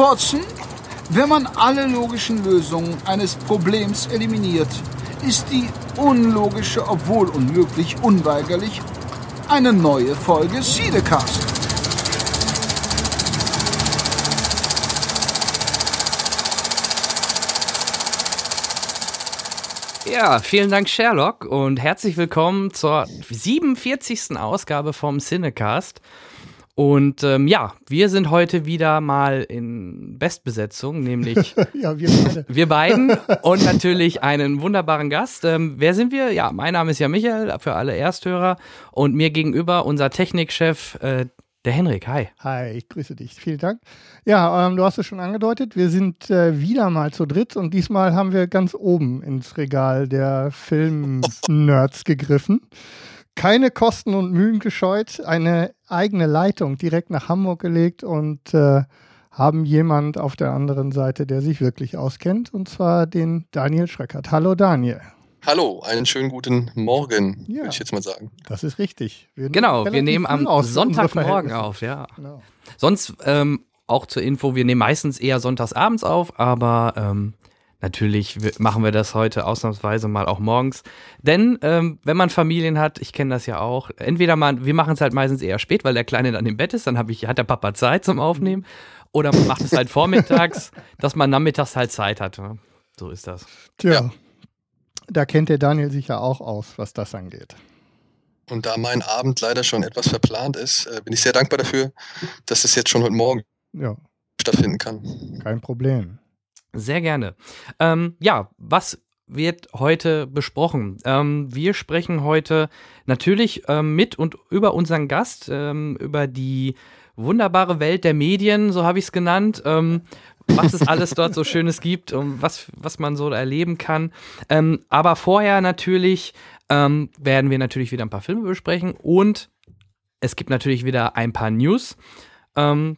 Watson, wenn man alle logischen Lösungen eines Problems eliminiert, ist die unlogische, obwohl unmöglich, unweigerlich eine neue Folge Siedecast. Ja, vielen Dank Sherlock und herzlich willkommen zur 47. Ausgabe vom Cinecast. Und ähm, ja, wir sind heute wieder mal in Bestbesetzung, nämlich ja, wir, beide. wir beiden und natürlich einen wunderbaren Gast. Ähm, wer sind wir? Ja, mein Name ist ja Michael, für alle Ersthörer. Und mir gegenüber unser Technikchef, äh, der Henrik. Hi. Hi, ich grüße dich. Vielen Dank. Ja, ähm, du hast es schon angedeutet. Wir sind äh, wieder mal zu dritt und diesmal haben wir ganz oben ins Regal der Film-Nerds gegriffen keine Kosten und Mühen gescheut, eine eigene Leitung direkt nach Hamburg gelegt und äh, haben jemand auf der anderen Seite, der sich wirklich auskennt, und zwar den Daniel Schreckert. Hallo Daniel. Hallo, einen schönen guten Morgen, Ja. würde ich jetzt mal sagen. Das ist richtig. Wir Genau, wir nehmen am Sonntagmorgen auf, ja. Genau. Sonst ähm, auch zur Info, wir nehmen meistens eher sonntagsabends auf, aber ähm, natürlich machen wir das heute ausnahmsweise mal auch morgens. Denn ähm, wenn man Familien hat, ich kenne das ja auch, entweder man, wir machen es halt meistens eher spät, weil der Kleine dann im Bett ist, dann hab ich, hat der Papa Zeit zum Aufnehmen. Oder man macht es halt vormittags, dass man nachmittags halt Zeit hat. ne? So ist das. Tja, Ja. da kennt der Daniel sich ja auch aus, was das angeht. Und da mein Abend leider schon etwas verplant ist, äh, bin ich sehr dankbar dafür, dass das jetzt schon heute Morgen Ja, stattfinden kann. kein Problem. Sehr gerne. Ähm, ja, was wird heute besprochen? Ähm, wir sprechen heute natürlich ähm, mit und über unseren Gast, ähm, über die wunderbare Welt der Medien, so habe ich es genannt. Ähm, was es alles dort so Schönes gibt und was, was man so erleben kann. Ähm, aber vorher natürlich ähm, werden wir natürlich wieder ein paar Filme besprechen und es gibt natürlich wieder ein paar News. Ähm,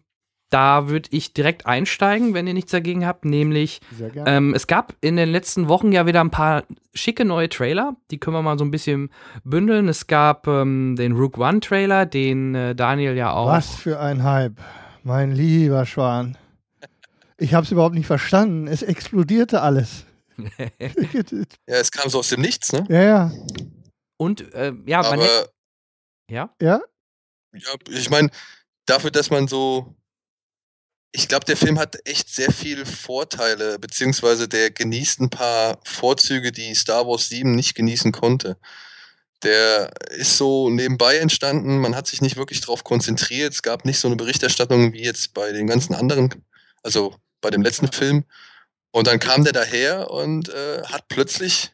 da würde ich direkt einsteigen, wenn ihr nichts dagegen habt, nämlich ähm, es gab in den letzten Wochen ja wieder ein paar schicke neue Trailer. Die können wir mal so ein bisschen bündeln. Es gab ähm, den Rook One Trailer, den äh, Daniel ja auch. Was für ein Hype, mein lieber Schwan. Ich habe es überhaupt nicht verstanden. Es explodierte alles. Ja, es kam so aus dem Nichts, ne? ja, ja. Und äh, ja, man Aber ja, Ja, ja, ich meine, dafür, dass man so. Ich glaube, der Film hat echt sehr viele Vorteile, beziehungsweise der genießt ein paar Vorzüge, die Star Wars 7 nicht genießen konnte. Der ist so nebenbei entstanden, man hat sich nicht wirklich darauf konzentriert. Es gab nicht so eine Berichterstattung wie jetzt bei den ganzen anderen, also bei dem letzten Film. Und dann kam der daher und äh, hat plötzlich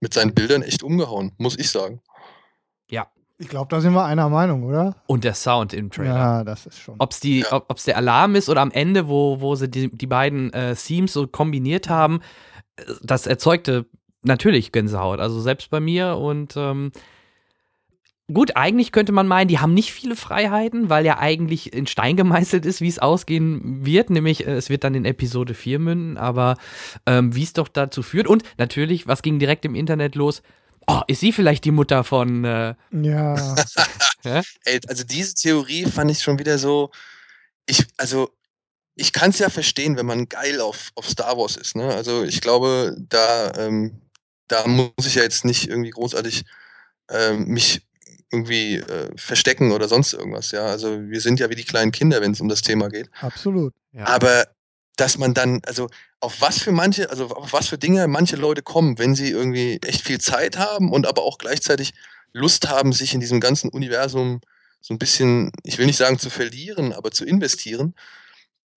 mit seinen Bildern echt umgehauen, muss ich sagen. ja. Ich glaube, da sind wir einer Meinung, oder? Und der Sound im Trailer. Ja, das ist schon. Ob es die, Ja. ob, ob's der Alarm ist oder am Ende, wo, wo sie die, die beiden äh, Themes so kombiniert haben, äh, das erzeugte natürlich Gänsehaut. Also selbst bei mir und ähm, gut, eigentlich könnte man meinen, die haben nicht viele Freiheiten, weil ja eigentlich in Stein gemeißelt ist, wie es ausgehen wird. Nämlich, äh, es wird dann in Episode 4 münden, aber ähm, wie es doch dazu führt. Und natürlich, was ging direkt im Internet los? Oh, ist sie vielleicht die Mutter von äh, Ja, Ey, also diese Theorie fand ich schon wieder so. Ich, also, ich kann es ja verstehen, wenn man geil auf, auf Star Wars ist. Ne? Also ich glaube, da, ähm, da muss ich ja jetzt nicht irgendwie großartig ähm, mich irgendwie äh, verstecken oder sonst irgendwas. Ja, also wir sind ja wie die kleinen Kinder, wenn es um das Thema geht. absolut. ja. Aber dass man dann, also auf was für manche, also auf was für Dinge manche Leute kommen, wenn sie irgendwie echt viel Zeit haben und aber auch gleichzeitig Lust haben, sich in diesem ganzen Universum so ein bisschen, ich will nicht sagen zu verlieren, aber zu investieren,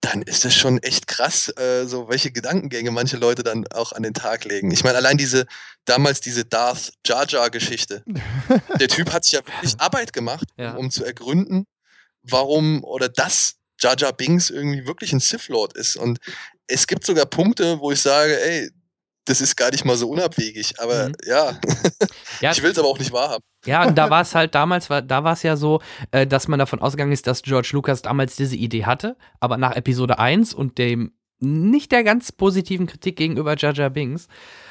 dann ist das schon echt krass, äh, so welche Gedankengänge manche Leute dann auch an den Tag legen. Ich meine, allein diese, damals diese Darth Jar Jar Geschichte. Der Typ hat sich ja wirklich Arbeit gemacht, Ja. um, zu ergründen, warum oder dass Jar Jar Binks irgendwie wirklich ein Sith Lord ist. Und es gibt sogar Punkte, wo ich sage, ey, das ist gar nicht mal so unabwegig. Aber Mhm. ja, Ja. ich will es aber auch nicht wahrhaben. Ja, und da war es halt damals, war, da war es ja so, äh, dass man davon ausgegangen ist, dass George Lucas damals diese Idee hatte, aber nach Episode 1 und dem nicht der ganz positiven Kritik gegenüber Jar Binks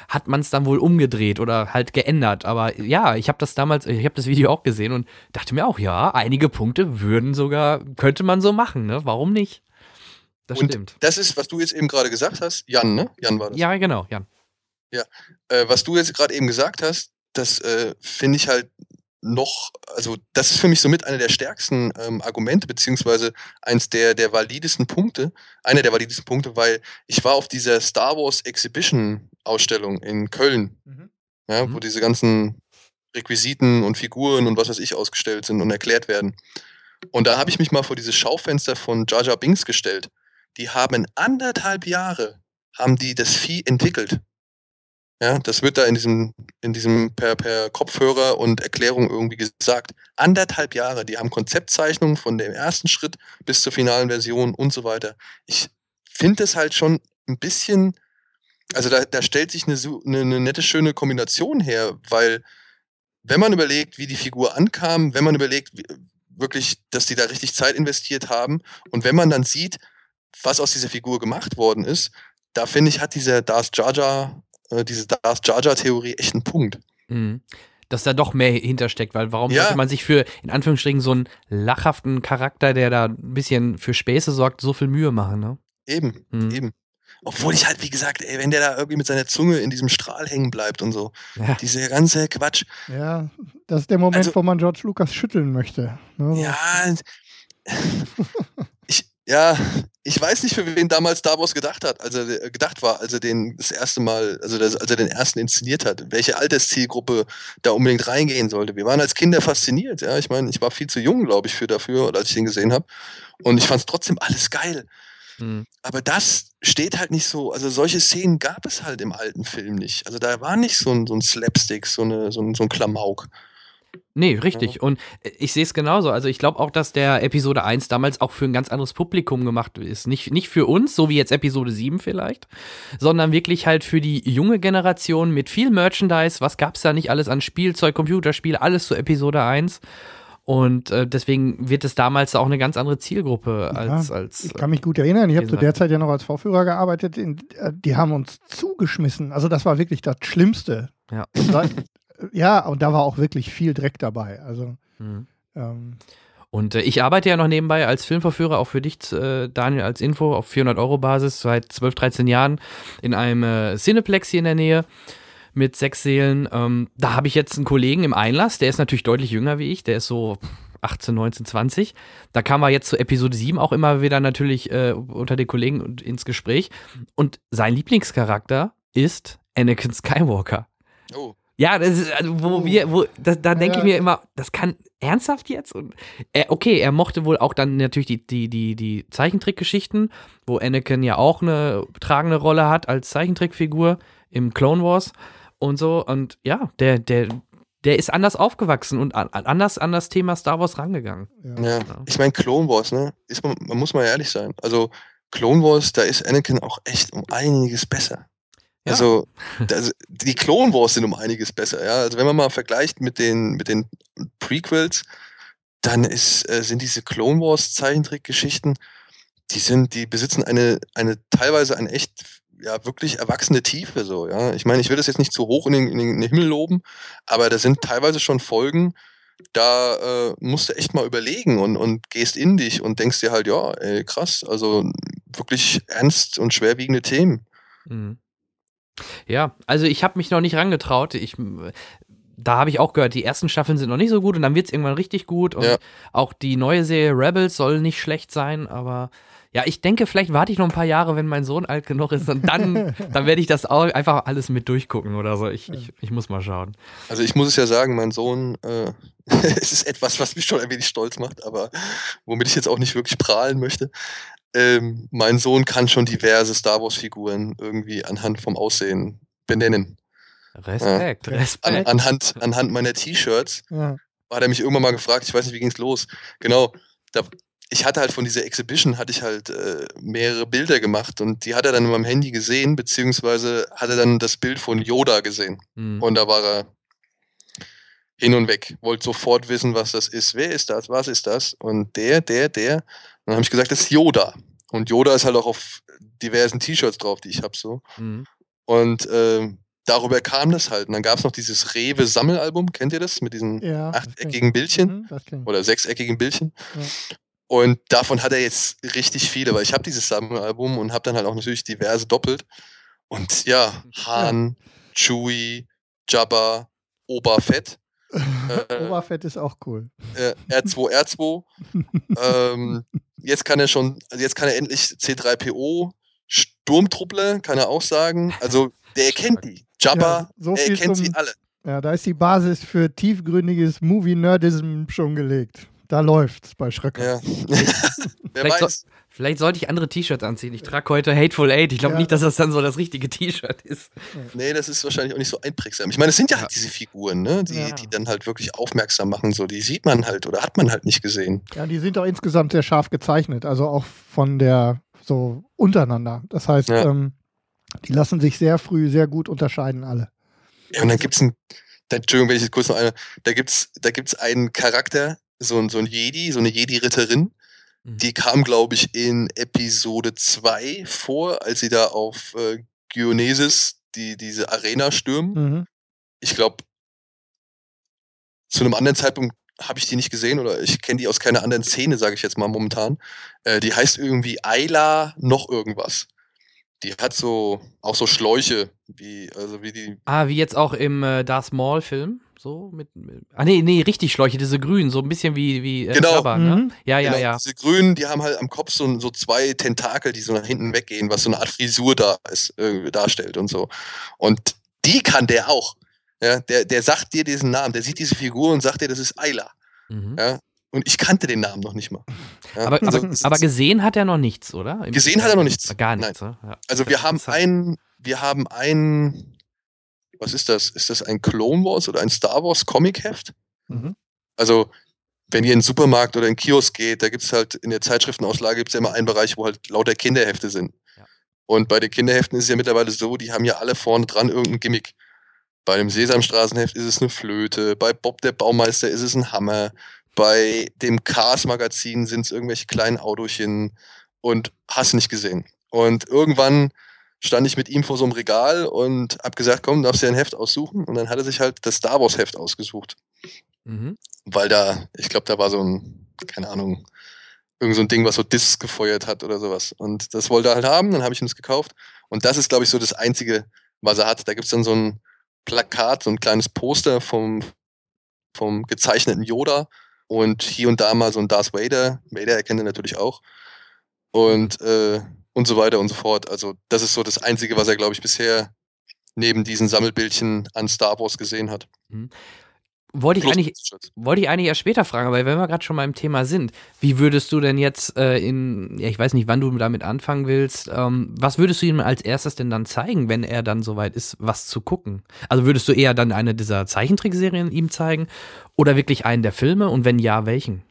hat man es dann wohl umgedreht oder halt geändert. Aber ja, ich habe das damals, ich habe das Video auch gesehen und dachte mir auch, ja, einige Punkte würden sogar, könnte man so machen, ne? Warum nicht? Das Und stimmt. das ist, was du jetzt eben gerade gesagt hast, Jan, ne? Jan war das. Ja, genau, Jan. Äh, was du jetzt gerade eben gesagt hast, das äh, finde ich halt noch, also das ist für mich somit einer der stärksten ähm, Argumente, beziehungsweise eins der, der validesten Punkte, einer der validesten Punkte, weil ich war auf dieser Star Wars Exhibition Ausstellung in Köln, ja, Mhm. wo diese ganzen Requisiten und Figuren und was weiß ich ausgestellt sind und erklärt werden. Und da habe ich mich mal vor dieses Schaufenster von Jar Jar Binks gestellt. Die haben anderthalb Jahre, haben die das Vieh entwickelt. Ja, das wird da in diesem, in diesem per, per Kopfhörer und Erklärung irgendwie gesagt. Anderthalb Jahre, die haben Konzeptzeichnungen von dem ersten Schritt bis zur finalen Version und so weiter. Ich finde es halt schon ein bisschen, also da, da stellt sich eine, eine, eine nette, schöne Kombination her, weil wenn man überlegt, wie die Figur ankam, wenn man überlegt, wie, wirklich, dass die da richtig Zeit investiert haben und wenn man dann sieht, was aus dieser Figur gemacht worden ist, da finde ich, hat dieser Darth Jar Jar, äh, diese Darth Jar Jar Theorie echt einen Punkt. Mhm. Dass da doch mehr hintersteckt, weil warum Ja. sollte man sich für, in Anführungsstrichen, so einen lachhaften Charakter, der da ein bisschen für Späße sorgt, so viel Mühe machen, ne? Eben, Mhm. eben. Obwohl ich halt, wie gesagt, ey, wenn der da irgendwie mit seiner Zunge in diesem Strahl hängen bleibt und so, Ja. dieser ganze Quatsch. Ja, das ist der Moment, Also- wo man George Lucas schütteln möchte. Ne? Ja, ich, ja, ich weiß nicht, für wen damals Star Wars gedacht hat, also gedacht war, als er den das erste Mal, also das, als er den ersten inszeniert hat, welche Alterszielgruppe da unbedingt reingehen sollte. Wir waren als Kinder fasziniert, ja. Ich meine, ich war viel zu jung, glaube ich, für dafür, als ich den gesehen habe. Und ich fand es trotzdem alles geil. Mhm. Aber das steht halt nicht so, also solche Szenen gab es halt im alten Film nicht. Also da war nicht so ein, so ein Slapstick, so, eine, so, ein, so ein Klamauk. Nee, richtig. Und äh, ich sehe es genauso. Also ich glaube auch, dass der Episode 1 damals auch für ein ganz anderes Publikum gemacht ist. Nicht, nicht für uns, so wie jetzt Episode 7 vielleicht, sondern wirklich halt für die junge Generation mit viel Merchandise. Was gab's da nicht alles an Spielzeug, Computerspiele, alles zu Episode 1. Und äh, deswegen wird es damals auch eine ganz andere Zielgruppe als. Ja, als Ich kann mich gut erinnern, ich habe wie zu der Zeit ja noch als Vorführer gearbeitet. In, äh, die haben uns zugeschmissen. Also das war wirklich das Schlimmste. Ja. Da, ja, und da war auch wirklich viel Dreck dabei. Also Mhm. ähm, Und äh, ich arbeite ja noch nebenbei als Filmverführer, auch für dich, äh, Daniel, als Info auf 400-Euro-Basis seit 12, 13 Jahren in einem äh, Cineplex hier in der Nähe mit sechs Seelen. Ähm, da habe ich jetzt einen Kollegen im Einlass, der ist natürlich deutlich jünger wie ich, der ist so 18, 19, 20. Da kam er jetzt zu Episode 7 auch immer wieder natürlich äh, unter den Kollegen und ins Gespräch. Und sein Lieblingscharakter ist Anakin Skywalker. Oh. Ja, das ist, also, wo wir, wo, da, da denke ich Ja. mir immer, das kann ernsthaft jetzt? Und er, okay, er mochte wohl auch dann natürlich die, die, die, die Zeichentrickgeschichten, wo Anakin ja auch eine tragende Rolle hat als Zeichentrickfigur im Clone Wars und so. Und ja, der, der, der ist anders aufgewachsen und an, anders an das Thema Star Wars rangegangen. ja. Ja, ich meine, Clone Wars, ne? Ist man, man muss mal ehrlich sein. Also, Clone Wars, da ist Anakin auch echt um einiges besser. Ja. Also, das, die Clone Wars sind um einiges besser, ja. Also, wenn man mal vergleicht mit den, mit den Prequels, dann ist, äh, sind diese Clone Wars Zeichentrickgeschichten, die sind, die besitzen eine, eine teilweise eine echt, ja, wirklich erwachsene Tiefe, so, ja. Ich meine, ich will das jetzt nicht zu hoch in den, in den Himmel loben, aber da sind teilweise schon Folgen, da äh, musst du echt mal überlegen und, und gehst in dich und denkst dir halt, ja, ey, krass, also wirklich ernst und schwerwiegende Themen. Mhm. Ja, also ich habe mich noch nicht rangetraut. Ich, da habe ich auch gehört, die ersten Staffeln sind noch nicht so gut und dann wird es irgendwann richtig gut. Und Ja. auch die neue Serie Rebels soll nicht schlecht sein, aber ja, ich denke, vielleicht warte ich noch ein paar Jahre, wenn mein Sohn alt genug ist und dann, dann werde ich das auch einfach alles mit durchgucken oder so. Ich, ich, ich muss mal schauen. Also ich muss es ja sagen, mein Sohn, äh, es ist etwas, was mich schon ein wenig stolz macht, aber womit ich jetzt auch nicht wirklich prahlen möchte. Ähm, mein Sohn kann schon diverse Star Wars-Figuren irgendwie anhand vom Aussehen benennen. Respekt, An, Respekt. anhand, anhand meiner T-Shirts Ja. hat er mich irgendwann mal gefragt, ich weiß nicht, wie ging es los. Genau, da, ich hatte halt von dieser Exhibition, hatte ich halt äh, mehrere Bilder gemacht und die hat er dann in meinem Handy gesehen, beziehungsweise hat er dann das Bild von Yoda gesehen. Mhm. Und da war er hin und weg, wollte sofort wissen, was das ist. Wer ist das? Was ist das? Und der, der, der. Und dann habe ich gesagt, das ist Yoda. Und Yoda ist halt auch auf diversen T-Shirts drauf, die ich habe so. Mhm. Und ähm, darüber kam das halt. Und dann gab es noch dieses Rewe-Sammelalbum, kennt ihr das? Mit diesen Ja, achteckigen Bildchen Mhm, oder sechseckigen Bildchen. Ja. Und davon hat er jetzt richtig viele, weil ich habe dieses Sammelalbum und habe dann halt auch natürlich diverse doppelt. Und ja, Han, Chewie, Jabba, Oberfett. Äh, Oberfett ist auch cool. Äh, R2, R2. ähm, jetzt kann er schon, also jetzt kann er endlich C3PO, Sturmtruppler, kann er auch sagen. Also der erkennt die. Jabba, ja, so er kennt sie alle. Ja, da ist die Basis für tiefgründiges Movie-Nerdism schon gelegt. Da läuft's bei Schröcker. Ja. Wer vielleicht, weiß. So, vielleicht sollte ich andere T-Shirts anziehen. Ich trage heute Hateful Eight. Ich glaube ja. nicht, dass das dann so das richtige T-Shirt ist. Nee, das ist wahrscheinlich auch nicht so einprägsam. Ich meine, es sind ja, halt diese Figuren, ne? die, ja. die dann halt wirklich aufmerksam machen. So, die sieht man halt oder hat man halt nicht gesehen. Ja, die sind auch insgesamt sehr scharf gezeichnet. Also auch von der so untereinander. Das heißt, ja. ähm, die lassen sich sehr früh sehr gut unterscheiden, alle. Ja, und dann gibt es ein, Entschuldigung, wenn ich jetzt kurz noch eine, da gibt es da gibt's einen Charakter, so ein, so ein Jedi, so eine Jedi-Ritterin, mhm. die kam, glaube ich, in Episode 2 vor, als sie da auf äh, Geonesis die, diese Arena stürmen. Mhm. Ich glaube, zu einem anderen Zeitpunkt habe ich die nicht gesehen oder ich kenne die aus keiner anderen Szene, sage ich jetzt mal momentan. Äh, die heißt irgendwie Ayla noch irgendwas. Die hat so auch so Schläuche, wie also wie die. Ah, wie jetzt auch im äh, Darth Maul Film, so mit, mit, Ah nee, nee, richtig Schläuche, diese grünen, so ein bisschen wie wie äh, genau. Jabba, ne? Mhm. Ja, ja, genau, ja. Diese grünen, die haben halt am Kopf so, so zwei Tentakel, die so nach hinten weggehen, was so eine Art Frisur da ist, äh, darstellt und so. Und die kann der auch. Ja, der, der sagt dir diesen Namen, der sieht diese Figur und sagt dir, das ist Ayla. Mhm. Ja, und ich kannte den Namen noch nicht mal. Ja, aber, also, aber, aber, gesehen hat er noch nichts, oder? Im gesehen hat er noch nichts. Gar nichts. Ja. Also wir haben ein, wir haben ein, was ist das? Ist das ein Clone Wars oder ein Star Wars Comic-Heft? Mhm. Also wenn ihr in den Supermarkt oder in den Kiosk geht, da gibt es halt in der Zeitschriftenauslage gibt es ja immer einen Bereich, wo halt lauter Kinderhefte sind. Ja. Und bei den Kinderheften ist es ja mittlerweile so, die haben ja alle vorne dran irgendein Gimmick. Bei dem Sesamstraßenheft ist es eine Flöte, bei Bob der Baumeister ist es ein Hammer, bei dem Cars-Magazin sind es irgendwelche kleinen Autochen und hast nicht gesehen. Und irgendwann stand ich mit ihm vor so einem Regal und hab gesagt, komm, darfst du dir ein Heft aussuchen? Und dann hat er sich halt das Star Wars Heft ausgesucht. Mhm. Weil da, ich glaube, da war so ein, keine Ahnung, irgend so ein Ding, was so Discs gefeuert hat oder sowas. Und das wollte er halt haben, dann habe ich ihm das gekauft. Und das ist, glaube ich, so das Einzige, was er hat. Da gibt es dann so ein Plakat, so ein kleines Poster vom, vom gezeichneten Yoda und hier und da mal so ein Darth Vader. Vader erkennt er natürlich auch. Und, äh, und so weiter und so fort. Also, das ist so das Einzige, was er, glaube ich, bisher neben diesen Sammelbildchen an Star Wars gesehen hat. Mhm. Wollte ich, eigentlich, wollte ich eigentlich erst später fragen, aber wenn wir gerade schon mal im Thema sind, wie würdest du denn jetzt äh, in, ja, ich weiß nicht, wann du damit anfangen willst, ähm, was würdest du ihm als erstes denn dann zeigen, wenn er dann soweit ist, was zu gucken? Also würdest du eher dann eine dieser Zeichentrickserien ihm zeigen oder wirklich einen der Filme und wenn ja, welchen?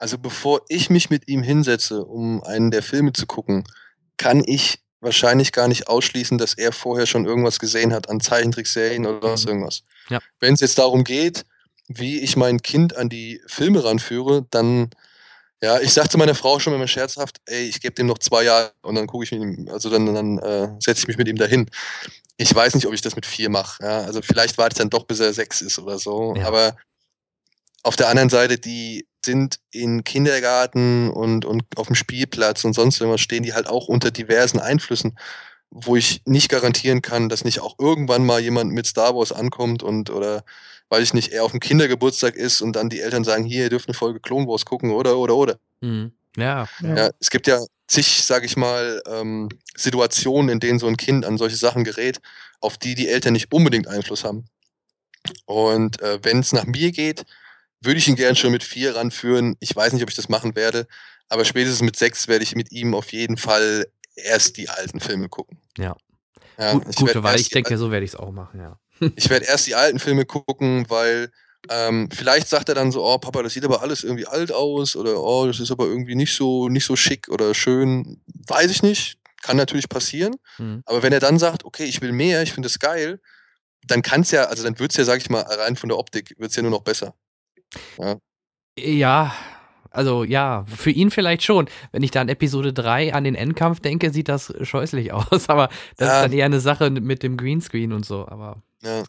Also bevor ich mich mit ihm hinsetze, um einen der Filme zu gucken, kann ich wahrscheinlich gar nicht ausschließen, dass er vorher schon irgendwas gesehen hat an Zeichentrickserien oder sonst mhm. irgendwas. Ja. Wenn es jetzt darum geht, wie ich mein Kind an die Filme ranführe, dann, ja, ich sagte meiner Frau schon immer scherzhaft, ey, ich gebe dem noch zwei Jahre und dann gucke ich mit ihm, also dann, dann äh, setze ich mich mit ihm dahin. Ich weiß nicht, ob ich das mit vier mache. Ja? Also vielleicht warte ich dann doch, bis er sechs ist oder so. Ja. Aber auf der anderen Seite, die sind in Kindergarten und, und auf dem Spielplatz und sonst irgendwas stehen die halt auch unter diversen Einflüssen, wo ich nicht garantieren kann, dass nicht auch irgendwann mal jemand mit Star Wars ankommt und oder weiß ich nicht, er auf dem Kindergeburtstag ist und dann die Eltern sagen, hier, ihr dürft eine Folge Clone Wars gucken, oder, oder, oder. Mhm. Ja. ja. Es gibt ja zig, sag ich mal, ähm, Situationen, in denen so ein Kind an solche Sachen gerät, auf die die Eltern nicht unbedingt Einfluss haben. Und äh, wenn es nach mir geht, würde ich ihn gern schon mit vier ranführen. Ich weiß nicht, ob ich das machen werde, aber spätestens mit sechs werde ich mit ihm auf jeden Fall erst die alten Filme gucken. Ja. ja Gut, gute Wahl. Ich denke, so werde ich es auch machen, ja ich werde erst die alten Filme gucken, weil ähm, vielleicht sagt er dann so, oh Papa, das sieht aber alles irgendwie alt aus oder oh, das ist aber irgendwie nicht so, nicht so schick oder schön. Weiß ich nicht. Kann natürlich passieren. Mhm. Aber wenn er dann sagt, okay, ich will mehr, ich finde es geil, dann kann es ja, also dann wird es ja, sag ich mal, rein von der Optik, wird es ja nur noch besser. Ja. ja. Also ja, für ihn vielleicht schon. Wenn ich da an Episode 3 an den Endkampf denke, sieht das scheußlich aus. Aber das ja. ist dann eher eine Sache mit dem Greenscreen und so. Aber ja.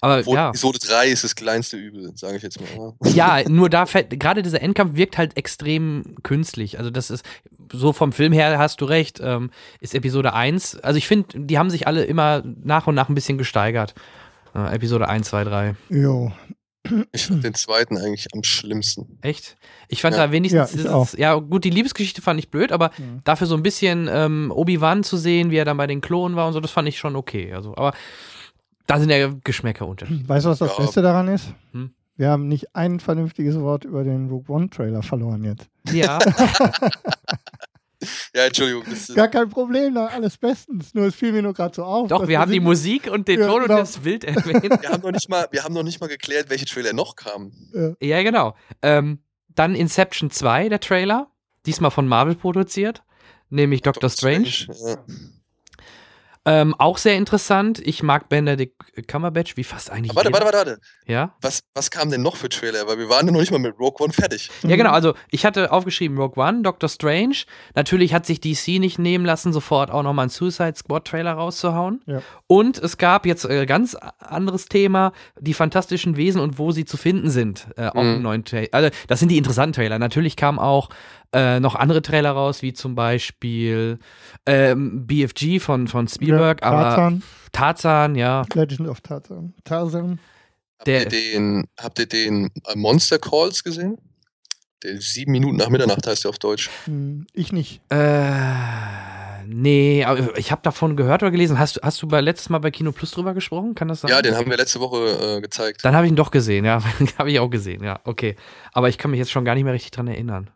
Aber Obwohl ja. Episode 3 ist das kleinste Übel, sage ich jetzt mal. Ja, nur da fällt, gerade dieser Endkampf wirkt halt extrem künstlich. Also das ist, so vom Film her hast du recht, ähm, ist Episode 1. Also ich finde, die haben sich alle immer nach und nach ein bisschen gesteigert. Äh, Episode 1, 2, 3. Jo. Ich fand den zweiten eigentlich am schlimmsten. Echt? Ich fand Ja. da wenigstens, Ja, dieses- ja gut, die Liebesgeschichte fand ich blöd, aber Mhm. dafür so ein bisschen ähm, Obi-Wan zu sehen, wie er dann bei den Klonen war und so, das fand ich schon okay. Also, aber da sind ja Geschmäcker unterschiedlich. Weißt du, was das Ja. Beste daran ist? Hm? Wir haben nicht ein vernünftiges Wort über den Rogue One-Trailer verloren jetzt. Ja, Ja, Entschuldigung. Das ist, Gar kein Problem, alles bestens. Nur es fiel mir nur gerade so auf. doch, wir haben die Musik und den Ja, Ton und genau. das Bild erwähnt. wir, haben noch nicht mal, wir haben noch nicht mal geklärt, welche Trailer noch kamen. Ja, genau. Ähm, dann Inception 2, der Trailer. Diesmal von Marvel produziert. Nämlich Doctor Strange. Ja. Ähm, auch sehr interessant. Ich mag Benedict Cumberbatch, wie fast eigentlich. Aber warte, jeder. warte, warte, warte. Ja? Was, was kam denn noch für Trailer? Weil wir waren ja noch nicht mal mit Rogue One fertig. ja, genau. Also, ich hatte aufgeschrieben Rogue One, Doctor Strange. Natürlich hat sich DC nicht nehmen lassen, sofort auch nochmal einen Suicide Squad Trailer rauszuhauen. Ja. Und es gab jetzt äh, ganz anderes Thema: die fantastischen Wesen und wo sie zu finden sind. Äh, auch Mhm. neuen Trailer. Also, das sind die interessanten Trailer. Natürlich kamen auch äh, noch andere Trailer raus, wie zum Beispiel ähm, BFG von, von Spielberg, Ja, aber Tarzan, Tarzan, ja. Legend of Tarzan. Tarzan. Habt, ihr den, habt ihr den äh, Monster Calls gesehen? Der sieben Minuten nach Mitternacht heißt der auf Deutsch. Hm, ich nicht. Äh, nee, aber ich habe davon gehört oder gelesen. Hast, du- hast du bei letztes Mal bei Kino Plus drüber gesprochen? Kann das sein? Ja, den haben wir letzte Woche äh, gezeigt. Dann habe ich ihn doch gesehen, ja. habe ich auch gesehen, ja. Okay. Aber ich kann mich jetzt schon gar nicht mehr richtig dran erinnern.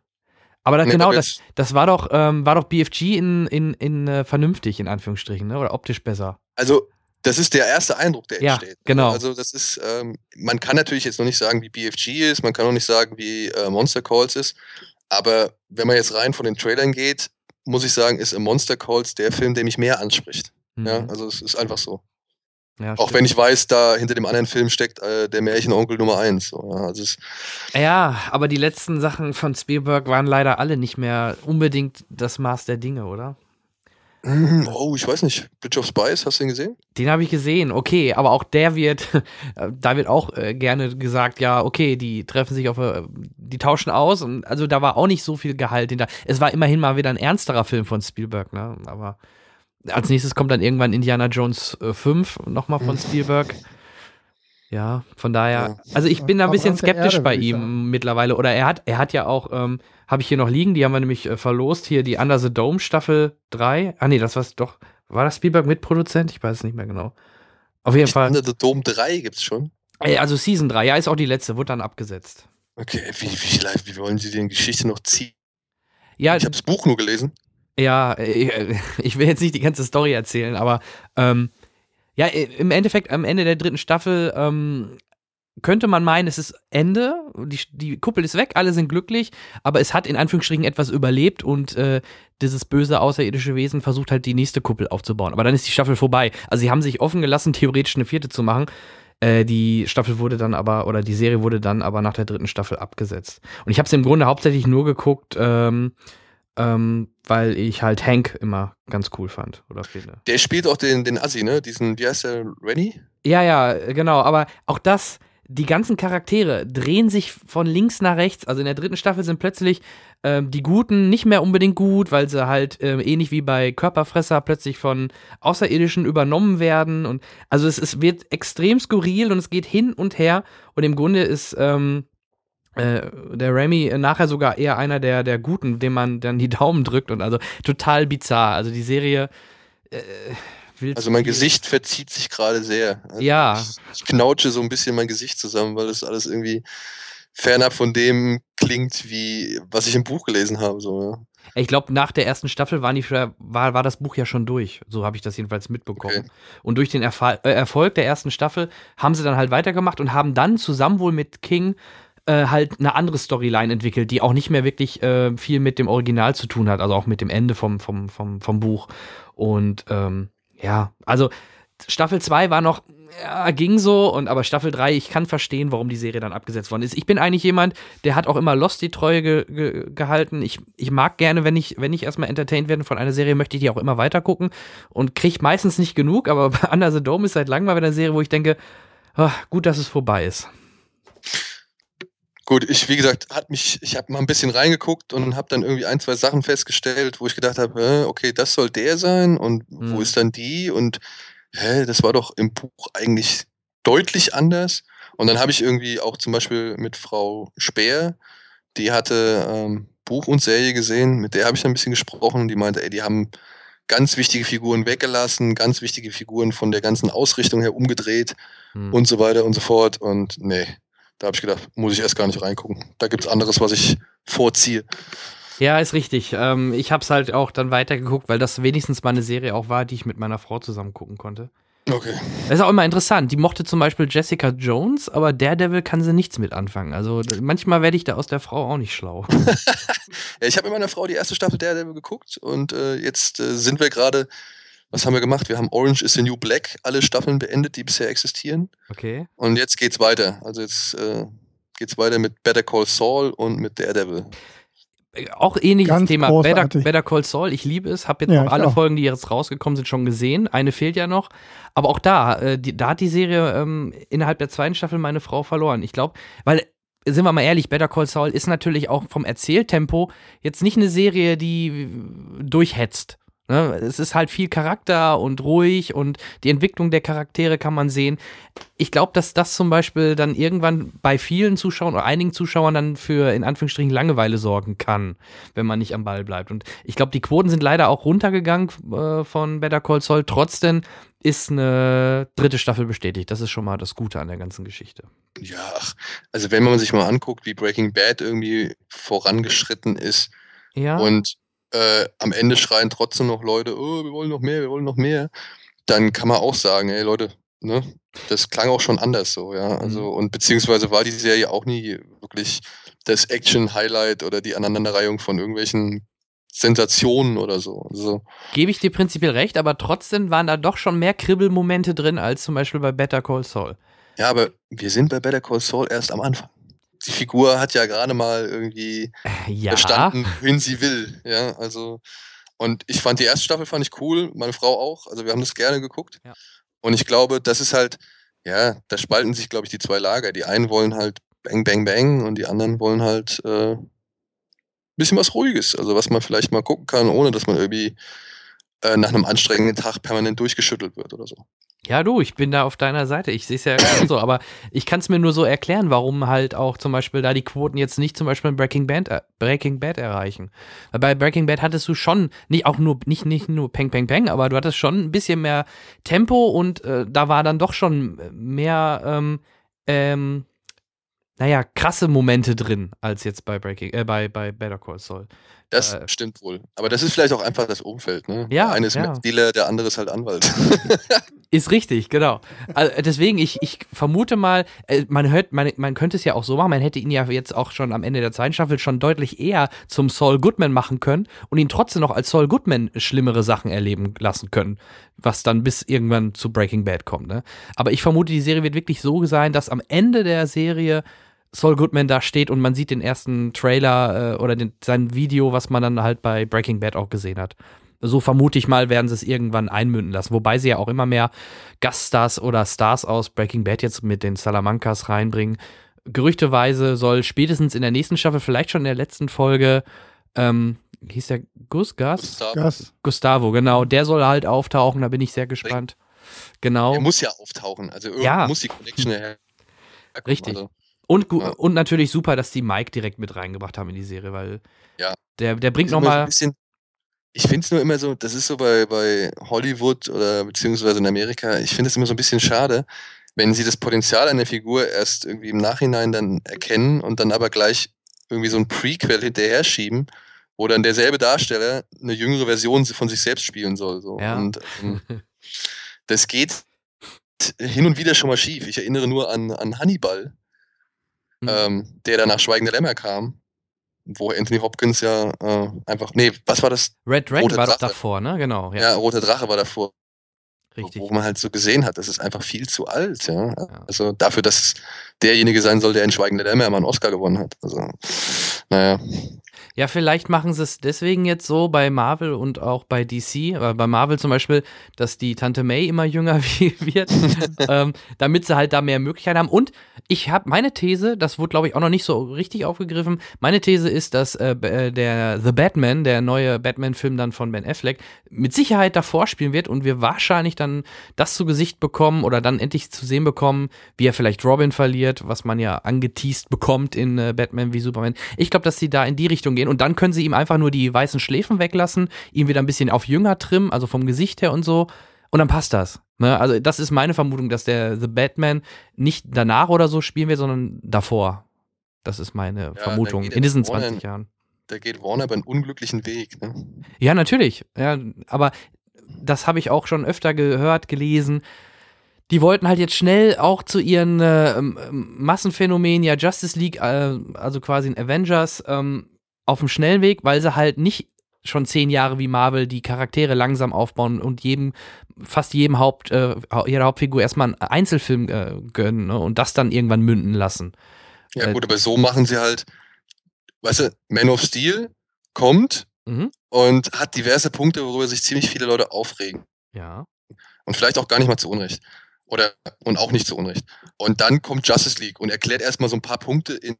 Aber da, Nee, genau, das, das war doch, ähm, war doch BFG in, in, in äh, vernünftig, in Anführungsstrichen, ne? Oder optisch besser. Also, das ist der erste Eindruck, der Ja, entsteht. genau. Also, das ist, ähm, man kann natürlich jetzt noch nicht sagen, wie BFG ist, man kann auch nicht sagen, wie äh, Monster Calls ist. Aber wenn man jetzt rein von den Trailern geht, muss ich sagen, ist Monster Calls der Film, der mich mehr anspricht. Mhm. Ja, also es ist einfach so. Ja, Auch stimmt. wenn ich weiß, da hinter dem anderen Film steckt äh, der Märchenonkel Nummer eins. So, ja, also es, Ja, aber die letzten Sachen von Spielberg waren leider alle nicht mehr unbedingt das Maß der Dinge, oder? oh, ich weiß nicht. Bridge of Spies, hast du ihn gesehen? Den habe ich gesehen, okay, aber auch der wird, da wird auch äh, gerne gesagt, ja, okay, die treffen sich auf, äh, die tauschen aus und also da war auch nicht so viel Gehalt hinter. Es war immerhin mal wieder ein ernsterer Film von Spielberg, ne? Aber als nächstes kommt dann irgendwann Indiana Jones äh, 5 nochmal von Spielberg. Ja, von daher, Ja. also ich bin da ein bisschen skeptisch Erde, bei ihm mittlerweile. Oder er hat, er hat ja auch, ähm, habe ich hier noch liegen, die haben wir nämlich äh, verlost, hier die Under the Dome Staffel 3. Ah nee, das war doch, war das Spielberg Mitproduzent? Ich weiß es nicht mehr genau. Auf jeden Fall. Under the Dome 3 gibt's schon. Ey, also Season 3, ja, ist auch die letzte, wurde dann abgesetzt. Okay, wie, wie, wie, wie wollen Sie denn Geschichte noch ziehen? Ja, Ich habe das Buch nur gelesen. Ja, äh, ich will jetzt nicht die ganze Story erzählen, aber ähm, ja, im Endeffekt, am Ende der dritten Staffel ähm, könnte man meinen, es ist Ende, die, die Kuppel ist weg, alle sind glücklich, aber es hat in Anführungsstrichen etwas überlebt und äh, dieses böse außerirdische Wesen versucht halt die nächste Kuppel aufzubauen. Aber dann ist die Staffel vorbei. Also sie haben sich offen gelassen, theoretisch eine vierte zu machen. Äh, die Staffel wurde dann aber, oder die Serie wurde dann aber nach der dritten Staffel abgesetzt. Und ich habe es im Grunde hauptsächlich nur geguckt, ähm, ähm, weil ich halt Hank immer ganz cool fand oder finde. Der spielt auch den, den Assi, ne? Diesen, wie heißt der, Rennie? Ja, ja, genau. Aber auch das, die ganzen Charaktere drehen sich von links nach rechts. Also in der dritten Staffel sind plötzlich ähm, die Guten nicht mehr unbedingt gut, weil sie halt ähm, ähnlich wie bei Körperfresser plötzlich von Außerirdischen übernommen werden. Und also es, es wird extrem skurril und es geht hin und her. Und im Grunde ist ähm, äh, der Remy äh, nachher sogar eher einer der, der Guten, dem man dann die Daumen drückt. Und also total bizarr. Also die Serie. Äh, will Also mein. Gesicht verzieht sich gerade sehr. Also Ja. Ich, ich knautsche so ein bisschen mein Gesicht zusammen, weil das alles irgendwie fernab von dem klingt, wie was ich im Buch gelesen habe. So, ja. Ich glaube, nach der ersten Staffel waren die, war, war das Buch ja schon durch. So habe ich das jedenfalls mitbekommen. Okay. Und durch den Erfall, äh, Erfolg der ersten Staffel haben sie dann halt weitergemacht und haben dann zusammen wohl mit King äh, halt eine andere Storyline entwickelt, die auch nicht mehr wirklich äh, viel mit dem Original zu tun hat, also auch mit dem Ende vom, vom, vom, vom Buch. Und ähm, ja, also Staffel 2 war noch, ja, ging so, und aber Staffel 3, ich kann verstehen, warum die Serie dann abgesetzt worden ist. Ich bin eigentlich jemand, der hat auch immer Lost die Treue ge ge gehalten. Ich, ich mag gerne, wenn ich, wenn ich erstmal entertained werde von einer Serie, möchte ich die auch immer weiter gucken und kriege meistens nicht genug, aber Under the Dome ist seit langem mal wieder eine Serie, wo ich denke, Ach, gut, dass es vorbei ist. Gut, ich, wie gesagt, hat mich, ich habe mal ein bisschen reingeguckt und habe dann irgendwie ein, zwei Sachen festgestellt, wo ich gedacht habe, okay, das soll der sein und Hm. wo ist dann die? Und hä, das war doch im Buch eigentlich deutlich anders. Und dann habe ich irgendwie auch zum Beispiel mit Frau Speer, die hatte ähm, Buch und Serie gesehen, mit der habe ich dann ein bisschen gesprochen und die meinte, ey, die haben ganz wichtige Figuren weggelassen, ganz wichtige Figuren von der ganzen Ausrichtung her umgedreht Hm. und so weiter und so fort. Und nee, da habe ich gedacht, muss ich erst gar nicht reingucken. Da gibt's anderes, was ich vorziehe. Ja, ist richtig. Ähm, ich habe es halt auch dann weitergeguckt, weil das wenigstens mal eine Serie auch war, die ich mit meiner Frau zusammen gucken konnte. Okay. Das ist auch immer interessant. Die mochte zum Beispiel Jessica Jones, aber Daredevil kann sie nichts mit anfangen. Also manchmal werde ich da aus der Frau auch nicht schlau. Ich habe mit meiner Frau die erste Staffel Daredevil geguckt und äh, jetzt äh, sind wir gerade, was haben wir gemacht? Wir haben Orange is the New Black, alle Staffeln beendet, die bisher existieren. Okay. Und jetzt geht's weiter. Also jetzt äh, geht's weiter mit Better Call Saul und mit Daredevil. Äh, Auch ähnliches Ganz Thema. Better. Better Call Saul, ich liebe es, habe jetzt Ja, auch alle auch. Folgen, die jetzt rausgekommen sind, schon gesehen. Eine fehlt ja noch. Aber auch da, äh, die, da hat die Serie ähm, innerhalb der zweiten Staffel meine Frau verloren. Ich glaube, weil, sind wir mal ehrlich, Better Call Saul ist natürlich auch vom Erzähltempo jetzt nicht eine Serie, die durchhetzt. Ne? Es ist halt viel Charakter und ruhig und die Entwicklung der Charaktere kann man sehen. Ich glaube, dass das zum Beispiel dann irgendwann bei vielen Zuschauern oder einigen Zuschauern dann für in Anführungsstrichen Langeweile sorgen kann, wenn man nicht am Ball bleibt. Und ich glaube, die Quoten sind leider auch runtergegangen äh, von Better Call Saul. Trotzdem ist eine dritte Staffel bestätigt. Das ist schon mal das Gute an der ganzen Geschichte. Ja, also wenn man sich mal anguckt, wie Breaking Bad irgendwie vorangeschritten ist Ja. und äh, am Ende schreien trotzdem noch Leute, oh, wir wollen noch mehr, wir wollen noch mehr, dann kann man auch sagen, ey Leute, ne, das klang auch schon anders so, ja. Also, und beziehungsweise war die Serie auch nie wirklich das Action-Highlight oder die Aneinanderreihung von irgendwelchen Sensationen oder so. Also, Gebe ich dir prinzipiell recht, aber trotzdem waren da doch schon mehr Kribbelmomente drin als zum Beispiel bei Better Call Saul. ja, aber wir sind bei Better Call Saul erst am Anfang. Die Figur hat ja gerade mal irgendwie Ja. verstanden, wen sie will. Ja, also und ich fand die erste Staffel fand ich cool, meine Frau auch. Also wir haben das gerne geguckt. Ja. Und ich glaube, das ist halt, ja, da spalten sich, glaube ich, die zwei Lager. Die einen wollen halt Bang, Bang, Bang und die anderen wollen halt äh, bisschen was Ruhiges. Also was man vielleicht mal gucken kann, ohne dass man irgendwie äh, nach einem anstrengenden Tag permanent durchgeschüttelt wird oder so. Ja, du, ich bin da auf deiner Seite. Ich sehe es ja so, aber ich kann es mir nur so erklären, warum halt auch zum Beispiel da die Quoten jetzt nicht zum Beispiel in Breaking Bad, äh, Breaking Bad erreichen. Weil bei Breaking Bad hattest du schon nicht auch nur nicht nicht nur Peng Peng Peng, aber du hattest schon ein bisschen mehr Tempo und äh, da war dann doch schon mehr ähm, ähm, naja, krasse Momente drin als jetzt bei Breaking äh, bei bei Better Call Saul. Das Äh, stimmt wohl. Aber das ist vielleicht auch einfach das Umfeld. Ne? Ja, der eine ist ja. Dealer, der andere ist halt Anwalt. Ist richtig, genau. Also deswegen, ich, ich vermute mal, äh, man hört, man, man könnte es ja auch so machen, man hätte ihn ja jetzt auch schon am Ende der zweiten Staffel schon deutlich eher zum Saul Goodman machen können und ihn trotzdem noch als Saul Goodman schlimmere Sachen erleben lassen können, was dann bis irgendwann zu Breaking Bad kommt. Ne? Aber ich vermute, die Serie wird wirklich so sein, dass am Ende der Serie Saul Goodman da steht und man sieht den ersten Trailer äh, oder den, sein Video, was man dann halt bei Breaking Bad auch gesehen hat. So vermute ich mal, werden sie es irgendwann einmünden lassen. Wobei sie ja auch immer mehr Gaststars oder Stars aus Breaking Bad jetzt mit den Salamancas reinbringen. Gerüchteweise soll spätestens in der nächsten Staffel, vielleicht schon in der letzten Folge, ähm, hieß der Gus, Gas? Gustav, Gas. Gustavo, genau. Der soll halt auftauchen, da bin ich sehr gespannt. Genau. Er muss ja auftauchen. Also irgendwie Ja. muss die Connection her. Richtig. Also, Und, Ja. und natürlich super, dass die Mike direkt mit reingebracht haben in die Serie, weil Ja. der, der bringt nochmal. Ich finde es nur immer so, das ist so bei, bei Hollywood oder beziehungsweise in Amerika, ich finde es immer so ein bisschen schade, wenn sie das Potenzial einer Figur erst irgendwie im Nachhinein dann erkennen und dann aber gleich irgendwie so ein Prequel hinterher schieben, wo dann derselbe Darsteller eine jüngere Version von sich selbst spielen soll. So. Ja. Und ähm, das geht hin und wieder schon mal schief. Ich erinnere nur an, an Hannibal, Hm. ähm, der dann nach Schweigende Lämmer kam, wo Anthony Hopkins ja äh, einfach, nee, was war das? Red Dragon Rote war Drache. davor, ne? Genau, ja, Ja, Roter Drache war davor, richtig. wo man halt so gesehen hat, das ist einfach viel zu alt, ja. Ja. Also dafür, dass es derjenige sein soll, der in Schweigende Lämmer mal einen Oscar gewonnen hat. Also, naja. Ja, vielleicht machen sie es deswegen jetzt so bei Marvel und auch bei DC, aber bei Marvel zum Beispiel, dass die Tante May immer jünger wird, ähm, damit sie halt da mehr Möglichkeiten haben. Und ich habe meine These, das wurde glaube ich auch noch nicht so richtig aufgegriffen. Meine These ist, dass äh, äh, der The Batman, der neue Batman-Film dann von Ben Affleck, mit Sicherheit davor spielen wird und wir wahrscheinlich dann das zu Gesicht bekommen oder dann endlich zu sehen bekommen, wie er vielleicht Robin verliert, was man ja angeteased bekommt in äh, Batman wie Superman. Ich glaube, dass sie da in die Richtung gehen und dann können sie ihm einfach nur die weißen Schläfen weglassen, ihn wieder ein bisschen auf jünger trimmen, also vom Gesicht her und so. Und dann passt das. Ne? Also, das ist meine Vermutung, dass der The Batman nicht danach oder so spielen wird, sondern davor. Das ist meine ja, Vermutung in diesen 20 Warner, Jahren. Da geht Warner aber einen unglücklichen Weg. Ne? Ja, natürlich. Ja, aber das habe ich auch schon öfter gehört, gelesen. Die wollten halt jetzt schnell auch zu ihren äh, Massenphänomenen, ja, Justice League, äh, also quasi ein Avengers, ähm, auf dem schnellen Weg, weil sie halt nicht schon zehn Jahre wie Marvel die Charaktere langsam aufbauen und jedem, fast jedem Haupt, äh, jeder Hauptfigur erstmal einen Einzelfilm äh, gönnen ne, und das dann irgendwann münden lassen. Ja, äh, gut, aber so machen sie halt, weißt du, Man of Steel kommt mhm. und hat diverse Punkte, worüber sich ziemlich viele Leute aufregen. Ja. Und vielleicht auch gar nicht mal zu Unrecht. Oder, und auch nicht zu Unrecht. Und dann kommt Justice League und erklärt erstmal so ein paar Punkte in,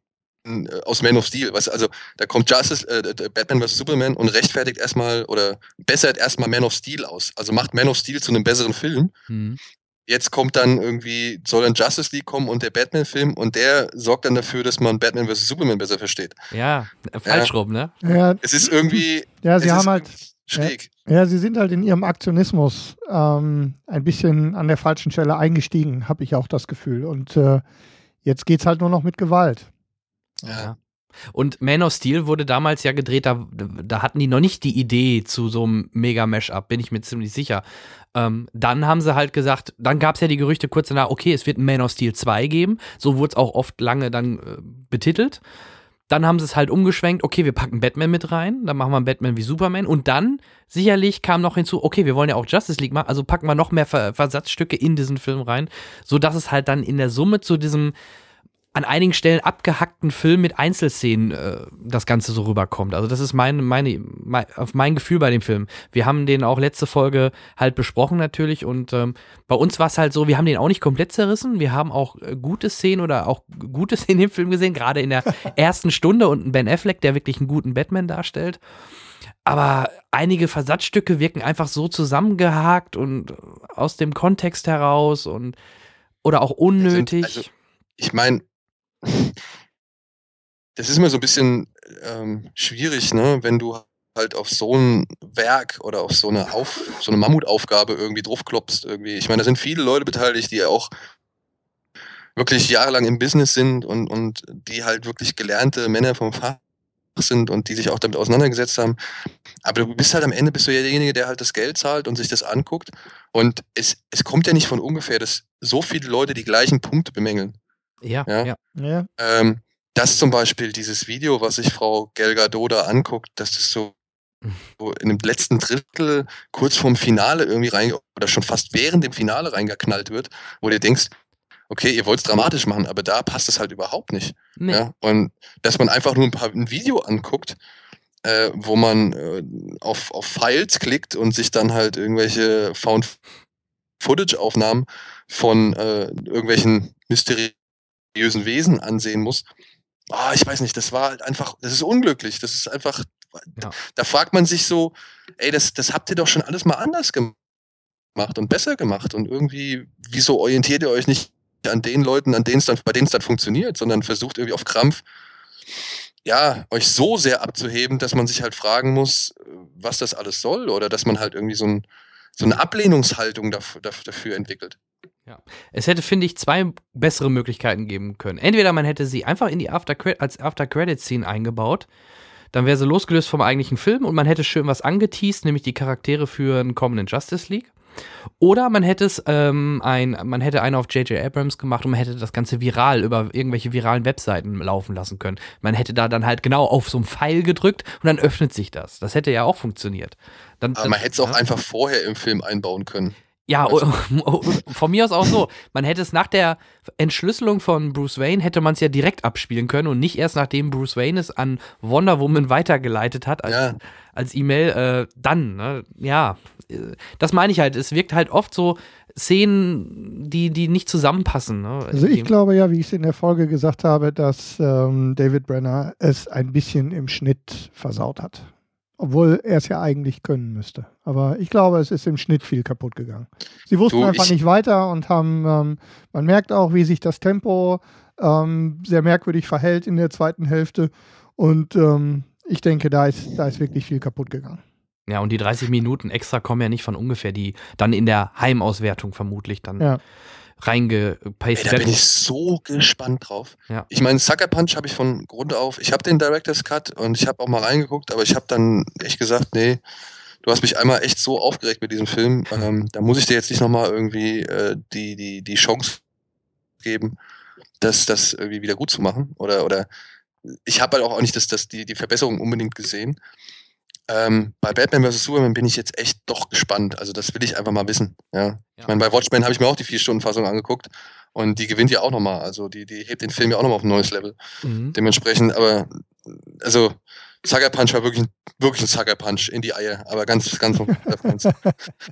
aus Man of Steel. Weißt, also da kommt Justice, äh, Batman vs. Superman und rechtfertigt erstmal oder bessert erstmal Man of Steel aus. Also macht Man of Steel zu einem besseren Film. Mhm jetzt kommt dann irgendwie, soll dann Justice League kommen und der Batman-Film und der sorgt dann dafür, dass man Batman vs. Superman besser versteht. Ja, falsch ja. rum, ne? Ja. Es ist irgendwie. Ja, sie haben halt. Schräg. Ja, ja, sie sind halt in ihrem Aktionismus ähm, ein bisschen an der falschen Stelle eingestiegen, habe ich auch das Gefühl. Und äh, jetzt es halt nur noch mit Gewalt. Ja. Und Man of Steel wurde damals ja gedreht, da, da hatten die noch nicht die Idee zu so einem Mega-Mash-Up, bin ich mir ziemlich sicher. Ähm, dann haben sie halt gesagt, dann gab es ja die Gerüchte kurz danach, okay, es wird Man of Steel 2 geben. So wurde es auch oft lange dann äh, betitelt. Dann haben sie es halt umgeschwenkt, okay, wir packen Batman mit rein, dann machen wir Batman wie Superman und dann sicherlich kam noch hinzu, okay, wir wollen ja auch Justice League machen, also packen wir noch mehr Versatzstücke in diesen Film rein, sodass es halt dann in der Summe zu diesem an einigen Stellen abgehackten Film mit Einzelszenen äh, das Ganze so rüberkommt. Also das ist mein, meine, mein, auf mein Gefühl bei dem Film. Wir haben den auch letzte Folge halt besprochen natürlich und ähm, bei uns war es halt so, wir haben den auch nicht komplett zerrissen. Wir haben auch äh, gute Szenen oder auch gute Szenen im Film gesehen, gerade in der ersten Stunde und ein Ben Affleck, der wirklich einen guten Batman darstellt. Aber einige Versatzstücke wirken einfach so zusammengehakt und aus dem Kontext heraus und oder auch unnötig. Also, ich meine, das ist immer so ein bisschen ähm, schwierig, ne, wenn du halt auf so ein Werk oder auf so eine, auf, so eine Mammutaufgabe irgendwie draufklopfst. Irgendwie. Ich meine, da sind viele Leute beteiligt, die ja auch wirklich jahrelang im Business sind und, und die halt wirklich gelernte Männer vom Fach sind und die sich auch damit auseinandergesetzt haben. Aber du bist halt am Ende bist du ja derjenige, der halt das Geld zahlt und sich das anguckt. Und es, es kommt ja nicht von ungefähr, dass so viele Leute die gleichen Punkte bemängeln. Ja, ja. ja. Ähm, dass zum Beispiel dieses Video, was sich Frau Gelga Doda anguckt, dass das so, so in dem letzten Drittel kurz vorm Finale irgendwie rein oder schon fast während dem Finale reingeknallt wird, wo du denkst, okay, ihr wollt es dramatisch machen, aber da passt es halt überhaupt nicht. Nee. Ja? Und dass man einfach nur ein, paar, ein Video anguckt, äh, wo man äh, auf, auf Files klickt und sich dann halt irgendwelche Found Footage-Aufnahmen von äh, irgendwelchen mysteriösen mysteriösen Wesen ansehen muss. Oh, ich weiß nicht, das war halt einfach, das ist unglücklich. Das ist einfach, ja. da fragt man sich so, ey, das, das habt ihr doch schon alles mal anders gemacht und besser gemacht. Und irgendwie, wieso orientiert ihr euch nicht an den Leuten, an denen es dann, bei denen es dann funktioniert, sondern versucht irgendwie auf Krampf, ja, euch so sehr abzuheben, dass man sich halt fragen muss, was das alles soll, oder dass man halt irgendwie so, ein, so eine Ablehnungshaltung dafür, dafür entwickelt. Ja. Es hätte, finde ich, zwei bessere Möglichkeiten geben können. Entweder man hätte sie einfach in die After als After-Credit-Scene eingebaut, dann wäre sie losgelöst vom eigentlichen Film und man hätte schön was angeteased, nämlich die Charaktere für einen kommenden Justice League. Oder man hätte es ähm, ein, man hätte einen auf J.J. Abrams gemacht und man hätte das Ganze viral über irgendwelche viralen Webseiten laufen lassen können. Man hätte da dann halt genau auf so einen Pfeil gedrückt und dann öffnet sich das. Das hätte ja auch funktioniert. Dann, Aber man hätte es auch einfach vorher im Film einbauen können. Ja, oh, oh, von mir aus auch so. Man hätte es nach der Entschlüsselung von Bruce Wayne, hätte man es ja direkt abspielen können und nicht erst nachdem Bruce Wayne es an Wonder Woman weitergeleitet hat als, Ja. als E-Mail, äh, dann. Ne? Ja, äh, das meine ich halt. Es wirkt halt oft so Szenen, die, die nicht zusammenpassen. Ne? Also ich glaube ja, wie ich es in der Folge gesagt habe, dass ähm, David Brenner es ein bisschen im Schnitt versaut hat. Obwohl er es ja eigentlich können müsste. Aber ich glaube, es ist im Schnitt viel kaputt gegangen. Sie wussten Du, einfach ich- nicht weiter und haben, ähm, man merkt auch, wie sich das Tempo ähm, sehr merkwürdig verhält in der zweiten Hälfte. Und ähm, ich denke, da ist, da ist wirklich viel kaputt gegangen. Ja, und die 30 Minuten extra kommen ja nicht von ungefähr, die dann in der Heimauswertung vermutlich dann Ja. Reingepastet da bin ich so gespannt drauf. Ja. Ich meine, Sucker Punch habe ich von Grund auf. Ich habe den Director's Cut und ich habe auch mal reingeguckt, aber ich habe dann echt gesagt, nee, du hast mich einmal echt so aufgeregt mit diesem Film. Ähm, da muss ich dir jetzt nicht nochmal irgendwie äh, die, die, die Chance geben, das, das irgendwie wieder gut zu machen. Oder, oder ich habe halt auch nicht das, das, die, die Verbesserung unbedingt gesehen. Ähm, bei Batman vs. Superman bin ich jetzt echt doch gespannt. Also das will ich einfach mal wissen. Ja. Ja. Ich meine, bei Watchmen habe ich mir auch die Vier-Stunden-Fassung angeguckt und die gewinnt ja auch nochmal. Also die, die hebt den Film ja auch nochmal auf ein neues Level. Mhm. Dementsprechend, aber also Sucker Punch war wirklich, ein- wirklich ein Sucker Punch in die Eier, aber ganz, ganz, ganz Ja,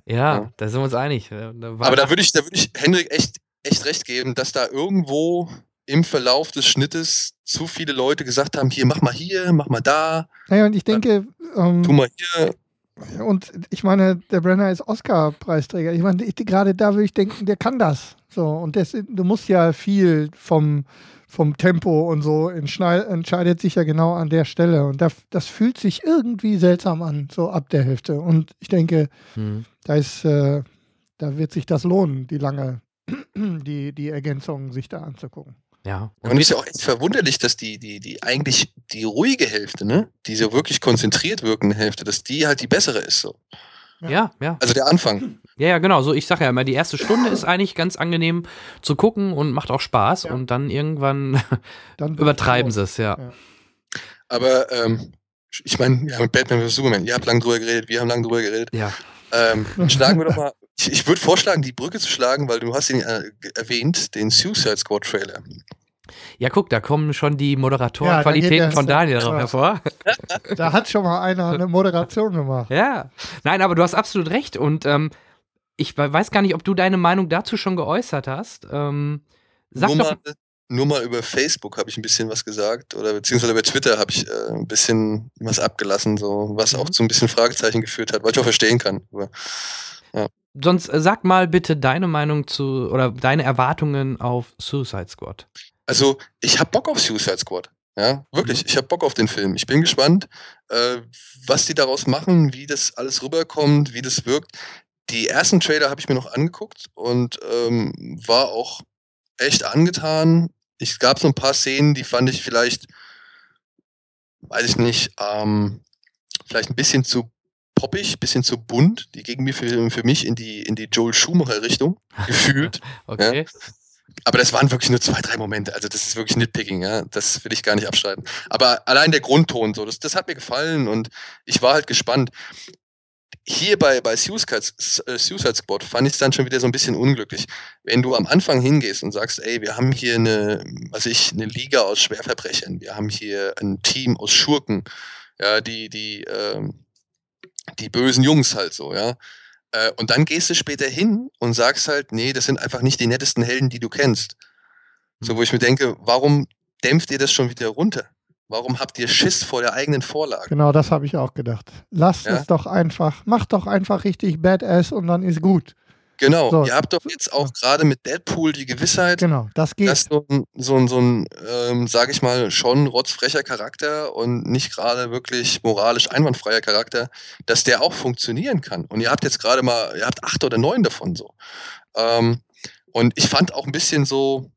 Ja. da sind wir uns einig. Da Aber da würde ich, da würde ich Hendrik echt, echt recht geben, dass da irgendwo im Verlauf des Schnittes zu viele Leute gesagt haben, hier, mach mal hier, mach mal da, Naja, und ich denke, ähm, tu mal hier. Und ich meine, der Brenner ist Oscar-Preisträger. Ich meine, ich, gerade da würde ich denken, der kann das. So, und das, du musst ja viel vom, vom Tempo und so entscheidet sich ja genau an der Stelle. Und das, das fühlt sich irgendwie seltsam an, so ab der Hälfte. Und ich denke, Mhm. da ist, äh, da wird sich das lohnen, die lange, die, die Ergänzungen sich da anzugucken. Ja. Und es ist ja auch echt verwunderlich, dass die, die, die eigentlich die ruhige Hälfte, ne, die so wirklich konzentriert wirkende Hälfte, dass die halt die bessere ist. So. ja, ja. Also der Anfang. Ja, ja, genau. So, ich sage ja immer, die erste Stunde ist eigentlich ganz angenehm zu gucken und macht auch Spaß. Ja. Und dann irgendwann Dann übertreiben sie es, ja. Ja. Aber ähm, ich meine, ja, mit Batman vs. Superman, ihr habt lange drüber geredet, wir haben lange drüber geredet. Ja. Ähm, schlagen wir doch mal. Ich, ich würde vorschlagen, die Brücke zu schlagen, weil du hast ihn äh, erwähnt, den Suicide Squad Trailer. Ja, guck, da kommen schon die Ja, da Moderatorenqualitäten der- von Daniel drauf Ja. hervor. Da hat schon mal einer eine Moderation gemacht. Ja. Nein, aber du hast absolut recht. Und ähm, ich we- weiß gar nicht, ob du deine Meinung dazu schon geäußert hast. Ähm, sag nur, doch. mal, nur mal über Facebook habe ich ein bisschen was gesagt oder beziehungsweise über Twitter habe ich äh, ein bisschen was abgelassen, so was auch Mhm. zu ein bisschen Fragezeichen geführt hat, weil ich auch verstehen kann. Aber, Sonst äh, sag mal bitte deine Meinung zu oder deine Erwartungen auf Suicide Squad. also ich habe Bock auf Suicide Squad. Ja, wirklich. Ich habe Bock auf den Film. Ich bin gespannt, äh, was die daraus machen, wie das alles rüberkommt, wie das wirkt. Die ersten Trailer habe ich mir noch angeguckt und ähm, war auch echt angetan. Es gab so ein paar Szenen, die fand ich vielleicht, weiß ich nicht, ähm, vielleicht ein bisschen zu poppig, bisschen zu bunt. Die gingen mir für, für mich in die, in die Joel Schumacher-Richtung gefühlt. Okay. Aber das waren wirklich nur zwei, drei Momente. Also das ist wirklich Nitpicking, ja. Das will ich gar nicht abstreiten. Aber allein der Grundton, so, das, das hat mir gefallen und ich war halt gespannt. Hier bei, bei Suicide, äh, Suicide Squad fand ich es dann schon wieder so ein bisschen unglücklich. Wenn du am Anfang hingehst und sagst, ey, wir haben hier eine, was ich, eine Liga aus Schwerverbrechern, wir haben hier ein Team aus Schurken, ja, die, die, ähm, die bösen Jungs halt so, ja. Äh, und dann gehst du später hin und sagst halt, nee, das sind einfach nicht die nettesten Helden, die du kennst. So, wo ich mir denke, warum dämpft ihr das schon wieder runter? Warum habt ihr Schiss vor der eigenen Vorlage? Genau, das habe ich auch gedacht. Lasst Ja. es doch einfach, macht doch einfach richtig Badass und dann ist gut. Genau, So. ihr habt doch jetzt auch gerade mit Deadpool die Gewissheit, Genau, das geht. dass so ein, so ein, so ein ähm, sage ich mal, schon rotzfrecher Charakter und nicht gerade wirklich moralisch einwandfreier Charakter, dass der auch funktionieren kann. Und ihr habt jetzt gerade mal, ihr habt acht oder neun davon so. Ähm, und ich fand auch ein bisschen so,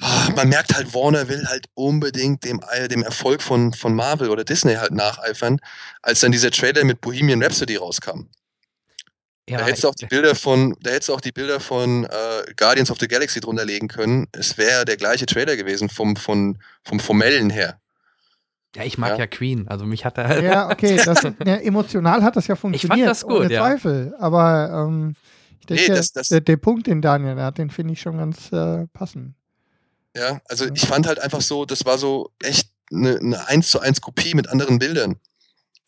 ah, man merkt halt, Warner will halt unbedingt dem, äh, dem Erfolg von, von Marvel oder Disney halt nacheifern, als dann dieser Trailer mit Bohemian Rhapsody rauskam. Ja, da hättest du auch die Bilder von, da hättest du auch die Bilder von äh, Guardians of the Galaxy drunter legen können. Es wäre der gleiche Trailer gewesen vom, von, vom formellen her. ja, ich mag ja. Ja. Queen. Also mich hat er. Ja, okay, das, ja, emotional hat das ja funktioniert. das gut, ohne ja. Zweifel. Aber ähm, Ich denke, Nee, das- das- der, der Punkt, den Daniel hat, den finde ich schon ganz äh, passend. Ja, also ich fand halt einfach so, das war so echt eine, eine 1 zu 1 Kopie mit anderen Bildern.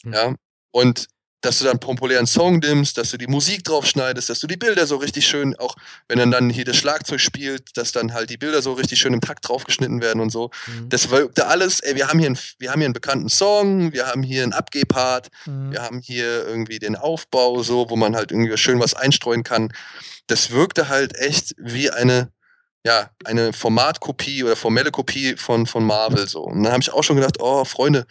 Hm. Ja, und dass du dann einen populären Song nimmst, dass du die Musik drauf schneidest, dass du die Bilder so richtig schön, auch wenn dann, dann hier das Schlagzeug spielt, dass dann halt die Bilder so richtig schön im Takt draufgeschnitten werden und so. Mhm. Das wirkte alles, ey, wir haben hier einen, wir haben hier einen bekannten Song, wir haben hier einen Abgehpart, Mhm. wir haben hier irgendwie den Aufbau, so, wo man halt irgendwie schön was einstreuen kann. Das wirkte halt echt wie eine, ja, eine Formatkopie oder formelle Kopie von, von Marvel, so. Und dann habe ich auch schon gedacht, oh, Freunde,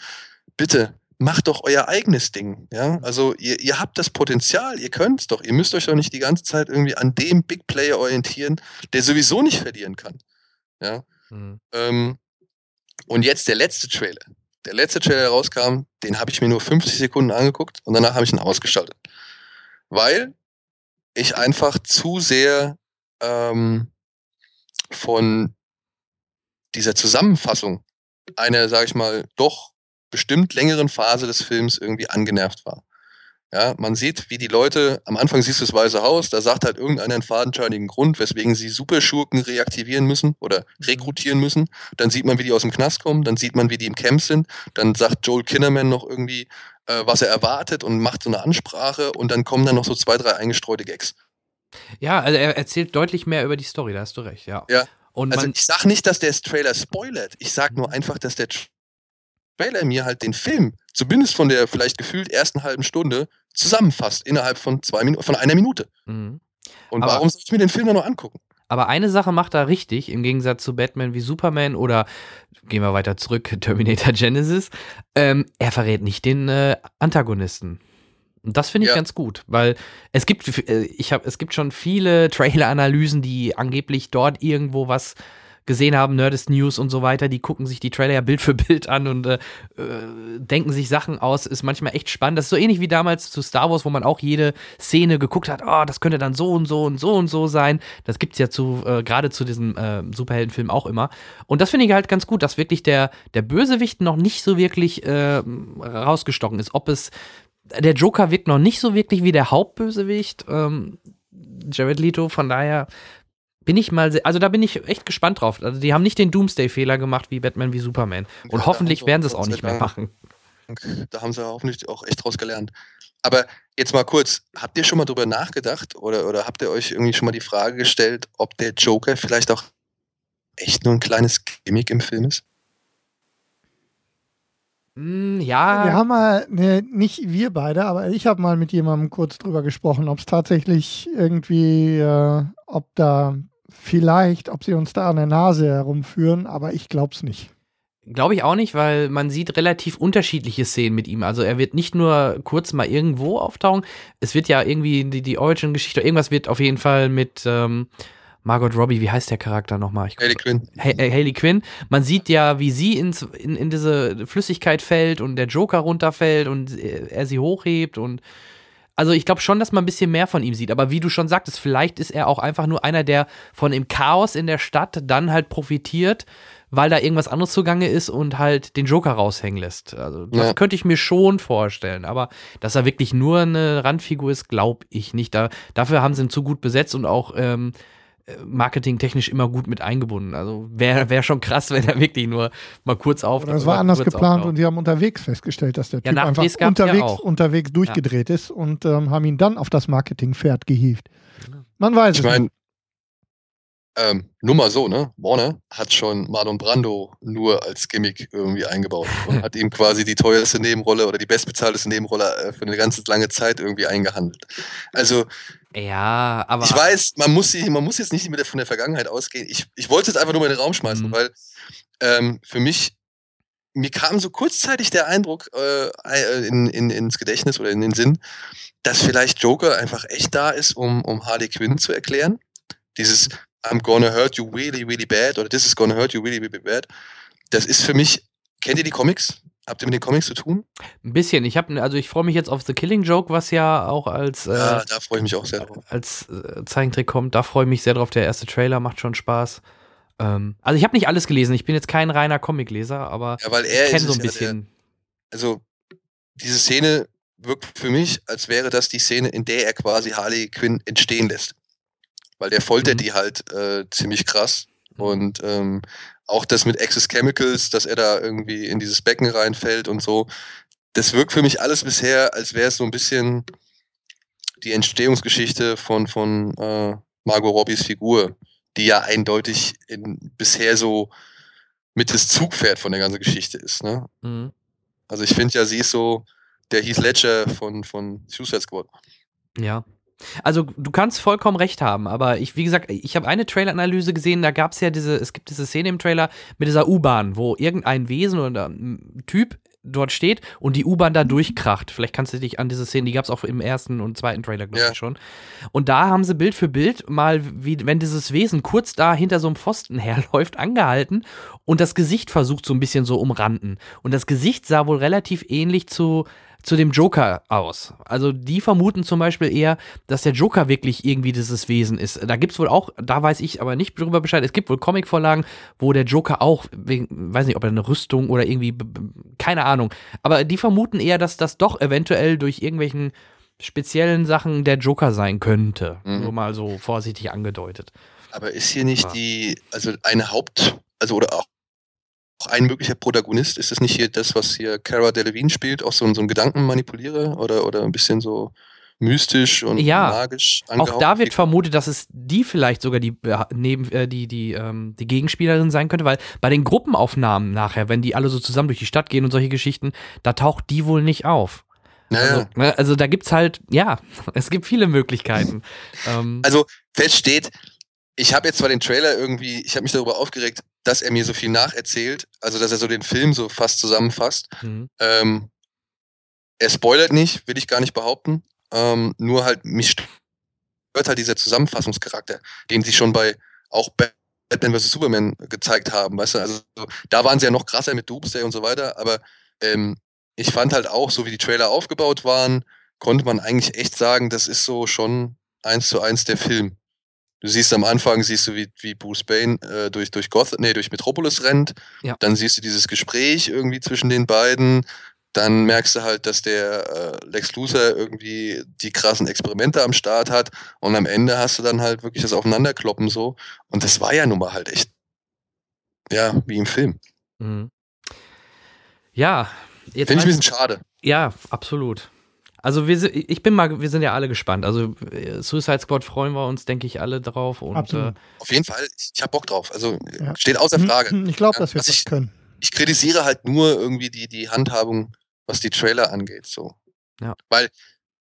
bitte, macht doch euer eigenes Ding, ja. Also, ihr, ihr habt das Potenzial, ihr könnt's doch. Ihr müsst euch doch nicht die ganze Zeit irgendwie an dem Big Player orientieren, der sowieso nicht verlieren kann, ja. Mhm. Ähm, und jetzt der letzte Trailer. Der letzte Trailer, der rauskam, den habe ich mir nur 50 Sekunden angeguckt und danach habe ich ihn ausgeschaltet. Weil ich einfach zu sehr ähm, von dieser Zusammenfassung einer, sage ich mal, doch bestimmt längeren Phase des Films irgendwie angenervt war. Ja, man sieht, wie die Leute, am Anfang siehst du das Weiße Haus, da sagt halt irgendeiner einen fadenscheinigen Grund, weswegen sie Superschurken reaktivieren müssen oder rekrutieren müssen. Dann sieht man, wie die aus dem Knast kommen, dann sieht man, wie die im Camp sind. Dann sagt Joel Kinnaman noch irgendwie, äh, was er erwartet und macht so eine Ansprache und dann kommen dann noch so zwei, drei eingestreute Gags. Ja, also er erzählt deutlich mehr über die Story, da hast du recht, ja. Ja. Und Also ich sag nicht, dass der Trailer spoilert. Ich sag nur einfach, dass der Trailer mir halt den Film, zumindest von der vielleicht gefühlt ersten halben Stunde, zusammenfasst innerhalb von zwei Minuten, von einer Minute. Mhm. Und Aber- warum soll ich mir den Film dann noch angucken? Aber eine Sache macht er richtig, im Gegensatz zu Batman wie Superman oder gehen wir weiter zurück, Terminator Genesis. Ähm, er verrät nicht den äh, Antagonisten. Und das finde ich Ja. ganz gut, weil es gibt, äh, ich hab, es gibt schon viele Trailer-Analysen, die angeblich dort irgendwo was gesehen haben, Nerdist News und so weiter, die gucken sich die Trailer ja Bild für Bild an und äh, äh, denken sich Sachen aus, ist manchmal echt spannend. Das ist so ähnlich wie damals zu Star Wars, wo man auch jede Szene geguckt hat, oh, das könnte dann so und so und so und so sein. Das gibt's ja zu, äh, gerade zu diesem äh, Superheldenfilm auch immer. Und das finde ich halt ganz gut, dass wirklich der, der Bösewicht noch nicht so wirklich äh, rausgestochen ist. Ob es, der Joker wirkt noch nicht so wirklich wie der Hauptbösewicht, ähm, Jared Leto, von daher bin ich mal, also da bin ich echt gespannt drauf. Also die haben nicht den Doomsday-Fehler gemacht wie Batman wie Superman. Und Ja, hoffentlich werden sie es auch nicht mehr machen. Da haben sie hoffentlich auch echt draus gelernt. Aber jetzt mal kurz, habt ihr schon mal drüber nachgedacht oder, oder habt ihr euch irgendwie schon mal die Frage gestellt, ob der Joker vielleicht auch echt nur ein kleines Gimmick im Film ist? Mm, ja, Wir haben mal, ne, nicht wir beide, aber ich habe mal mit jemandem kurz drüber gesprochen, ob es tatsächlich irgendwie, äh, ob da vielleicht, ob sie uns da an der Nase herumführen, aber ich glaube es nicht. Glaube ich auch nicht, weil man sieht relativ unterschiedliche Szenen mit ihm. Also er wird nicht nur kurz mal irgendwo auftauchen, es wird ja irgendwie die, die Origin-Geschichte, irgendwas wird auf jeden Fall mit ähm, Margot Robbie, wie heißt der Charakter nochmal? Ich Harley Quinn. Ha äh, Haley Quinn. Man sieht ja, wie sie ins, in, in diese Flüssigkeit fällt und der Joker runterfällt und äh, er sie hochhebt und also ich glaube schon, dass man ein bisschen mehr von ihm sieht. Aber wie du schon sagtest, vielleicht ist er auch einfach nur einer, der von dem Chaos in der Stadt dann halt profitiert, weil da irgendwas anderes zugange ist und halt den Joker raushängen lässt. Also das Ja. könnte ich mir schon vorstellen. Aber dass er wirklich nur eine Randfigur ist, glaube ich nicht. Da, dafür haben sie ihn zu gut besetzt und auch ähm, äh, marketingtechnisch immer gut mit eingebunden. Also wäre wär schon krass, wenn er wirklich nur mal kurz auf. Oder es war anders geplant auftaucht. und sie haben unterwegs festgestellt, dass der Ja, Typ einfach ja unterwegs, auch. unterwegs durchgedreht ist und ähm, haben ihn dann auf das Marketingpferd gehievt. Man weiß Ich es nicht. Ähm, nur mal so, ne? Warner hat schon Marlon Brando nur als Gimmick irgendwie eingebaut und hat ihm quasi die teuerste Nebenrolle oder die bestbezahlteste Nebenrolle äh, für eine ganze lange Zeit irgendwie eingehandelt. Also, Ja, aber. ich weiß, man muss, sie, man muss jetzt nicht der, von der Vergangenheit ausgehen. Ich, ich wollte es jetzt einfach nur mal in den Raum schmeißen, Mhm. weil ähm, für mich, mir kam so kurzzeitig der Eindruck äh, äh, in, in, ins Gedächtnis oder in den Sinn, dass vielleicht Joker einfach echt da ist, um, um Harley Quinn zu erklären. Dieses I'm gonna hurt you really, really bad oder This is gonna hurt you really, really bad. Das ist für mich, kennt ihr die Comics? Habt ihr mit den Comics zu tun? Ein bisschen. Ich habe, also ich freue mich jetzt auf The Killing Joke, was ja auch als, äh, ja, da freue ich mich auch sehr drauf. als äh, Zeichentrick kommt. Da freue ich mich sehr drauf. Der erste Trailer macht schon Spaß. Ähm, also ich habe nicht alles gelesen. Ich bin jetzt kein reiner Comicleser, aber Ja, weil ich er kenne ist so ein ja, bisschen. Der, also, diese Szene, wirkt für mich, als wäre das die Szene, in der er quasi Harley Quinn entstehen lässt. Weil der foltert Mhm. die halt äh, ziemlich krass. Und ähm, auch das mit Access Chemicals, dass er da irgendwie in dieses Becken reinfällt und so. Das wirkt für mich alles bisher, als wäre es so ein bisschen die Entstehungsgeschichte von, von äh, Margot Robbies Figur, die ja eindeutig in, bisher so mit das Zugpferd von der ganzen Geschichte ist. Ne? Mhm. Also ich finde ja, sie ist so der Heath Ledger von, von Suicide Squad. Ja. Also du kannst vollkommen recht haben, aber ich, wie gesagt, ich habe eine Trailer-Analyse gesehen, da gab es ja diese, es gibt diese Szene im Trailer mit dieser U-Bahn, wo irgendein Wesen oder ein Typ dort steht und die U-Bahn da durchkracht. Vielleicht kannst du dich an diese Szene, die gab es auch im ersten und zweiten Trailer, glaube Ja. ich schon. Und da haben sie Bild für Bild mal, wie wenn dieses Wesen kurz da hinter so einem Pfosten herläuft, angehalten und das Gesicht versucht so ein bisschen so umranden. Und das Gesicht sah wohl relativ ähnlich zu, zu dem Joker aus. Also die vermuten zum Beispiel eher, dass der Joker wirklich irgendwie dieses Wesen ist. Da gibt es wohl auch, da weiß ich aber nicht drüber Bescheid, es gibt wohl Comicvorlagen, wo der Joker auch, wegen, weiß nicht, ob er eine Rüstung oder irgendwie, keine Ahnung. Aber die vermuten eher, dass das doch eventuell durch irgendwelchen speziellen Sachen der Joker sein könnte. Mhm. Nur mal so vorsichtig angedeutet. Aber ist hier nicht Ja. die, also eine Haupt, also oder auch ein möglicher Protagonist, ist das nicht hier das, was hier Cara Delevingne spielt, auch so, ein- so ein Gedankenmanipulierer oder, oder ein bisschen so mystisch und Ja, magisch Auch da wird vermutet, dass es die vielleicht sogar die äh, neben äh, die die ähm, die Gegenspielerin sein könnte, weil bei den Gruppenaufnahmen nachher, wenn die alle so zusammen durch die Stadt gehen und solche Geschichten, da taucht die wohl nicht auf. Naja, Also, ne, also da gibt's halt, ja, es gibt viele Möglichkeiten. ähm, Also fest steht, ich habe jetzt zwar den Trailer irgendwie, ich habe mich darüber aufgeregt, dass er mir so viel nacherzählt, also dass er so den Film so fast zusammenfasst. hm, Ähm, er spoilert nicht, will ich gar nicht behaupten. Ähm, nur halt, mich stört halt dieser Zusammenfassungscharakter, den sie schon bei auch Batman vs. Superman gezeigt haben, weißt du, also da waren sie ja noch krasser mit Doomsday und so weiter, aber ähm, ich fand halt auch, so wie die Trailer aufgebaut waren, konnte man eigentlich echt sagen, das ist so schon eins zu eins der Film. Du siehst am Anfang, siehst du, wie, wie Bruce Wayne äh, durch, durch Gotham, nee, durch Metropolis rennt. Ja. Dann siehst du dieses Gespräch irgendwie zwischen den beiden. Dann merkst du halt, dass der äh, Lex Luthor irgendwie die krassen Experimente am Start hat. Und am Ende hast du dann halt wirklich das Aufeinanderkloppen so. Und das war ja nun mal halt echt, ja, wie im Film. hm. Ja, Finde ich ein bisschen schade. ja, absolut. Also wir, ich bin mal, wir sind ja alle gespannt. Also äh, Suicide Squad freuen wir uns, denke ich, alle drauf. Und äh, Absolut. Auf jeden Fall, ich, ich habe Bock drauf. Also Ja. steht außer Frage. Hm, Ich glaube, dass wir das ich- können. ich kritisiere halt nur irgendwie die, die Handhabung, was die Trailer angeht. So. Ja. Weil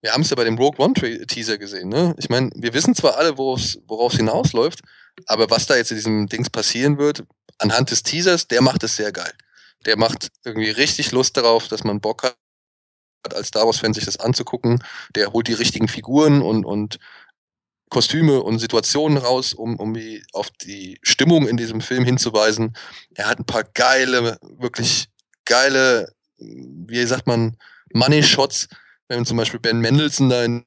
wir haben es ja bei dem Rogue One Teaser gesehen. Ne? Ich meine, wir wissen zwar alle, worauf es hinausläuft, aber was da jetzt in diesem Dings passieren wird, anhand des Teasers, der macht es sehr geil. Der macht irgendwie richtig Lust darauf, dass man Bock hat, als Star Wars-Fan sich das anzugucken. Der holt die richtigen Figuren und, und Kostüme und Situationen raus, um, um die, auf die Stimmung in diesem Film hinzuweisen. Er hat ein paar geile, wirklich geile, wie sagt man, Money-Shots, wenn zum Beispiel Ben Mendelssohn da in,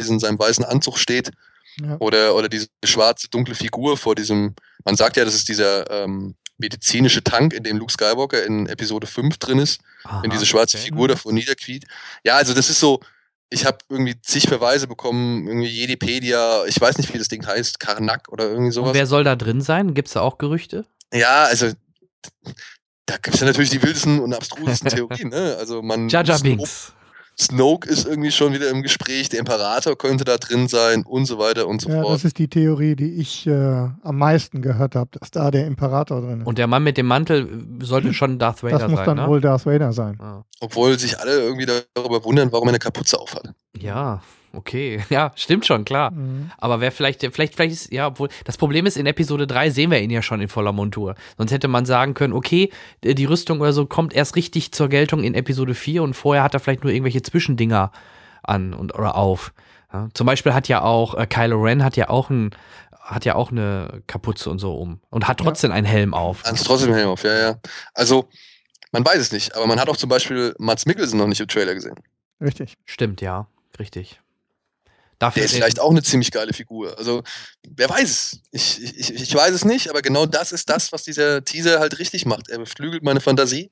in seinem weißen Anzug steht Ja. oder, oder diese schwarze, dunkle Figur vor diesem, man sagt ja, das ist dieser ähm, medizinische Tank, in dem Luke Skywalker in Episode 5 drin ist, aha, wenn diese schwarze okay. Figur davor niederquiet. Ja, also das ist so, ich habe irgendwie zig Verweise bekommen, irgendwie Jedipedia, ich weiß nicht, wie das Ding heißt, Karnak oder irgendwie Und sowas. wer soll da drin sein? Gibt es da auch Gerüchte? Ja, also da gibt es ja natürlich die wildesten und abstrusesten Theorien. Ne? Also man Jaja Binks. Snoke ist irgendwie schon wieder im Gespräch, der Imperator könnte da drin sein und so weiter und so Ja, fort. das ist die Theorie, die ich äh, am meisten gehört habe, dass da der Imperator drin ist. Und der Mann mit dem Mantel sollte schon Darth Vader das muss sein, dann ne? wohl Darth Vader sein. Ah. Obwohl sich alle irgendwie darüber wundern, warum er eine Kapuze aufhat. Ja, okay. Ja, stimmt schon, klar. Mhm. Aber wer vielleicht, vielleicht, vielleicht ist, ja, obwohl, das Problem ist, in Episode 3 sehen wir ihn ja schon in voller Montur. Sonst hätte man sagen können, okay, die Rüstung oder so kommt erst richtig zur Geltung in Episode 4 und vorher hat er vielleicht nur irgendwelche Zwischendinger an und oder auf. Ja, zum Beispiel hat ja auch, äh, Kylo Ren hat ja auch ein, hat ja auch eine Kapuze und so um und hat trotzdem einen Helm auf. Hans trotzdem Helm auf, ja, ja. Also, man weiß es nicht, aber man hat auch zum Beispiel Mats Mikkelsen noch nicht im Trailer gesehen. Richtig. Stimmt, ja, richtig. Dafür Der ist vielleicht auch eine ziemlich geile Figur. Also, wer weiß es? Ich, ich, ich weiß es nicht, aber genau das ist das, was dieser Teaser halt richtig macht. Er beflügelt meine Fantasie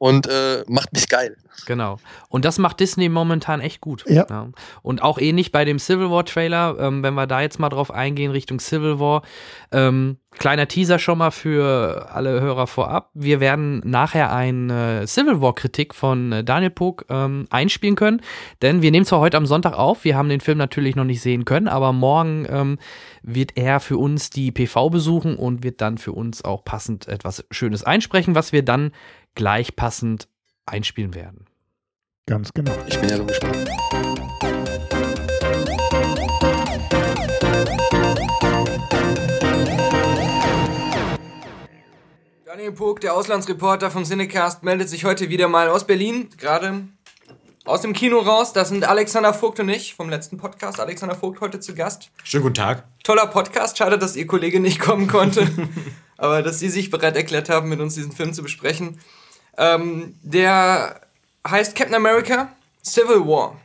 und äh, macht mich geil. Genau. Und das macht Disney momentan echt gut. Ja. Und auch ähnlich bei dem Civil War Trailer, ähm, wenn wir da jetzt mal drauf eingehen, Richtung Civil War. Ähm, kleiner Teaser schon mal für alle Hörer vorab. Wir werden nachher eine Civil War Kritik von äh, Daniel Pog ähm, einspielen können, denn wir nehmen zwar heute am Sonntag auf, wir haben den Film natürlich noch nicht sehen können, aber morgen ähm, wird er für uns die PV besuchen und wird dann für uns auch passend etwas Schönes einsprechen, was wir dann gleich passend einspielen werden. Ganz genau. Ich bin ja so gespannt. Daniel Pog, der Auslandsreporter vom Cinecast, meldet sich heute wieder mal aus Berlin, gerade aus dem Kino raus. Das sind Alexander Vogt und ich vom letzten Podcast. Alexander Vogt heute zu Gast. Schönen guten Tag. Toller Podcast. Schade, dass Ihr Kollege nicht kommen konnte. Aber dass Sie sich bereit erklärt haben, mit uns diesen Film zu besprechen. Ähm, der heißt Captain America Civil War.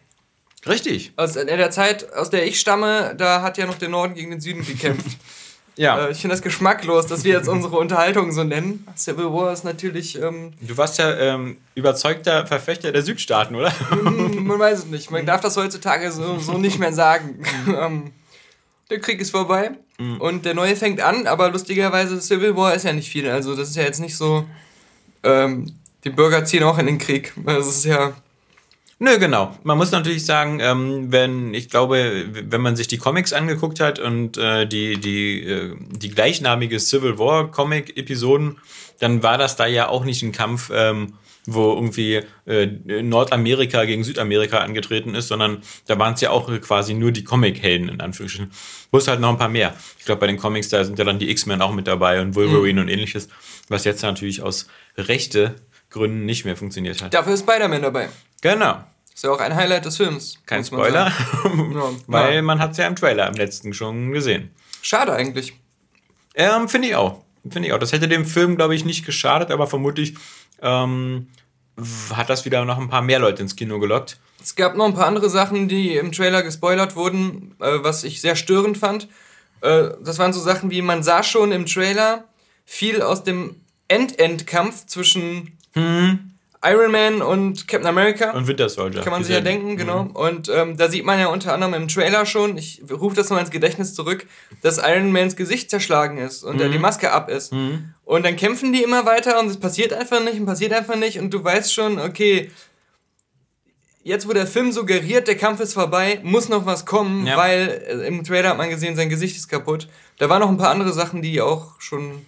Richtig. Aus der Zeit, aus der ich stamme, da hat ja noch der Norden gegen den Süden gekämpft. Ja. Äh, ich finde das geschmacklos, dass wir jetzt unsere Unterhaltung so nennen. Civil War ist natürlich, ähm, Du warst ja ähm, überzeugter Verfechter der Südstaaten, oder? hm, man weiß es nicht. Man darf das heutzutage so, so nicht mehr sagen. ähm, der Krieg ist vorbei und der neue fängt an, aber lustigerweise Civil War ist ja nicht viel. Also das ist ja jetzt nicht so, ähm, die Bürger ziehen auch in den Krieg. Das ist ja, Nö, genau. Man muss natürlich sagen, ähm, wenn, ich glaube, wenn man sich die Comics angeguckt hat und äh, die, die, äh, die gleichnamige Civil War Comic-Episoden, dann war das da ja auch nicht ein Kampf, ähm, wo irgendwie äh, Nordamerika gegen Südamerika angetreten ist, sondern da waren es ja auch quasi nur die Comic-Helden, in Anführungsstrichen. Plus halt noch ein paar mehr. Ich glaube, bei den Comics, da sind ja dann die X-Men auch mit dabei und Wolverine und ähnliches, was jetzt natürlich aus rechte Gründen nicht mehr funktioniert hat. dafür ist Spider-Man dabei. Genau. Ist ja auch ein Highlight des Films. Kein man Spoiler. Ja. weil man hat es ja im Trailer im letzten schon gesehen. Schade eigentlich. Ähm, Finde ich auch. Finde ich auch. Das hätte dem Film, glaube ich, nicht geschadet, aber vermutlich ähm, hat das wieder noch ein paar mehr Leute ins Kino gelockt. Es gab noch ein paar andere Sachen, die im Trailer gespoilert wurden, äh, was ich sehr störend fand. Äh, das waren so Sachen wie, man sah schon im Trailer viel aus dem End-End-Kampf zwischen Iron Man und Captain America. Und Winter Soldier. Kann man sich ja denken, genau. Und ähm, da sieht man ja unter anderem im Trailer schon, ich rufe das noch ins Gedächtnis zurück, dass Iron Mans Gesicht zerschlagen ist und er die Maske ab ist. Und dann kämpfen die immer weiter und es passiert einfach nicht und passiert einfach nicht und du weißt schon, okay, jetzt wo der Film suggeriert, der Kampf ist vorbei, muss noch was kommen, Ja. weil äh, im Trailer hat man gesehen, sein Gesicht ist kaputt. Da waren noch ein paar andere Sachen, die auch schon.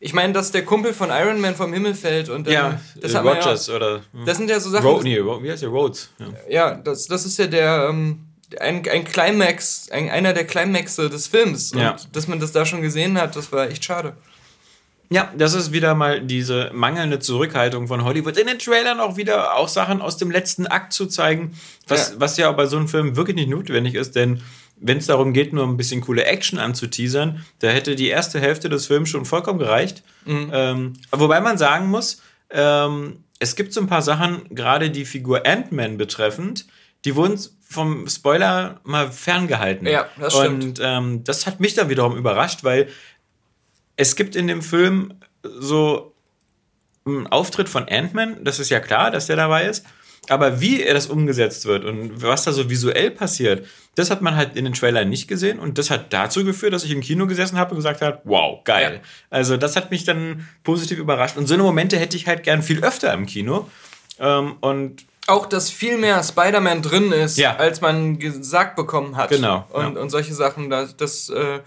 Ich meine, dass der Kumpel von Iron Man vom Himmel fällt und dann, Ja, das äh, hat Rogers ja, oder. Das sind ja so Sachen. Ro nee, Ro wie heißt der? Rhodes. Ja. Ja, das, das ist ja der, ähm, ein, ein Climax, ein, einer der Climaxe des Films. Und Ja. dass man das da schon gesehen hat, das war echt schade. Ja, das ist wieder mal diese mangelnde Zurückhaltung von Hollywood. In den Trailern auch wieder auch Sachen aus dem letzten Akt zu zeigen, was Ja. ja, was ja bei so einem Film wirklich nicht notwendig ist, denn wenn es darum geht, nur ein bisschen coole Action anzuteasern, da hätte die erste Hälfte des Films schon vollkommen gereicht. Ähm, wobei man sagen muss, ähm, es gibt so ein paar Sachen, gerade die Figur Ant-Man betreffend, die wurden vom Spoiler mal ferngehalten. Ja, das stimmt. Und ähm, das hat mich dann wiederum überrascht, weil es gibt in dem Film so einen Auftritt von Ant-Man, das ist ja klar, dass der dabei ist. Aber wie er das umgesetzt wird und was da so visuell passiert, das hat man halt in den Trailern nicht gesehen. Und das hat dazu geführt, dass ich im Kino gesessen habe und gesagt habe, wow, geil. Ja. Also das hat mich dann positiv überrascht. Und so eine Momente hätte ich halt gern viel öfter im Kino. Ähm, und Auch, dass viel mehr Spider-Man drin ist, Ja. als man gesagt bekommen hat. Genau, Und, ja. und solche Sachen, das, das, äh,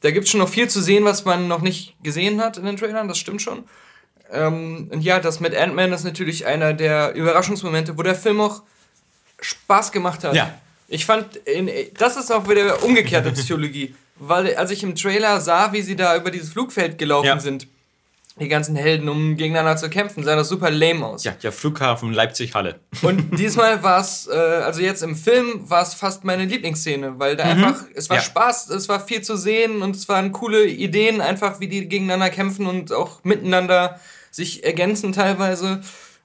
da gibt es schon noch viel zu sehen, was man noch nicht gesehen hat in den Trailern, das stimmt schon. Ähm, und ja, das mit Ant-Man ist natürlich einer der Überraschungsmomente, wo der Film auch Spaß gemacht hat. Ja. Ich fand, in, das ist auch wieder umgekehrte Psychologie. Weil als ich im Trailer sah, wie sie da über dieses Flugfeld gelaufen Ja. sind, die ganzen Helden, um gegeneinander zu kämpfen, sah das super lame aus. ja, der Flughafen Leipzig-Halle. Und diesmal war es, äh, also jetzt im Film war es fast meine Lieblingsszene, weil da einfach, es war Ja. Spaß, es war viel zu sehen und es waren coole Ideen, einfach wie die gegeneinander kämpfen und auch miteinander sich ergänzen teilweise.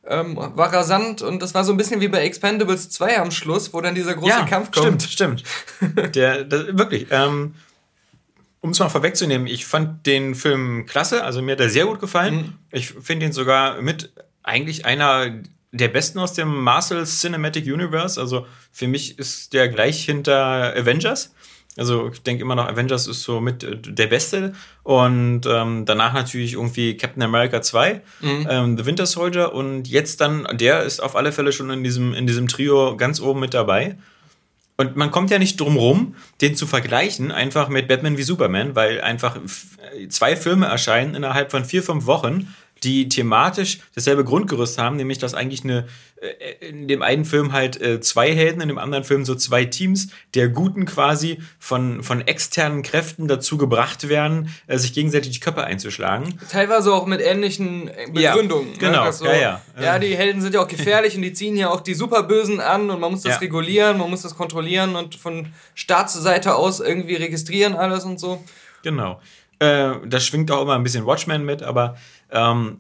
Ähm, war rasant und das war so ein bisschen wie bei Expendables 2 am Schluss, wo dann dieser große Kampf kommt. Stimmt, stimmt. Der, das, wirklich. Ähm, um es mal vorwegzunehmen, ich fand den Film klasse, also mir hat er sehr gut gefallen. Mhm. Ich finde ihn sogar mit eigentlich einer der besten aus dem Marvel Cinematic Universe. Also für mich ist der gleich hinter Avengers. Also ich denke immer noch, Avengers ist so mit äh, der Beste. Und ähm, danach natürlich irgendwie Captain America 2, mhm. ähm, The Winter Soldier. Und jetzt dann, der ist auf alle Fälle schon in diesem, in diesem Trio ganz oben mit dabei. Und man kommt ja nicht drum rum, den zu vergleichen, einfach mit Batman wie Superman, weil einfach zwei Filme erscheinen innerhalb von vier, fünf Wochen die thematisch dasselbe Grundgerüst haben, nämlich dass eigentlich eine, äh, in dem einen Film halt äh, zwei Helden, in dem anderen Film so zwei Teams der Guten quasi von, von externen Kräften dazu gebracht werden, äh, sich gegenseitig die Köpfe einzuschlagen. Teilweise auch mit ähnlichen Begründungen. Ja, genau, ne? so, ja, ja. Ja, die Helden sind ja auch gefährlich und die ziehen ja auch die Superbösen an und man muss das ja. regulieren, man muss das kontrollieren und von Staatsseite aus irgendwie registrieren alles und so. Genau. Äh, das schwingt auch immer ein bisschen Watchmen mit, aber ähm,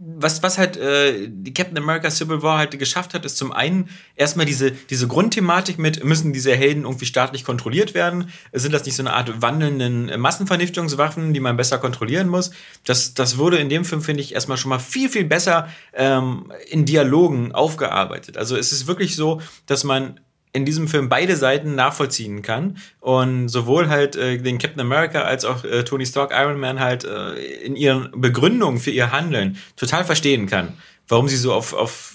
was, was halt äh, die Captain America Civil War halt geschafft hat, ist zum einen erstmal diese, diese Grundthematik mit, müssen diese Helden irgendwie staatlich kontrolliert werden? Sind das nicht so eine Art wandelnden Massenvernichtungswaffen, die man besser kontrollieren muss? Das, das wurde in dem Film, finde ich, erstmal schon mal viel, viel besser ähm, in Dialogen aufgearbeitet. Also es ist wirklich so, dass man in diesem Film beide Seiten nachvollziehen kann und sowohl halt äh, den Captain America als auch äh, Tony Stark Iron Man halt äh, in ihren Begründungen für ihr Handeln total verstehen kann, warum sie so auf, auf,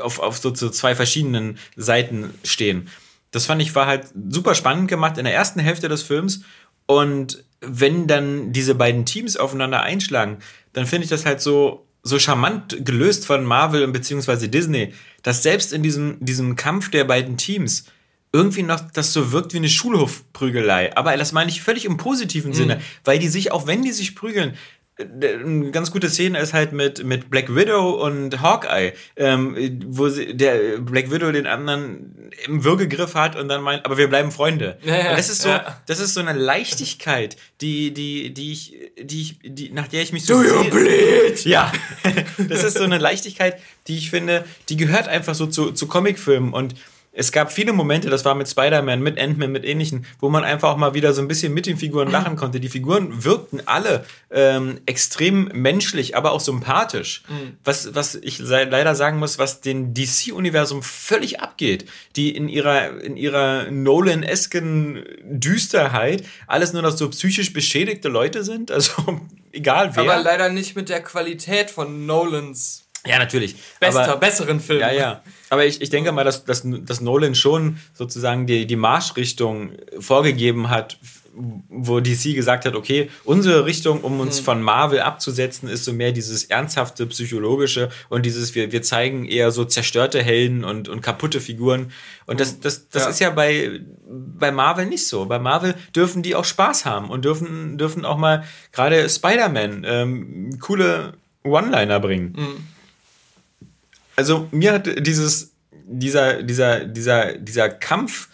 auf, auf so zu zwei verschiedenen Seiten stehen. Das fand ich war halt super spannend gemacht in der ersten Hälfte des Films und wenn dann diese beiden Teams aufeinander einschlagen, dann finde ich das halt so so charmant gelöst von Marvel bzw. Disney, dass selbst in diesem, diesem Kampf der beiden Teams irgendwie noch das so wirkt wie eine Schulhofprügelei. Aber das meine ich völlig im positiven mhm. Sinne, weil die sich, auch wenn die sich prügeln, eine ganz gute Szene ist halt mit, mit Black Widow und Hawkeye, ähm, wo sie, der Black Widow den anderen im Würgegriff hat und dann meint, aber wir bleiben Freunde. Ja, ja, das ist so, ja. das ist so eine Leichtigkeit, die, die, die ich, die ich, die, nach der ich mich so. Do you bleed? Ja. das ist so eine Leichtigkeit, die ich finde, die gehört einfach so zu, zu Comicfilmen und es gab viele Momente, das war mit Spider-Man, mit Ant-Man, mit ähnlichen, wo man einfach auch mal wieder so ein bisschen mit den Figuren lachen konnte. Die Figuren wirkten alle ähm, extrem menschlich, aber auch sympathisch. Mhm. Was, was ich leider sagen muss, was den DC-Universum völlig abgeht, die in ihrer, in ihrer Nolan-esken Düsterheit alles nur noch so psychisch beschädigte Leute sind. Also egal wer. Aber leider nicht mit der Qualität von Nolans ja, natürlich. Bester, aber, besseren Film. Ja, ja. Aber ich, ich denke mal, dass, dass, dass Nolan schon sozusagen die, die Marschrichtung vorgegeben hat, wo DC gesagt hat, okay, unsere Richtung, um uns mhm. von Marvel abzusetzen, ist so mehr dieses ernsthafte, psychologische und dieses, wir, wir zeigen eher so zerstörte Helden und, und kaputte Figuren. Und das, das, das ja. ist ja bei, bei Marvel nicht so. Bei Marvel dürfen die auch Spaß haben und dürfen, dürfen auch mal gerade Spider-Man ähm, coole One-Liner bringen. Mhm also mir hat dieses, dieser, dieser, dieser, dieser Kampf,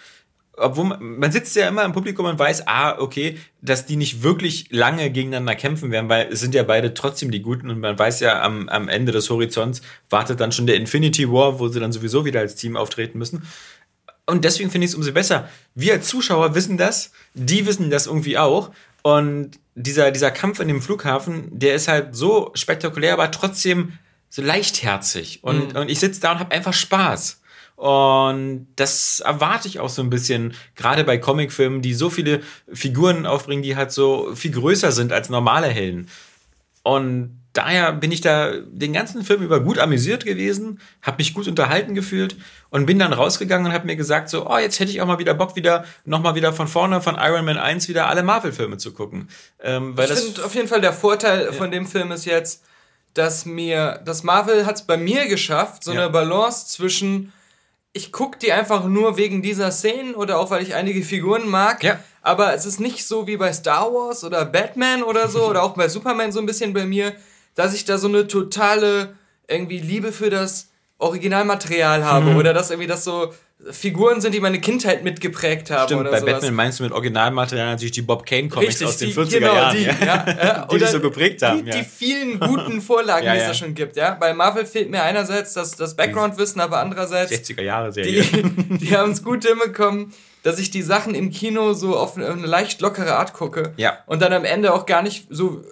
obwohl man, man sitzt ja immer im Publikum und weiß, ah, okay, dass die nicht wirklich lange gegeneinander kämpfen werden, weil es sind ja beide trotzdem die Guten und man weiß ja, am, am Ende des Horizonts wartet dann schon der Infinity War, wo sie dann sowieso wieder als Team auftreten müssen. Und deswegen finde ich es umso besser. Wir als Zuschauer wissen das, die wissen das irgendwie auch. Und dieser, dieser Kampf in dem Flughafen, der ist halt so spektakulär, aber trotzdem so leichtherzig. Und, mhm. und ich sitze da und habe einfach Spaß. Und das erwarte ich auch so ein bisschen, gerade bei Comicfilmen, die so viele Figuren aufbringen, die halt so viel größer sind als normale Helden. Und daher bin ich da den ganzen Film über gut amüsiert gewesen, habe mich gut unterhalten gefühlt und bin dann rausgegangen und habe mir gesagt, so, oh, jetzt hätte ich auch mal wieder Bock, wieder nochmal wieder von vorne von Iron Man 1 wieder alle Marvel-Filme zu gucken. Ähm, weil ich finde auf jeden Fall der Vorteil ja. von dem Film ist jetzt, dass mir, das Marvel hat es bei mir geschafft, so ja. eine Balance zwischen, ich gucke die einfach nur wegen dieser Szenen oder auch weil ich einige Figuren mag, ja. aber es ist nicht so wie bei Star Wars oder Batman oder so oder auch bei Superman so ein bisschen bei mir, dass ich da so eine totale irgendwie Liebe für das Originalmaterial habe mhm. oder dass irgendwie das so Figuren sind, die meine Kindheit mitgeprägt haben. Stimmt, bei sowas. Batman meinst du mit Originalmaterial natürlich die Bob Kane Comics aus den 40er genau, Jahren. Die, ja. Ja, die, die so geprägt haben. Die, ja. die vielen guten Vorlagen, die es da schon gibt. Ja? Bei Marvel fehlt mir einerseits das, das Background-Wissen, aber andererseits. 60er Jahre Serie. Die, die haben es gut hinbekommen, dass ich die Sachen im Kino so auf eine leicht lockere Art gucke. Ja. Und dann am Ende auch gar nicht so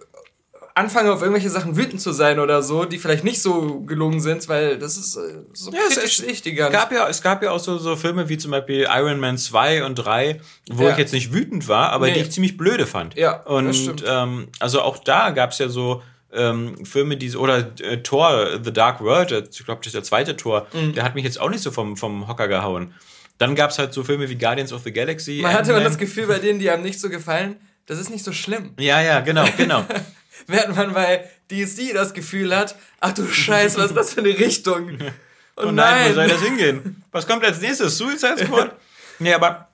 anfange auf irgendwelche Sachen wütend zu sein oder so, die vielleicht nicht so gelungen sind, weil das ist äh, so Ja, es, kritisch es, gar es gab ja, es gab ja auch so, so Filme wie zum Beispiel Iron Man 2 und 3, wo Ja. ich jetzt nicht wütend war, aber Nee. die ich ziemlich blöde fand. Ja, das und stimmt. ähm, also auch da gab es ja so ähm, Filme, die oder äh, Thor, The Dark World, ich glaube, das ist der zweite Tor, Mhm. der hat mich jetzt auch nicht so vom, vom Hocker gehauen. Dann gab es halt so Filme wie Guardians of the Galaxy. Man hatte immer das Gefühl bei denen, die einem nicht so gefallen, das ist nicht so schlimm. Ja, ja, genau, genau. Während man bei DC das Gefühl hat, ach du Scheiße, was ist das für eine Richtung? Oh, Oh nein, wo soll das hingehen? Was kommt als nächstes? Suicide Squad? nee, aber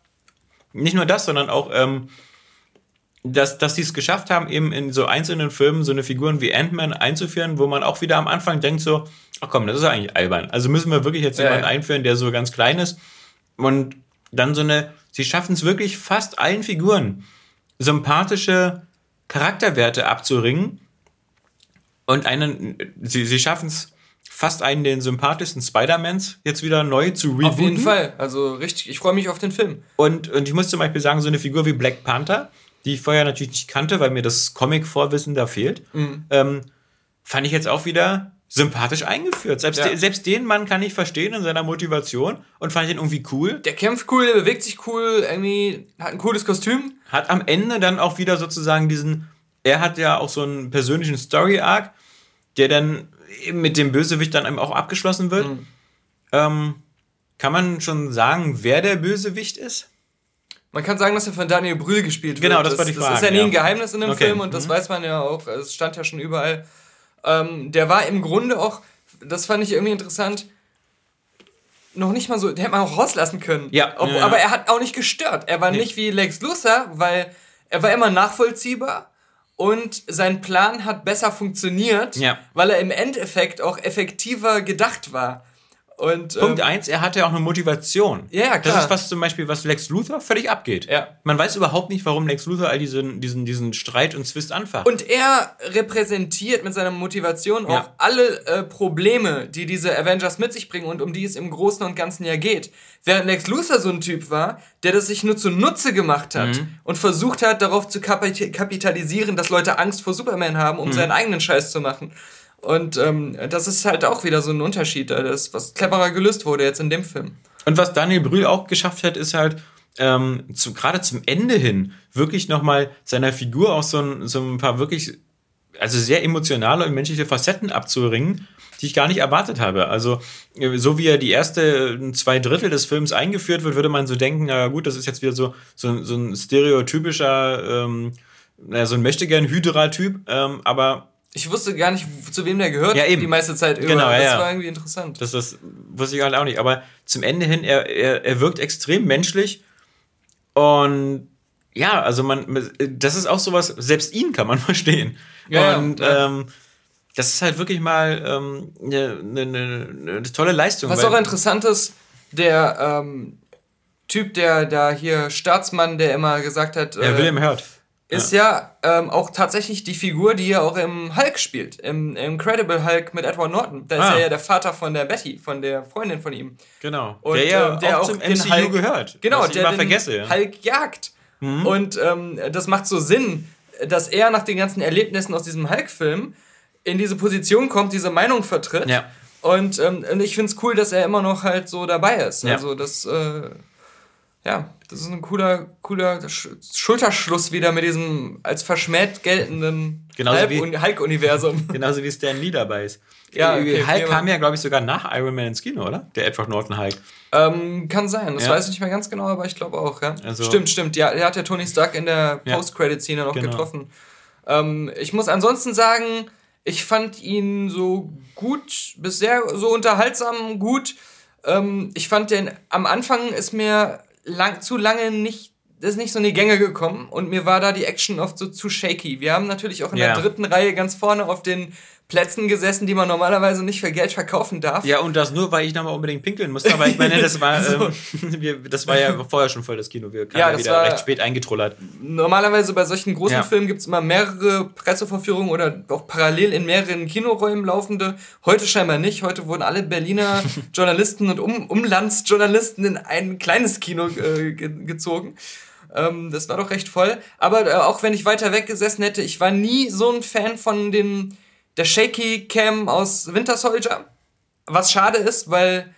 nicht nur das, sondern auch, ähm, dass, dass die es geschafft haben, eben in so einzelnen Filmen so eine Figuren wie Ant-Man einzuführen, wo man auch wieder am Anfang denkt so, ach komm, das ist ja eigentlich albern. Also müssen wir wirklich jetzt Ja, jemanden ja. einführen, der so ganz klein ist. Und dann so eine, sie schaffen es wirklich fast allen Figuren sympathische Charakterwerte abzuringen und einen, sie, sie schaffen es fast einen den sympathischsten Spider-Mans jetzt wieder neu zu rebooten. Auf jeden Fall. Also richtig, ich freue mich auf den Film. Und, und ich muss zum Beispiel sagen, so eine Figur wie Black Panther, die ich vorher natürlich nicht kannte, weil mir das Comic-Vorwissen da fehlt, Mhm. ähm, fand ich jetzt auch wieder sympathisch eingeführt. Selbst, Ja. de, selbst den Mann kann ich verstehen in seiner Motivation und fand ihn irgendwie cool. Der kämpft cool, der bewegt sich cool, irgendwie hat ein cooles Kostüm. Hat am Ende dann auch wieder sozusagen diesen, er hat ja auch so einen persönlichen Story-Arc, der dann mit dem Bösewicht dann eben auch abgeschlossen wird. Mhm. Ähm, kann man schon sagen, wer der Bösewicht ist? Man kann sagen, dass er von Daniel Brühl gespielt wird. Genau, das wollte ich Das ist ja nie ein Geheimnis in dem Okay, Film und das mhm. weiß man ja auch. Es stand ja schon überall. Ähm, der war im Grunde auch, das fand ich irgendwie interessant, noch nicht mal so, den hätte man auch rauslassen können. Ja, Ob, ja. Aber er hat auch nicht gestört. Er war Nee. nicht wie Lex Luthor, weil er war immer nachvollziehbar und sein Plan hat besser funktioniert, Ja. weil er im Endeffekt auch effektiver gedacht war. Und, Punkt ähm, eins, er hatte ja auch eine Motivation. Ja, klar. Das ist was zum Beispiel, was Lex Luthor völlig abgeht. Ja. Man weiß überhaupt nicht, warum Lex Luthor all diesen, diesen, diesen Streit und Zwist anfacht. Und er repräsentiert mit seiner Motivation auch Ja. alle äh, Probleme, die diese Avengers mit sich bringen und um die es im Großen und Ganzen ja geht. Während Lex Luthor so ein Typ war, der das sich nur zunutze gemacht hat Mhm. und versucht hat, darauf zu kapit- kapitalisieren, dass Leute Angst vor Superman haben, Mhm. um seinen eigenen Scheiß zu machen. Und ähm, das ist halt auch wieder so ein Unterschied, äh, das, was cleverer gelöst wurde jetzt in dem Film. Und was Daniel Brühl auch geschafft hat, ist halt ähm, zu, gerade zum Ende hin wirklich nochmal seiner Figur auch so ein, so ein paar wirklich, also sehr emotionale und menschliche Facetten abzuringen, die ich gar nicht erwartet habe. Also äh, so wie er die erste äh, zwei Drittel des Films eingeführt wird, würde man so denken, na gut, das ist jetzt wieder so, so, so ein stereotypischer, ähm, naja, so ein Möchtegern-Hydra-Typ, ähm, aber Ich wusste gar nicht, zu wem der gehört Ja, eben. die meiste Zeit über. Genau, ja, das ja. war irgendwie interessant. Das, das wusste ich halt auch nicht. Aber zum Ende hin, er, er, er wirkt extrem menschlich. Und ja, also man, das ist auch sowas, selbst ihn kann man verstehen. Ja, und ja. Ähm, das ist halt wirklich mal ähm, eine, eine, eine, eine tolle Leistung. Was auch interessant ist, der ähm, Typ, der da hier Staatsmann, der immer gesagt hat, Ja, äh, William Hurt. Ist ja, ähm, auch tatsächlich die Figur, die er auch im Hulk spielt, im Incredible Hulk mit Edward Norton. Da ist Ah. er ja der Vater von der Betty, von der Freundin von ihm. Genau. Und, der ja ähm, der auch auch zum den MCU Hulk- gehört. Genau, der immer den vergesse. ja. Mhm. Hulk jagt. Und ähm, das macht so Sinn, dass er nach den ganzen Erlebnissen aus diesem Hulk-Film in diese Position kommt, diese Meinung vertritt. Ja. Und, ähm, ich finde es cool, dass er immer noch halt so dabei ist. Ja. Also das, äh, ja, das ist ein cooler, cooler Sch Schulterschluss wieder mit diesem als verschmäht geltenden Hulk-Universum. Genauso wie Stan Lee dabei ist. Ja, Äh, okay, Hulk kam ja, glaube ich, sogar nach Iron Man ins Kino, oder? Der Edward Norton Hulk. ähm, kann sein, das Ja. weiß ich nicht mehr ganz genau, aber ich glaube auch, ja. Also- stimmt, stimmt. Ja, er hat ja Tony Stark in der. Post-Credit-Szene noch Genau. getroffen. Ähm, ich muss ansonsten sagen, ich fand ihn so gut, bis sehr so unterhaltsam gut. Ähm, ich fand den, am Anfang ist mir lang, zu lange nicht, ist nicht so in die Gänge gekommen und mir war da die Action oft so zu shaky. Wir haben natürlich auch in Ja. der dritten Reihe ganz vorne auf den Plätzen gesessen, die man normalerweise nicht für Geld verkaufen darf. Ja, und das nur, weil ich nochmal unbedingt pinkeln musste. Aber ich meine, das war, So. ähm, wir, das war ja vorher schon voll das Kino. Wir kamen Ja, ja, das wieder war- recht spät eingetrullert. Normalerweise bei solchen großen Ja. Filmen gibt es immer mehrere Pressevorführungen oder auch parallel in mehreren Kinoräumen laufende. Heute scheinbar nicht. Heute wurden alle Berliner Journalisten und um Umlandsjournalisten in ein kleines Kino äh, ge gezogen. Ähm, das war doch recht voll. Aber äh, auch wenn ich weiter weg gesessen hätte, ich war nie so ein Fan von den, der Shaky Cam aus Winter Soldier. Was schade ist, weil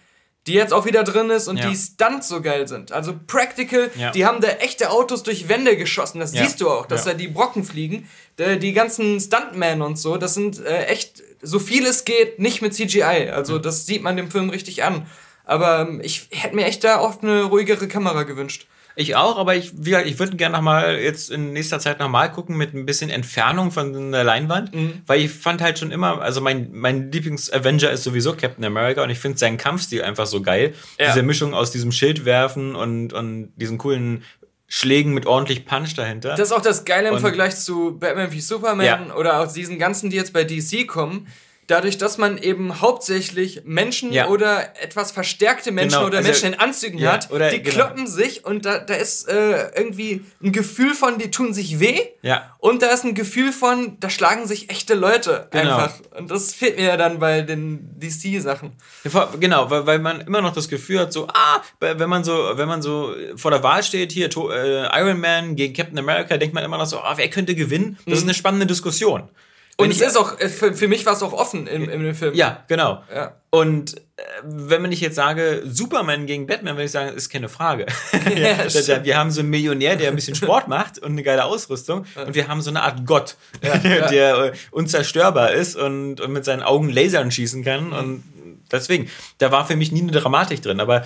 die jetzt auch wieder drin ist und Ja. die Stunts so geil sind. Also Practical, Ja. die haben da echte Autos durch Wände geschossen. Das Ja. siehst du auch, dass da die Brocken fliegen. Die, die ganzen Stuntmen und so, das sind äh, echt, so viel es geht, nicht mit CGI. Also das sieht man dem Film richtig an. Aber ähm, ich hätte mir echt da oft eine ruhigere Kamera gewünscht. Ich auch, aber ich, wie gesagt, ich würde gerne noch mal jetzt in nächster Zeit noch mal gucken mit ein bisschen Entfernung von der Leinwand, Mhm. weil ich fand halt schon immer, also mein, mein Lieblings-Avenger ist sowieso Captain America und ich finde seinen Kampfstil einfach so geil. Ja. Diese Mischung aus diesem Schild werfen und, und diesen coolen Schlägen mit ordentlich Punch dahinter. Das ist auch das Geile im Und- Vergleich zu Batman wie Superman Ja. oder auch diesen ganzen, die jetzt bei DC kommen. Dadurch, dass man eben hauptsächlich Menschen Ja. oder etwas verstärkte Menschen Genau, oder also- Menschen in Anzügen Ja, hat, oder- die genau. kloppen sich und da, da ist äh, irgendwie ein Gefühl von, die tun sich weh. Ja. Und da ist ein Gefühl von, da schlagen sich echte Leute Genau. einfach. Und das fehlt mir ja dann bei den DC-Sachen. Genau, weil, weil man immer noch das Gefühl hat, so, ah, wenn man so, wenn man so vor der Wahl steht, hier äh, Iron Man gegen Captain America, denkt man immer noch so, ah, wer könnte gewinnen? Das ist eine spannende Diskussion. Und es ist auch, äh, für, für mich war es auch offen im, im Film. Ja, genau. Ja. Und äh, wenn ich jetzt sage, Superman gegen Batman, würde ich sagen, ist keine Frage. Ja, stimmt. wir haben so einen Millionär, der ein bisschen Sport macht und eine geile Ausrüstung. Und wir haben so eine Art Gott, der äh, unzerstörbar ist und, und mit seinen Augen Lasern schießen kann. Und deswegen, da war für mich nie eine Dramatik drin. Aber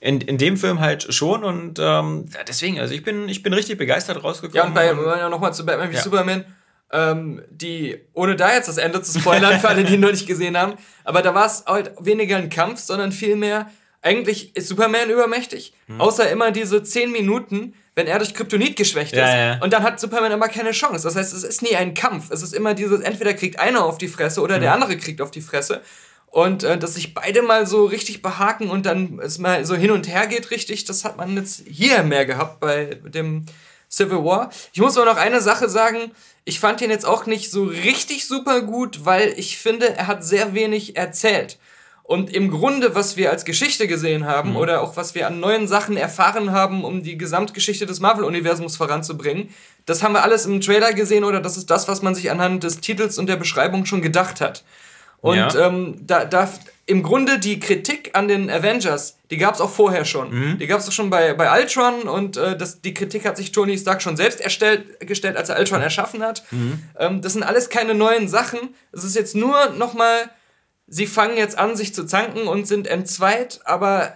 in, in dem Film halt schon. Und ähm, ja, deswegen, also ich bin, ich bin richtig begeistert rausgekommen. Ja, und bei nochmal zu Batman wie Ja. Superman, ähm, die, ohne da jetzt das Ende zu spoilern, für alle, die ihn noch nicht gesehen haben, aber da war es halt weniger ein Kampf, sondern vielmehr, eigentlich ist Superman übermächtig, Hm. außer immer diese 10 Minuten, wenn er durch Kryptonit geschwächt Ja, ist. ja. Und dann hat Superman immer keine Chance. Das heißt, es ist nie ein Kampf. Es ist immer dieses, entweder kriegt einer auf die Fresse oder Hm. der andere kriegt auf die Fresse. Und äh, dass sich beide mal so richtig behaken und dann es mal so hin und her geht richtig, das hat man jetzt hier mehr gehabt bei dem Civil War. Ich muss aber noch eine Sache sagen. Ich fand ihn jetzt auch nicht so richtig super gut, weil ich finde, er hat sehr wenig erzählt. Und im Grunde, was wir als Geschichte gesehen haben oder auch was wir an neuen Sachen erfahren haben, um die Gesamtgeschichte des Marvel-Universums voranzubringen, das haben wir alles im Trailer gesehen oder das ist das, was man sich anhand des Titels und der Beschreibung schon gedacht hat. Und Ja. ähm, da, da im Grunde die Kritik an den Avengers, die gab es auch vorher schon. Die gab es auch schon bei, bei Ultron und äh, das, die Kritik hat sich Tony Stark schon selbst erstellt, gestellt, als er Ultron erschaffen hat. Ähm, das sind alles keine neuen Sachen. Es ist jetzt nur nochmal, sie fangen jetzt an, sich zu zanken und sind entzweit, aber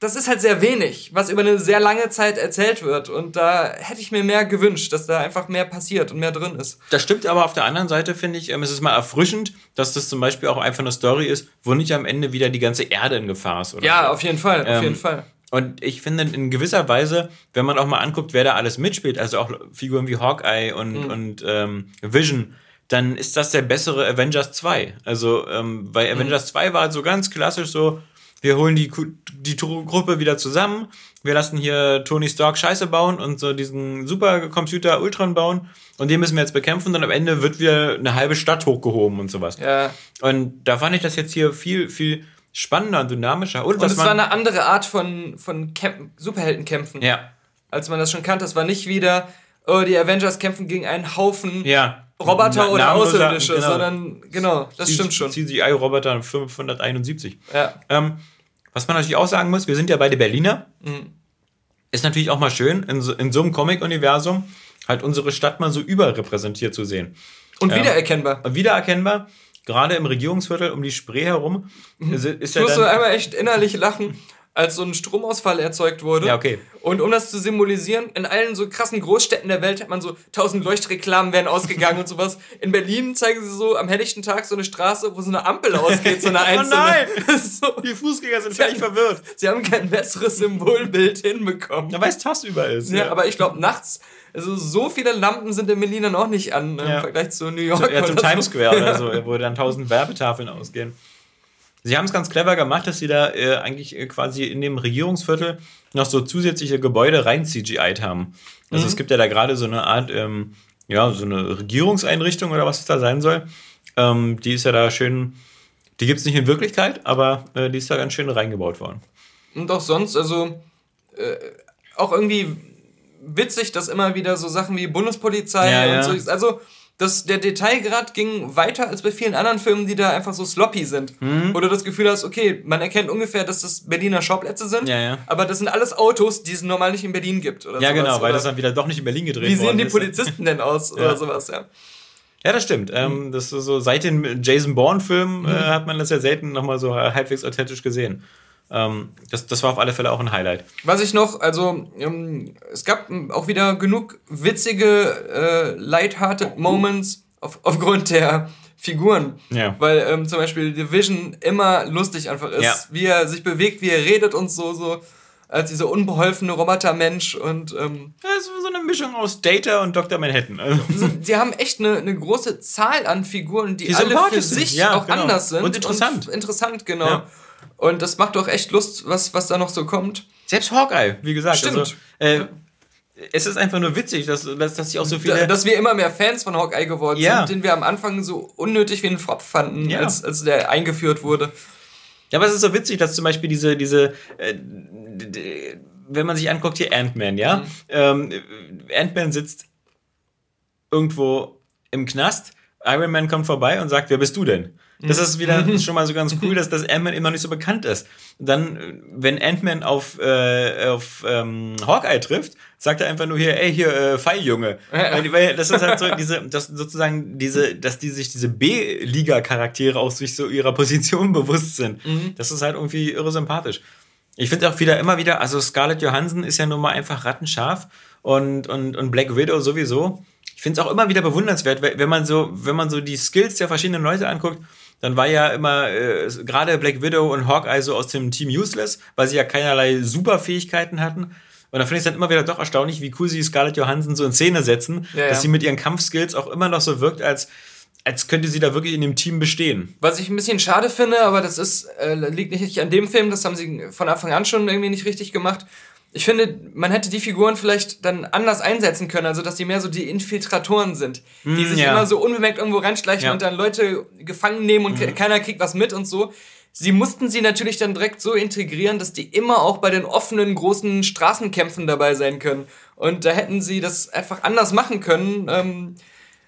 das ist halt sehr wenig, was über eine sehr lange Zeit erzählt wird. Und da hätte ich mir mehr gewünscht, dass da einfach mehr passiert und mehr drin ist. Das stimmt, aber auf der anderen Seite finde ich, ähm, es ist mal erfrischend, dass das zum Beispiel auch einfach eine Story ist, wo nicht am Ende wieder die ganze Erde in Gefahr ist. Oder Ja, so. auf jeden Fall, auf Ähm, jeden Fall. Und ich finde in gewisser Weise, wenn man auch mal anguckt, wer da alles mitspielt, also auch Figuren wie Hawkeye und, Mhm. und ähm, Vision, dann ist das der bessere Avengers 2. Also, ähm, Mhm. bei Avengers 2 war so ganz klassisch so, wir holen die, die Gruppe wieder zusammen, wir lassen hier Tony Stark Scheiße bauen und so diesen Supercomputer Ultron bauen und den müssen wir jetzt bekämpfen und am Ende wird wieder eine halbe Stadt hochgehoben und sowas. Ja. Und da fand ich das jetzt hier viel, viel spannender und dynamischer. Und, Und es war eine andere Art von, von Camp Superheldenkämpfen, ja, als man das schon kannte. Es war nicht wieder, oh, die Avengers kämpfen gegen einen Haufen ja. Roboter Na- oder Außerirdische, genau. sondern genau, das stimmt schon. CGI-Roboter 571. Ja. Ähm, was man natürlich auch sagen muss, wir sind ja beide Berliner. Mhm. Ist natürlich auch mal schön, in so, in so einem Comic-Universum halt unsere Stadt mal so überrepräsentiert zu sehen. Und Ja. wiedererkennbar. Wiedererkennbar, gerade im Regierungsviertel um die Spree herum, ist, ist Mhm. Ich ja musste einmal echt innerlich lachen, als so ein Stromausfall erzeugt wurde. Ja, okay. Und um das zu symbolisieren, in allen so krassen Großstädten der Welt hat man so tausend Leuchtreklamen werden ausgegangen und sowas. In Berlin zeigen sie so am helllichten Tag so eine Straße, wo so eine Ampel ausgeht, so eine einzelne. Oh nein! so, Die Fußgänger sind völlig verwirrt. sie haben kein besseres Symbolbild hinbekommen. Ja, weil es tagsüber ist. Ja, aber ich glaube, nachts, also so viele Lampen sind in Berlin dann auch nicht an im Ja. Vergleich zu New York. ja, zum oder Times so. Square oder so, wo dann tausend Werbetafeln ausgehen. Sie haben es ganz clever gemacht, dass sie da äh, eigentlich äh, quasi in dem Regierungsviertel noch so zusätzliche Gebäude rein CGI'd haben. Also es gibt ja da gerade so eine Art, ähm, ja, so eine Regierungseinrichtung oder was es da sein soll. Ähm, die ist ja da schön, die gibt es nicht in Wirklichkeit, aber äh, die ist da ganz schön reingebaut worden. Und auch sonst, also äh, auch irgendwie witzig, dass immer wieder so Sachen wie Bundespolizei Ja, und ja. so. Also, das, der Detailgrad ging weiter als bei vielen anderen Filmen, die da einfach so sloppy sind. Mhm. Du das Gefühl hast, okay, man erkennt ungefähr, dass das Berliner Schauplätze sind, Ja, ja. aber das sind alles Autos, die es normal nicht in Berlin gibt. Oder Ja, sowas. genau, weil Oder das dann wieder doch nicht in Berlin gedreht Wie sehen die ist. Polizisten denn aus? Ja. Oder sowas, ja. Ja, das stimmt. Ähm, das ist so seit den Jason Bourne-Filmen äh, hat man das ja selten nochmal so halbwegs authentisch gesehen. Ähm, das, das war auf alle Fälle auch ein Highlight. Was ich noch, also ähm, es gab auch wieder genug witzige, äh, lighthearted Moments auf, aufgrund der Figuren. Ja. Weil ähm, zum Beispiel The Vision immer lustig einfach ist, Ja. wie er sich bewegt, wie er redet und so, so als dieser unbeholfene Robotermensch und ähm, Das ist so eine Mischung aus Data und Dr. Manhattan. Also, so, sie haben echt eine, eine große Zahl an Figuren, die, Die alle für sich Ja, auch genau. anders sind. Und interessant. Und interessant, genau. Ja. Und das macht doch echt Lust, was, was da noch so kommt. Selbst Hawkeye, wie gesagt. Stimmt. Also, äh, es ist einfach nur witzig, dass, dass, dass sich auch so viele. Da, dass wir immer mehr Fans von Hawkeye geworden Ja. sind, den wir am Anfang so unnötig wie einen Fropf fanden, Ja. als, als der eingeführt wurde. Ja, aber es ist so witzig, dass zum Beispiel diese, diese, äh, wenn man sich anguckt, hier Ant-Man, ja? Ähm, Ant-Man sitzt irgendwo im Knast, Iron Man kommt vorbei und sagt, wer bist du denn? Das ist wieder schon mal so ganz cool, dass das Ant-Man immer noch nicht so bekannt ist. Dann, wenn Ant-Man auf, äh, auf ähm, Hawkeye trifft, sagt er einfach nur hier, ey, hier, äh, Pfeiljunge. Weil, weil das ist halt so diese, das sozusagen diese, dass die sich diese B-Liga-Charaktere auch sich so ihrer Position bewusst sind. Das ist halt irgendwie irre sympathisch. Ich finde auch wieder immer wieder, also Scarlett Johansson ist ja nun mal einfach rattenscharf und, und, und Black Widow sowieso. Ich finde es auch immer wieder bewundernswert, wenn man so, wenn man so die Skills der verschiedenen Leute anguckt, dann war ja immer äh, gerade Black Widow und Hawkeye so aus dem Team Useless, weil sie ja keinerlei Superfähigkeiten hatten. Und da finde ich es dann immer wieder doch erstaunlich, wie cool sie Scarlett Johansson so in Szene setzen, Ja, dass ja. sie mit ihren Kampfskills auch immer noch so wirkt, als, als könnte sie da wirklich in dem Team bestehen. Was ich ein bisschen schade finde, aber das ist, äh, liegt nicht an dem Film, das haben sie von Anfang an schon irgendwie nicht richtig gemacht. Ich finde, man hätte die Figuren vielleicht dann anders einsetzen können, also dass die mehr so die Infiltratoren sind, die Mm, sich ja. immer so unbemerkt irgendwo reinschleichen Ja. und dann Leute gefangen nehmen und ke- keiner kriegt was mit und so. Sie mussten sie natürlich dann direkt so integrieren, dass die immer auch bei den offenen großen Straßenkämpfen dabei sein können. Und da hätten sie das einfach anders machen können. Ähm,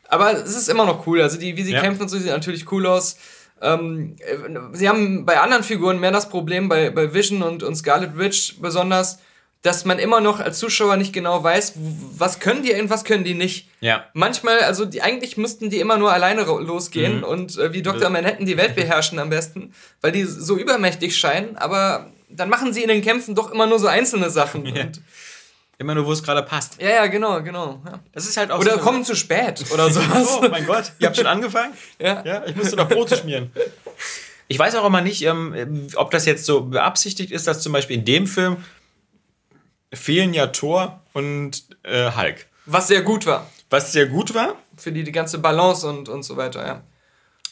aber es ist immer noch cool. Also die, wie sie Ja. kämpfen und so, sieht natürlich cool aus. Ähm, äh, sie haben bei anderen Figuren mehr das Problem, bei, bei Vision und, und Scarlet Witch besonders, dass man immer noch als Zuschauer nicht genau weiß, was können die und was können die nicht. Ja. Manchmal, also die, eigentlich müssten die immer nur alleine losgehen Mhm. und äh, wie Dr. Manhattan die Welt beherrschen am besten, weil die so übermächtig scheinen, aber dann machen sie in den Kämpfen doch immer nur so einzelne Sachen. Ja. Und, Immer nur, wo es gerade passt. ja, ja, genau, genau. Ja. Das ist halt auch Oder so kommen zu spät oder sowas. Oh mein Gott, ihr habt schon angefangen? Ja. Ja, ich musste noch Brote schmieren. Ich weiß auch immer nicht, ähm, ob das jetzt so beabsichtigt ist, dass zum Beispiel in dem Film fehlen ja Thor und äh, Hulk. Was sehr gut war. Was sehr gut war. Für die, die ganze Balance und, und so weiter, ja.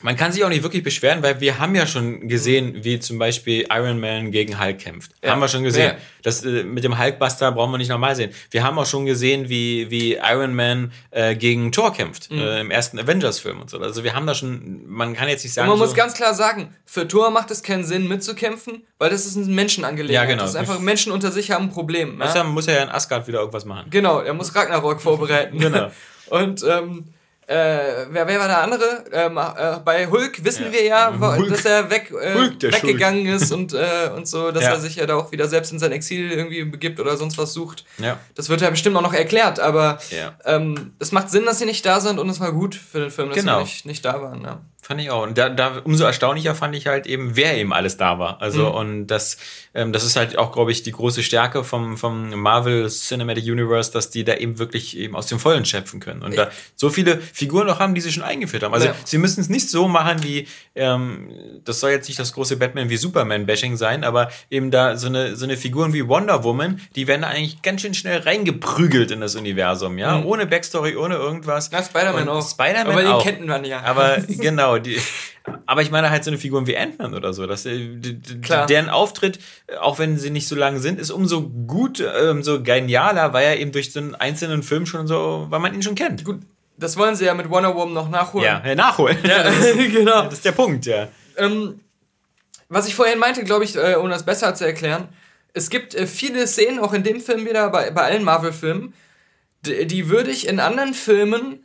Man kann sich auch nicht wirklich beschweren, weil wir haben ja schon gesehen, wie zum Beispiel Iron Man gegen Hulk kämpft. Ja. Haben wir schon gesehen. Ja. Das, äh, mit dem Hulkbuster brauchen wir nicht nochmal sehen. Wir haben auch schon gesehen, wie, wie Iron Man äh, gegen Thor kämpft. Mhm. Äh, Im ersten Avengers-Film und so. Also wir haben da schon, man kann jetzt nicht Und sagen. man so, muss ganz klar sagen, für Thor macht es keinen Sinn mitzukämpfen, weil das ist ein Menschenangelegenheit. Ja, genau. Das ist einfach Menschen unter sich haben ein Problem. Deshalb Ja? muss er ja in Asgard wieder irgendwas machen. Genau, er muss Ragnarok vorbereiten. Genau. Und ähm, äh, wer, wer war der andere? Ähm, äh, bei Hulk wissen Ja. wir ja, wa- Hulk. dass er weg, äh, Hulk, weggegangen ist und, äh, und so, dass Ja. er sich ja da auch wieder selbst in sein Exil irgendwie begibt oder sonst was sucht. Ja. Das wird ja bestimmt auch noch erklärt, aber ähm, es macht Sinn, dass sie nicht da sind und es war gut für den Film, dass Genau. sie nicht, nicht da waren. Ja. Fand ich auch. Und da, da umso erstaunlicher fand ich halt eben, wer eben alles da war. Also, und das, ähm, das ist halt auch, glaube ich, die große Stärke vom, vom Marvel Cinematic Universe, dass die da eben wirklich eben aus dem Vollen schöpfen können. Und da so viele Figuren noch haben, die sie schon eingeführt haben. Also, Ja. sie müssen es nicht so machen wie, ähm, das soll jetzt nicht das große Batman wie Superman-Bashing sein, aber eben da so eine, so eine Figuren wie Wonder Woman, die werden da eigentlich ganz schön schnell reingeprügelt in das Universum, ja? Mhm. Ohne Backstory, ohne irgendwas. Na, Spider-Man auch. Spider-Man Aber den auch. kennt man ja. Aber genau, die, aber ich meine halt so eine Figur wie Ant-Man oder so, dass, äh, d- d- Klar. deren Auftritt, äh, auch wenn sie nicht so lang sind, ist umso gut, ähm, so genialer, weil er eben durch so einen einzelnen Film schon so, weil man ihn schon kennt. Gut, das wollen sie ja mit Wonder Woman noch nachholen. Ja, äh, nachholen. Ja, genau. Das ist der Punkt, ja. Ähm, was ich vorhin meinte, glaube ich, äh, um das besser zu erklären, es gibt äh, viele Szenen, auch in dem Film wieder, bei, bei allen Marvel-Filmen, die würde ich in anderen Filmen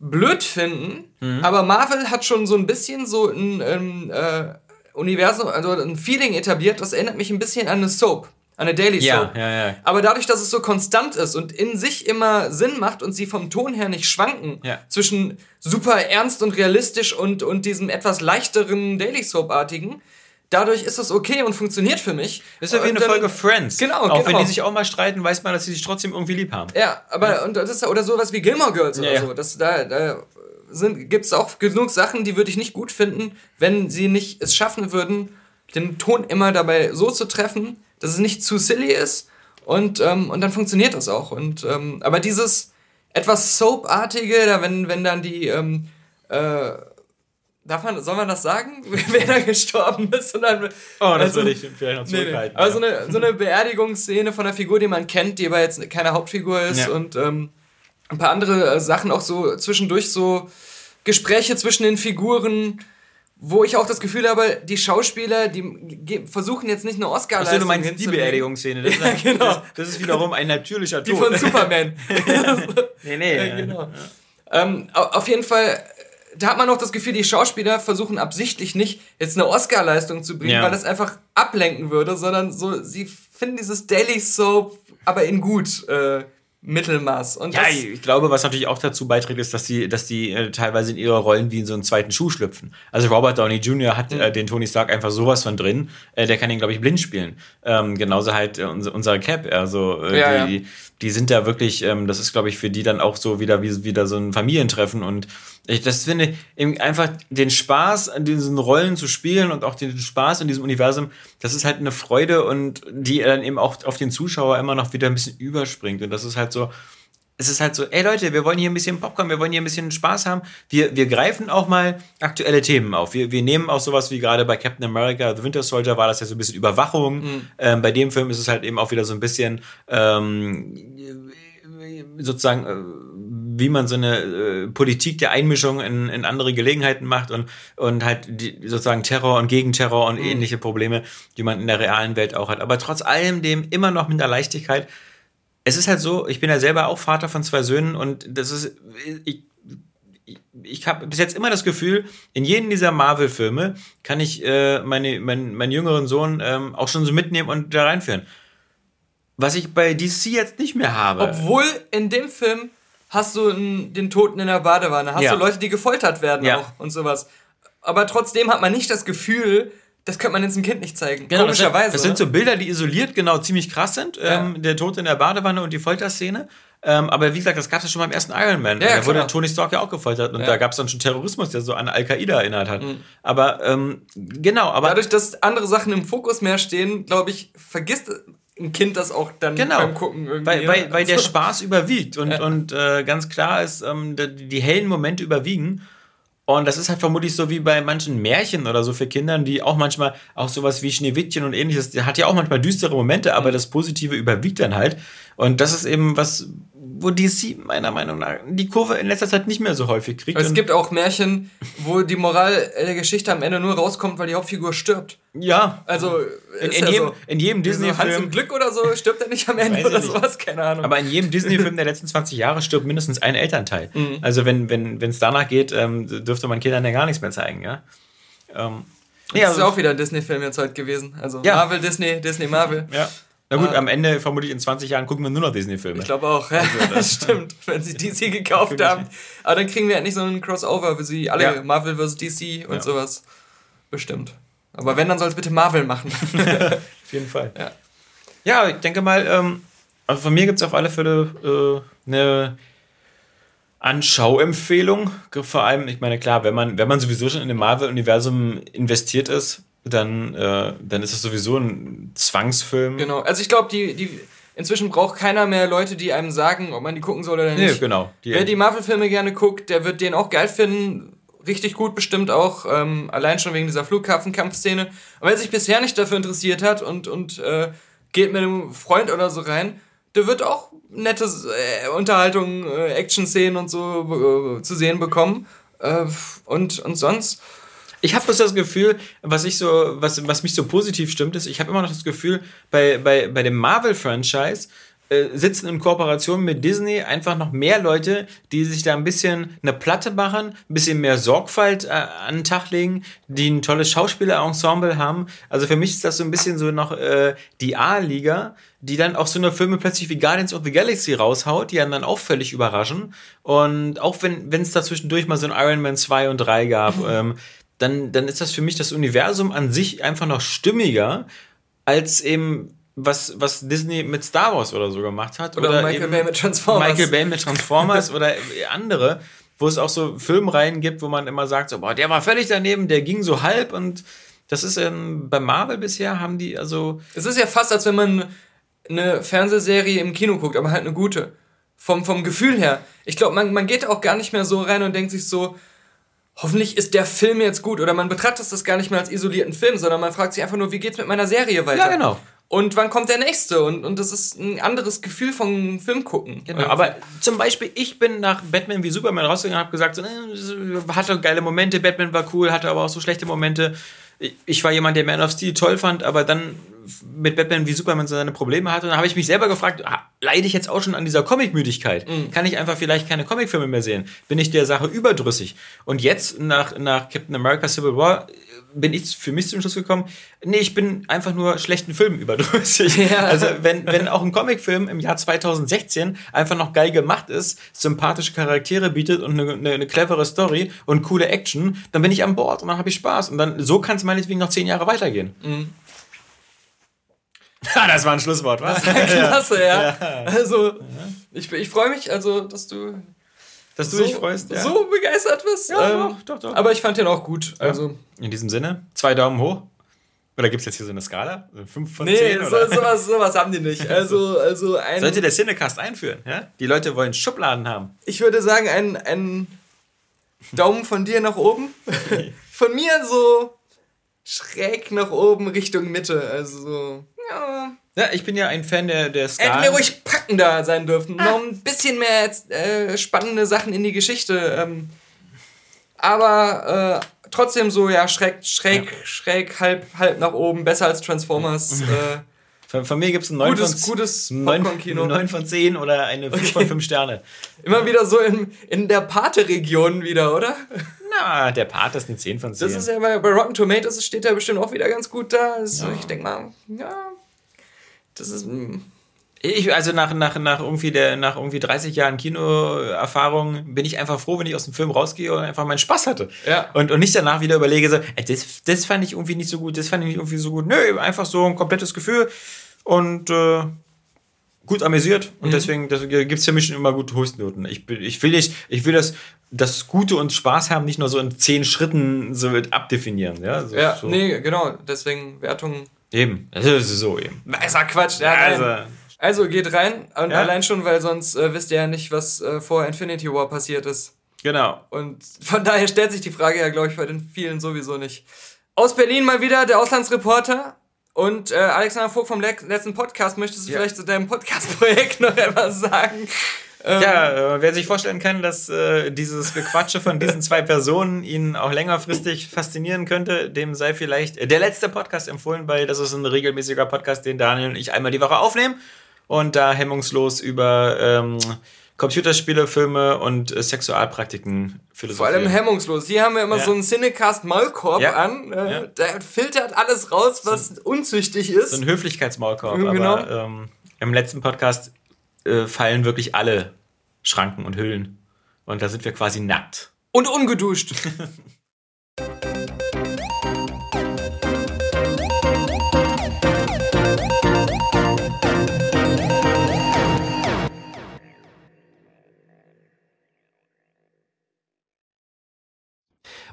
blöd finden, Mhm. aber Marvel hat schon so ein bisschen so ein ähm, äh, Universum, also ein Feeling etabliert, das erinnert mich ein bisschen an eine Soap, an eine Daily Ja, Soap. ja, ja. Aber dadurch, dass es so konstant ist und in sich immer Sinn macht und sie vom Ton her nicht schwanken, Ja. zwischen super ernst und realistisch und, und diesem etwas leichteren Daily Soap-artigen, dadurch ist es okay und funktioniert für mich. Das ist ja wie Und eine dann- Folge Friends. Genau, Auch wenn genau. die sich auch mal streiten, weiß man, dass sie sich trotzdem irgendwie lieb haben. Ja, aber und das ist oder sowas wie Gilmore Girls oder Ja, ja. so. Das, da da gibt es auch genug Sachen, die würde ich nicht gut finden, wenn sie nicht es schaffen würden, den Ton immer dabei so zu treffen, dass es nicht zu silly ist und, ähm, und dann funktioniert das auch. Und, ähm, aber dieses etwas Soap-artige, da wenn, wenn dann die ähm, äh, Darf man, soll man das sagen, wer da gestorben ist? Und dann, Oh, das also- würde ich vielleicht noch Nee, nee. zurückhalten. Aber so ja. eine, so eine Beerdigungsszene von einer Figur, die man kennt, die aber jetzt keine Hauptfigur ist Ja. und ähm, ein paar andere äh, Sachen auch so zwischendurch so Gespräche zwischen den Figuren, wo ich auch das Gefühl habe, die Schauspieler, die versuchen jetzt nicht eine Achso, Oscar-Leistung du meinst die. Beerdigungsszene. Das, ist, Ja, genau. das, das ist wiederum ein natürlicher Die Tod. von Superman. nee, nee. Ja, genau. Ähm, au- auf jeden Fall, da hat man auch das Gefühl, die Schauspieler versuchen absichtlich nicht jetzt eine Oscar-Leistung zu bringen, Ja. weil das einfach ablenken würde, sondern so, sie finden dieses Daily Soap aber in gut äh, Mittelmaß. Und Ja, ich glaube, was natürlich auch dazu beiträgt, ist, dass die, dass die äh, teilweise in ihre Rollen wie in so einen zweiten Schuh schlüpfen. Also Robert Downey Jr. hat Mhm. äh, den Tony Stark einfach sowas von drin. Äh, der kann ihn, glaube ich, blind spielen. Ähm, genauso halt äh, unser, unser Cap. Also äh, Ja, die, die sind da wirklich, ähm, das ist, glaube ich, für die dann auch so wieder wie wieder so ein Familientreffen. Und ich das finde, eben einfach den Spaß an diesen Rollen zu spielen und auch den Spaß in diesem Universum, das ist halt eine Freude und die dann eben auch auf den Zuschauer immer noch wieder ein bisschen überspringt. Und das ist halt so, es ist halt so, ey Leute, wir wollen hier ein bisschen Popcorn, wir wollen hier ein bisschen Spaß haben. Wir, wir greifen auch mal aktuelle Themen auf. Wir, wir nehmen auch sowas wie gerade bei Captain America, The Winter Soldier war das ja so ein bisschen Überwachung. Ähm, bei dem Film ist es halt eben auch wieder so ein bisschen ähm, sozusagen, äh, wie man so eine äh, Politik der Einmischung in, in andere Gelegenheiten macht und, und halt die, sozusagen Terror und Gegenterror und ähnliche Probleme, die man in der realen Welt auch hat. Aber trotz allem dem immer noch mit der Leichtigkeit, es ist halt so, ich bin ja selber auch Vater von zwei Söhnen und das ist, ich, ich, habe bis jetzt immer das Gefühl, in jedem dieser Marvel-Filme kann ich äh, meine, mein, meinen jüngeren Sohn ähm, auch schon so mitnehmen und da reinführen. Was ich bei DC jetzt nicht mehr habe. obwohl in dem Film hast du den Toten in der Badewanne, hast Ja. du Leute, die gefoltert werden Ja. auch und sowas. Aber trotzdem hat man nicht das Gefühl, das könnte man jetzt einem Kind nicht zeigen. Genau, das sind, Komischerweise. das sind so Bilder, die isoliert genau ziemlich krass sind. Ähm, der Tod in der Badewanne und die Folterszene. Ähm, aber wie gesagt, das gab es ja schon beim ersten Iron Man. Ja, da wurde klar. Tony Stark ja auch gefoltert und Ja. da gab es dann schon Terrorismus, der so an Al-Qaida erinnert hat. Aber ähm, genau, aber Dadurch, dass andere Sachen im Fokus mehr stehen, glaube ich, vergisst ein Kind das auch dann Genau, beim Gucken irgendwie. weil, weil, weil der Also- Spaß überwiegt und, und äh, ganz klar ist, ähm, die, die hellen Momente überwiegen. Und das ist halt vermutlich so wie bei manchen Märchen oder so für Kindern, die auch manchmal auch sowas wie Schneewittchen und ähnliches, der hat ja auch manchmal düstere Momente, Mhm. aber das Positive überwiegt dann halt. Und das ist eben was, wo DC meiner Meinung nach die Kurve in letzter Zeit nicht mehr so häufig kriegt. Es gibt auch Märchen, wo die Moral der Geschichte am Ende nur rauskommt, weil die Hauptfigur stirbt. ja, Also in, in, ja jedem, so. in jedem So Hans Disney-Film im Glück oder so stirbt er nicht am Ende oder sowas, keine Ahnung. Aber in jedem Disney-Film der letzten 20 Jahre stirbt mindestens ein Elternteil. Mhm. Also wenn wenn wenn, es danach geht, ähm, dürfte man Kindern ja gar nichts mehr zeigen, ja. Ähm, das ja, ist auch wieder ein Disney-Film jetzt heute gewesen. Also Ja. Marvel, Disney, Disney, Marvel. ja. Na gut, Ah. am Ende vermutlich in 20 Jahren gucken wir nur noch Disney-Filme. Ich glaube auch, ja, das stimmt, wenn sie DC gekauft haben. Aber dann kriegen wir halt nicht so einen Crossover, wie sie alle Ja. Marvel vs. DC und Ja. sowas. Bestimmt. Aber wenn, dann soll es bitte Marvel machen. Auf jeden Fall. Ja. Ja, ich denke mal, ähm, also von mir gibt es auf alle Fälle äh, eine Anschauempfehlung. Vor allem, ich meine, klar, wenn man, wenn man sowieso schon in dem Marvel-Universum investiert ist, dann, äh, dann ist es sowieso ein Zwangsfilm. genau. Also ich glaube, die, die inzwischen braucht keiner mehr Leute, die einem sagen, ob man die gucken soll oder Nee, nicht. genau. Die, Wer die Marvel-Filme gerne guckt, der wird den auch geil finden. Richtig gut bestimmt auch, ähm, allein schon wegen dieser Flughafenkampfszene. Aber wer sich bisher nicht dafür interessiert hat und, und äh, geht mit einem Freund oder so rein, der wird auch nette äh, Unterhaltung, äh, Action-Szenen und so äh, zu sehen bekommen. Äh, und, und sonst, Ich habe bloß das Gefühl, was ich so, was, was mich so positiv stimmt, ist, ich habe immer noch das Gefühl, bei, bei, bei dem Marvel-Franchise äh, sitzen in Kooperation mit Disney einfach noch mehr Leute, die sich da ein bisschen eine Platte machen, ein bisschen mehr Sorgfalt äh, an den Tag legen, die ein tolles Schauspielerensemble haben. Also für mich ist das so ein bisschen so noch äh, die A-Liga, die dann auch so eine Filme plötzlich wie Guardians of the Galaxy raushaut, die einen dann auch völlig überraschen. Und auch wenn es da zwischendurch mal so ein Iron Man 2 und 3 gab, ähm, dann, dann ist das für mich das Universum an sich einfach noch stimmiger als eben was, was Disney mit Star Wars oder so gemacht hat. Oder, oder Michael Bay mit Transformers. Michael Bay mit Transformers oder andere, wo es auch so Filmreihen gibt, wo man immer sagt, so, boah, der war völlig daneben, der ging so halb und das ist ähm, bei Marvel bisher haben die also. Es ist ja fast, als wenn man eine Fernsehserie im Kino guckt, aber halt eine gute. Vom, vom Gefühl her. Ich glaube, man, man geht auch gar nicht mehr so rein und denkt sich so, hoffentlich ist der Film jetzt gut. Oder man betrachtet das gar nicht mehr als isolierten Film, sondern man fragt sich einfach nur, wie geht's mit meiner Serie weiter? Ja, genau. Und wann kommt der nächste? Und, und das ist ein anderes Gefühl von Film gucken. Genau, aber zum Beispiel, ich bin nach Batman wie Superman rausgegangen und habe gesagt, so, äh, hatte geile Momente, Batman war cool, hatte aber auch so schlechte Momente. Ich war jemand, der Man of Steel toll fand, aber dann mit Batman wie Superman so seine Probleme hatte. Und dann habe ich mich selber gefragt, leide ich jetzt auch schon an dieser Comicmüdigkeit? Mhm. Kann ich einfach vielleicht keine Comicfilme mehr sehen? Bin ich der Sache überdrüssig? Und jetzt, nach, nach Captain America Civil War, bin ich für mich zum Schluss gekommen, nee, ich bin einfach nur schlechten Filmen überdrüssig. Ja. Also wenn, wenn auch ein Comicfilm im Jahr 2016 einfach noch geil gemacht ist, sympathische Charaktere bietet und eine, eine, eine clevere Story und coole Action, dann bin ich an Bord und dann habe ich Spaß. Und dann so kann es meinetwegen noch zehn Jahre weitergehen. Mhm. Ah, das war ein Schlusswort, was? Klasse, ja. ja. Also, ich, ich freue mich, also, dass du dass du so, dich freust. Ja. So begeistert bist. Ja, ähm, doch, doch, doch. Aber ich fand den auch gut. Also. In diesem Sinne, zwei Daumen hoch. Oder gibt es jetzt hier so eine Skala? 5 von nee, 10? Nee, so, sowas, sowas haben die nicht. Also, also ein, Sollte der Cinecast einführen, ja? Die Leute wollen Schubladen haben. Ich würde sagen, ein, ein Daumen von dir nach oben. von mir so schräg nach oben Richtung Mitte. Also so, ja. Ja, ich bin ja ein Fan der, der Skalen. Hätten wir ruhig packender sein dürfen. Ah. Noch ein bisschen mehr äh, spannende Sachen in die Geschichte. Ähm, aber äh, trotzdem so, ja, schräg, schräg, ja. schräg, halb, halb nach oben. Besser als Transformers. äh, von, von, mir gibt es ein 9 gutes, von, gutes 9, 9 von 10 oder eine 4 okay. von 5 Sterne. Immer wieder so in, in der Pate-Region wieder, oder? Na, der Pate ist eine 10 von 10. Das ist ja bei, bei Rotten Tomatoes steht er bestimmt auch wieder ganz gut da. Also ja. Ich denke mal, ja, das ist. Hm. Ich, also nach, nach, nach, irgendwie der, nach irgendwie 30 Jahren Kinoerfahrung bin ich einfach froh, wenn ich aus dem Film rausgehe und einfach meinen Spaß hatte. Ja. Und, und nicht danach wieder überlege, so, ey, das, das fand ich irgendwie nicht so gut, das fand ich nicht irgendwie so gut. Nö, einfach so ein komplettes Gefühl und äh, gut amüsiert. Und mhm. deswegen gibt es für mich schon immer gute Höchstnoten. Ich, ich will nicht, ich will das, das Gute und Spaß haben nicht nur so in zehn Schritten so abdefinieren. Ja, so, ja so. nee, genau. Deswegen Wertung Eben, das ist so eben. ist ja Quatsch. Ja, also. also geht rein und ja. allein schon, weil sonst äh, wisst ihr ja nicht, was äh, vor Infinity War passiert ist. Genau. Und von daher stellt sich die Frage ja, glaube ich, bei den vielen sowieso nicht. Aus Berlin mal wieder der Auslandsreporter. Und äh, Alexander Vogt vom letzten Podcast, möchtest du vielleicht zu deinem Podcast-Projekt noch etwas sagen? Ähm, ja, äh, wer sich vorstellen kann, dass äh, dieses Gequatsche von diesen zwei Personen ihn auch längerfristig faszinieren könnte, dem sei vielleicht äh, der letzte Podcast empfohlen, weil das ist ein regelmäßiger Podcast, den Daniel und ich einmal die Woche aufnehmen und da hemmungslos über ähm, Computerspiele, Filme und äh, Sexualpraktiken philosophieren. Vor allem hemmungslos. Hier haben wir immer ja. so einen Cinecast Maulkorb ja. an. Ja. Der filtert alles raus, was so ein, unzüchtig ist. So ein Höflichkeitsmaulkorb. Genau. Aber ähm, im letzten Podcast äh, fallen wirklich alle Schranken und Hüllen. Und da sind wir quasi nackt. Und ungeduscht.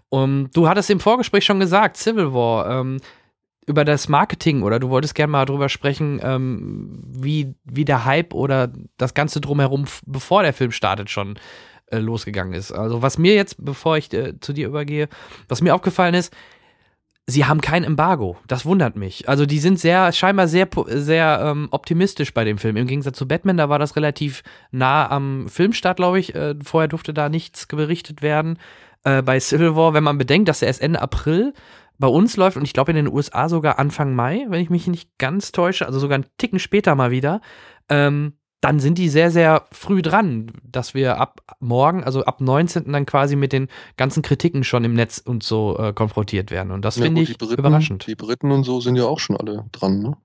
Um, du hattest im Vorgespräch schon gesagt, Civil War. Ähm, über das Marketing oder du wolltest gerne mal drüber sprechen, ähm, wie, wie der Hype oder das Ganze drumherum, bevor der Film startet, schon äh, losgegangen ist. Also, was mir jetzt, bevor ich äh, zu dir übergehe, was mir aufgefallen ist, sie haben kein Embargo. Das wundert mich. Also, die sind sehr, scheinbar sehr, sehr ähm, optimistisch bei dem Film. Im Gegensatz zu Batman, da war das relativ nah am Filmstart, glaube ich. Äh, vorher durfte da nichts berichtet werden. Äh, bei Civil War, wenn man bedenkt, dass er erst Ende April bei uns läuft und ich glaube in den USA sogar Anfang Mai, wenn ich mich nicht ganz täusche, also sogar einen Ticken später mal wieder. Ähm, dann sind die sehr, sehr früh dran, dass wir ab morgen, also ab 19. dann quasi mit den ganzen Kritiken schon im Netz und so äh, konfrontiert werden. Und das Ja, finde ich Briten, überraschend. Die Briten und so sind ja auch schon alle dran, ne?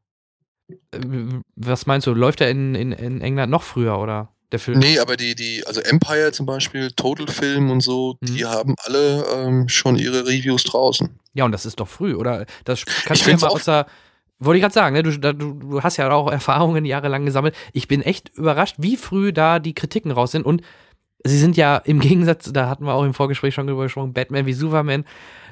Äh, Was meinst du, läuft er in, in, in England noch früher oder der Film? Nee, aber die, die, also Empire zum Beispiel, Total Film und so, Mhm. die haben alle ähm, schon ihre Reviews draußen. Ja, und das ist doch früh, oder? Das Ich kannst du ja mal außer. Wollte ich gerade sagen, ne? du, du, du hast ja auch Erfahrungen jahrelang gesammelt. Ich bin echt überrascht, wie früh da die Kritiken raus sind. Und sie sind ja im Gegensatz, da hatten wir auch im Vorgespräch schon drüber gesprochen, Batman wie Superman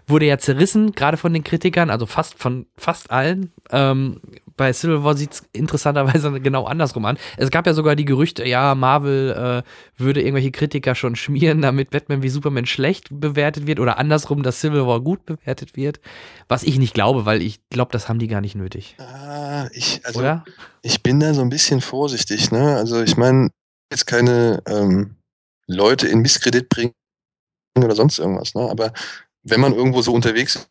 wurde ja zerrissen, gerade von den Kritikern, also fast von fast allen. Ähm, bei Civil War sieht es interessanterweise genau andersrum an. Es gab ja sogar die Gerüchte, ja, Marvel äh, würde irgendwelche Kritiker schon schmieren, damit Batman wie Superman schlecht bewertet wird oder andersrum, dass Civil War gut bewertet wird. Was ich nicht glaube, weil ich glaube, das haben die gar nicht nötig. Ah, ich, also oder? ich bin da so ein bisschen vorsichtig, ne? Also ich meine, jetzt keine ähm, Leute in Misskredit bringen oder sonst irgendwas, ne? Aber wenn man irgendwo so unterwegs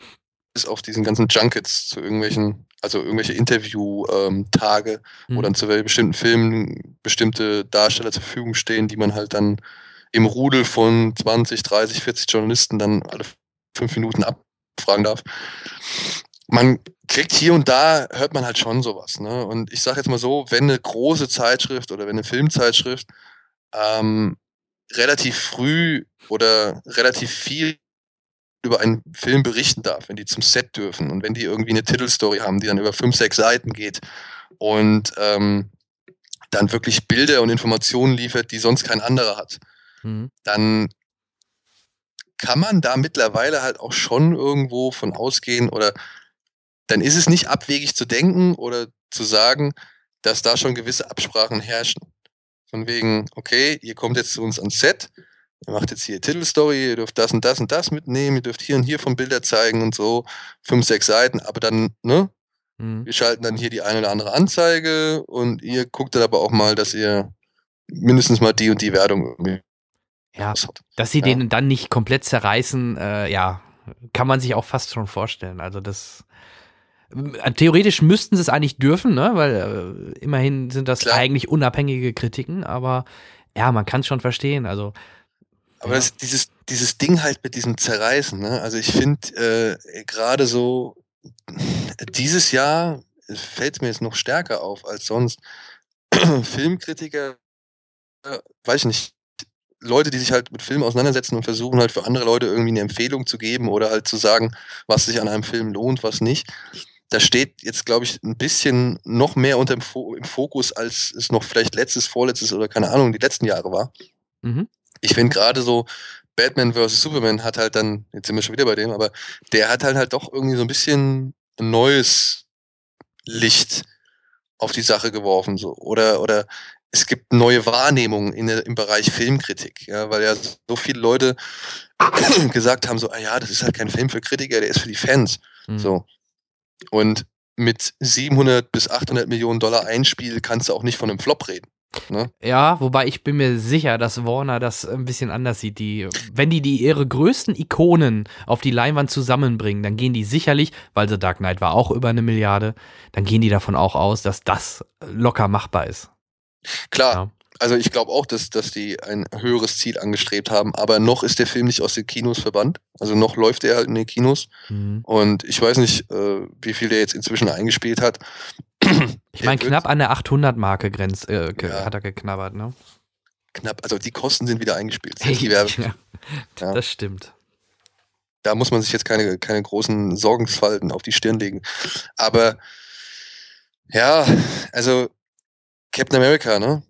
ist auf diesen ganzen Junkets zu irgendwelchen, also irgendwelche Interview-Tage, wo Mhm. dann zu welchen bestimmten Filmen bestimmte Darsteller zur Verfügung stehen, die man halt dann im Rudel von 20, 30, 40 Journalisten dann alle fünf Minuten abfragen darf. Man kriegt hier und da, hört man halt schon sowas. Ne? Und ich sage jetzt mal so, wenn eine große Zeitschrift oder wenn eine Filmzeitschrift ähm, relativ früh oder relativ viel über einen Film berichten darf, wenn die zum Set dürfen und wenn die irgendwie eine Titelstory haben, die dann über fünf, sechs Seiten geht und ähm, dann wirklich Bilder und Informationen liefert, die sonst kein anderer hat, Mhm. dann kann man da mittlerweile halt auch schon irgendwo von ausgehen oder dann ist es nicht abwegig zu denken oder zu sagen, dass da schon gewisse Absprachen herrschen. Von wegen, okay, ihr kommt jetzt zu uns ans Set, ihr macht jetzt hier Titelstory, ihr dürft das und das und das mitnehmen, ihr dürft hier und hier von Bilder zeigen und so, fünf, sechs Seiten, aber dann, ne, Mhm. wir schalten dann hier die eine oder andere Anzeige und ihr guckt dann aber auch mal, dass ihr mindestens mal die und die Wertung irgendwie Ja, dass sie Ja. den dann nicht komplett zerreißen, äh, ja, kann man sich auch fast schon vorstellen. Also das äh, theoretisch müssten sie es eigentlich dürfen, ne? Weil äh, immerhin sind das Klar. eigentlich unabhängige Kritiken, aber ja, man kann es schon verstehen. Also Aber Ja. das, dieses, dieses Ding halt mit diesem Zerreißen, ne? Also ich finde äh, gerade so dieses Jahr fällt mir jetzt noch stärker auf als sonst. Filmkritiker, äh, weiß ich nicht, Leute, die sich halt mit Filmen auseinandersetzen und versuchen halt für andere Leute irgendwie eine Empfehlung zu geben oder halt zu sagen, was sich an einem Film lohnt, was nicht. Da steht jetzt, glaube ich, ein bisschen noch mehr unter dem Fo im Fokus, als es noch vielleicht letztes, vorletztes oder keine Ahnung, die letzten Jahre war mhm. Ich finde gerade so Batman vs. Superman hat halt dann, jetzt sind wir schon wieder bei dem, aber der hat halt halt doch irgendwie so ein bisschen ein neues Licht auf die Sache geworfen, so. Oder, oder es gibt neue Wahrnehmungen in im Bereich Filmkritik, ja, weil ja so viele Leute gesagt haben, so, ah ja, das ist halt kein Film für Kritiker, der ist für die Fans. Mhm. So. Und mit 700 bis 800 Millionen Dollar Einspiel kannst du auch nicht von einem Flop reden. Ne? Ja, wobei ich bin mir sicher, dass Warner das ein bisschen anders sieht. Die, wenn die, die ihre größten Ikonen auf die Leinwand zusammenbringen, dann gehen die sicherlich, weil The Dark Knight war auch über eine Milliarde, dann gehen die davon auch aus, dass das locker machbar ist. Klar, Ja. Also ich glaube auch, dass, dass die ein höheres Ziel angestrebt haben, aber noch ist der Film nicht aus den Kinos verbannt. Also noch läuft er halt in den Kinos. Mhm. Und ich weiß nicht, äh, wie viel der jetzt inzwischen eingespielt hat. Ich meine, knapp an der 800-Marke Grenz äh, Ja. hat er geknabbert, ne? Knapp, also die Kosten sind wieder eingespielt. Werbe, ja, Ja. Das stimmt. da muss man sich jetzt keine, keine großen Sorgenfalten auf die Stirn legen. Aber ja, also Captain America, ne?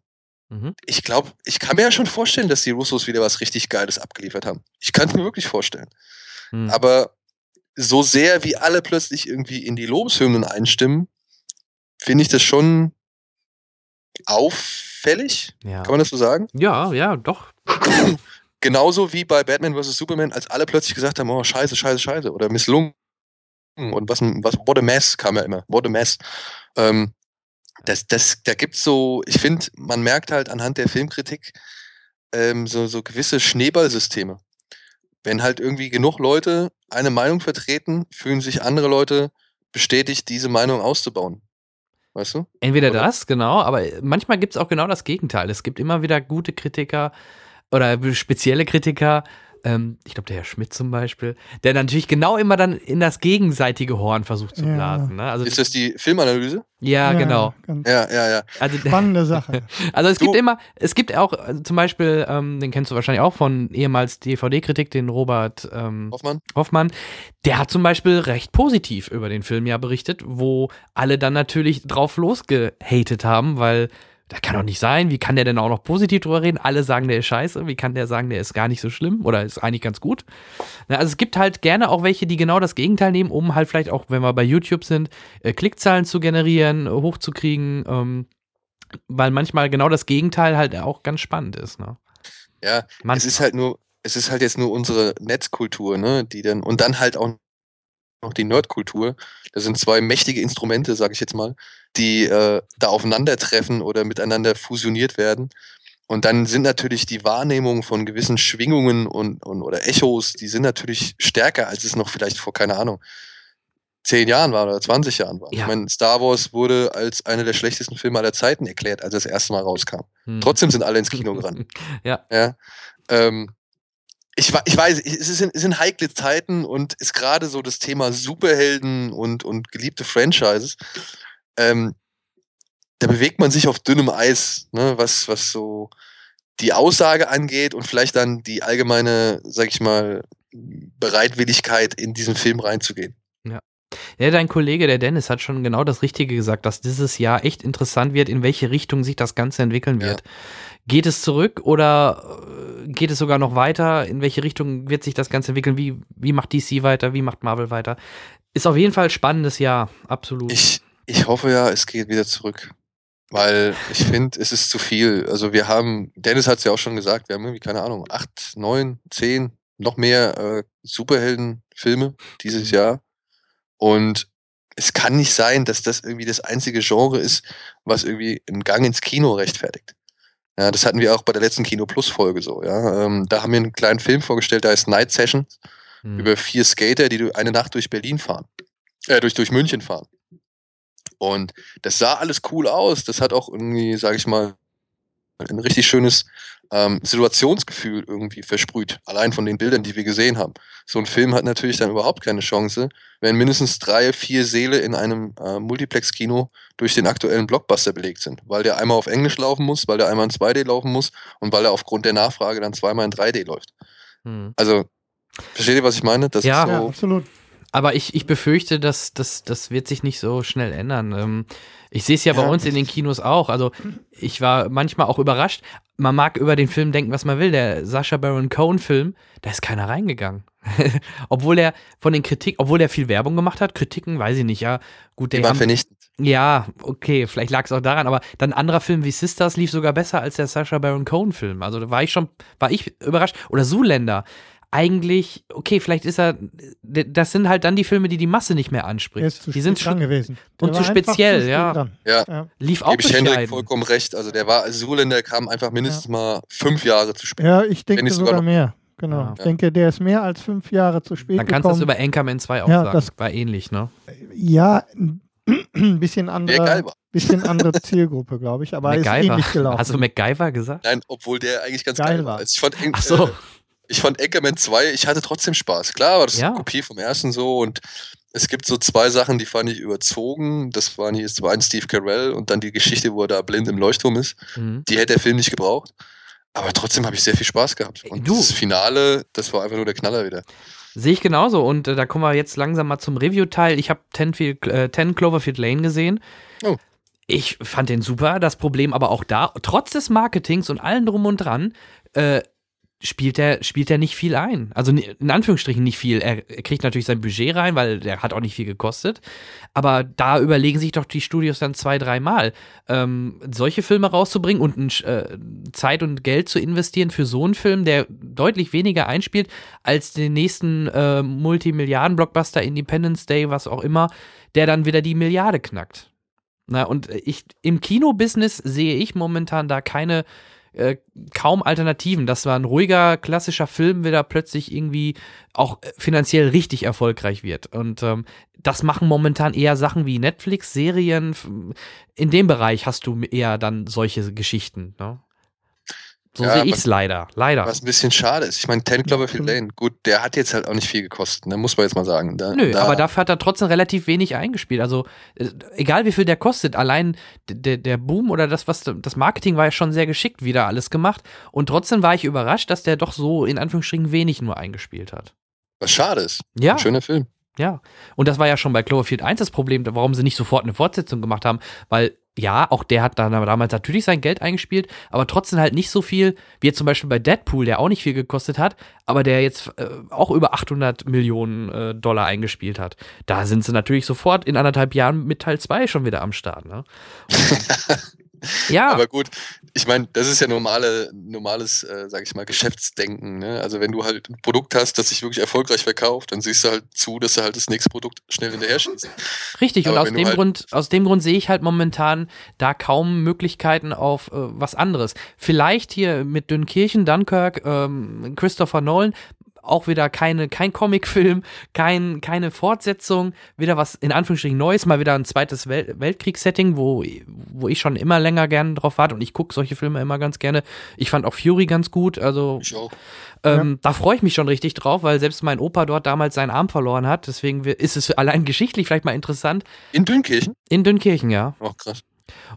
Mhm. Ich glaube, ich kann mir ja schon vorstellen, dass die Russos wieder was richtig Geiles abgeliefert haben. Ich kann es mir wirklich vorstellen. Mhm. Aber so sehr wie alle plötzlich irgendwie in die Lobeshymnen einstimmen, finde ich das schon auffällig. ja. Kann man das so sagen? ja, ja, doch. Genauso wie bei Batman vs. Superman, als alle plötzlich gesagt haben, oh, scheiße, scheiße, scheiße, oder misslungen. Und was, was, what a mess kam ja immer, what a mess. Ähm, das, das, da gibt's so, ich finde, man merkt halt anhand der Filmkritik ähm, so, so gewisse Schneeballsysteme. Wenn halt irgendwie genug Leute eine Meinung vertreten, fühlen sich andere Leute bestätigt, diese Meinung auszubauen. weißt du? Entweder Oder? das, genau, aber manchmal gibt es auch genau das Gegenteil. Es gibt immer wieder gute Kritiker oder spezielle Kritiker, ähm, ich glaube, der Herr Schmidt zum Beispiel, der natürlich genau immer dann in das gegenseitige Horn versucht zu Ja. blasen. Ne? Also, Ist das die Filmanalyse? ja, genau. Ganz Ja, ja, ja. Also, spannende Sache. also es Du- gibt immer, es gibt auch also zum Beispiel, ähm, den kennst du wahrscheinlich auch von ehemals DVD-Kritik, den Robert ähm, Hoffmann? Hoffmann, der hat zum Beispiel recht positiv über den Film ja berichtet, wo alle dann natürlich drauf losgehatet haben, weil das kann doch nicht sein. Wie kann der denn auch noch positiv drüber reden? Alle sagen, der ist scheiße. Wie kann der sagen, der ist gar nicht so schlimm oder ist eigentlich ganz gut? Na, also es gibt halt gerne auch welche, die genau das Gegenteil nehmen, um halt vielleicht auch, wenn wir bei YouTube sind, äh, Klickzahlen zu generieren, hochzukriegen, ähm, weil manchmal genau das Gegenteil halt auch ganz spannend ist. Ne? Ja, Manchmal. es ist halt nur, es ist halt jetzt nur unsere Netzkultur, ne, die dann, und dann halt auch noch die Nerdkultur. Das sind zwei mächtige Instrumente, sage ich jetzt mal, die äh, da aufeinandertreffen oder miteinander fusioniert werden. Und dann sind natürlich die Wahrnehmungen von gewissen Schwingungen und, und oder Echos, die sind natürlich stärker, als es noch vielleicht vor, keine Ahnung, zehn Jahren war oder 20 Jahren war. Ja. Ich meine, Star Wars wurde als einer der schlechtesten Filme aller Zeiten erklärt, als er das erste Mal rauskam. Hm. Trotzdem sind alle ins Kino gerannt. Ja. Ja. Ähm, ich, ich weiß, es sind, es sind heikle Zeiten und ist gerade so das Thema Superhelden und, und geliebte Franchises. Ähm, da bewegt man sich auf dünnem Eis, ne, was, was so die Aussage angeht und vielleicht dann die allgemeine, sag ich mal, Bereitwilligkeit in diesen Film reinzugehen. Ja, dein Kollege, der Dennis, hat schon genau das Richtige gesagt, dass dieses Jahr echt interessant wird, in welche Richtung sich das Ganze entwickeln Ja. wird. Geht es zurück oder geht es sogar noch weiter? In welche Richtung wird sich das Ganze entwickeln? Wie, wie macht DC weiter? Wie macht Marvel weiter? Ist auf jeden Fall ein spannendes Jahr, absolut. Ich, ich hoffe ja, es geht wieder zurück. Weil ich finde, es ist zu viel. Also wir haben, Dennis hat es ja auch schon gesagt, wir haben irgendwie, keine Ahnung, acht, neun, zehn, noch mehr äh, Superheldenfilme dieses Jahr. Und es kann nicht sein, dass das irgendwie das einzige Genre ist, was irgendwie einen Gang ins Kino rechtfertigt. Ja, das hatten wir auch bei der letzten Kino Plus Folge so. Ja, ähm, da haben wir einen kleinen Film vorgestellt, der heißt Night Session Hm. über vier Skater, die eine Nacht durch Berlin fahren, äh, durch, durch München fahren. Und das sah alles cool aus. Das hat auch irgendwie, sage ich mal, ein richtig schönes ähm, Situationsgefühl irgendwie versprüht. Allein von den Bildern, die wir gesehen haben. So ein Film hat natürlich dann überhaupt keine Chance, wenn mindestens drei, vier Seele in einem äh, Multiplex-Kino durch den aktuellen Blockbuster belegt sind. Weil der einmal auf Englisch laufen muss, weil der einmal in 2D laufen muss und weil er aufgrund der Nachfrage dann zweimal in 3D läuft. Hm. Also, versteht ihr, was ich meine? Das Ja. ist Ja, so, absolut. Aber ich, ich befürchte, dass das, das wird sich nicht so schnell ändern. Ähm, ich sehe es ja, bei Ja. uns in den Kinos auch. Also ich war manchmal auch überrascht. Man mag über den Film denken, was man will. Der Sacha Baron Cohen-Film, da ist keiner reingegangen. obwohl er von den Kritik, obwohl er viel Werbung gemacht hat, Kritiken, weiß ich nicht, ja. Gut, der waren haben, vernichtend. ja, okay, vielleicht lag es auch daran, aber dann ein anderer Film wie Sisters lief sogar besser als der Sacha Baron Cohen-Film. Also da war ich schon, war ich überrascht. Oder Zuländer. Eigentlich, okay, vielleicht ist er, das sind halt dann die Filme, die die Masse nicht mehr Er anspricht. ist zu die sind schon, gewesen. und Der zu war einfach speziell, zu ja. Ja. Ja. lief auch Gebe ich Hendrik vollkommen recht. Also der war, Zuländer kam einfach mindestens mal fünf Jahre zu spät. ja, ich denke sogar sogar mehr. Genau. Ja. Ich denke, der ist mehr als fünf Jahre zu spät Dann kannst du das über Anchorman 2 auch Ja, sagen. das- war ähnlich, ne? ja, ein bisschen Der andere, bisschen andere Zielgruppe, glaube ich, aber ist ähnlich gelaufen. Hast du MacGyver gesagt? Nein, obwohl der eigentlich ganz Geil geil, war. war. Also ich fand, An- Ach so. äh, ich fand Anchorman 2, ich hatte trotzdem Spaß. Klar, war das Ja. eine Kopie vom ersten so und es gibt so zwei Sachen, die fand ich überzogen. Das waren hier zum einen Steve Carell und dann die Geschichte, wo er da blind im Leuchtturm ist. Mhm. Die hätte der Film nicht gebraucht. Aber trotzdem habe ich sehr viel Spaß gehabt. Und Du. das Finale, das war einfach nur der Knaller wieder. Sehe ich genauso. Und äh, da kommen wir jetzt langsam mal zum Review-Teil. Ich habe 10, Field- äh, 10 Cloverfield Lane gesehen. Oh. Ich fand den super. Das Problem aber auch da, trotz des Marketings und allem drum und dran, äh, spielt er spielt er nicht viel ein. Also in Anführungsstrichen nicht viel. Er, er kriegt natürlich sein Budget rein, weil der hat auch nicht viel gekostet. Aber da überlegen sich doch die Studios dann zwei, dreimal, ähm, solche Filme rauszubringen und ein, äh, Zeit und Geld zu investieren für so einen Film, der deutlich weniger einspielt als den nächsten äh, Multimilliarden-Blockbuster Independence Day, was auch immer, der dann wieder die Milliarde knackt. Na, und ich im Kinobusiness sehe ich momentan da keine äh, kaum Alternativen. Das war ein ruhiger, klassischer Film, der da plötzlich irgendwie auch äh, finanziell richtig erfolgreich wird. Und ähm, das machen momentan eher Sachen wie Netflix, Serien. In dem Bereich hast du eher dann solche Geschichten. Ne? So Ja, sehe ich es leider. Leider. Was ein bisschen schade ist. Ich meine, 10 Cloverfield Lane, gut, der hat jetzt halt auch nicht viel gekostet, ne? muss man jetzt mal sagen. Da, Nö, da, aber dafür hat er trotzdem relativ wenig eingespielt. Also, äh, egal wie viel der kostet, allein der, der Boom oder das, was das Marketing war ja schon sehr geschickt wieder alles gemacht. Und trotzdem war ich überrascht, dass der doch so in Anführungsstrichen wenig nur eingespielt hat. Was schade ist. Ja. Ein schöner Film. Ja, und das war ja schon bei Cloverfield 1 das Problem, warum sie nicht sofort eine Fortsetzung gemacht haben, weil ja, auch der hat dann damals natürlich sein Geld eingespielt, aber trotzdem halt nicht so viel, wie jetzt zum Beispiel bei Deadpool, der auch nicht viel gekostet hat, aber der jetzt äh, auch über 800 Millionen äh, Dollar eingespielt hat. Da sind sie natürlich sofort in anderthalb Jahren mit Teil 2 schon wieder am Start, ne? ja, Aber gut, ich meine, das ist ja normale, normales, äh, sag ich mal, Geschäftsdenken. Ne? Also wenn du halt ein Produkt hast, das sich wirklich erfolgreich verkauft, dann siehst du halt zu, dass du halt das nächste Produkt schnell hinterher schießt. Richtig, und Aber aus wenn du dem, halt- Grund, aus dem Grund sehe ich halt momentan da kaum Möglichkeiten auf äh, was anderes. Vielleicht hier mit Dünkirchen, Dunkirk, ähm, Christopher Nolan, auch wieder keine, kein Comicfilm, kein, keine Fortsetzung, wieder was in Anführungsstrichen Neues, mal wieder ein zweites Wel Weltkriegssetting, wo, wo ich schon immer länger gerne drauf warte und ich gucke solche Filme immer ganz gerne. Ich fand auch Fury ganz gut, also Ich auch. ähm, Da freue ich mich schon richtig drauf, weil selbst mein Opa dort damals seinen Arm verloren hat. Deswegen ist es allein geschichtlich vielleicht mal interessant. In Dünkirchen? In Dünkirchen, ja. Oh, krass.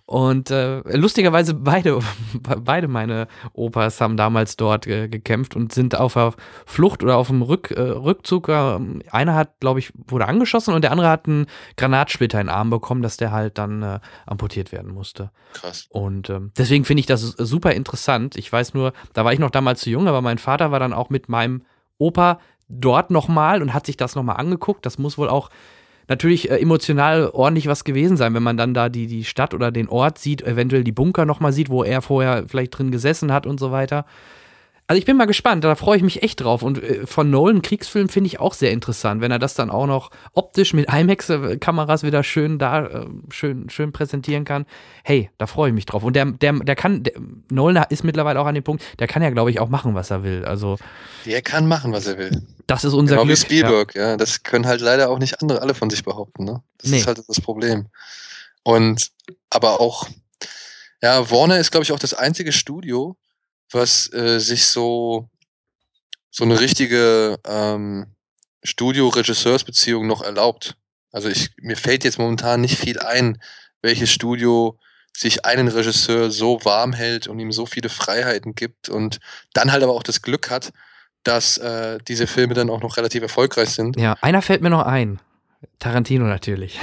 Und äh, lustigerweise beide, beide meine Opas haben damals dort äh, gekämpft und sind auf der Flucht oder auf dem Rück, äh, Rückzug. Äh, einer hat, glaube ich, wurde angeschossen und der andere hat einen Granatsplitter in den Arm bekommen, dass der halt dann äh, amputiert werden musste. Krass. Und ähm, deswegen finde ich das super interessant. Ich weiß nur, da war ich noch damals zu jung, aber mein Vater war dann auch mit meinem Opa dort nochmal und hat sich das nochmal angeguckt. Das muss wohl auch natürlich äh, emotional ordentlich was gewesen sein, wenn man dann da die, die Stadt oder den Ort sieht, eventuell die Bunker nochmal sieht, wo er vorher vielleicht drin gesessen hat und so weiter. Also ich bin mal gespannt, da freue ich mich echt drauf. Und äh, von Nolan Kriegsfilm finde ich auch sehr interessant, wenn er das dann auch noch optisch mit IMAX-Kameras wieder schön da äh, schön, schön präsentieren kann. Hey, da freue ich mich drauf. Und der, der, der kann, der, Nolan ist mittlerweile auch an dem Punkt, der kann ja, glaube ich, auch machen, was er will. Also, Der kann machen, was er will. das ist unser Genau wie Glück. Spielberg, ja. Das können halt leider auch nicht andere alle von sich behaupten, ne? Das Nee. ist halt das Problem. Und aber auch, ja, Warner ist, glaube ich, auch das einzige Studio, was äh, sich so so eine richtige ähm, Studio-Regisseursbeziehung noch erlaubt. Also ich, mir fällt jetzt momentan nicht viel ein, welches Studio sich einen Regisseur so warm hält und ihm so viele Freiheiten gibt und dann halt aber auch das Glück hat, dass äh, diese Filme dann auch noch relativ erfolgreich sind. Ja, einer fällt mir noch ein. Tarantino natürlich.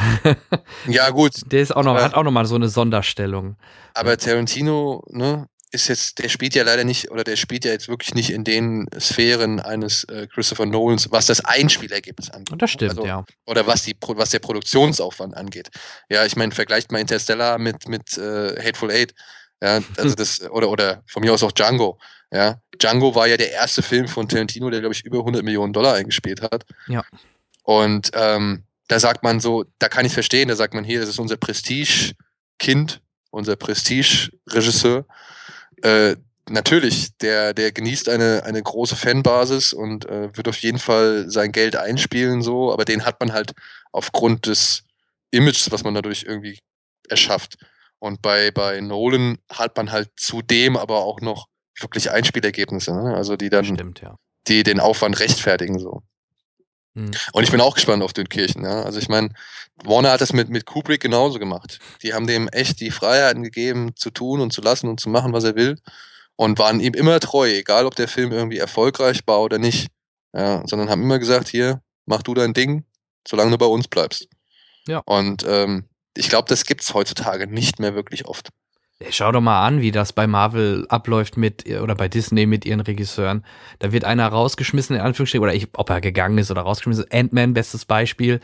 Ja, gut, Der ist auch noch, Aber- hat auch noch mal so eine Sonderstellung. aber Tarantino, ne, ist jetzt, der spielt ja leider nicht, oder der spielt ja jetzt wirklich nicht in den Sphären eines äh, Christopher Nolans, was das Einspielergebnis angeht. Und das stimmt, Also, ja. Oder was, die, was der Produktionsaufwand angeht. Ja, ich meine, vergleicht mal Interstellar mit, mit äh, Hateful Eight. Ja, also das, oder, oder von mir aus auch Django. Ja, Django war ja der erste Film von Tarantino, der, glaube ich, über 100 Millionen Dollar eingespielt hat. Ja. Und ähm, da sagt man so, da kann ich verstehen, da sagt man hier, das ist unser Prestige-Kind, unser Prestige-Regisseur. Äh, natürlich, der, der genießt eine, eine große Fanbasis und äh, wird auf jeden Fall sein Geld einspielen, so, aber den hat man halt aufgrund des Images, was man dadurch irgendwie erschafft. Und bei, bei Nolan hat man halt zudem aber auch noch wirklich Einspielergebnisse, ne? also die dann, Stimmt, ja. die den Aufwand rechtfertigen, so. Hm. Und ich bin auch gespannt auf Dünkirchen. Ja? Also ich meine, Warner hat das mit, mit Kubrick genauso gemacht. Die haben dem echt die Freiheiten gegeben, zu tun und zu lassen und zu machen, was er will. Und waren ihm immer treu, egal ob der Film irgendwie erfolgreich war oder nicht. Ja, sondern haben immer gesagt, hier, mach du dein Ding, solange du bei uns bleibst. Ja. Und ähm, ich glaube, das gibt's heutzutage nicht mehr wirklich oft. Schau doch mal an, wie das bei Marvel abläuft mit, oder bei Disney mit ihren Regisseuren. Da wird einer rausgeschmissen, in Anführungsstrichen, oder ich, ob er gegangen ist oder rausgeschmissen ist. Ant-Man, bestes Beispiel.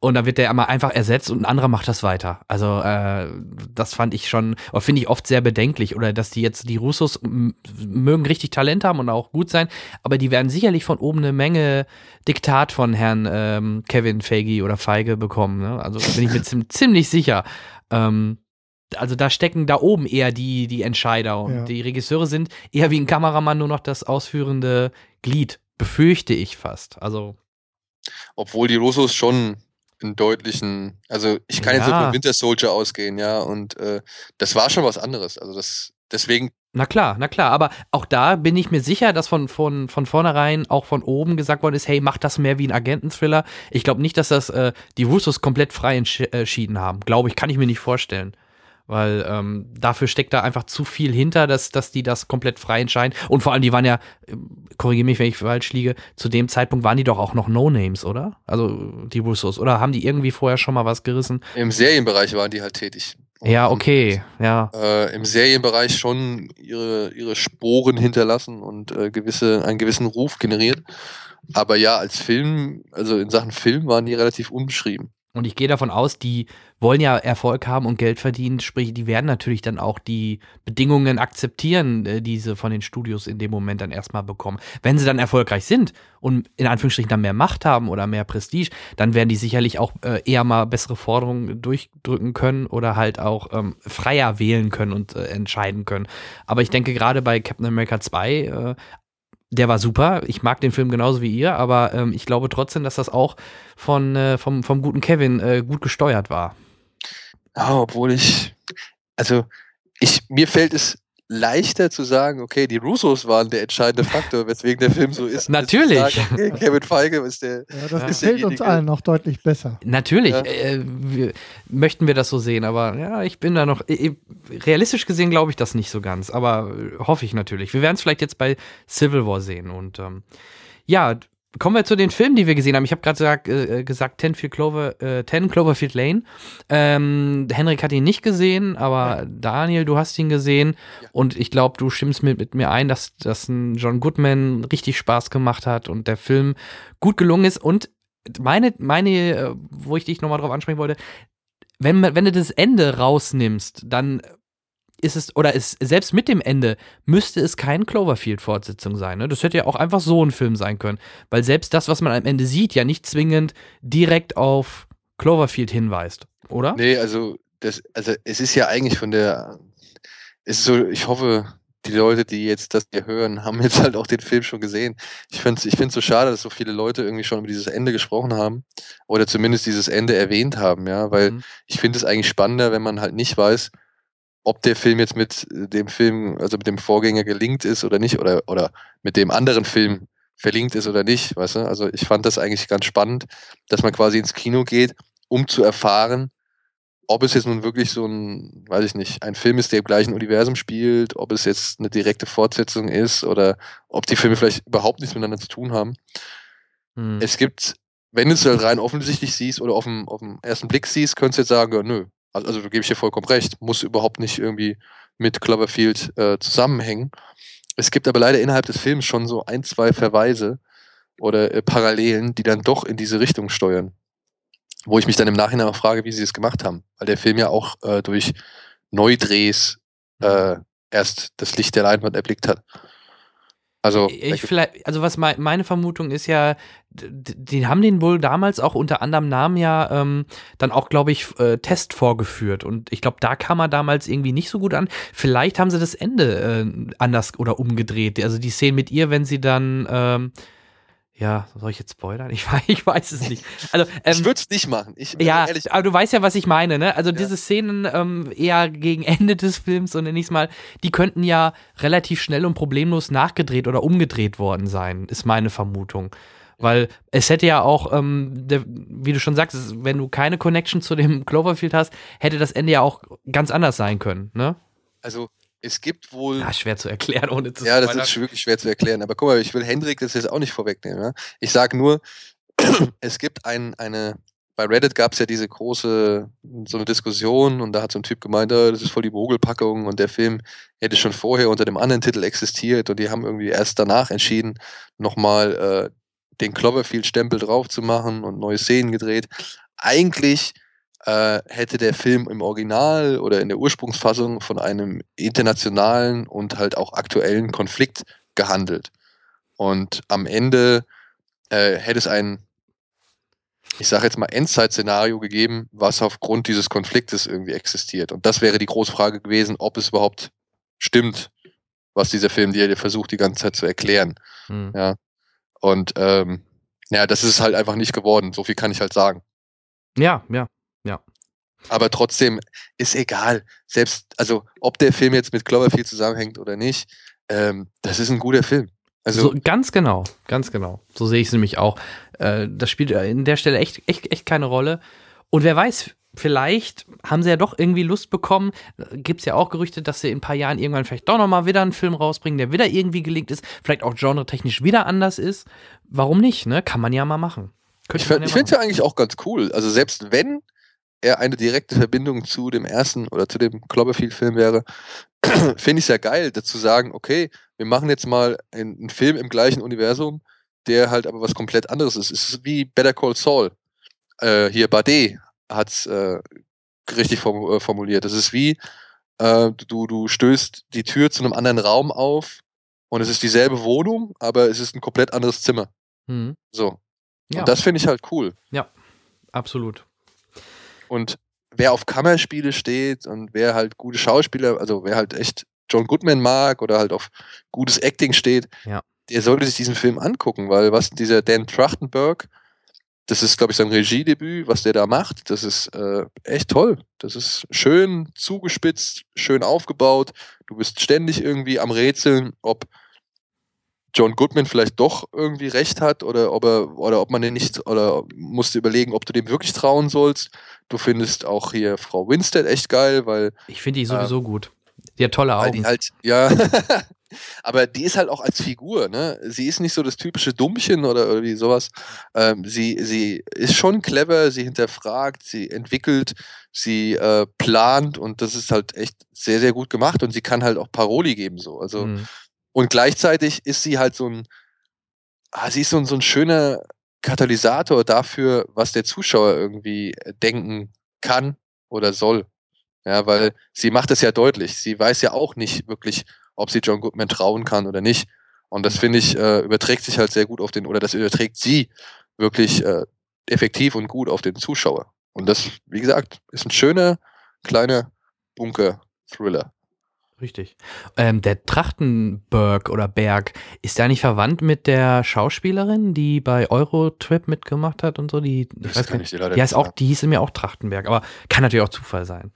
Und dann wird der einmal einfach ersetzt und ein anderer macht das weiter. Also, äh, das fand ich schon, oder finde ich oft sehr bedenklich. Oder dass die jetzt, die Russos mögen richtig Talent haben und auch gut sein, aber die werden sicherlich von oben eine Menge Diktat von Herrn ähm, Kevin Feige oder Feige bekommen. Ne? Also bin ich mir ziem- ziemlich sicher. Ähm, also da stecken da oben eher die, die Entscheider und Ja. die Regisseure sind eher wie ein Kameramann nur noch das ausführende Glied, befürchte ich fast. Also, Obwohl die Russos schon einen deutlichen, also ich kann jetzt Ja. von Winter Soldier ausgehen, ja, und äh, das war schon was anderes. Also das, deswegen, na klar, na klar, aber auch da bin ich mir sicher, dass von, von, von vornherein auch von oben gesagt worden ist, hey, mach das mehr wie ein Agenten-Thriller. Ich glaube nicht, dass das äh, die Russos komplett frei äh, entschieden haben. Glaube ich, kann ich mir nicht vorstellen. Weil ähm, dafür steckt da einfach zu viel hinter, dass, dass die das komplett frei entscheiden. Und vor allem, die waren ja, korrigiere mich, wenn ich falsch liege, zu dem Zeitpunkt waren die doch auch noch No-Names, oder? Also die Russos. Oder haben die irgendwie vorher schon mal was gerissen? im Serienbereich waren die halt tätig. Ja, okay, ja. Äh, Im Serienbereich schon ihre, ihre Sporen hinterlassen und äh, gewisse, einen gewissen Ruf generiert. Aber ja, als Film, also in Sachen Film waren die relativ unbeschrieben. Und ich gehe davon aus, die wollen ja Erfolg haben und Geld verdienen, sprich, die werden natürlich dann auch die Bedingungen akzeptieren, äh, die sie von den Studios in dem Moment dann erstmal bekommen. Wenn sie dann erfolgreich sind und in Anführungsstrichen dann mehr Macht haben oder mehr Prestige, dann werden die sicherlich auch äh, eher mal bessere Forderungen durchdrücken können oder halt auch ähm, freier wählen können und äh, entscheiden können. Aber ich denke gerade bei Captain America 2, äh, der war super. Ich mag den Film genauso wie ihr, aber ähm, ich glaube trotzdem, dass das auch von, äh, vom, vom guten Kevin äh, gut gesteuert war. Ja, obwohl ich, also ich, mir fällt es leichter zu sagen, okay, die Russos waren der entscheidende Faktor, weswegen der Film so ist. Natürlich. Sagen, okay, Kevin Feige ist der. Ja, das Ja. gefällt uns allen noch deutlich besser. Natürlich Ja. äh, wir, möchten wir das so sehen, aber ja, ich bin da noch. Äh, realistisch gesehen glaube ich das nicht so ganz, aber äh, hoffe ich natürlich. Wir werden es vielleicht jetzt bei Civil War sehen und ähm, ja. Kommen wir zu den Filmen, die wir gesehen haben. Ich habe gerade gesagt, äh, gesagt 10, Clover, äh, 10 Cloverfield Lane. Ähm, Henrik hat ihn nicht gesehen, aber Daniel, du hast ihn gesehen. Ja. Und ich glaube, du stimmst mit, mit mir ein, dass, dass ein John Goodman richtig Spaß gemacht hat und der Film gut gelungen ist. Und meine, meine, äh, wo ich dich nochmal drauf ansprechen wollte, wenn, wenn du das Ende rausnimmst, dann ist es, oder ist, selbst mit dem Ende, müsste es kein Cloverfield-Fortsetzung sein. Ne? Das hätte ja auch einfach so ein Film sein können. Weil selbst das, was man am Ende sieht, ja nicht zwingend direkt auf Cloverfield hinweist, oder? Nee, also das, also es ist ja eigentlich von der, es ist so, ich hoffe, die Leute, die jetzt das hier hören, haben jetzt halt auch den Film schon gesehen. Ich finde es ich find's so schade, dass so viele Leute irgendwie schon über dieses Ende gesprochen haben oder zumindest dieses Ende erwähnt haben, ja, weil Mhm. ich finde es eigentlich spannender, wenn man halt nicht weiß, ob der Film jetzt mit äh, dem Film, also mit dem Vorgänger gelingt ist oder nicht, oder, oder mit dem anderen Film verlinkt ist oder nicht, weißt du? Also ich fand das eigentlich ganz spannend, dass man quasi ins Kino geht, um zu erfahren, ob es jetzt nun wirklich so ein, weiß ich nicht, ein Film ist, der im gleichen Universum spielt, ob es jetzt eine direkte Fortsetzung ist oder ob die Filme vielleicht überhaupt nichts miteinander zu tun haben. Hm. Es gibt, wenn du es halt rein offensichtlich siehst oder auf dem, auf den ersten Blick siehst, könntest du jetzt sagen, ja, nö. Also, also gebe ich dir vollkommen recht, muss überhaupt nicht irgendwie mit Cloverfield äh, zusammenhängen. Es gibt aber leider innerhalb des Films schon so ein, zwei Verweise oder äh, Parallelen, die dann doch in diese Richtung steuern. Wo ich mich dann im Nachhinein auch frage, wie sie es gemacht haben. Weil der Film ja auch äh, durch Neudrehs äh, erst das Licht der Leinwand erblickt hat. Also, da Ich vielleicht, also was mei- meine Vermutung ist ja, d- d- die haben den wohl damals auch unter anderem Namen ja ähm, dann auch, glaube ich, äh, Test vorgeführt. Und ich glaube, da kam er damals irgendwie nicht so gut an. Vielleicht haben sie das Ende äh, anders oder umgedreht. Also die Szene mit ihr, wenn sie dann, ähm, ja, soll ich jetzt spoilern? Ich, weiß- ich weiß es nicht. Also, ähm, ich würde es nicht machen. Ich, also ja, ehrlich, aber du weißt ja, was ich meine, ne? Also Ja. diese Szenen ähm, eher gegen Ende des Films, so nenne ich mal, die könnten ja relativ schnell und problemlos nachgedreht oder umgedreht worden sein, ist meine Vermutung. Weil es hätte ja auch, ähm, der, wie du schon sagst, wenn du keine Connection zu dem Cloverfield hast, hätte das Ende ja auch ganz anders sein können, ne? also es gibt wohl. Ja, schwer zu erklären, ohne zu Ja, das ist wirklich schwer zu erklären. Aber guck mal, ich will Hendrik das jetzt auch nicht vorwegnehmen. Ja? Ich sage nur, es gibt ein, eine, bei Reddit gab es ja diese große, so eine Diskussion und da hat so ein Typ gemeint, "Ah, das ist voll die Mogelpackung und der Film hätte schon vorher unter dem anderen Titel existiert und die haben irgendwie erst danach entschieden, nochmal äh, den Cloverfield-Stempel drauf zu machen und neue Szenen gedreht. Eigentlich äh, hätte der Film im Original oder in der Ursprungsfassung von einem internationalen und halt auch aktuellen Konflikt gehandelt. Und am Ende äh, hätte es ein ich sage jetzt mal, Endzeit-Szenario gegeben, was aufgrund dieses Konfliktes irgendwie existiert. Und das wäre die große Frage gewesen, ob es überhaupt stimmt, was dieser Film dir versucht, die ganze Zeit zu erklären. Hm. Ja. Und ähm, ja, das ist halt einfach nicht geworden. So viel kann ich halt sagen. Ja, ja, ja. Aber trotzdem ist egal. Selbst, also ob der Film jetzt mit Cloverfield zusammenhängt oder nicht, ähm, das ist ein guter Film. Also so, ganz genau, ganz genau. So sehe ich es nämlich auch. Äh, das spielt in der Stelle echt, echt, echt keine Rolle. Und wer weiß, vielleicht haben sie ja doch irgendwie Lust bekommen. Gibt es ja auch Gerüchte, dass sie in ein paar Jahren irgendwann vielleicht doch nochmal wieder einen Film rausbringen, der wieder irgendwie gelingt ist, vielleicht auch genretechnisch wieder anders ist. Warum nicht, ne? Kann man ja mal machen. Könnte ich find- ich ja finde es ja eigentlich auch ganz cool. Also selbst wenn er eine direkte Verbindung zu dem ersten oder zu dem Cloverfield-Film wäre, finde ich es ja geil, dazu sagen, okay, wir machen jetzt mal einen, Film im gleichen Universum, der halt aber was komplett anderes ist. Es ist wie Better Call Saul. Äh, hier Bade hat es äh, richtig äh, formuliert. Es ist wie, äh, du, du stößt die Tür zu einem anderen Raum auf und es ist dieselbe Wohnung, aber es ist ein komplett anderes Zimmer. Hm. So. Ja, Und das finde ich halt cool. absolut. Und wer auf Kammerspiele steht und wer halt gute Schauspieler, also wer halt echt John Goodman mag oder halt auf gutes Acting steht, Ja. der sollte sich diesen Film angucken, weil was dieser Dan Trachtenberg, das ist, glaube ich, sein Regiedebüt, was der da macht, das ist äh, echt toll. Das ist schön zugespitzt, schön aufgebaut. Du bist ständig irgendwie am Rätseln, ob John Goodman vielleicht doch irgendwie recht hat oder ob er oder ob man den nicht oder musst du überlegen, ob du dem wirklich trauen sollst. Du findest auch hier Frau Winstead echt geil, weil, Ich finde die sowieso gut. Die hat tolle Augen. die halt, ja, aber die ist halt auch als Figur, ne? Sie ist nicht so das typische Dummchen oder irgendwie sowas. Ähm, sie, sie ist schon clever, sie hinterfragt, sie entwickelt, sie äh, plant und das ist halt echt sehr, sehr gut gemacht und sie kann halt auch Paroli geben, so. Also, Hm. Und gleichzeitig ist sie halt so ein, ah, sie ist so ein, so ein schöner Katalysator dafür, was der Zuschauer irgendwie äh, denken kann oder soll. Ja, weil sie macht es ja deutlich. Sie weiß ja auch nicht wirklich, ob sie John Goodman trauen kann oder nicht. Und das finde ich, äh, überträgt sich halt sehr gut auf den, oder das überträgt sie wirklich äh, effektiv und gut auf den Zuschauer. Und das, wie gesagt, ist ein schöner, kleiner Bunker-Thriller. Richtig. Ähm, der Trachtenberg oder Berg, ist der nicht verwandt mit der Schauspielerin, die bei Eurotrip mitgemacht hat und so? Die, ich weiß gar leider Die nicht heißt auch, die hieß mir auch Trachtenberg, aber kann natürlich auch Zufall sein.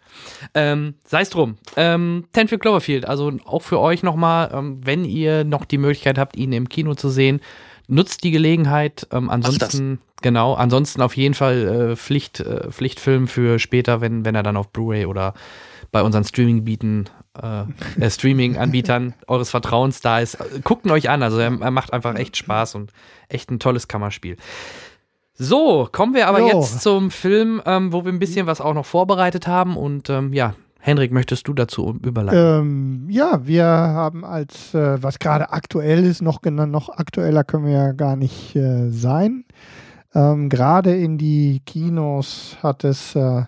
Ähm, Sei es drum. Ähm, Ten für Cloverfield, also auch für euch nochmal, ähm, wenn ihr noch die Möglichkeit habt, ihn im Kino zu sehen, nutzt die Gelegenheit. Ähm, ansonsten, genau, ansonsten auf jeden Fall äh, Pflicht, äh, Pflichtfilm für später, wenn, wenn er dann auf Blu-ray oder bei unseren Streaming-Bieten, äh, äh, Streaming-Anbietern eures Vertrauens da ist. Guckt ihn euch an, also er, er macht einfach echt Spaß und echt ein tolles Kammerspiel. So, kommen wir aber Jo. jetzt zum Film, ähm, wo wir ein bisschen was auch noch vorbereitet haben. Und ähm, ja, Henrik, möchtest du dazu überleiten? Ähm, ja, wir haben als, äh, was gerade aktuell ist, noch, noch aktueller können wir ja gar nicht äh, sein. Ähm, gerade in die Kinos hat es äh,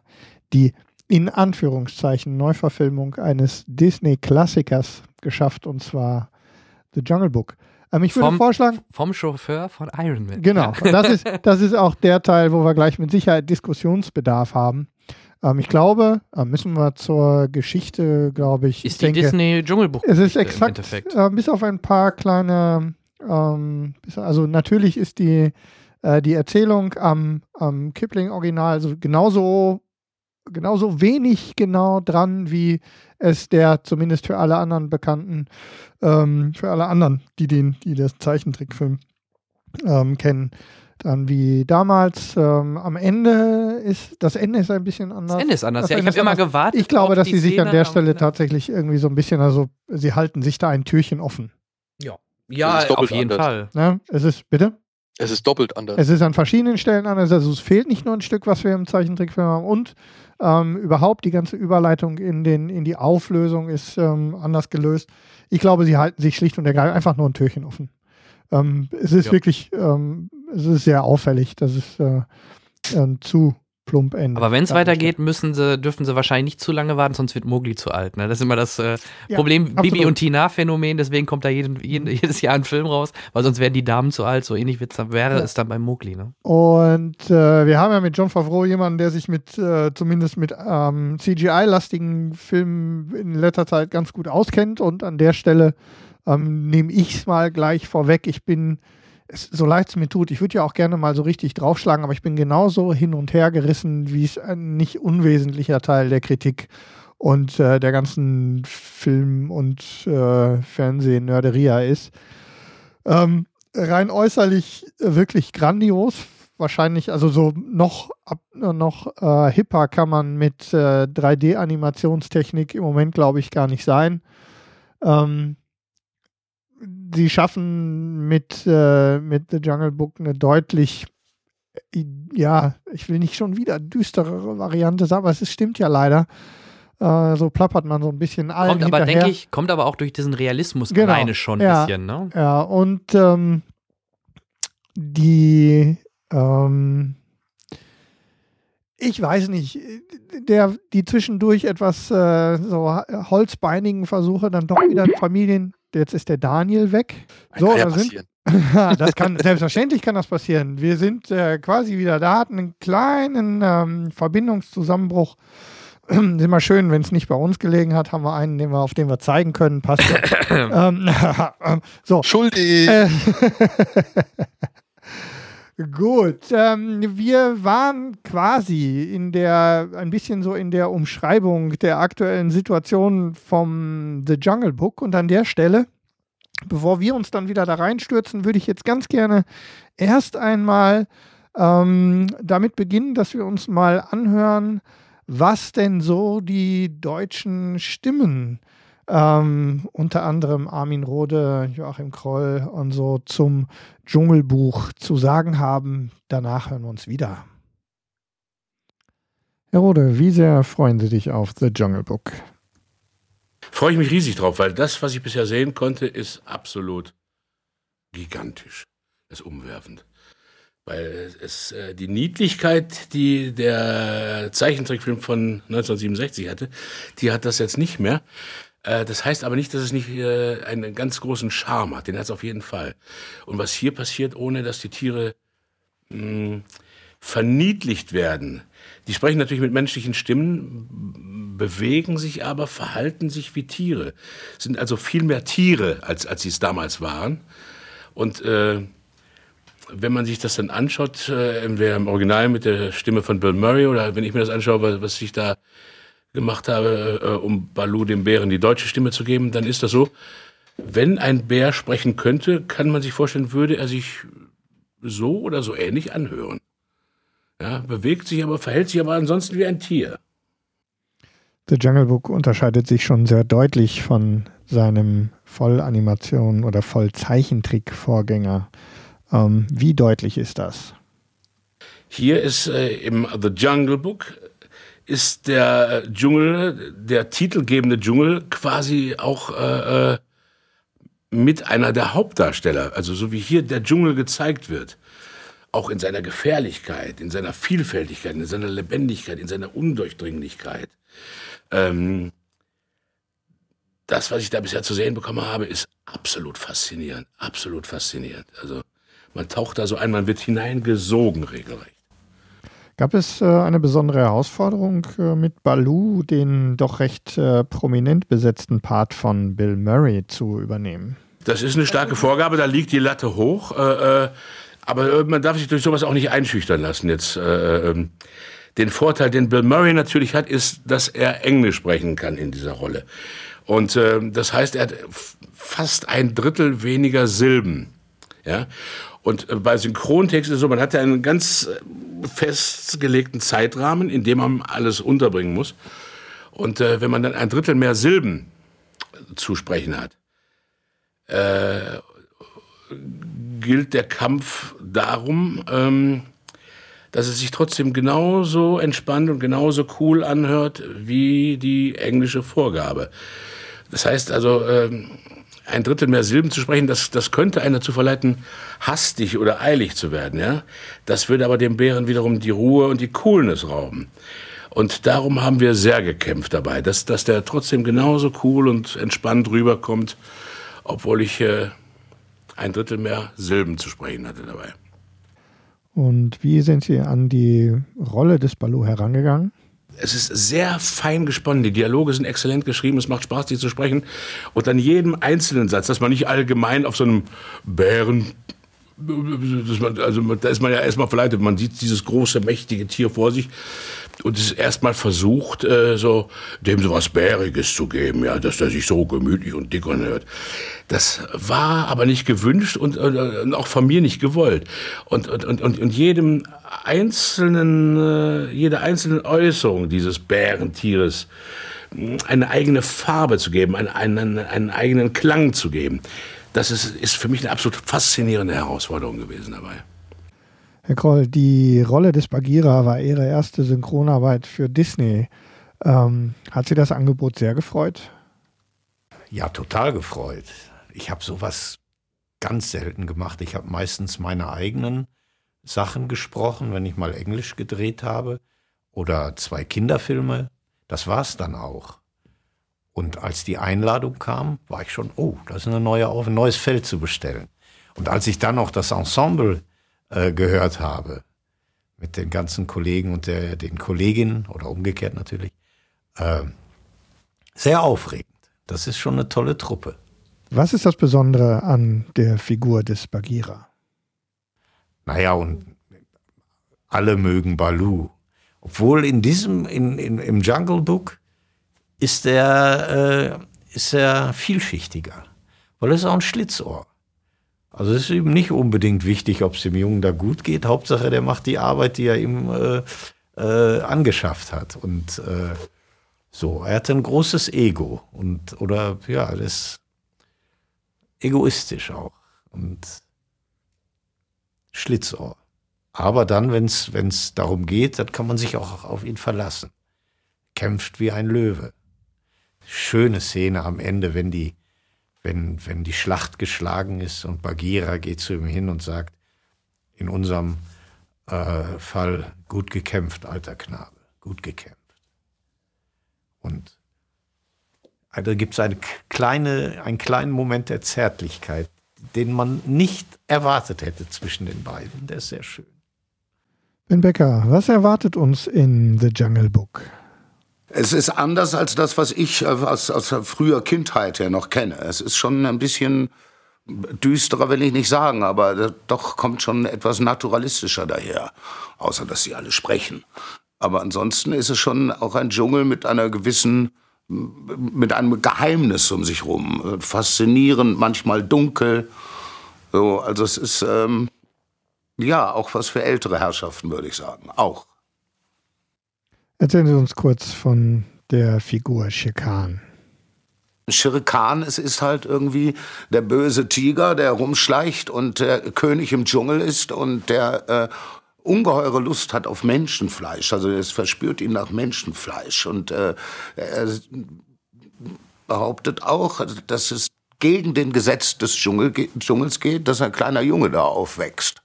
die in Anführungszeichen Neuverfilmung eines Disney-Klassikers geschafft, und zwar The Jungle Book. Ähm, ich würde Vom- vorschlagen, Vom Chauffeur von Iron Man. Genau, das ist, das ist auch der Teil, wo wir gleich mit Sicherheit Diskussionsbedarf haben. Ähm, ich glaube, äh, müssen wir zur Geschichte, glaube ich. Ist ich die denke, Disney Dschungelbuch Es ist im exakt, Endeffekt. äh, bis auf ein paar kleine, ähm, also natürlich ist die, äh, die Erzählung am, am Kipling-Original also genauso, genauso wenig genau dran, wie es der zumindest für alle anderen bekannten, ähm, für alle anderen, die den, die das Zeichentrickfilm ähm, kennen, dann wie damals. Ähm, am Ende ist, das Ende ist ein bisschen anders. Das Ende ist anders. Das Ja, ich habe immer gewartet. Ich glaube, dass sie sich an der Stelle Ende. tatsächlich irgendwie so ein bisschen, also sie halten sich da ein Türchen offen. Ja, doppelt auf jeden anders. Fall. Ne? Es ist, bitte? Es ist doppelt anders. Es ist an verschiedenen Stellen anders. Also es fehlt nicht nur ein Stück, was wir im Zeichentrickfilm haben und ähm, überhaupt die ganze Überleitung in, den, in die Auflösung ist ähm, anders gelöst. Ich glaube, sie halten sich schlicht und ergreifend einfach nur ein Türchen offen. Ähm, es ist Ja. wirklich, ähm, es ist sehr auffällig, dass es äh, ähm, zu plump endet. Aber wenn es weitergeht, müssen sie, dürfen sie wahrscheinlich nicht zu lange warten, sonst wird Mowgli zu alt. Ne? Das ist immer das äh, Ja, Problem Bibi absolut. und Tina-Phänomen, deswegen kommt da jeden, jeden, jedes Jahr ein Film raus, weil sonst werden die Damen zu alt, so ähnlich dann, wäre Ja. es dann beim Mowgli. Ne? Und äh, wir haben ja mit John Favreau jemanden, der sich mit äh, zumindest mit ähm, CGI-lastigen Filmen in letzter Zeit ganz gut auskennt. Und an der Stelle ähm, nehme ich es mal gleich vorweg. Ich bin, es, so leid es mir tut, ich würde ja auch gerne mal so richtig draufschlagen, aber ich bin genauso hin und her gerissen, wie es ein nicht unwesentlicher Teil der Kritik und äh, der ganzen Film- und äh, Fernseh-Nerderia ist. Ähm, rein äußerlich äh, wirklich grandios. Wahrscheinlich, also so noch, ab, äh, noch äh, hipper kann man mit äh, 3D-Animationstechnik im Moment, glaube ich, gar nicht sein. Ähm, sie schaffen mit, äh, mit The Jungle Book eine deutlich, äh, ja, ich will nicht schon wieder düsterere Variante sagen, aber es stimmt ja leider. Äh, so plappert man so ein bisschen allen Kommt aber, denke ich, kommt aber auch durch diesen Realismus Genau. alleine schon ein Ja. bisschen, ne? Ja, und ähm, die, ähm, ich weiß nicht, der, die zwischendurch etwas äh, so holzbeinigen Versuche, dann doch wieder Familien. Jetzt ist der Daniel weg. So, kann ja da sind, das kann, selbstverständlich kann das passieren. Wir sind äh, quasi wieder da, hatten einen kleinen ähm, Verbindungszusammenbruch. ist immer schön, wenn es nicht bei uns gelegen hat, haben wir einen, den wir, auf den wir zeigen können. Passt. ja. ähm, so, Schuldig. Gut, ähm, wir waren quasi in der, ein bisschen so in der Umschreibung der aktuellen Situation vom The Jungle Book. Und an der Stelle, bevor wir uns dann wieder da reinstürzen, würde ich jetzt ganz gerne erst einmal ähm, damit beginnen, dass wir uns mal anhören, was denn so die deutschen Stimmen ähm, unter anderem Armin Rohde, Joachim Kroll und so zum Dschungelbuch zu sagen haben. Danach hören wir uns wieder. Herr Rode, wie sehr freuen Sie dich auf The Jungle Book? Freue ich mich riesig drauf, weil das, was ich bisher sehen konnte, ist absolut gigantisch. Das ist umwerfend. Weil es äh, die Niedlichkeit, die der Zeichentrickfilm von 1967 hatte, die hat das jetzt nicht mehr. Äh, das heißt aber nicht, dass es nicht äh, einen ganz großen Charme hat. Den hat es auf jeden Fall. Und was hier passiert, ohne dass die Tiere mh, verniedlicht werden. Die sprechen natürlich mit menschlichen Stimmen, bewegen sich aber, verhalten sich wie Tiere. Sind also viel mehr Tiere, als, als sie es damals waren. Und äh, wenn man sich das dann anschaut, äh, entweder im Original mit der Stimme von Bill Murray oder wenn ich mir das anschaue, was, was ich da gemacht habe, äh, um Baloo dem Bären die deutsche Stimme zu geben, dann ist das so, wenn ein Bär sprechen könnte, kann man sich vorstellen, würde er sich so oder so ähnlich anhören. Ja, bewegt sich aber, verhält sich aber ansonsten wie ein Tier. The Jungle Book unterscheidet sich schon sehr deutlich von seinem Vollanimation- oder Vollzeichentrick-Vorgänger. Ähm, wie deutlich ist das? Hier ist äh, im The Jungle Book ist der Dschungel, der titelgebende Dschungel quasi auch äh, äh, mit einer der Hauptdarsteller. Also so wie hier der Dschungel gezeigt wird. Auch in seiner Gefährlichkeit, in seiner Vielfältigkeit, in seiner Lebendigkeit, in seiner Undurchdringlichkeit. Ähm, das, was ich da bisher zu sehen bekommen habe, ist absolut faszinierend. Absolut faszinierend. Also man taucht da so ein, man wird hineingesogen regelrecht. Gab es äh, eine besondere Herausforderung äh, mit Baloo, den doch recht äh, prominent besetzten Part von Bill Murray zu übernehmen? Das ist eine starke Vorgabe, da liegt die Latte hoch. Aber man darf sich durch sowas auch nicht einschüchtern lassen jetzt. Äh, ähm, den Vorteil, den Bill Murray natürlich hat, ist, dass er Englisch sprechen kann in dieser Rolle. Und das heißt, er hat fast ein Drittel weniger Silben. Ja? Und äh, bei Synchrontext ist es so, man hat ja einen ganz äh, festgelegten Zeitrahmen, in dem man alles unterbringen muss. Und äh, wenn man dann ein Drittel mehr Silben zu sprechen hat, äh, gilt der Kampf darum, ähm, dass es sich trotzdem genauso entspannt und genauso cool anhört wie die englische Vorgabe. Das heißt also, ähm, ein Drittel mehr Silben zu sprechen, das, das könnte einer zu verleiten, hastig oder eilig zu werden. Ja? Das würde aber dem Bären wiederum die Ruhe und die Coolness rauben. Und darum haben wir sehr gekämpft dabei, dass, dass der trotzdem genauso cool und entspannt rüberkommt, obwohl ich äh, ein Drittel mehr Silben zu sprechen hatte dabei. Und wie sind Sie an die Rolle des Baloo herangegangen? Es ist sehr fein gesponnen. Die Dialoge sind exzellent geschrieben. Es macht Spaß, die zu sprechen. Und an jedem einzelnen Satz, dass man nicht allgemein auf so einem Bären also da ist man ja erstmal verleitet. Man sieht dieses große, mächtige Tier vor sich und es ist erstmal versucht, äh, so dem so was Bäriges zu geben, ja, dass der sich so gemütlich und dick anhört. Das war aber nicht gewünscht und, und, und auch von mir nicht gewollt. Und, und, und, und jedem einzelnen, äh, jede einzelne Äußerung dieses Bärentieres eine eigene Farbe zu geben, einen, einen, einen eigenen Klang zu geben. Das ist, ist für mich eine absolut faszinierende Herausforderung gewesen dabei. Herr Kroll, die Rolle des Bagheera war Ihre erste Synchronarbeit für Disney. Ähm, hat Sie das Angebot sehr gefreut? Ja, total gefreut. Ich habe sowas ganz selten gemacht. Ich habe meistens meine eigenen Sachen gesprochen, wenn ich mal Englisch gedreht habe oder zwei Kinderfilme. Das war es dann auch. Und als die Einladung kam, war ich schon, oh, das ist eine neue, ein neues Feld zu bestellen. Und als ich dann noch das Ensemble äh, gehört habe, mit den ganzen Kollegen und der, den Kolleginnen oder umgekehrt natürlich, äh, sehr aufregend. Das ist schon eine tolle Truppe. Was ist das Besondere an der Figur des Bagheera? Naja, und alle mögen Baloo. Obwohl in diesem, in, in, im Jungle Book ist er, äh, ist er vielschichtiger. Weil er ist auch ein Schlitzohr. Also es ist ihm nicht unbedingt wichtig, ob es dem Jungen da gut geht. Hauptsache, der macht die Arbeit, die er ihm äh, äh, angeschafft hat. Und äh, so, er hat ein großes Ego und oder ja, das ist egoistisch auch und Schlitzohr. Aber dann, wenn es darum geht, dann kann man sich auch auf ihn verlassen. Kämpft wie ein Löwe. Schöne Szene am Ende, wenn die wenn, wenn die Schlacht geschlagen ist und Bagheera geht zu ihm hin und sagt, in unserem äh, Fall gut gekämpft, alter Knabe, gut gekämpft. Und da gibt es eine kleine, einen kleinen Moment der Zärtlichkeit, den man nicht erwartet hätte zwischen den beiden. Der ist sehr schön. Ben Becker, was erwartet uns in The Jungle Book? Es ist anders als das, was ich aus, aus früher Kindheit her noch kenne. Es ist schon ein bisschen düsterer, will ich nicht sagen, aber doch kommt schon etwas naturalistischer daher. Außer, dass sie alle sprechen. Aber ansonsten ist es schon auch ein Dschungel mit einer gewissen, mit einem Geheimnis um sich rum. Faszinierend, manchmal dunkel. So, also es ist, ähm, ja, auch was für ältere Herrschaften, würde ich sagen. Auch. Erzählen Sie uns kurz von der Figur Shere Khan, es ist halt irgendwie der böse Tiger, der rumschleicht und der König im Dschungel ist und der äh, ungeheure Lust hat auf Menschenfleisch. Also es verspürt ihn nach Menschenfleisch und äh, er behauptet auch, dass es gegen den Gesetz des Dschungel, Dschungels geht, dass ein kleiner Junge da aufwächst.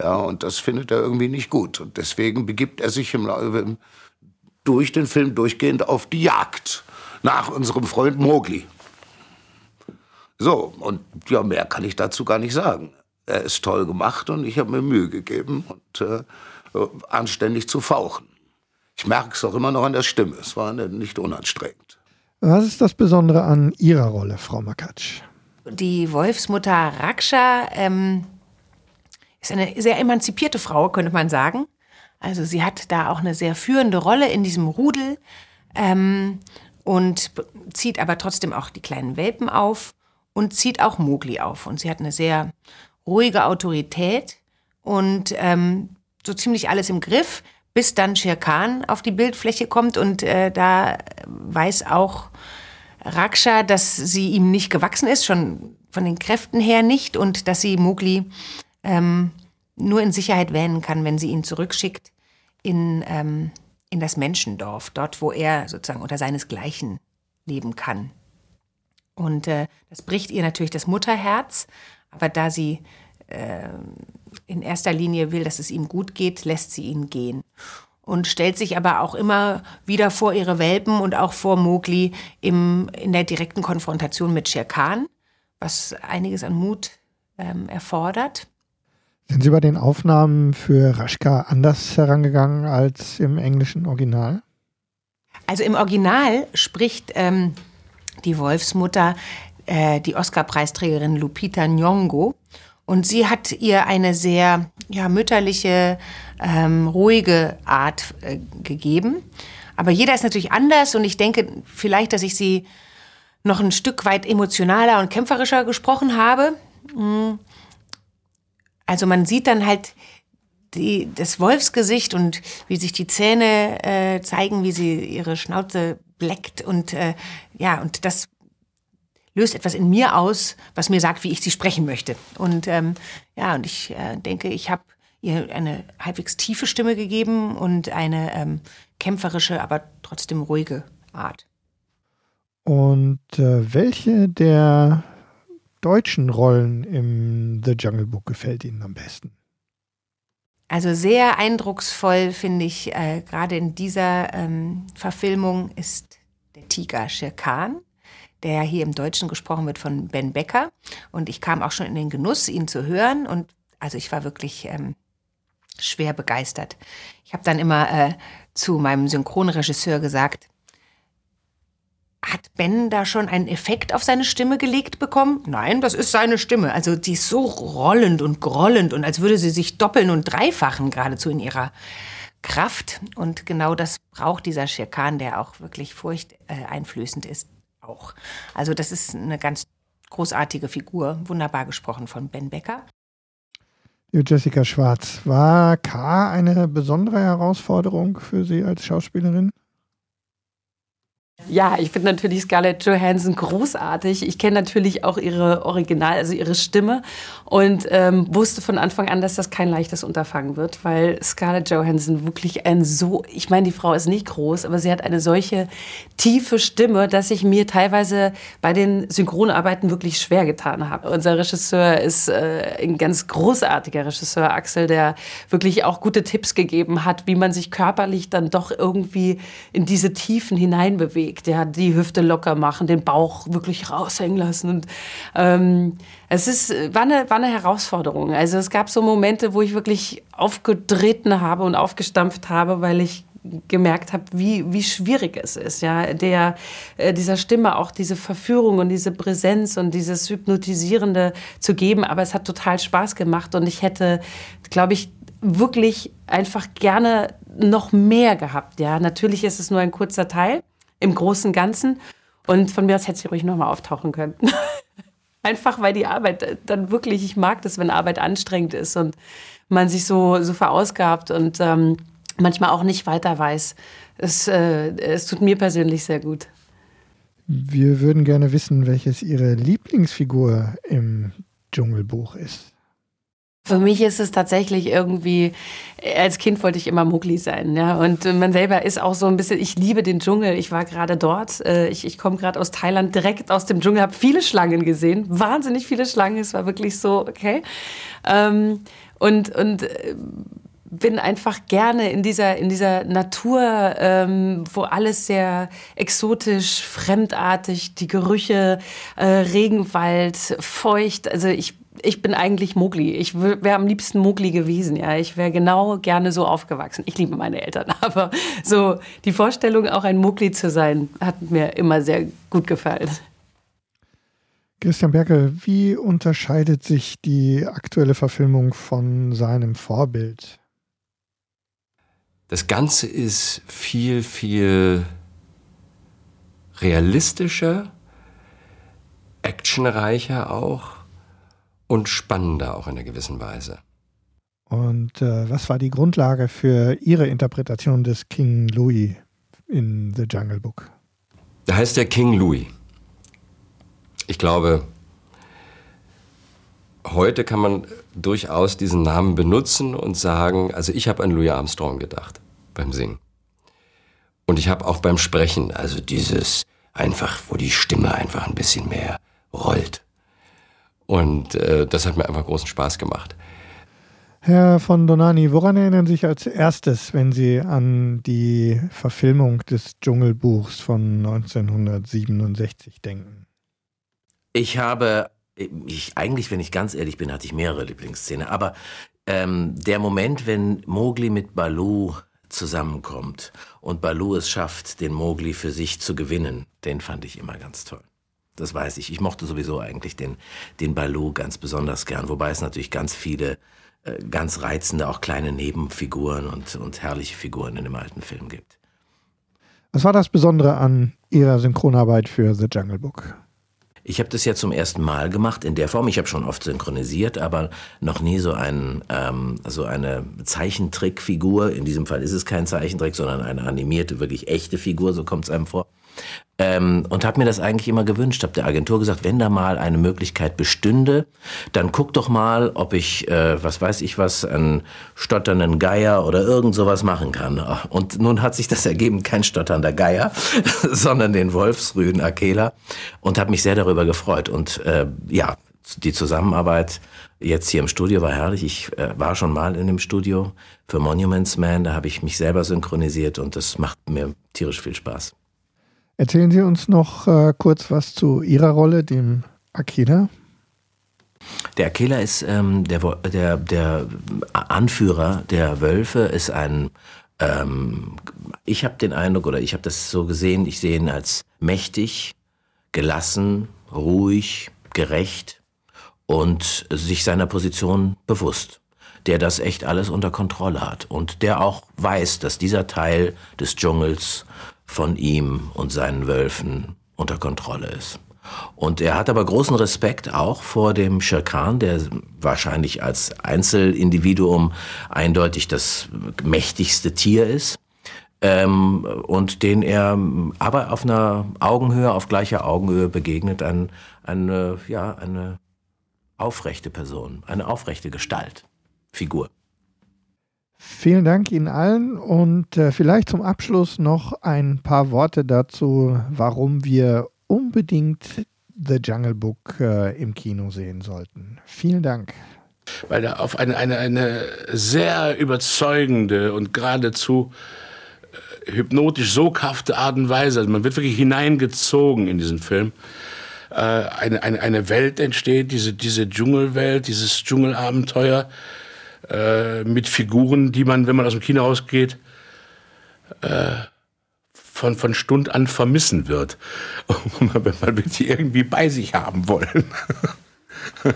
Ja, und das findet er irgendwie nicht gut. Und deswegen begibt er sich im, im durch den Film durchgehend auf die Jagd nach unserem Freund Mowgli. So, und ja, mehr kann ich dazu gar nicht sagen. Er ist toll gemacht und ich habe mir Mühe gegeben und äh, anständig zu fauchen. Ich merke es auch immer noch an der Stimme. Es war nicht unanstrengend. Was ist das Besondere an Ihrer Rolle, Frau Makatsch? Die Wolfsmutter Raksha ähm, ist eine sehr emanzipierte Frau, könnte man sagen. Also sie hat da auch eine sehr führende Rolle in diesem Rudel ähm, und zieht aber trotzdem auch die kleinen Welpen auf und zieht auch Mogli auf. Und sie hat eine sehr ruhige Autorität und ähm, so ziemlich alles im Griff, bis dann Shere Khan auf die Bildfläche kommt und äh, da weiß auch Raksha, dass sie ihm nicht gewachsen ist, schon von den Kräften her nicht und dass sie Mowgli ähm, nur in Sicherheit wähnen kann, wenn sie ihn zurückschickt in, ähm, in das Menschendorf, dort, wo er sozusagen unter seinesgleichen leben kann. Und äh, das bricht ihr natürlich das Mutterherz. Aber da sie äh, in erster Linie will, dass es ihm gut geht, lässt sie ihn gehen. Und stellt sich aber auch immer wieder vor ihre Welpen und auch vor Mowgli im, in der direkten Konfrontation mit Shere Khan, was einiges an Mut ähm, erfordert. Sind Sie bei den Aufnahmen für Raschka anders herangegangen als im englischen Original? Also im Original spricht ähm, die Wolfsmutter äh, die Oscar-Preisträgerin Lupita Nyong'o. Und sie hat ihr eine sehr ja, mütterliche, ähm, ruhige Art äh, gegeben. Aber jeder ist natürlich anders und ich denke vielleicht, dass ich sie noch ein Stück weit emotionaler und kämpferischer gesprochen habe. Also man sieht dann halt die, das Wolfsgesicht und wie sich die Zähne äh, zeigen, wie sie ihre Schnauze bleckt und äh, ja, und das löst etwas in mir aus, was mir sagt, wie ich sie sprechen möchte. Und ähm, ja, und ich äh, denke, ich habe ihr eine halbwegs tiefe Stimme gegeben und eine ähm, kämpferische, aber trotzdem ruhige Art. Und äh, welche der deutschen Rollen im The Jungle Book gefällt Ihnen am besten? Also sehr eindrucksvoll finde ich äh, gerade in dieser ähm, Verfilmung ist der Tiger Shere Khan, der hier im Deutschen gesprochen wird von Ben Becker. Und ich kam auch schon in den Genuss, ihn zu hören. Und also ich war wirklich ähm, schwer begeistert. Ich habe dann immer äh, zu meinem Synchronregisseur gesagt, hat Ben da schon einen Effekt auf seine Stimme gelegt bekommen? Nein, das ist seine Stimme. Also die ist so rollend und grollend und als würde sie sich doppeln und dreifachen geradezu in ihrer Kraft. Und genau das braucht dieser Schirkan, der auch wirklich furchteinflößend ist, auch. Also das ist eine ganz großartige Figur, wunderbar gesprochen von Ben Becker. Jessica Schwarz, war K eine besondere Herausforderung für Sie als Schauspielerin? Ja, ich finde natürlich Scarlett Johansson großartig. Ich kenne natürlich auch ihre Original, also ihre Stimme und ähm, wusste von Anfang an, dass das kein leichtes Unterfangen wird, weil Scarlett Johansson wirklich ein so, ich meine, die Frau ist nicht groß, aber sie hat eine solche tiefe Stimme, dass ich mir teilweise bei den Synchronarbeiten wirklich schwer getan habe. Unser Regisseur ist äh, ein ganz großartiger Regisseur, Axel, der wirklich auch gute Tipps gegeben hat, wie man sich körperlich dann doch irgendwie in diese Tiefen hineinbewegt bewegt, ja, die Hüfte locker machen, den Bauch wirklich raushängen lassen. Und ähm, es ist, war, eine, war eine Herausforderung. Also es gab so Momente, wo ich wirklich aufgetreten habe und aufgestampft habe, weil ich gemerkt habe, wie, wie schwierig es ist, ja, der, äh, dieser Stimme auch diese Verführung und diese Präsenz und dieses Hypnotisierende zu geben. Aber es hat total Spaß gemacht und ich hätte, glaube ich, wirklich einfach gerne noch mehr gehabt. Ja, natürlich ist es nur ein kurzer Teil im großen Ganzen. Und von mir aus hätte sie ruhig nochmal auftauchen können. Einfach weil die Arbeit dann wirklich, ich mag das, wenn Arbeit anstrengend ist und man sich so, so verausgabt und ähm, manchmal auch nicht weiter weiß. Es, äh, es tut mir persönlich sehr gut. Wir würden gerne wissen, welches Ihre Lieblingsfigur im Dschungelbuch ist. Für mich ist es tatsächlich irgendwie, als Kind wollte ich immer Mowgli sein. Ja? Und man selber ist auch so ein bisschen, ich liebe den Dschungel. Ich war gerade dort. Äh, ich, ich komme gerade aus Thailand, direkt aus dem Dschungel, habe viele Schlangen gesehen. Wahnsinnig viele Schlangen. Es war wirklich so, okay. Ähm, und, und äh, bin einfach gerne in dieser, in dieser Natur, ähm, wo alles sehr exotisch, fremdartig, die Gerüche, äh, Regenwald, feucht. Also ich ich bin eigentlich Mogli. Ich wäre am liebsten Mogli gewesen, ja. Ich wäre genau gerne so aufgewachsen. Ich liebe meine Eltern, aber so die Vorstellung, auch ein Mogli zu sein, hat mir immer sehr gut gefallen. Christian Berkel, wie unterscheidet sich die aktuelle Verfilmung von seinem Vorbild? Das Ganze ist viel, viel realistischer, actionreicher auch und spannender auch in einer gewissen Weise. Und äh, was war die Grundlage für Ihre Interpretation des King Louis in The Jungle Book? Da heißt der King Louis. Ich glaube, heute kann man durchaus diesen Namen benutzen und sagen, also ich habe an Louis Armstrong gedacht beim Singen. Und ich habe auch beim Sprechen, also dieses einfach, wo die Stimme einfach ein bisschen mehr rollt. Und äh, das hat mir einfach großen Spaß gemacht. Herr von Donani, woran erinnern Sie sich als erstes, wenn Sie an die Verfilmung des Dschungelbuchs von 1967 denken? Ich habe, ich, eigentlich, wenn ich ganz ehrlich bin, hatte ich mehrere Lieblingsszenen, aber ähm, der Moment, wenn Mowgli mit Baloo zusammenkommt und Baloo es schafft, den Mowgli für sich zu gewinnen, den fand ich immer ganz toll. Das weiß ich. Ich mochte sowieso eigentlich den, den Baloo ganz besonders gern, wobei es natürlich ganz viele äh, ganz reizende, auch kleine Nebenfiguren und, und herrliche Figuren in dem alten Film gibt. Was war das Besondere an Ihrer Synchronarbeit für The Jungle Book? Ich habe das ja zum ersten Mal gemacht in der Form. Ich habe schon oft synchronisiert, aber noch nie so, ein, ähm, so eine Zeichentrickfigur. In diesem Fall ist es kein Zeichentrick, sondern eine animierte, wirklich echte Figur, so kommt es einem vor. Ähm, und habe mir das eigentlich immer gewünscht. Habe der Agentur gesagt, wenn da mal eine Möglichkeit bestünde, dann guck doch mal, ob ich, äh, was weiß ich was, einen stotternden Geier oder irgend sowas machen kann. Und nun hat sich das ergeben, kein stotternder Geier, sondern den Wolfsrüden Akela und habe mich sehr darüber gefreut. Und äh, ja, die Zusammenarbeit jetzt hier im Studio war herrlich. Ich äh, war schon mal in dem Studio für Monuments Man, da habe ich mich selber synchronisiert und das macht mir tierisch viel Spaß. Erzählen Sie uns noch äh, kurz was zu Ihrer Rolle, dem Akela. Der Akela ist ähm, der, der, der Anführer der Wölfe, ist ein, ähm, ich habe den Eindruck, oder ich habe das so gesehen, ich sehe ihn als mächtig, gelassen, ruhig, gerecht und sich seiner Position bewusst der das echt alles unter Kontrolle hat und der auch weiß, dass dieser Teil des Dschungels von ihm und seinen Wölfen unter Kontrolle ist. Und er hat aber großen Respekt auch vor dem Schirkan, der wahrscheinlich als Einzelindividuum eindeutig das mächtigste Tier ist. Ähm, und den er aber auf einer Augenhöhe, auf gleicher Augenhöhe begegnet, ein, eine, ja, eine aufrechte Person, eine aufrechte Gestalt, Figur. Vielen Dank Ihnen allen und äh, vielleicht zum Abschluss noch ein paar Worte dazu, warum wir unbedingt The Jungle Book äh, im Kino sehen sollten. Vielen Dank. Weil er auf eine, eine, eine sehr überzeugende und geradezu äh, hypnotisch soghafte Art und Weise, also man wird wirklich hineingezogen in diesen Film, äh, eine, eine, eine Welt entsteht, diese, diese Dschungelwelt, dieses Dschungelabenteuer, äh, mit Figuren, die man, wenn man aus dem Kino rausgeht, äh, von, von Stund an vermissen wird. wenn man sie irgendwie bei sich haben wollen.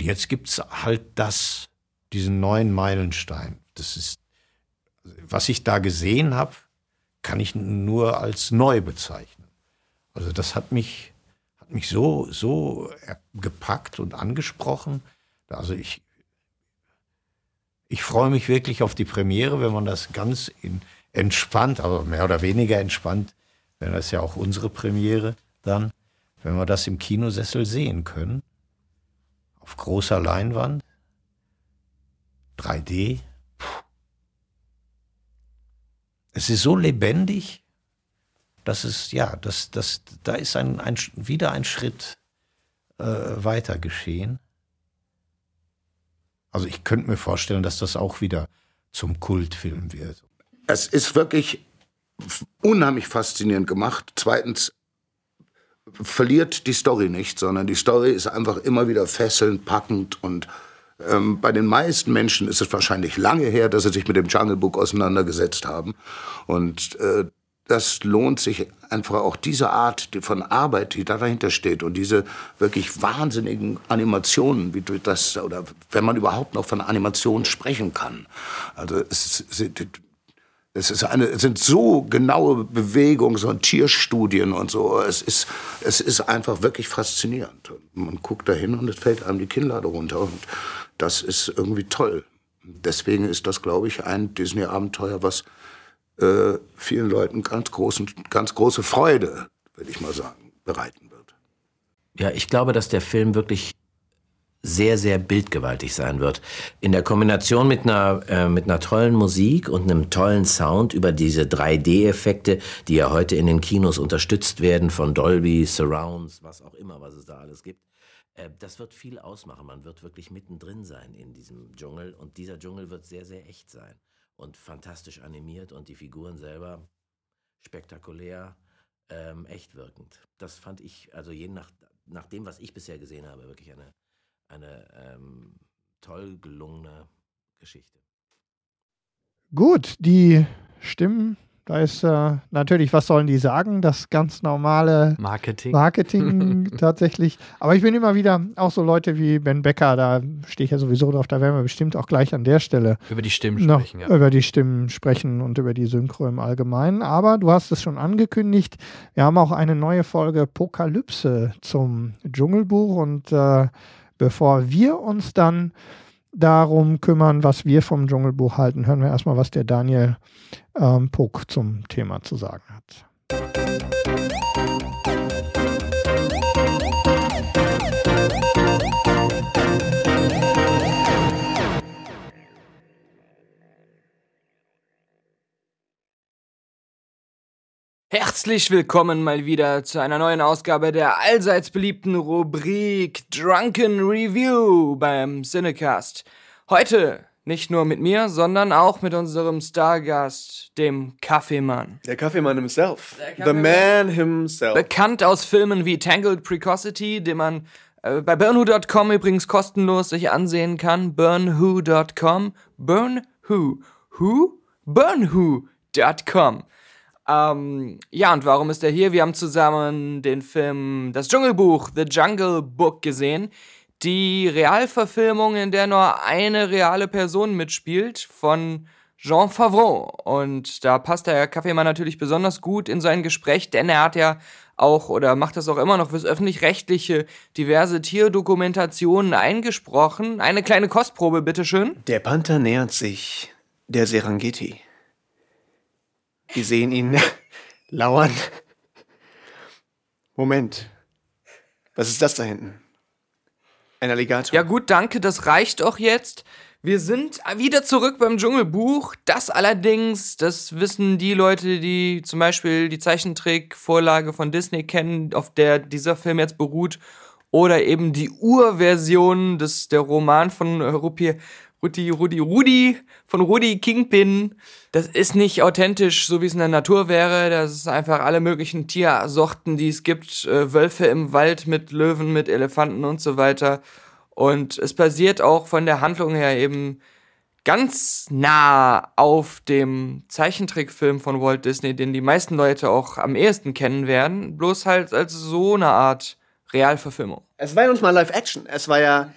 Jetzt gibt es halt das, diesen neuen Meilenstein. Das ist, was ich da gesehen habe, kann ich nur als neu bezeichnen. Also das hat mich, hat mich so, so gepackt und angesprochen. Also ich, ich freue mich wirklich auf die Premiere, wenn man das ganz entspannt, aber mehr oder weniger entspannt, wenn das ja auch unsere Premiere dann, wenn wir das im Kinosessel sehen können, auf großer Leinwand, 3D. Es ist so lebendig, dass es, ja, das, das, da ist ein, ein, wieder ein Schritt äh, weiter geschehen. Also ich könnte mir vorstellen, dass das auch wieder zum Kultfilm wird. Es ist wirklich unheimlich faszinierend gemacht. Zweitens verliert die Story nicht, sondern die Story ist einfach immer wieder fesselnd, packend und ähm, bei den meisten Menschen ist es wahrscheinlich lange her, dass sie sich mit dem Jungle Book auseinandergesetzt haben. Und äh, das lohnt sich einfach auch diese Art von Arbeit, die da dahinter steht und diese wirklich wahnsinnigen Animationen, wie du das, oder wenn man überhaupt noch von Animation sprechen kann. Also es, es ist eine, es sind so genaue Bewegungs- und Tierstudien und so. Es ist, es ist einfach wirklich faszinierend. Man guckt da hin und es fällt einem die Kinnlade runter und das ist irgendwie toll. Deswegen ist das, glaube ich, ein Disney-Abenteuer, was äh, vielen Leuten ganz, großen, ganz große Freude, würde ich mal sagen, bereiten wird. Ja, ich glaube, dass der Film wirklich sehr, sehr bildgewaltig sein wird. In der Kombination mit einer, äh, mit einer tollen Musik und einem tollen Sound über diese 3D-Effekte, die ja heute in den Kinos unterstützt werden von Dolby, Surrounds, was auch immer, was es da alles gibt. Äh, das wird viel ausmachen. Man wird wirklich mittendrin sein in diesem Dschungel und dieser Dschungel wird sehr, sehr echt sein und fantastisch animiert und die Figuren selber spektakulär, ähm, echt wirkend. Das fand ich, also je nach, nach dem, was ich bisher gesehen habe, wirklich eine eine ähm, toll gelungene Geschichte. Gut, die Stimmen, da ist äh, natürlich, was sollen die sagen? Das ganz normale Marketing. Marketing tatsächlich. Aber ich bin immer wieder auch so Leute wie Ben Becker, da stehe ich ja sowieso drauf, da werden wir bestimmt auch gleich an der Stelle Über die Stimmen sprechen, ja. über die Stimmen sprechen und über die Synchro im Allgemeinen. Aber du hast es schon angekündigt, wir haben auch eine neue Folge Pokalypse zum Dschungelbuch und äh, bevor wir uns dann darum kümmern, was wir vom Dschungelbuch halten, hören wir erstmal, was der Daniel ähm, Puck zum Thema zu sagen hat. Herzlich willkommen mal wieder zu einer neuen Ausgabe der allseits beliebten Rubrik Drunken Review beim Cinecast. Heute nicht nur mit mir, sondern auch mit unserem Stargast, dem Kaffeemann. Der Kaffeemann himself. The Kaffeemann. man himself. Bekannt aus Filmen wie Tangled Precocity, den man äh, bei burnwho.com übrigens kostenlos sich ansehen kann. burnwho.com. Burnwho. Who? Burnwho.com. Ähm, ja, und warum ist er hier? Wir haben zusammen den Film Das Dschungelbuch, The Jungle Book gesehen. Die Realverfilmung, in der nur eine reale Person mitspielt, von Jean Favreau. Und da passt der Kaffeemann natürlich besonders gut in sein Gespräch, denn er hat ja auch oder macht das auch immer noch fürs öffentlich-rechtliche diverse Tierdokumentationen eingesprochen. Eine kleine Kostprobe, bitteschön. Der Panther nähert sich der Serengeti. Wir sehen ihn lauern. Moment. Was ist das da hinten? Ein Alligator. Ja gut, danke, das reicht auch jetzt. Wir sind wieder zurück beim Dschungelbuch. Das allerdings, das wissen die Leute, die zum Beispiel die Zeichentrickvorlage von Disney kennen, auf der dieser Film jetzt beruht, oder eben die Urversion des der Roman von äh, Rupi, Rudi, Rudi, Rudi, von Rudi Kingpin. Das ist nicht authentisch, so wie es in der Natur wäre. Das ist einfach alle möglichen Tiersorten, die es gibt. Äh, Wölfe im Wald mit Löwen, mit Elefanten und so weiter. Und es basiert auch von der Handlung her eben ganz nah auf dem Zeichentrickfilm von Walt Disney, den die meisten Leute auch am ehesten kennen werden. Bloß halt als so eine Art Realverfilmung. Es war ja nicht mal Live-Action. Es war ja,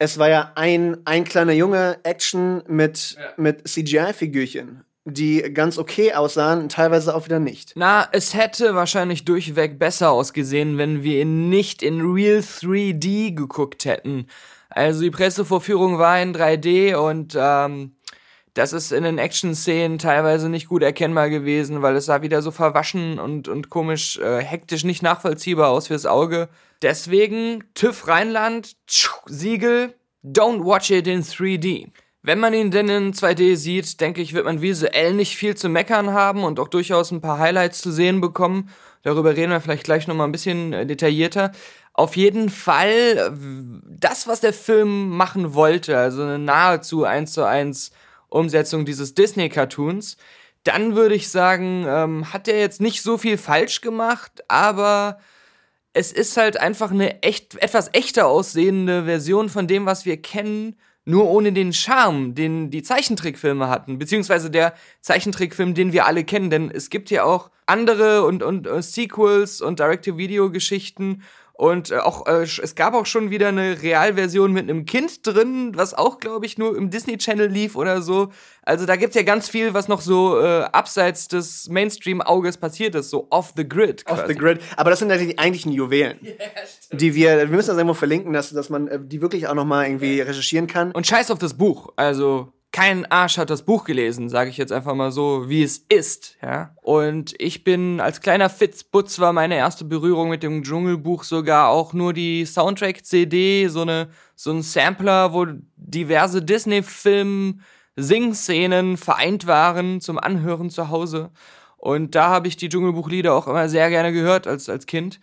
es war ja ein, ein kleiner Junge Action mit, mit CGI-Figürchen, die ganz okay aussahen, teilweise auch wieder nicht. Na, es hätte wahrscheinlich durchweg besser ausgesehen, wenn wir ihn nicht in Real 3D geguckt hätten. Also die Pressevorführung war in 3D und ähm, das ist in den Action-Szenen teilweise nicht gut erkennbar gewesen, weil es sah wieder so verwaschen und, und komisch, äh, hektisch nicht nachvollziehbar aus fürs Auge. Deswegen TÜV Rheinland, Siegel, don't watch it in 3D. Wenn man ihn denn in 2D sieht, denke ich, wird man visuell nicht viel zu meckern haben und auch durchaus ein paar Highlights zu sehen bekommen. Darüber reden wir vielleicht gleich nochmal ein bisschen äh, detaillierter. Auf jeden Fall das, was der Film machen wollte, also eine nahezu 1 zu 1 Umsetzung dieses Disney-Cartoons, dann würde ich sagen, ähm, hat er jetzt nicht so viel falsch gemacht, aber es ist halt einfach eine echt, etwas echter aussehende Version von dem, was wir kennen, nur ohne den Charme, den die Zeichentrickfilme hatten, beziehungsweise der Zeichentrickfilm, den wir alle kennen, denn es gibt ja auch andere und, und äh, Sequels und Direct-to-Video-Geschichten und äh, auch äh, es gab auch schon wieder eine Realversion mit einem Kind drin, was auch, glaube ich, nur im Disney Channel lief oder so. Also da gibt's ja ganz viel, was noch so äh, abseits des Mainstream-Auges passiert ist, so off the grid. Off quasi. the grid. Aber das sind ja die eigentlichen Juwelen. die wir, wir müssen das irgendwo verlinken, dass, dass man äh, die wirklich auch nochmal irgendwie recherchieren kann. Und scheiß auf das Buch. Also kein Arsch hat das Buch gelesen, sage ich jetzt einfach mal so, wie es ist, ja. Und ich bin als kleiner Fitzbutz war meine erste Berührung mit dem Dschungelbuch sogar auch nur die Soundtrack-CD, so eine so ein Sampler, wo diverse Disney-Film Singszenen vereint waren zum Anhören zu Hause. Und da habe ich die Dschungelbuchlieder auch immer sehr gerne gehört als, als Kind.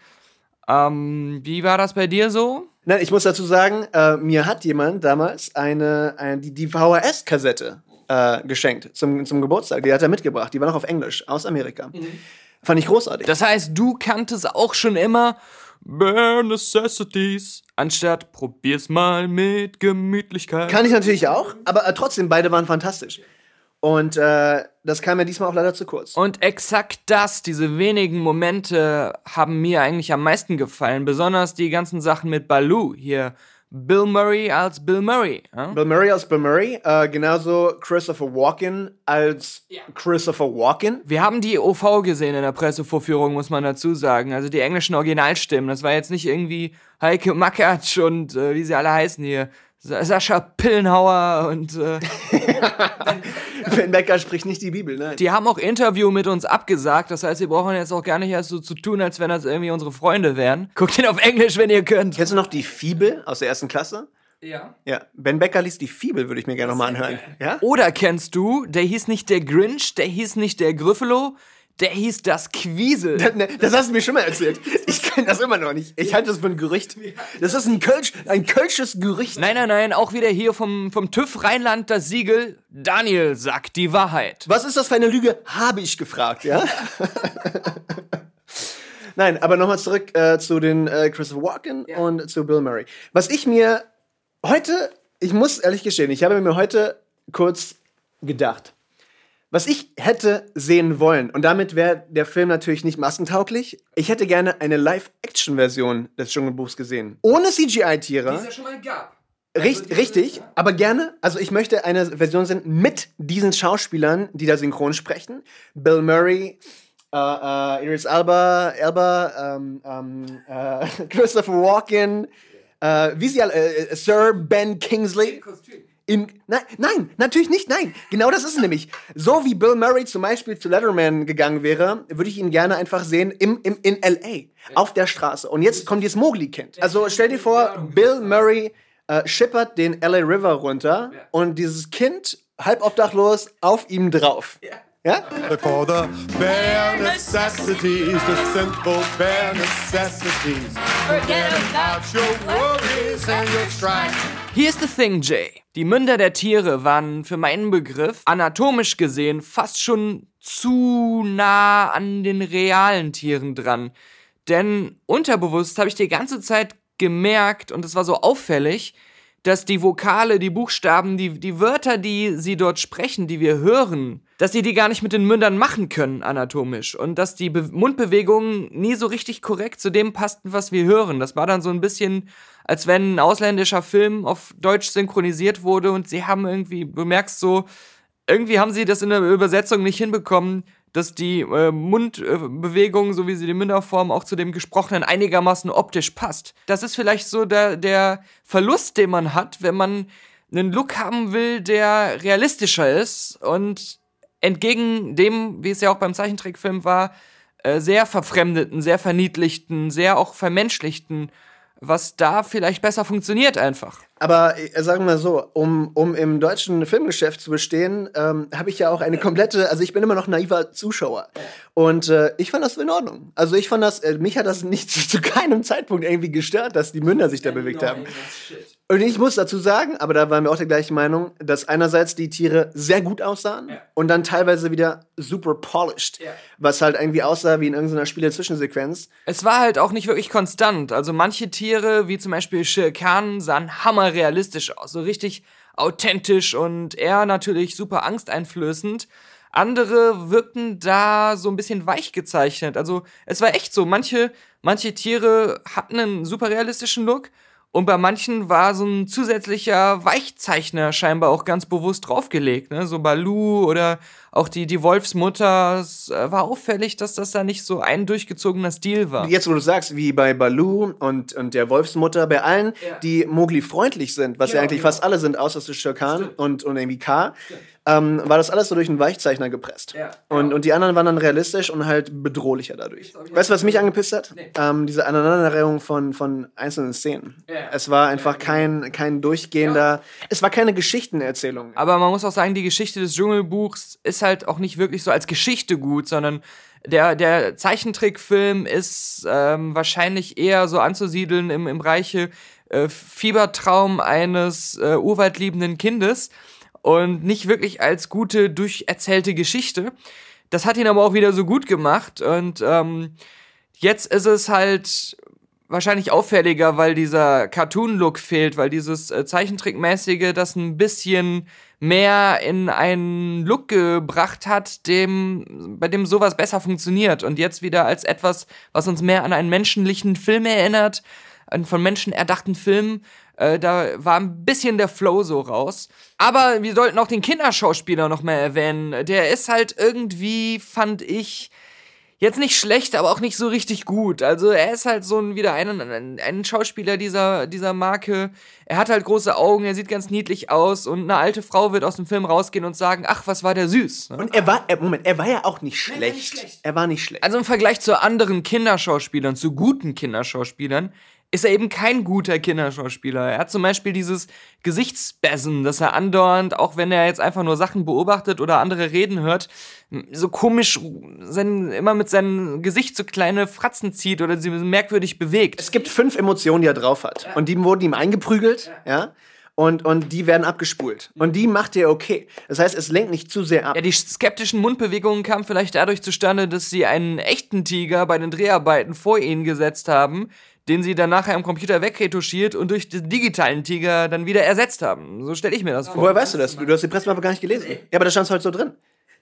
Ähm, wie war das bei dir so? Nein, ich muss dazu sagen, äh, mir hat jemand damals eine, eine die, die VHS-Kassette äh, geschenkt zum, zum Geburtstag. Die hat er mitgebracht. Die war noch auf Englisch aus Amerika. Fand ich großartig. Das heißt, du kanntest auch schon immer Bare Necessities, anstatt probier's mal mit Gemütlichkeit. Kann ich natürlich auch, aber äh, trotzdem, beide waren fantastisch. Und äh, das kam mir diesmal auch leider zu kurz. Und exakt das, diese wenigen Momente haben mir eigentlich am meisten gefallen. Besonders die ganzen Sachen mit Baloo hier. Bill Murray als Bill Murray. Ja? Bill Murray als Bill Murray, äh, genauso Christopher Walken als Christopher Walken. Wir haben die OV gesehen in der Pressevorführung, muss man dazu sagen. Also die englischen Originalstimmen. Das war jetzt nicht irgendwie Heike Makatsch und äh, wie sie alle heißen hier. Sa- Sascha Pillenhauer und äh, Ben Becker spricht nicht die Bibel, nein. die haben auch Interview mit uns abgesagt. Das heißt, wir brauchen jetzt auch gar nicht erst so zu tun, als wenn das irgendwie unsere Freunde wären. Guckt ihn auf Englisch, wenn ihr könnt. Kennst du noch die Fibel aus der ersten Klasse? Ja. Ja, Ben Becker liest die Fibel, würde ich mir gerne nochmal anhören. Ja? Oder kennst du, der hieß nicht der Grinch, der hieß nicht der Gryffalo, der hieß das Quiesel. Ne, Das hast du mir schon mal erzählt. Ich kenne das immer noch nicht. Ich halte das für ein Gerücht. Das ist ein, Kölsch, ein kölsches Gerücht. Nein, nein, nein, auch wieder hier vom, vom TÜV Rheinland das Siegel. Daniel sagt die Wahrheit. Was ist das für eine Lüge? Habe ich gefragt, ja? Nein, aber nochmal zurück äh, zu den äh, Christopher Walken und zu Bill Murray. Was ich mir heute, ich muss ehrlich gestehen, ich habe mir heute kurz gedacht, was ich hätte sehen wollen, und damit wäre der Film natürlich nicht massentauglich, ich hätte gerne eine Live-Action-Version des Dschungelbuchs gesehen. Ohne CGI-Tiere. schon mal gab. Richt, richtig, aber gerne. Also ich möchte eine Version sehen mit diesen Schauspielern, die da synchron sprechen. Bill Murray, äh, äh, Idris Alba, Elba, ähm, ähm, äh, Christopher Walken, äh, wie sie alle, äh, Sir Ben Kingsley. In, nein, nein, natürlich nicht, nein. Genau das ist es nämlich. So wie Bill Murray zum Beispiel zu Letterman gegangen wäre, würde ich ihn gerne einfach sehen im, im, in L.A., auf der Straße. Und jetzt kommt dieses Mowgli-Kind. Also stell dir vor, Bill Murray äh, schippert den L.A. River runter und dieses Kind, halb obdachlos, auf ihm drauf. Ja? For the bare necessities, the simple bare necessities. Forget about your worries and your strife. Here's the thing, Jay. Die Münder der Tiere waren für meinen Begriff anatomisch gesehen fast schon zu nah an den realen Tieren dran. Denn unterbewusst habe ich die ganze Zeit gemerkt, und es war so auffällig, dass die Vokale, die Buchstaben, die, die Wörter, die sie dort sprechen, die wir hören, dass sie die gar nicht mit den Mündern machen können, anatomisch. Und dass die Be Mundbewegungen nie so richtig korrekt zu dem passten, was wir hören. Das war dann so ein bisschen, als wenn ein ausländischer Film auf Deutsch synchronisiert wurde und sie haben irgendwie, du merkst so, irgendwie haben sie das in der Übersetzung nicht hinbekommen, dass die äh, Mundbewegung, so wie sie die Münder formen, auch zu dem Gesprochenen einigermaßen optisch passt. Das ist vielleicht so der, der Verlust, den man hat, wenn man einen Look haben will, der realistischer ist und entgegen dem, wie es ja auch beim Zeichentrickfilm war, äh, sehr verfremdeten, sehr verniedlichten, sehr auch vermenschlichten, was da vielleicht besser funktioniert einfach. Aber äh, sagen wir mal so, um, um im deutschen Filmgeschäft zu bestehen, ähm, habe ich ja auch eine komplette, also ich bin immer noch naiver Zuschauer. Und äh, ich fand das in Ordnung. Also ich fand das, äh, mich hat das nicht zu, zu keinem Zeitpunkt irgendwie gestört, dass die Münder sich da bewegt haben. Und ich muss dazu sagen, aber da waren wir auch der gleichen Meinung, dass einerseits die Tiere sehr gut aussahen und dann teilweise wieder super polished, was halt irgendwie aussah wie in irgendeiner Spiele-Zwischensequenz. Es war halt auch nicht wirklich konstant. Also manche Tiere, wie zum Beispiel Shere Khan, sahen hammerrealistisch aus. So richtig authentisch und er natürlich super angsteinflößend. Andere wirkten da so ein bisschen weich gezeichnet. Also es war echt so. Manche, manche Tiere hatten einen super realistischen Look Und bei manchen war so ein zusätzlicher Weichzeichner scheinbar auch ganz bewusst draufgelegt. Ne? So Balu oder auch die, die Wolfsmutter. Es äh, war auffällig, dass das da nicht so ein durchgezogener Stil war. Jetzt, wo du sagst, wie bei Balu und, und der Wolfsmutter, bei allen, die Mowgli freundlich sind, was ja Genau, eigentlich genau. fast alle sind, außer Sir Khan und, und irgendwie K, ähm, war das alles so durch einen Weichzeichner gepresst. Und, und die anderen waren dann realistisch und halt bedrohlicher dadurch. Weißt du, was mich angepisst hat? Ähm, diese Aneinanderreihung von, von einzelnen Szenen. Es war einfach kein, kein durchgehender, es war keine Geschichtenerzählung. Aber man muss auch sagen, die Geschichte des Dschungelbuchs ist halt auch nicht wirklich so als Geschichte gut, sondern der, der Zeichentrickfilm ist ähm, wahrscheinlich eher so anzusiedeln im, im Reiche äh, Fiebertraum eines äh, urwaldliebenden Kindes und nicht wirklich als gute, durcherzählte Geschichte. Das hat ihn aber auch wieder so gut gemacht und ähm, jetzt ist es halt wahrscheinlich auffälliger, weil dieser Cartoon-Look fehlt, weil dieses äh, Zeichentrickmäßige das ein bisschen mehr in einen Look gebracht hat, dem, bei dem sowas besser funktioniert und jetzt wieder als etwas, was uns mehr an einen menschlichen Film erinnert, einen von Menschen erdachten Film, äh, da war ein bisschen der Flow so raus. Aber wir sollten auch den Kinderschauspieler noch mehr erwähnen. Der ist halt irgendwie, fand ich, jetzt nicht schlecht, aber auch nicht so richtig gut. Also er ist halt so ein, wieder ein, ein, ein Schauspieler dieser, dieser Marke. Er hat halt große Augen, er sieht ganz niedlich aus und eine alte Frau wird aus dem Film rausgehen und sagen, ach, was war der süß. Ne? Und er war, er, Moment, er war ja auch nicht schlecht. Er war nicht schlecht. Also im Vergleich zu anderen Kinderschauspielern, zu guten Kinderschauspielern, ist er eben kein guter Kinderschauspieler. Er hat zum Beispiel dieses Gesichtsbessen, dass er andauernd, auch wenn er jetzt einfach nur Sachen beobachtet oder andere reden hört, so komisch sein, immer mit seinem Gesicht so kleine Fratzen zieht oder sie merkwürdig bewegt. Es gibt fünf Emotionen, die er drauf hat. Und die wurden ihm eingeprügelt, ja. Und, und die werden abgespult. Und die macht er okay. Das heißt, es lenkt nicht zu sehr ab. Ja, die skeptischen Mundbewegungen kamen vielleicht dadurch zustande, dass sie einen echten Tiger bei den Dreharbeiten vor ihnen gesetzt haben, den sie dann nachher am Computer wegretuschiert und durch den digitalen Tiger dann wieder ersetzt haben. So stelle ich mir das vor. Woher weißt du das? Du, hast die Pressemappe gar nicht gelesen. Ja, aber da stand es heute so drin.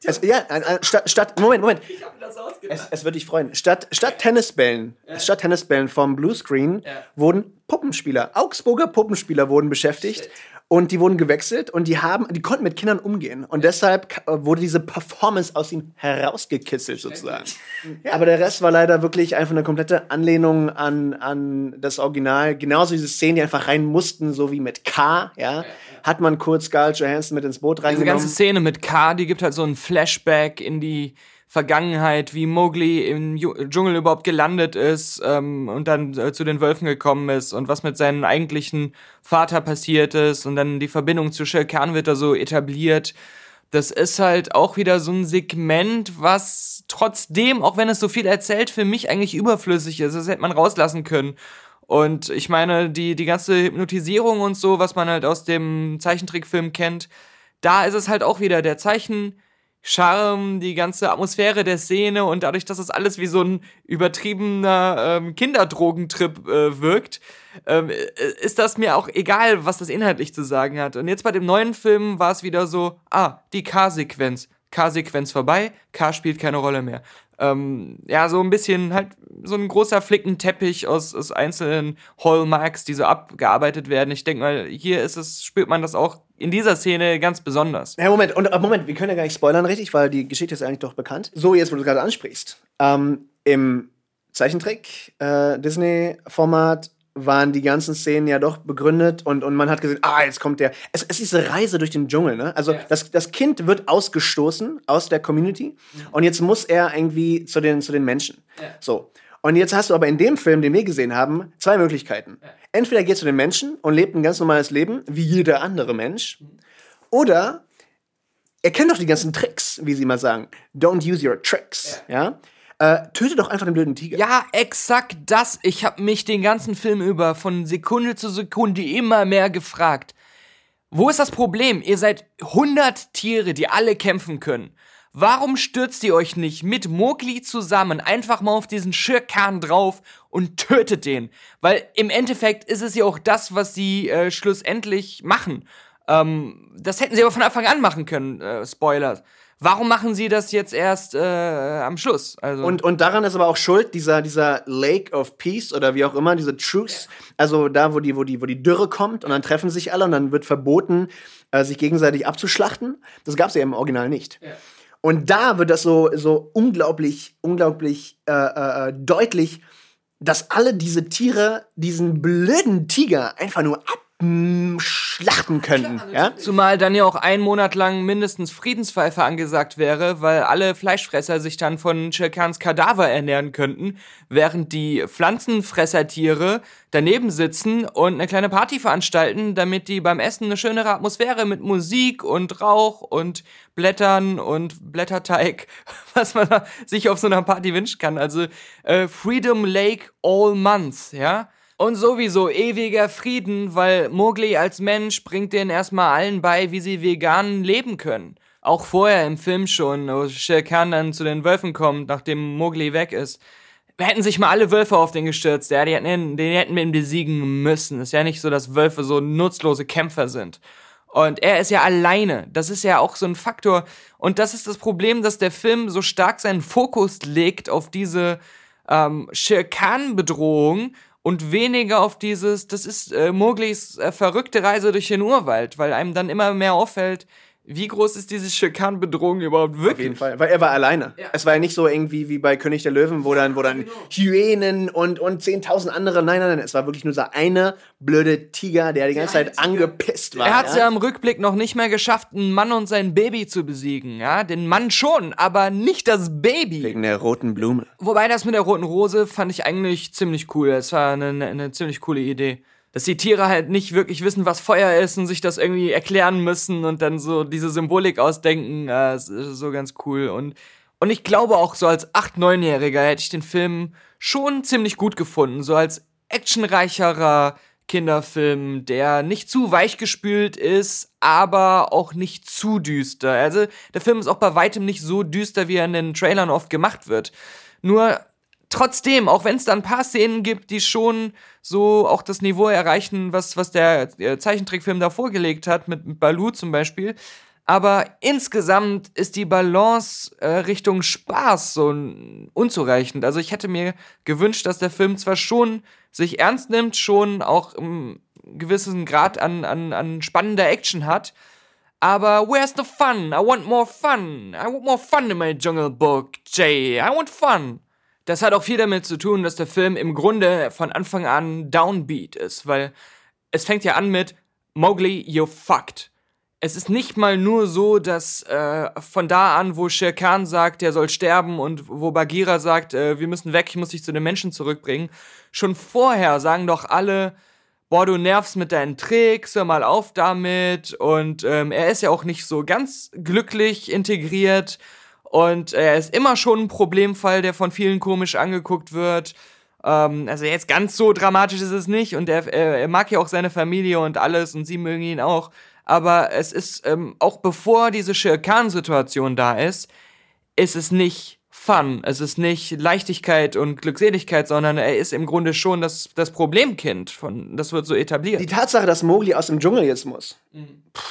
Es, ja, statt, statt, Moment, Moment. Es, es wird dich freuen. Statt, statt Tennisbällen, statt Tennisbällen vom Bluescreen wurden Puppenspieler, Augsburger Puppenspieler wurden beschäftigt. Und die wurden gewechselt und die haben, die konnten mit Kindern umgehen. Und deshalb ka- wurde diese Performance aus ihm herausgekitzelt sozusagen. Aber der Rest war leider wirklich einfach eine komplette Anlehnung an, an das Original. Genauso diese Szenen, die einfach rein mussten, so wie mit K, ja. Hat man kurz Scarlett Johansson mit ins Boot Diese reingenommen. ganze Szene mit K, die gibt halt so ein Flashback in die Vergangenheit, wie Mowgli im Dschungel überhaupt gelandet ist ähm, und dann äh, zu den Wölfen gekommen ist und was mit seinem eigentlichen Vater passiert ist und dann die Verbindung zu Shere wird da so etabliert. Das ist halt auch wieder so ein Segment, was trotzdem, auch wenn es so viel erzählt, für mich eigentlich überflüssig ist. Das hätte man rauslassen können. Und ich meine, die, die ganze Hypnotisierung und so, was man halt aus dem Zeichentrickfilm kennt, da ist es halt auch wieder der Zeichencharme, die ganze Atmosphäre der Szene und dadurch, dass es alles wie so ein übertriebener ähm, Kinderdrogentrip äh, wirkt, ähm, äh, ist das mir auch egal, was das inhaltlich zu sagen hat. Und jetzt bei dem neuen Film war es wieder so, ah, die K-Sequenz. K-Sequenz vorbei, K spielt keine Rolle mehr. Ähm, ja, so ein bisschen halt so ein großer Flickenteppich aus, aus einzelnen Hallmarks, die so abgearbeitet werden. Ich denke mal, hier ist es, spürt man das auch in dieser Szene ganz besonders. Ja, Moment, und, äh, Moment, wir können ja gar nicht spoilern, richtig, weil die Geschichte ist eigentlich doch bekannt. So, jetzt, wo du gerade ansprichst. Ähm, Im Zeichentrick, äh, Disney-Format waren die ganzen Szenen ja doch begründet und, und man hat gesehen, ah, jetzt kommt der. Es, es ist diese Reise durch den Dschungel, ne? Also das, das Kind wird ausgestoßen aus der Community und jetzt muss er irgendwie zu den, zu den Menschen. So. Und jetzt hast du aber in dem Film, den wir gesehen haben, zwei Möglichkeiten. Entweder er geht zu den Menschen und lebt ein ganz normales Leben, wie jeder andere Mensch, oder er kennt doch die ganzen Tricks, wie sie mal sagen. Don't use your tricks. Ja? Äh, töte doch einfach den blöden Tiger. Ja, exakt das. Ich habe mich den ganzen Film über von Sekunde zu Sekunde immer mehr gefragt. Wo ist das Problem? Ihr seid 100 Tiere, die alle kämpfen können. Warum stürzt ihr euch nicht mit Mowgli zusammen einfach mal auf diesen Schirkan drauf und tötet den? Weil im Endeffekt ist es ja auch das, was sie äh, schlussendlich machen. Ähm, das hätten sie aber von Anfang an machen können, äh, Spoiler. Warum machen sie das jetzt erst äh, am Schluss? Also Und, und daran ist aber auch schuld dieser, dieser Lake of Peace oder wie auch immer, diese Truce. Also da, wo die, wo, die, wo die Dürre kommt und dann treffen sich alle und dann wird verboten, äh, sich gegenseitig abzuschlachten. Das gab es ja im Original nicht. Und da wird das so, so unglaublich, unglaublich äh, äh, deutlich, dass alle diese Tiere diesen blöden Tiger einfach nur abschlachten könnten. Ja? Zumal dann ja auch ein Monat lang mindestens Friedenspfeife angesagt wäre, weil alle Fleischfresser sich dann von Shirkans Kadaver ernähren könnten, während die Pflanzenfressertiere daneben sitzen und eine kleine Party veranstalten, damit die beim Essen eine schönere Atmosphäre mit Musik und Rauch und Blättern und Blätterteig, was man sich auf so einer Party wünschen kann. Also äh, Freedom Lake all month, ja. Und sowieso ewiger Frieden, weil Mowgli als Mensch bringt denen erstmal allen bei, wie sie vegan leben können. Auch vorher im Film schon, wo Shere Khan dann zu den Wölfen kommt, nachdem Mowgli weg ist. Hätten sich mal alle Wölfe auf den gestürzt, ja, die hätten, den hätten wir ihn besiegen müssen. Ist ja nicht so, dass Wölfe so nutzlose Kämpfer sind. Und er ist ja alleine. Das ist ja auch so ein Faktor. Und das ist das Problem, dass der Film so stark seinen Fokus legt auf diese ähm, Shere Khan-Bedrohung und weniger auf dieses, das ist äh, Mowglis äh, verrückte Reise durch den Urwald, weil einem dann immer mehr auffällt, wie groß ist diese Shere Khan-Bedrohung überhaupt wirklich? Auf jeden Fall, weil er war alleine. Es war ja nicht so irgendwie wie bei König der Löwen, wo dann, wo dann Hyänen und, und 10.000 andere, nein, nein, nein, es war wirklich nur so eine blöde Tiger, der die ganze Zeit angepisst war. Er hat es ja? ja im Rückblick noch nicht mehr geschafft, einen Mann und sein Baby zu besiegen. Ja, den Mann schon, aber nicht das Baby. Wegen der roten Blume. Wobei das mit der roten Rose fand ich eigentlich ziemlich cool. Es war eine, eine ziemlich coole Idee. Dass die Tiere halt nicht wirklich wissen, was Feuer ist und sich das irgendwie erklären müssen und dann so diese Symbolik ausdenken, äh, ist so ganz cool. Und, und ich glaube auch so als 8-, 9-Jähriger hätte ich den Film schon ziemlich gut gefunden. So als actionreicherer Kinderfilm, der nicht zu weichgespült ist, aber auch nicht zu düster. Also der Film ist auch bei weitem nicht so düster, wie er in den Trailern oft gemacht wird. Nur trotzdem, auch wenn es da ein paar Szenen gibt, die schon so auch das Niveau erreichen, was, was der Zeichentrickfilm da vorgelegt hat, mit, mit Baloo zum Beispiel. Aber insgesamt ist die Balance äh, Richtung Spaß so unzureichend. Also ich hätte mir gewünscht, dass der Film zwar schon sich ernst nimmt, schon auch einen gewissen Grad an, an, an spannender Action hat, aber where's the fun? I want more fun. I want more fun in my Jungle Book, Jay. I want fun. Das hat auch viel damit zu tun, dass der Film im Grunde von Anfang an downbeat ist, weil es fängt ja an mit Mowgli, you fucked. Es ist nicht mal nur so, dass äh, von da an, wo Shere Khan sagt, er soll sterben und wo Bagheera sagt, äh, wir müssen weg, ich muss dich zu den Menschen zurückbringen, schon vorher sagen doch alle, boah, du nervst mit deinen Tricks, hör mal auf damit. Und ähm, er ist ja auch nicht so ganz glücklich integriert. Und er ist immer schon ein Problemfall, der von vielen komisch angeguckt wird. Ähm, also jetzt ganz so dramatisch ist es nicht. Und er, er, er mag ja auch seine Familie und alles und sie mögen ihn auch. Aber es ist, ähm, auch bevor diese Shere Khan-Situation da ist, ist es nicht Fun. Es ist nicht Leichtigkeit und Glückseligkeit, sondern er ist im Grunde schon das, das Problemkind. Von, das wird so etabliert. Die Tatsache, dass Mowgli aus dem Dschungel jetzt muss. Mhm. Na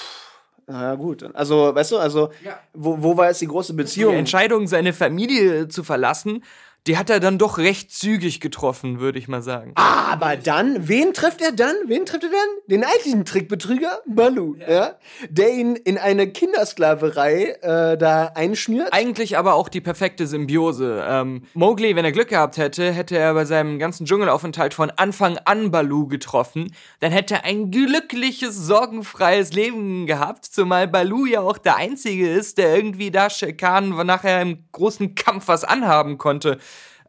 ja, gut. Also, weißt du, also, wo, wo war jetzt die große Beziehung? Die Entscheidung, seine Familie zu verlassen, die hat er dann doch recht zügig getroffen, würde ich mal sagen. Aber dann, wen trifft er dann? Wen trifft er dann? Den eigentlichen Trickbetrüger, Baloo, ja. Der ihn in eine Kindersklaverei äh, da einschnürt. Eigentlich aber auch die perfekte Symbiose. Ähm, Mowgli, wenn er Glück gehabt hätte, hätte er bei seinem ganzen Dschungelaufenthalt von Anfang an Baloo getroffen. Dann hätte er ein glückliches, sorgenfreies Leben gehabt, zumal Baloo ja auch der Einzige ist, der irgendwie da Khan nachher im großen Kampf was anhaben konnte.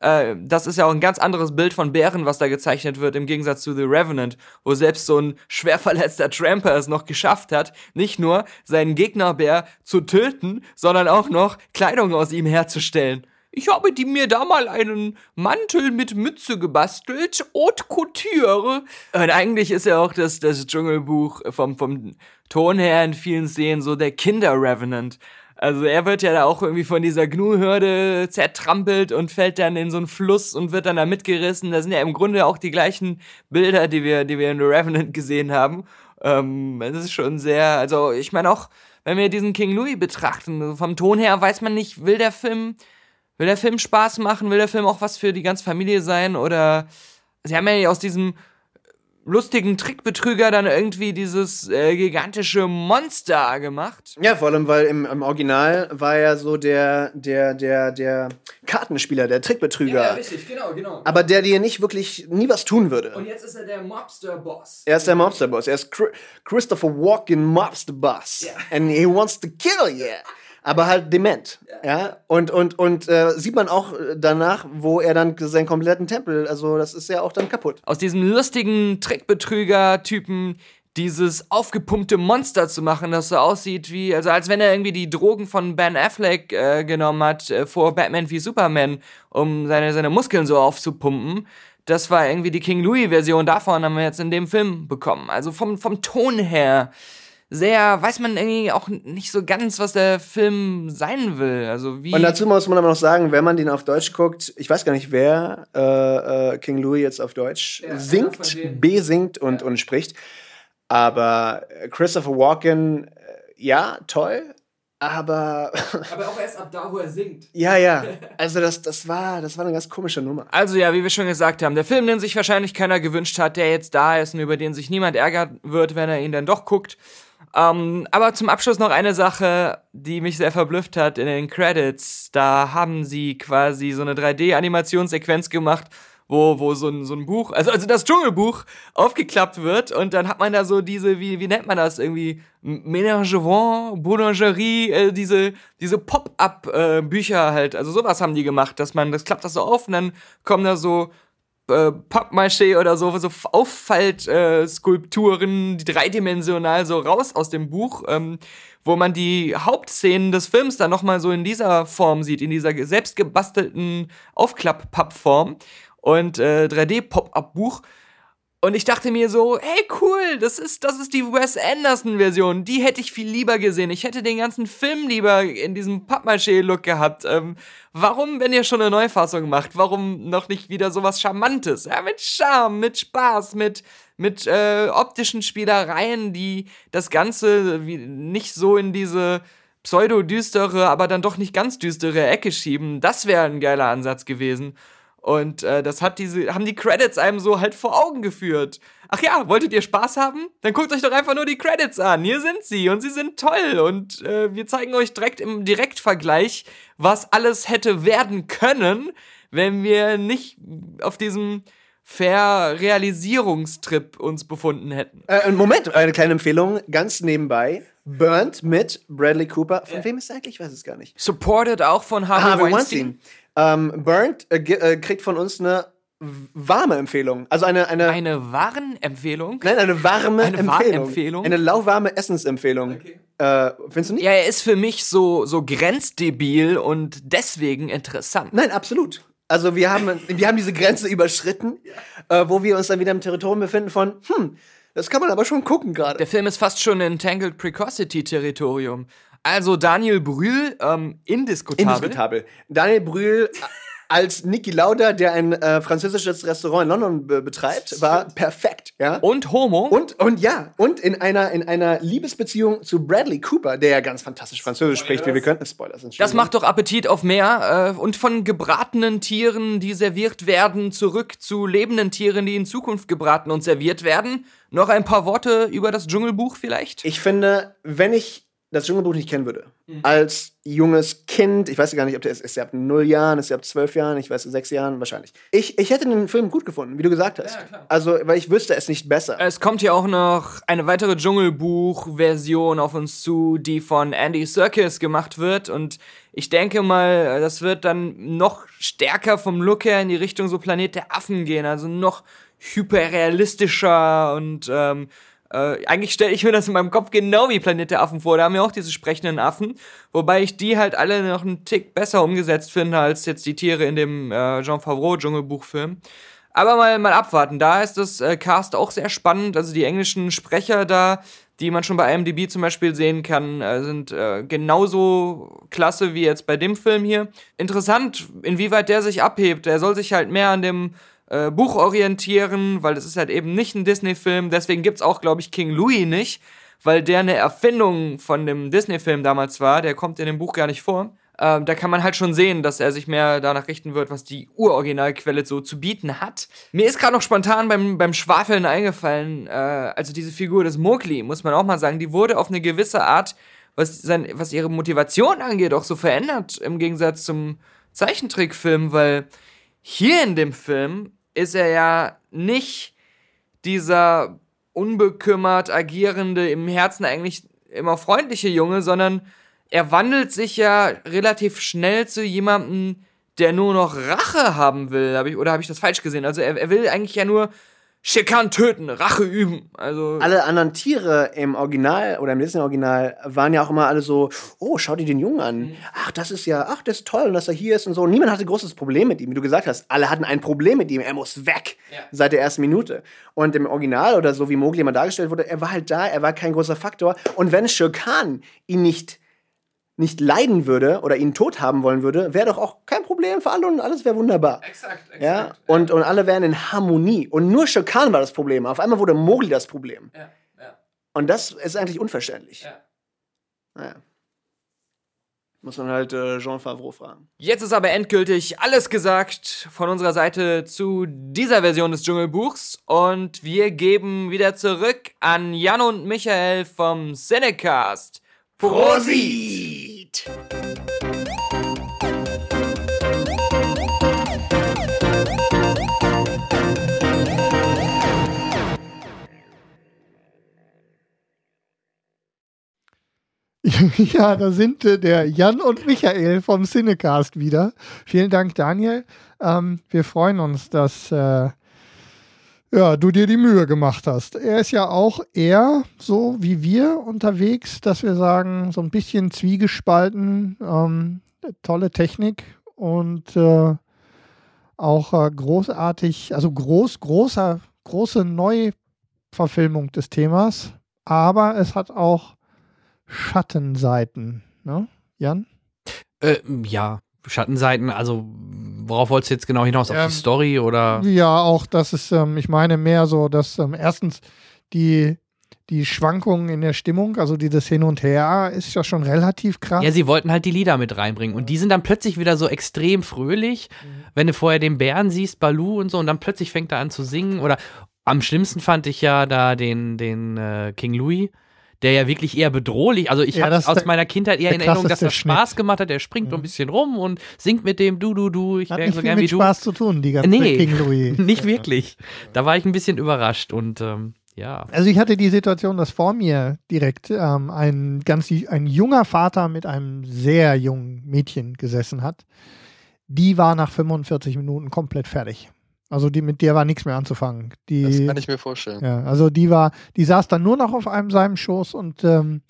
Äh, das ist ja auch ein ganz anderes Bild von Bären, was da gezeichnet wird, im Gegensatz zu The Revenant, wo selbst so ein schwer verletzter Tramper es noch geschafft hat, nicht nur seinen Gegnerbär zu töten, sondern auch noch Kleidung aus ihm herzustellen. Ich habe die mir da mal einen Mantel mit Mütze gebastelt, Haute Couture. Und eigentlich ist ja auch das, das Dschungelbuch vom, vom Ton her in vielen Szenen so der Kinder-Revenant. Also er wird ja da auch irgendwie von dieser Gnu-Hürde zertrampelt und fällt dann in so einen Fluss und wird dann da mitgerissen. Das sind ja im Grunde auch die gleichen Bilder, die wir, die wir in The Revenant gesehen haben. Ähm, das ist schon sehr, also ich meine auch wenn wir diesen King Louis betrachten. Vom Ton her weiß man nicht, will der Film, will der Film Spaß machen, will der Film auch was für die ganze Familie sein oder sie haben ja aus diesem lustigen Trickbetrüger dann irgendwie dieses äh, gigantische Monster gemacht. Ja, vor allem, weil im, im Original war er so der, der, der, der Kartenspieler, der Trickbetrüger. richtig, genau, genau. Aber der dir nicht wirklich nie was tun würde. Und jetzt ist er der Mobster-Boss. Er ist der Mobster-Boss. Er ist Chri- Christopher Walken Mobster-Boss. And he wants to kill you. Aber halt dement. Ja. Und, und, und äh, sieht man auch danach, wo er dann seinen kompletten Tempel, also das ist ja auch dann kaputt. Aus diesem lustigen Trickbetrüger-Typen dieses aufgepumpte Monster zu machen, das so aussieht wie, also als wenn er irgendwie die Drogen von Ben Affleck äh, genommen hat äh, vor Batman wie Superman, um seine, seine Muskeln so aufzupumpen. Das war irgendwie die King Louis-Version davon, haben wir jetzt in dem Film bekommen. Also vom, vom Ton her sehr, weiß man irgendwie auch nicht so ganz, was der Film sein will. Also wie. Und dazu muss man aber noch sagen, wenn man den auf Deutsch guckt, ich weiß gar nicht, wer äh, äh, King Louis jetzt auf Deutsch Ja, singt, besingt und, und spricht. Aber Christopher Walken, äh, ja, toll, aber Aber auch erst ab da, wo er singt. ja, ja. Also das, das, war, das war eine ganz komische Nummer. Also ja, wie wir schon gesagt haben, der Film, den sich wahrscheinlich keiner gewünscht hat, der jetzt da ist und über den sich niemand ärgern wird, wenn er ihn dann doch guckt. Ähm, aber zum Abschluss noch eine Sache, die mich sehr verblüfft hat in den Credits. Da haben sie quasi so eine 3D-Animationssequenz gemacht, wo, wo so ein, so ein Buch, also, also das Dschungelbuch aufgeklappt wird und dann hat man da so diese, wie, wie nennt man das irgendwie? Ménagement, Boulangerie, äh, diese, diese Pop-Up-Bücher halt. Also sowas haben die gemacht, dass man, das klappt das so auf und dann kommen da so äh, Pappmaché oder so, so Auffaltskulpturen, die dreidimensional so raus aus dem Buch, ähm, wo man die Hauptszenen des Films dann nochmal so in dieser Form sieht, in dieser ge- selbstgebastelten Aufklapp-Pappform und äh, 3D-Pop-Up-Buch. Und ich dachte mir so, hey cool, das ist, das ist die Wes Anderson-Version. Die hätte ich viel lieber gesehen. Ich hätte den ganzen Film lieber in diesem Pappmaché-Look gehabt. Ähm, warum, wenn ihr schon eine Neufassung macht, warum noch nicht wieder sowas Charmantes? Ja, mit Charme, mit Spaß, mit, mit äh, optischen Spielereien, die das Ganze wie, nicht so in diese pseudo-düstere, aber dann doch nicht ganz düstere Ecke schieben. Das wäre ein geiler Ansatz gewesen. Und äh, das hat diese, haben die Credits einem so halt vor Augen geführt. Ach ja, wolltet ihr Spaß haben? Dann guckt euch doch einfach nur die Credits an. Hier sind sie und sie sind toll. Und äh, wir zeigen euch direkt im Direktvergleich, was alles hätte werden können, wenn wir nicht auf diesem Verrealisierungstrip uns befunden hätten. Äh, Moment, eine kleine Empfehlung, ganz nebenbei. Burnt mit Bradley Cooper. Von wem ist er eigentlich? Ich weiß es gar nicht. Supported auch von Harvey, Harvey Weinstein. Weinstein. Ähm, Burnt äh, äh, kriegt von uns eine warme Empfehlung. Also eine. Eine, eine Warenempfehlung? Nein, eine warme Eine Empfehlung. Warnempfehlung? Eine lauwarme Essensempfehlung. Äh, findest du nicht? Ja, er ist für mich so, so grenzdebil und deswegen interessant. Nein, absolut. Also wir haben, wir haben diese Grenze überschritten, äh, wo wir uns dann wieder im Territorium befinden von, hm, das kann man aber schon gucken gerade. Der Film ist fast schon in Tangled Precocity-Territorium. Also Daniel Brühl, ähm, indiskutabel. Indiskutabel. Daniel Brühl als Niki Lauda, der ein äh, französisches Restaurant in London be betreibt, war perfekt, ja. Und Homo. Und, und ja, und in einer, in einer Liebesbeziehung zu Bradley Cooper, der ja ganz fantastisch Französisch spricht, wie wir könnten. Spoilers sind Das macht doch Appetit auf mehr. Äh, und von gebratenen Tieren, die serviert werden, zurück zu lebenden Tieren, die in Zukunft gebraten und serviert werden. Noch ein paar Worte über das Dschungelbuch vielleicht? Ich finde, wenn ich das Dschungelbuch nicht kennen würde, Mhm. als junges Kind, ich weiß gar nicht, ob der ist, ist der ab null Jahren, ist der ab zwölf Jahren, ich weiß, sechs Jahren, wahrscheinlich. Ich, ich hätte den Film gut gefunden, wie du gesagt hast. Also, weil ich wüsste es nicht besser. Es kommt hier auch noch eine weitere Dschungelbuch-Version auf uns zu, die von Andy Serkis gemacht wird. Und ich denke mal, das wird dann noch stärker vom Look her in die Richtung so Planet der Affen gehen. Also noch hyperrealistischer und ähm, äh, eigentlich stelle ich mir das in meinem Kopf genau wie Planet der Affen vor. Da haben wir auch diese sprechenden Affen, wobei ich die halt alle noch einen Tick besser umgesetzt finde als jetzt die Tiere in dem äh, Jean Favreau Dschungelbuchfilm. Aber mal, mal abwarten. Da ist das äh, Cast auch sehr spannend. Also die englischen Sprecher da, die man schon bei IMDb zum Beispiel sehen kann, äh, sind äh, genauso klasse wie jetzt bei dem Film hier. Interessant, inwieweit der sich abhebt. Er soll sich halt mehr an dem äh, Buch orientieren, weil das ist halt eben nicht ein Disney-Film. Deswegen gibt's auch, glaube ich, King Louis nicht. weil der eine Erfindung von dem Disney-Film damals war. Der kommt in dem Buch gar nicht vor. Ähm, da kann man halt schon sehen, dass er sich mehr danach richten wird, was die Uroriginalquelle so zu bieten hat. Mir ist gerade noch spontan beim, beim Schwafeln eingefallen, äh, also diese Figur des Mowgli, muss man auch mal sagen, die wurde auf eine gewisse Art, was, sein, was ihre Motivation angeht, auch so verändert im Gegensatz zum Zeichentrickfilm, weil hier in dem Film ist er ja nicht dieser unbekümmert agierende, im Herzen eigentlich immer freundliche Junge, sondern er wandelt sich ja relativ schnell zu jemandem, der nur noch Rache haben will. Hab ich, oder habe ich das falsch gesehen? Also er, er will eigentlich ja nur Schikan töten, Rache üben. Also Alle anderen Tiere im Original oder im Disney-Original waren ja auch immer alle so, oh, schau dir den Jungen an. Ach, das ist ja, ach, das ist toll, dass er hier ist und so. Niemand hatte ein großes Problem mit ihm, wie du gesagt hast. Alle hatten ein Problem mit ihm. Er muss weg seit der ersten Minute. Und im Original oder so wie Mowgli immer dargestellt wurde, er war halt da, er war kein großer Faktor. Und wenn Khan ihn nicht nicht leiden würde oder ihn tot haben wollen würde, wäre doch auch kein Problem für alle und alles wäre wunderbar. Exakt, exakt. Ja? Und, und alle wären in Harmonie. Und nur Shere Khan war das Problem. Auf einmal wurde Mowgli das Problem. Ja, ja. Und das ist eigentlich unverständlich. Ja. Naja. Muss man halt äh, Jean Favreau fragen. Jetzt ist aber endgültig alles gesagt von unserer Seite zu dieser Version des Dschungelbuchs und wir geben wieder zurück an Jan und Michael vom Cinecast. Prosit! Ja, da sind äh, der Jan und Michael vom Cinecast wieder. Vielen Dank, Daniel. Ähm, wir freuen uns, dass äh, ja, du dir die Mühe gemacht hast. Er ist ja auch eher so wie wir unterwegs, dass wir sagen, so ein bisschen zwiegespalten, ähm, tolle Technik und äh, auch äh, großartig, also groß, großer, große Neuverfilmung des Themas, aber es hat auch Schattenseiten, ne? Jan? Äh, ja, Schattenseiten, also worauf wolltest du jetzt genau hinaus? Auf Ähm, die Story oder? Ja, auch das ist, ähm, ich meine mehr so, dass ähm, erstens die, die Schwankungen in der Stimmung, also dieses Hin und Her, ist ja schon relativ krass. Ja, sie wollten halt die Lieder mit reinbringen und die sind dann plötzlich wieder so extrem fröhlich, wenn du vorher den Bären siehst, Balu und so und dann plötzlich fängt er an zu singen oder am schlimmsten fand ich ja da den, den äh, King Louis, der ja wirklich eher bedrohlich, also ich Ja, habe aus der- meiner Kindheit eher in Erinnerung, dass das Spaß gemacht hat, der springt so ein bisschen rum und singt mit dem Du, Du, Du, ich wäre nicht so gern wie du. Spaß zu tun, die ganze nee, King Louis. nicht wirklich. Da war ich ein bisschen überrascht und ähm, ja. Also ich hatte die Situation, dass vor mir direkt ähm, ein ganz ein junger Vater mit einem sehr jungen Mädchen gesessen hat. Die war nach 45 Minuten komplett fertig. Also die, mit der war nichts mehr anzufangen. Die, Das kann ich mir vorstellen. Ja, also die war, die saß dann nur noch auf einem seinem Schoß und ähm,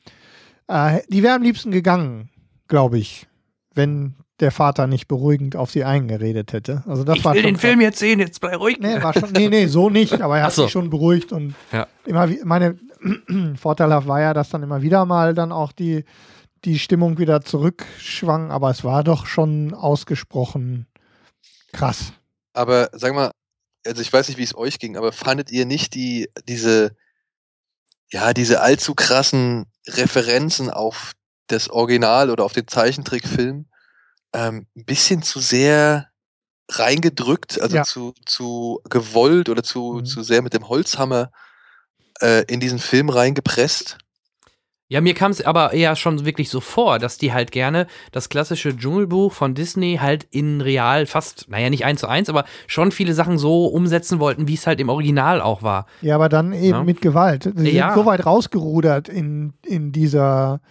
äh, die wäre am liebsten gegangen, glaube ich, wenn der Vater nicht beruhigend auf sie eingeredet hätte. Also das ich war will schon den Film jetzt sehen, jetzt bleib ruhig. Nee, war schon, nee, nee, so nicht, aber er hat so. sich schon beruhigt und Ja. immer wie, meine, vorteilhaft war ja, dass dann immer wieder mal dann auch die, die Stimmung wieder zurückschwang, aber es war doch schon ausgesprochen krass. Aber sag mal, also ich weiß nicht, wie es euch ging, aber fandet ihr nicht die, diese, ja, diese allzu krassen Referenzen auf das Original oder auf den Zeichentrickfilm ähm, ein bisschen zu sehr reingedrückt, also Ja. zu, zu gewollt oder zu, zu sehr mit dem Holzhammer äh, in diesen Film reingepresst? Ja, mir kam es aber eher schon wirklich so vor, dass die halt gerne das klassische Dschungelbuch von Disney halt in real fast, naja, nicht eins zu eins, aber schon viele Sachen so umsetzen wollten, wie es halt im Original auch war. Ja, aber dann eben Ja. mit Gewalt. Sie Ja. sind so weit rausgerudert in, in dieser,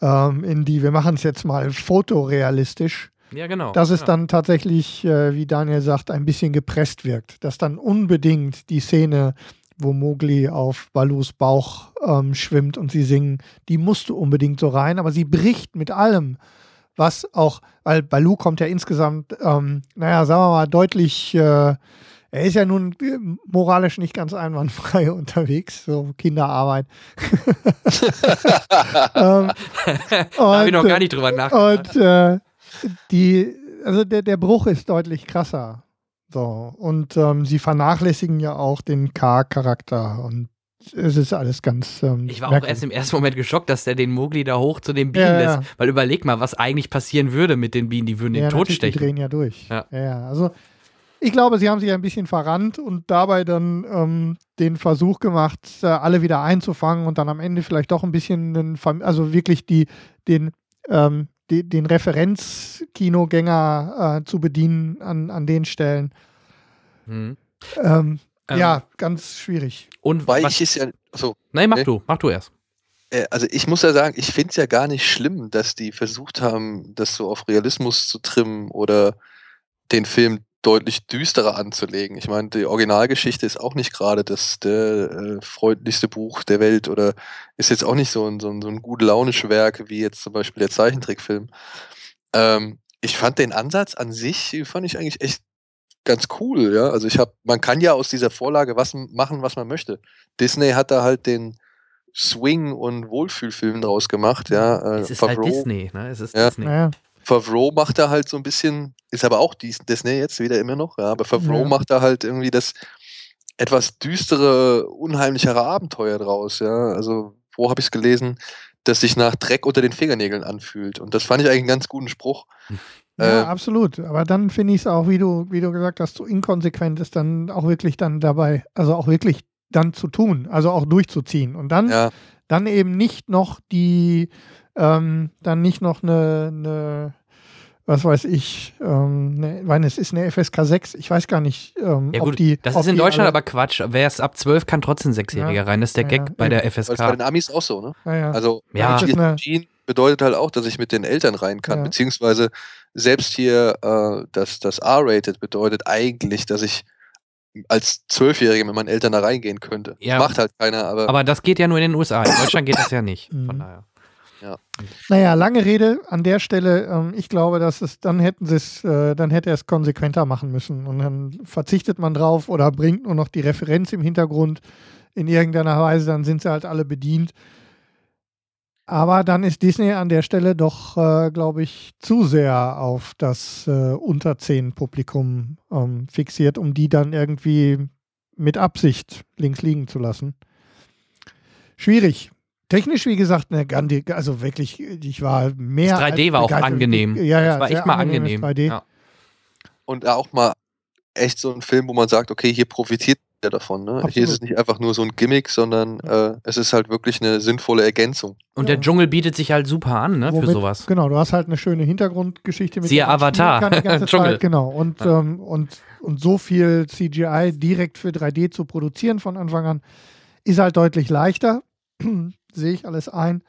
ähm, in die, wir machen es jetzt mal fotorealistisch, Ja, genau. dass es ja. dann tatsächlich, äh, wie Daniel sagt, ein bisschen gepresst wirkt. Dass dann unbedingt die Szene, wo Mowgli auf Balus Bauch ähm, schwimmt und sie singen, die musste unbedingt so rein, aber sie bricht mit allem, was auch, weil Balu kommt ja insgesamt, ähm, naja, sagen wir mal, deutlich, äh, er ist ja nun äh, moralisch nicht ganz einwandfrei unterwegs, so Kinderarbeit. ähm, Da hab ich noch gar nicht drüber nachgedacht. Und äh, die, also der, der Bruch ist deutlich krasser. So, und ähm, sie vernachlässigen ja auch den K-Charakter und es ist alles ganz. Ähm, Ich war auch merkwürdig. erst im ersten Moment geschockt, dass der den Mogli da hoch zu den Bienen Ja, lässt. ja. Weil überleg mal, was eigentlich passieren würde mit den Bienen. Die würden ja, ihn natürlich, Die totstechen. drehen ja durch. Ja. ja, also ich glaube, sie haben sich ein bisschen verrannt und dabei dann ähm, den Versuch gemacht, äh, alle wieder einzufangen und dann am Ende vielleicht doch ein bisschen, Fam- also wirklich die, den, ähm, die, den Referenzkinogänger äh, zu bedienen an, an den Stellen. Mhm. Ähm, Ähm, ja, ganz schwierig. Und Weil was, ich es ja. So, Nein, mach du, mach du erst. Äh, Also ich muss ja sagen, ich finde es ja gar nicht schlimm, dass die versucht haben, das so auf Realismus zu trimmen oder den Film deutlich düsterer anzulegen. Ich meine, die Originalgeschichte ist auch nicht gerade das der, äh, freundlichste Buch der Welt oder ist jetzt auch nicht so ein, so ein, so ein gut launisch Werk wie jetzt zum Beispiel der Zeichentrickfilm. Ähm, ich fand den Ansatz an sich, fand ich eigentlich echt ganz cool, ja. Also ich habe, man kann ja aus dieser Vorlage was machen, was man möchte. Disney hat da halt den Swing- und Wohlfühlfilm draus gemacht, ja. Äh, Es ist halt Favreau- Disney, ne? Es ist ja. Disney. Ja. Favreau macht da halt so ein bisschen, ist aber auch dies, Disney jetzt wieder immer noch, ja, aber Favreau Ja. macht da halt irgendwie das etwas düstere, unheimlichere Abenteuer draus, ja. Also, wo habe ich es gelesen, das sich nach Dreck unter den Fingernägeln anfühlt. Und das fand ich eigentlich einen ganz guten Spruch. Ja, Äh, absolut. Aber dann finde ich es auch, wie du, wie du gesagt hast, so inkonsequent ist dann auch wirklich dann dabei, also auch wirklich dann zu tun, also auch durchzuziehen. Und dann, ja, dann eben nicht noch die, ähm, dann nicht noch eine, eine was weiß ich, ähm, ne, weil es ist eine FSK 6, ich weiß gar nicht, ähm, Ja ob gut, die. das ob ist in Deutschland alle, aber Quatsch. Wer es ab 12 kann trotzdem Sechsjähriger Ja. rein. Das ist der Ja, Gag ja, bei der eben. weil es bei FSK. den Amis auch so, ne? Ja, ja. Also, Ja. Das ist eine- Gene bedeutet halt auch, dass ich mit den Eltern rein kann, Ja. beziehungsweise selbst hier äh, das, das R-Rated bedeutet eigentlich, dass ich als Zwölfjähriger mit meinen Eltern da reingehen könnte. Ja. Macht halt keiner, aber, Aber das geht ja nur in den USA. In Deutschland geht das ja nicht. Mhm. Von daher. Naja, lange Rede an der Stelle. Ähm, ich glaube, dass es dann hätten sie es, äh, dann hätte er es konsequenter machen müssen. Und dann verzichtet man drauf oder bringt nur noch die Referenz im Hintergrund in irgendeiner Weise, dann sind sie halt alle bedient. Aber dann ist Disney an der Stelle doch, äh, glaube ich, zu sehr auf das äh, unter 10 Publikum ähm, fixiert, um die dann irgendwie mit Absicht links liegen zu lassen. Schwierig. Technisch, wie gesagt, eine Gandhi, also wirklich, ich war mehr. Das 3D als war auch angenehm. Ja, ja, Das war echt mal angenehm. 3D. Ja. und auch mal echt so ein Film, wo man sagt, okay, hier profitiert er davon. Ne? Hier ist es nicht einfach nur so ein Gimmick, sondern äh, es ist halt wirklich eine sinnvolle Ergänzung. Und der Dschungel bietet sich halt super an, ne, für Womit- sowas. Genau, du hast halt eine schöne Hintergrundgeschichte mit Siehe Avatar, Dschungel. Zeit, genau. Und, Ja. ähm, und, und so viel CGI direkt für 3D zu produzieren von Anfang an, ist halt deutlich leichter. Sehe ich alles ein.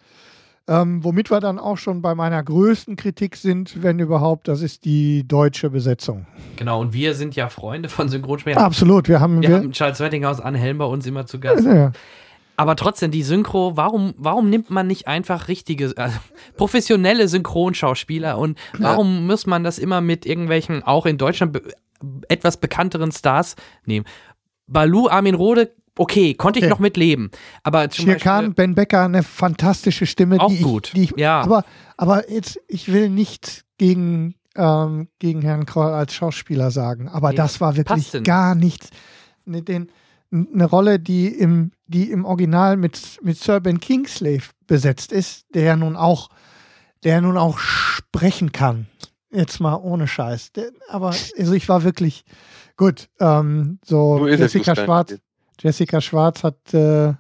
Ähm, womit wir dann auch schon bei meiner größten Kritik sind, wenn überhaupt, das ist die deutsche Besetzung. Genau, und wir sind ja Freunde von Synchronsprechern. Absolut, wir haben. Wir wir, haben Charles Wettinghaus Anne Helm bei uns immer zu Gast. ja. Aber trotzdem, die Synchro, warum, warum nimmt man nicht einfach richtige, also professionelle Synchronschauspieler und warum muss man das immer mit irgendwelchen, auch in Deutschland be etwas bekannteren Stars nehmen? Balu, Armin Rohde, okay, konnte ich Okay. noch mitleben. Aber zum Khan, Ben Becker, eine fantastische Stimme. Auch die ich, gut, Die ich, ja. Aber, aber jetzt, ich will nicht gegen, ähm, gegen Herrn Kroll als Schauspieler sagen, aber Nee, das war wirklich gar nichts. Ne, den, eine Rolle, die im, die im Original mit, mit Sir Ben Kingsley besetzt ist, der ja nun auch, der ja nun auch sprechen kann. Jetzt mal ohne Scheiß. Der, aber also ich war wirklich gut. Ähm, so Jessica ich Schwarz. Jessica Schwarz hat, äh,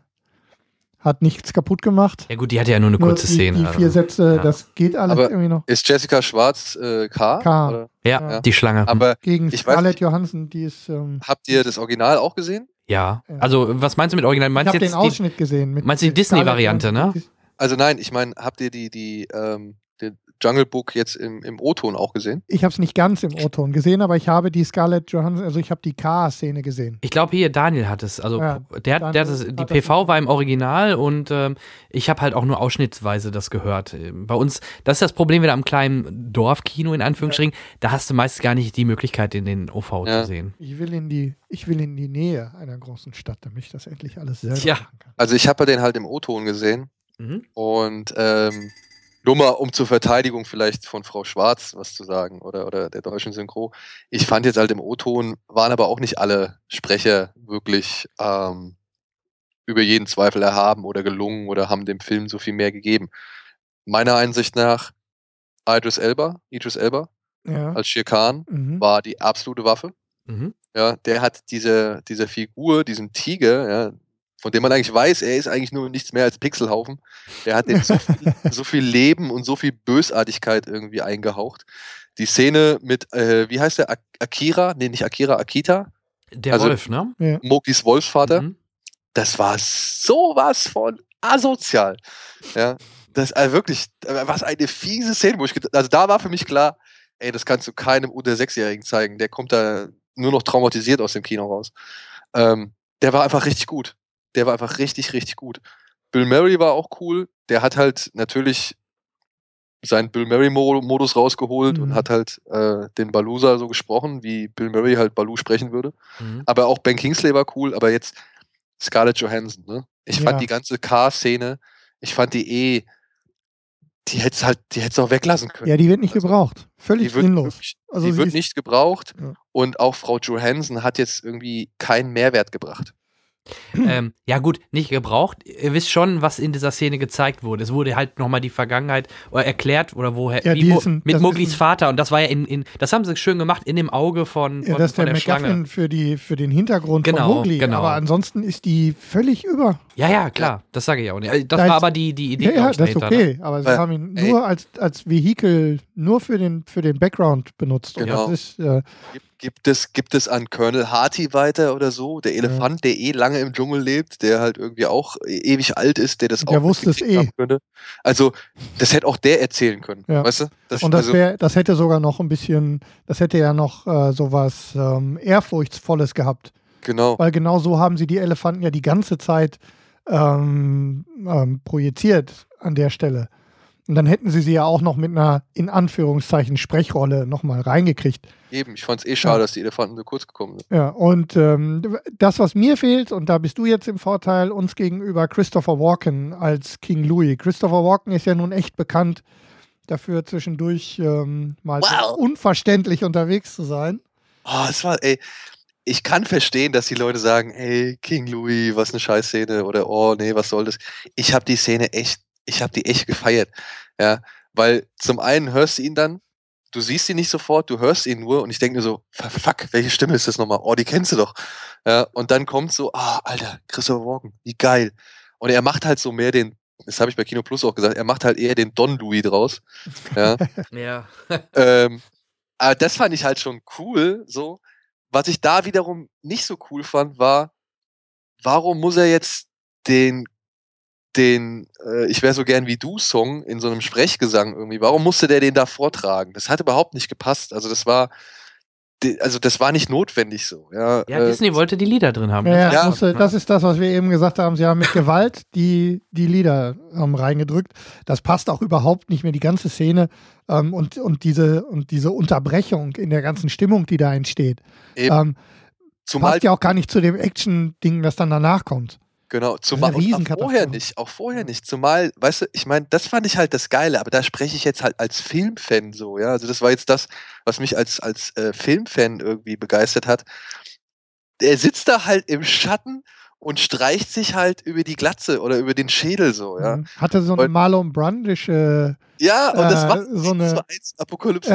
hat nichts kaputt gemacht. ja gut, die hatte ja nur eine Nur kurze die, Szene. Die also. vier Sätze, Ja. das geht alles Aber irgendwie noch. ist Jessica Schwarz äh, K? K. Oder? ja, Ja. die Schlange. Aber Gegen ich weiß Scarlett nicht, Johansson, die ist. Ähm, habt ihr das Original auch gesehen? ja. Ja. Also, was meinst du mit Original? ich Meinst habe du den jetzt die, Ausschnitt gesehen. Mit, meinst du die Disney-Variante, ne? Also nein, ich meine, habt ihr die, die, ähm, Jungle Book jetzt im, im O-Ton auch gesehen? Ich habe es nicht ganz im O-Ton gesehen, aber ich habe die Scarlett Johansson, also ich habe die K-Szene gesehen. Ich glaube hier, Daniel hat es. Also Ja, der, hat- der hat es, die hat das PV war im Original und ähm, ich habe halt auch nur ausschnittsweise das gehört. Ähm, Bei uns, das ist das Problem wieder am kleinen Dorfkino in Anführungsstrichen. Da hast du meist gar nicht die Möglichkeit, in den OV Ja. zu sehen. Ich will in die, ich will in die Nähe einer großen Stadt, damit ich das endlich alles selber Tja. machen kann. Also ich habe den halt im O-Ton gesehen Mhm. und ähm, nur mal um zur Verteidigung vielleicht von Frau Schwarz was zu sagen oder, oder der deutschen Synchro. Ich fand jetzt halt im O-Ton waren aber auch nicht alle Sprecher wirklich ähm, über jeden Zweifel erhaben oder gelungen oder haben dem Film so viel mehr gegeben. Meiner Einsicht nach, Idris Elba, Idris Elba Ja. als Shere Khan Mhm. war die absolute Waffe. Mhm. Ja, der hat diese, diese Figur, diesen Tiger, ja, von dem man eigentlich weiß, er ist eigentlich nur nichts mehr als Pixelhaufen. Der hat dem so viel, so viel Leben und so viel Bösartigkeit irgendwie eingehaucht. Die Szene mit, äh, wie heißt der, Ak- Akira? Nee, nicht Akira, Akita. Der Wolf, ne? Ja. Mokis Wolfsvater. Mhm. Das war sowas von asozial. Ja, das also wirklich, äh, was eine fiese Szene, wo ich, also da war für mich klar, ey, das kannst du keinem unter Sechsjährigen zeigen. Der kommt da nur noch traumatisiert aus dem Kino raus. Ähm, der war einfach richtig gut. Der war einfach richtig, richtig gut. Bill Murray war auch cool. Der hat halt natürlich seinen Bill Murray-Modus rausgeholt Mhm. und hat halt äh, den Balusa so gesprochen, wie Bill Murray halt Balu sprechen würde. Mhm. Aber auch Ben Kingsley war cool, aber jetzt Scarlett Johansson, ne? Ich Ja. fand die ganze Car-Szene, ich fand die eh, die hätte halt, die hätte auch weglassen können. Ja, die wird nicht gebraucht. Völlig Die wird sinnlos. wirklich- Also die wird nicht gebraucht Ja. und auch Frau Johansson hat jetzt irgendwie keinen Mehrwert gebracht. Ähm, ja gut, nicht gebraucht. Ihr wisst schon, was in dieser Szene gezeigt wurde. Es wurde halt nochmal die Vergangenheit oder erklärt oder woher Ja, wie ein- mit das Moglis ein- Vater und das war ja in, in das haben sie schön gemacht in dem Auge von, von, Ja, das ist von der der Schlange. McGuffin für, die, für den Hintergrund Genau, von Mowgli. genau. Aber ansonsten ist die völlig über. Ja, ja, klar, das sage ich auch nicht. Das Da war ist- aber die, die Idee, Ja, ja, ich, das ist dahinter, okay. ne? Aber sie haben ihn ey. nur als, als Vehikel, nur für den, für den Background benutzt. Und Genau. das ist, äh, Gibt, gibt, es, gibt es an Colonel Harty weiter oder so, der Elefant, der eh lange im Dschungel lebt, der halt irgendwie auch e- ewig alt ist, der das Der auch wusste es eh. könnte. Also, das hätte auch der erzählen können, Ja. weißt du? Das, und das, also, wär, das hätte sogar noch ein bisschen, das hätte ja noch äh, sowas ähm, Ehrfurchtsvolles gehabt. genau. Weil genau so haben sie die Elefanten ja die ganze Zeit ähm, ähm, projiziert an der Stelle. Und dann hätten sie sie ja auch noch mit einer, in Anführungszeichen, Sprechrolle nochmal reingekriegt. Eben, ich fand es eh schade, Ja. dass die Elefanten so kurz gekommen sind. Ja, und ähm, das, was mir fehlt, und da bist du jetzt im Vorteil, uns gegenüber Christopher Walken als King Louis. Christopher Walken ist ja nun echt bekannt dafür, zwischendurch ähm, mal so Wow. unverständlich unterwegs zu sein. Oh, es war, ey, ich kann verstehen, dass die Leute sagen, ey, King Louis, was eine Scheißszene oder oh nee, was soll das? Ich habe die Szene echt, ich habe die echt gefeiert, ja, weil zum einen hörst du ihn dann, du siehst ihn nicht sofort, du hörst ihn nur und ich denke mir so, fuck, welche Stimme ist das nochmal? Oh, die kennst du doch, ja, und dann kommt so, ah, Alter, Christopher Walken, wie geil, und er macht halt so mehr den, das habe ich bei Kino Plus auch gesagt, er macht halt eher den Don Louis draus, ja, Ja. ähm, aber das fand ich halt schon cool, so. Was ich da wiederum nicht so cool fand, war, warum muss er jetzt den, den, äh, ich wäre so gern wie du Song in so einem Sprechgesang irgendwie, warum musste der den da vortragen? Das hat überhaupt nicht gepasst. Also das war, also das war nicht notwendig so, ja. Ja, äh, Disney wollte die Lieder drin haben. Ja, ja, Ja. musste, das ist das, was wir eben gesagt haben. Sie haben mit Gewalt die, die Lieder ähm, reingedrückt. Das passt auch überhaupt nicht mehr, die ganze Szene ähm, und, und, diese, und diese Unterbrechung in der ganzen Stimmung, die da entsteht. Eben. Ähm, Zumal passt ja auch gar nicht zu dem Action-Ding, das dann danach kommt. Genau, zumal vorher nicht, auch vorher nicht. Zumal, weißt du, ich meine, das fand ich halt das Geile, aber da spreche ich jetzt halt als Filmfan so, ja. Also das war jetzt das, was mich als, als äh, Filmfan irgendwie begeistert hat. Er sitzt da halt im Schatten und streicht sich halt über die Glatze oder über den Schädel so, ja. Mhm. Hatte so eine Und- Marlon Brandische Ja, und das äh, war so eine eins Apokalypse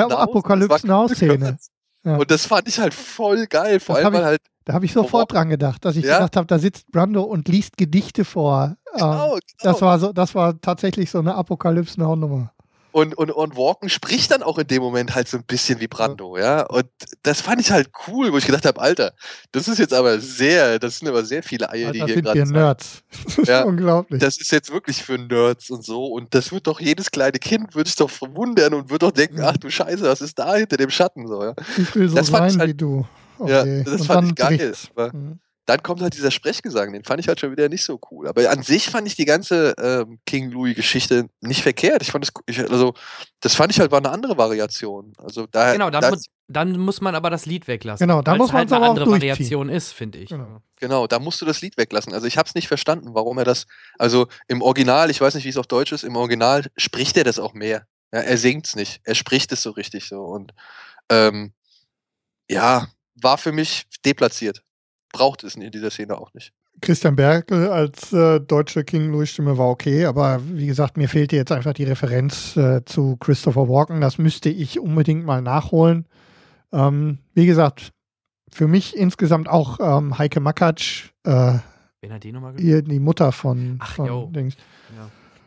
ja. Und das fand ich halt voll geil, vor Das allem weil halt Da habe ich sofort dran gedacht, dass ich Ja? gedacht habe, da sitzt Brando und liest Gedichte vor. Genau, Ähm, Das war so, das war tatsächlich so eine Apokalypse Now Nummer. Und, und, und Walken spricht dann auch in dem Moment halt so ein bisschen wie Brando, ja. Und das fand ich halt cool, wo ich gedacht habe, Alter, das ist jetzt aber sehr, das sind aber sehr viele Eier, die Alter, hier sind gerade wir sein. Nerds. Das ist Ja, unglaublich. Das ist jetzt wirklich für Nerds und so. Und das wird doch jedes kleine Kind würde sich doch verwundern und würde doch denken, ach du Scheiße, was ist da hinter dem Schatten so, ja. ich will so das sein halt- wie du. Ja, Okay. das Und fand ich geil. Mhm. dann kommt halt dieser Sprechgesang, den fand ich halt schon wieder nicht so cool. Aber an sich fand ich die ganze ähm, King Louis-Geschichte nicht verkehrt. Ich fand das, ich, also, das fand ich halt war eine andere Variation. Also da, Genau, dann, da, mu dann muss man aber das Lied weglassen. Genau, da muss halt man's eine aber andere. Variation ist, finde ich. Genau. genau, da musst du das Lied weglassen. Also ich habe es nicht verstanden, warum er das. Also im Original, ich weiß nicht, wie es auf Deutsch ist, im Original spricht er das auch mehr. Ja, er singt es nicht, er spricht es so richtig so. Und ähm, ja, war für mich deplatziert. Braucht es in dieser Szene auch nicht. Christian Berkel als äh, deutsche King Louis Stimme war okay, aber wie gesagt, mir fehlte jetzt einfach die Referenz äh, zu Christopher Walken. Das müsste ich unbedingt mal nachholen. Ähm, wie gesagt, für mich insgesamt auch ähm, Heike Makatsch, äh, Wen hat die nochmal ihr, die Mutter von, Ach, von. Dings.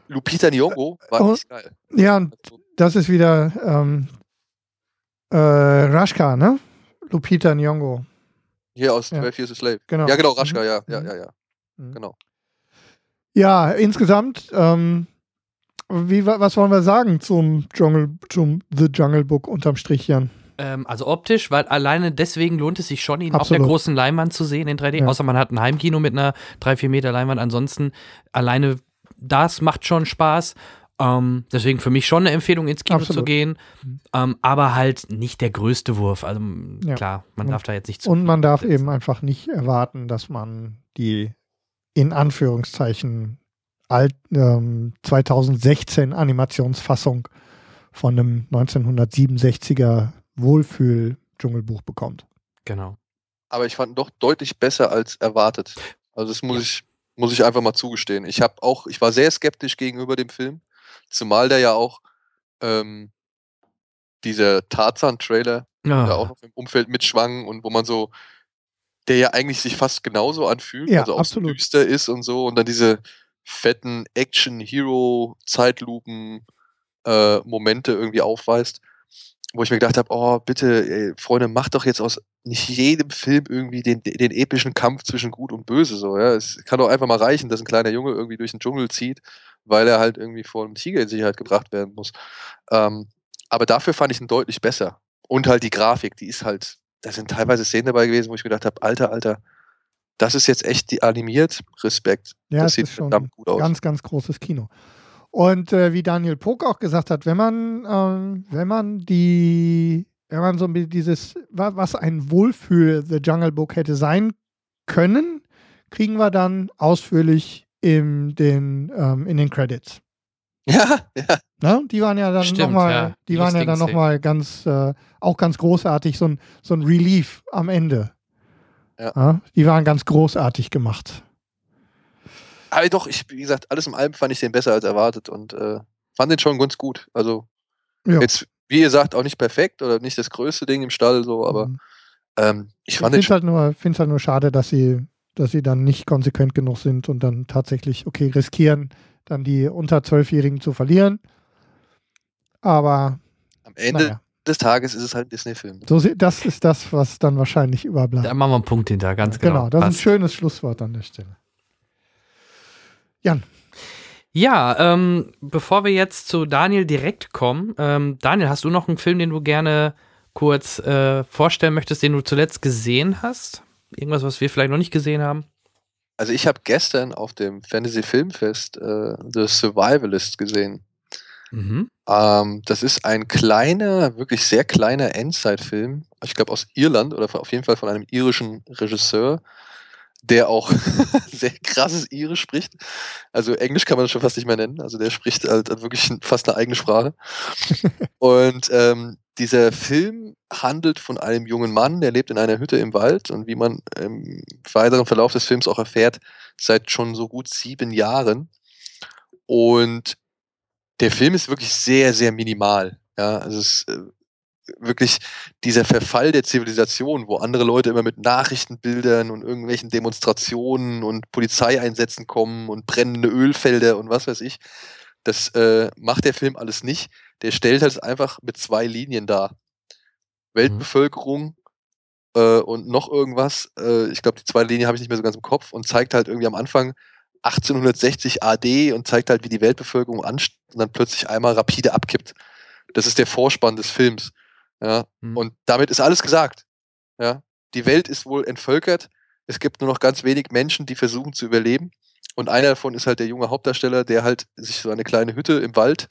Lupita Nyong'o war Oh, echt geil. Ja, und das ist wieder ähm, äh, Rashka, ne? Lupita Nyong'o. Hier aus Ja. 12 Years a Slave. Genau. Ja, genau, Raschka, Mhm. ja, ja, ja, ja. Genau. Ja, insgesamt, ähm, wie, wa- was wollen wir sagen zum Jungle, zum The Jungle Book unterm Strich, Jan? Ähm, also optisch, weil alleine deswegen lohnt es sich schon, ihn auf Absolut. der großen Leinwand zu sehen in 3D. Ja. Außer man hat ein Heimkino mit einer 3-4 Meter Leinwand. Ansonsten alleine das macht schon Spaß. Ähm, deswegen für mich schon eine Empfehlung, ins Kino zu Absolut. gehen. Ähm, aber halt nicht der größte Wurf. Also Ja. klar, man Und- darf da jetzt nicht zu. Und man darf eben einfach nicht erwarten, dass man die in Anführungszeichen alt, ähm, 2016 Animationsfassung von einem 1967er Wohlfühl-Dschungelbuch bekommt. Genau. Aber ich fand ihn doch deutlich besser als erwartet. Also das muss ich muss ich einfach mal zugestehen. Ich habe auch, ich war sehr skeptisch gegenüber dem Film, zumal der ja auch ähm, dieser Tarzan-Trailer Ah. da auch noch im Umfeld mitschwang und wo man so, der ja eigentlich sich fast genauso anfühlt, Ja, also auch absolut. so düster ist und so und dann diese fetten Action-Hero-Zeitlupen äh, Momente irgendwie aufweist, wo ich mir gedacht habe, oh bitte, ey, Freunde, macht doch jetzt aus nicht jedem Film irgendwie den, den epischen Kampf zwischen Gut und Böse so, ja. Es kann doch einfach mal reichen, dass ein kleiner Junge irgendwie durch den Dschungel zieht, weil er halt irgendwie vor einem Tiger in Sicherheit gebracht werden muss. Ähm, aber dafür fand ich ihn deutlich besser. Und halt die Grafik, die ist halt, da sind teilweise Szenen dabei gewesen, wo ich gedacht habe, Alter, Alter, das ist jetzt echt die animiert. Respekt. Ja, das es sieht ist schon verdammt gut aus. ganz, ganz großes Kino. Und äh, wie Daniel Pog auch gesagt hat, wenn man, ähm, wenn man die, wenn man so ein bisschen dieses, wa- was ein Wohlfühl The Jungle Book hätte sein können, kriegen wir dann ausführlich in den, ähm, in den Credits. Ja, ja. Ne? Die waren ja dann nochmal, ja. die waren ja dann nochmal ganz, äh, auch ganz großartig, so ein, so ein Relief am Ende. Ja. die waren ganz großartig gemacht. Aber doch, ich, wie gesagt, alles im allem fand ich den besser als erwartet und äh, fand den schon ganz gut. Also Ja. jetzt, wie ihr sagt, auch nicht perfekt oder nicht das größte Ding im Stall, so, aber ähm, ich Ich fand finde es halt, nur- find's halt nur schade, dass sie, dass sie dann nicht konsequent genug sind und dann tatsächlich, okay, riskieren, dann die unter Zwölfjährigen zu verlieren. Aber Am Ende naja. des Tages ist es halt ein Disney-Film. so, das ist das, was dann wahrscheinlich überbleibt. Da machen wir einen Punkt hinter, ganz genau. genau, das ist Passt. ein schönes Schlusswort an der Stelle. Jan. Ja, ähm, bevor wir jetzt zu Daniel direkt kommen, ähm, Daniel, hast du noch einen Film, den du gerne kurz äh, vorstellen möchtest, den du zuletzt gesehen hast? Irgendwas, was wir vielleicht noch nicht gesehen haben? Also ich habe gestern auf dem Fantasy Filmfest äh, The Survivalist gesehen. Mhm. Ähm, das ist ein kleiner, wirklich sehr kleiner Endzeit-Film. Ich glaube aus Irland oder auf jeden Fall von einem irischen Regisseur, der auch sehr krasses Irisch spricht. Also Englisch kann man das schon fast nicht mehr nennen. Also der spricht halt wirklich fast eine eigene Sprache. Und ähm, dieser Film handelt von einem jungen Mann, der lebt in einer Hütte im Wald und wie man im weiteren Verlauf des Films auch erfährt, seit schon so gut sieben Jahren. Und der Film ist wirklich sehr, sehr minimal. Ja, also es ist äh, wirklich dieser Verfall der Zivilisation, wo andere Leute immer mit Nachrichtenbildern und irgendwelchen Demonstrationen und Polizeieinsätzen kommen und brennende Ölfelder und was weiß ich. Das äh, macht der Film alles nicht. Der stellt halt einfach mit zwei Linien dar. Weltbevölkerung äh, und noch irgendwas. Äh, ich glaube, die zweite Linie habe ich nicht mehr so ganz im Kopf und zeigt halt irgendwie am Anfang 1860 AD und zeigt halt, wie die Weltbevölkerung ansteigt und dann plötzlich einmal rapide abkippt. Das ist der Vorspann des Films. Ja, und damit ist alles gesagt. Ja, die Welt ist wohl entvölkert. Es gibt nur noch ganz wenig Menschen, die versuchen zu überleben. Und einer davon ist halt der junge Hauptdarsteller, der halt sich so eine kleine Hütte im Wald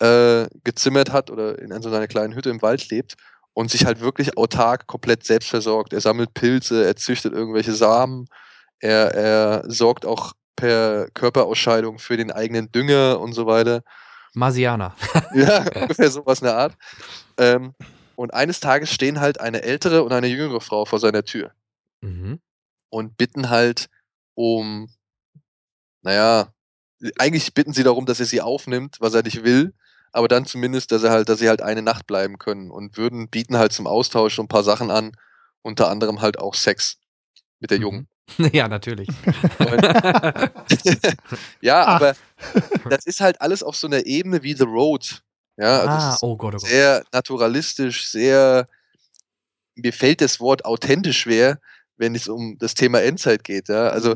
äh, gezimmert hat oder in so einer kleinen Hütte im Wald lebt und sich halt wirklich autark komplett selbst versorgt. Er sammelt Pilze, er züchtet irgendwelche Samen, er, er sorgt auch per Körperausscheidung für den eigenen Dünger und so weiter. Marsianer. Ja, ungefähr sowas in der Art. Ähm, und eines Tages stehen halt eine ältere und eine jüngere Frau vor seiner Tür Mhm. und bitten halt um, naja, eigentlich bitten sie darum, dass er sie aufnimmt, was er nicht will, aber dann zumindest, dass er halt, dass sie halt eine Nacht bleiben können und würden bieten halt zum Austausch so ein paar Sachen an, unter anderem halt auch Sex mit der Jungen. Ja, natürlich. ja, aber das ist halt alles auf so einer Ebene wie The Road. Ja, also Ah, oh Gott, oh Gott. sehr naturalistisch, sehr, mir fällt das Wort authentisch schwer, wenn es um das Thema Endzeit geht. Ja, also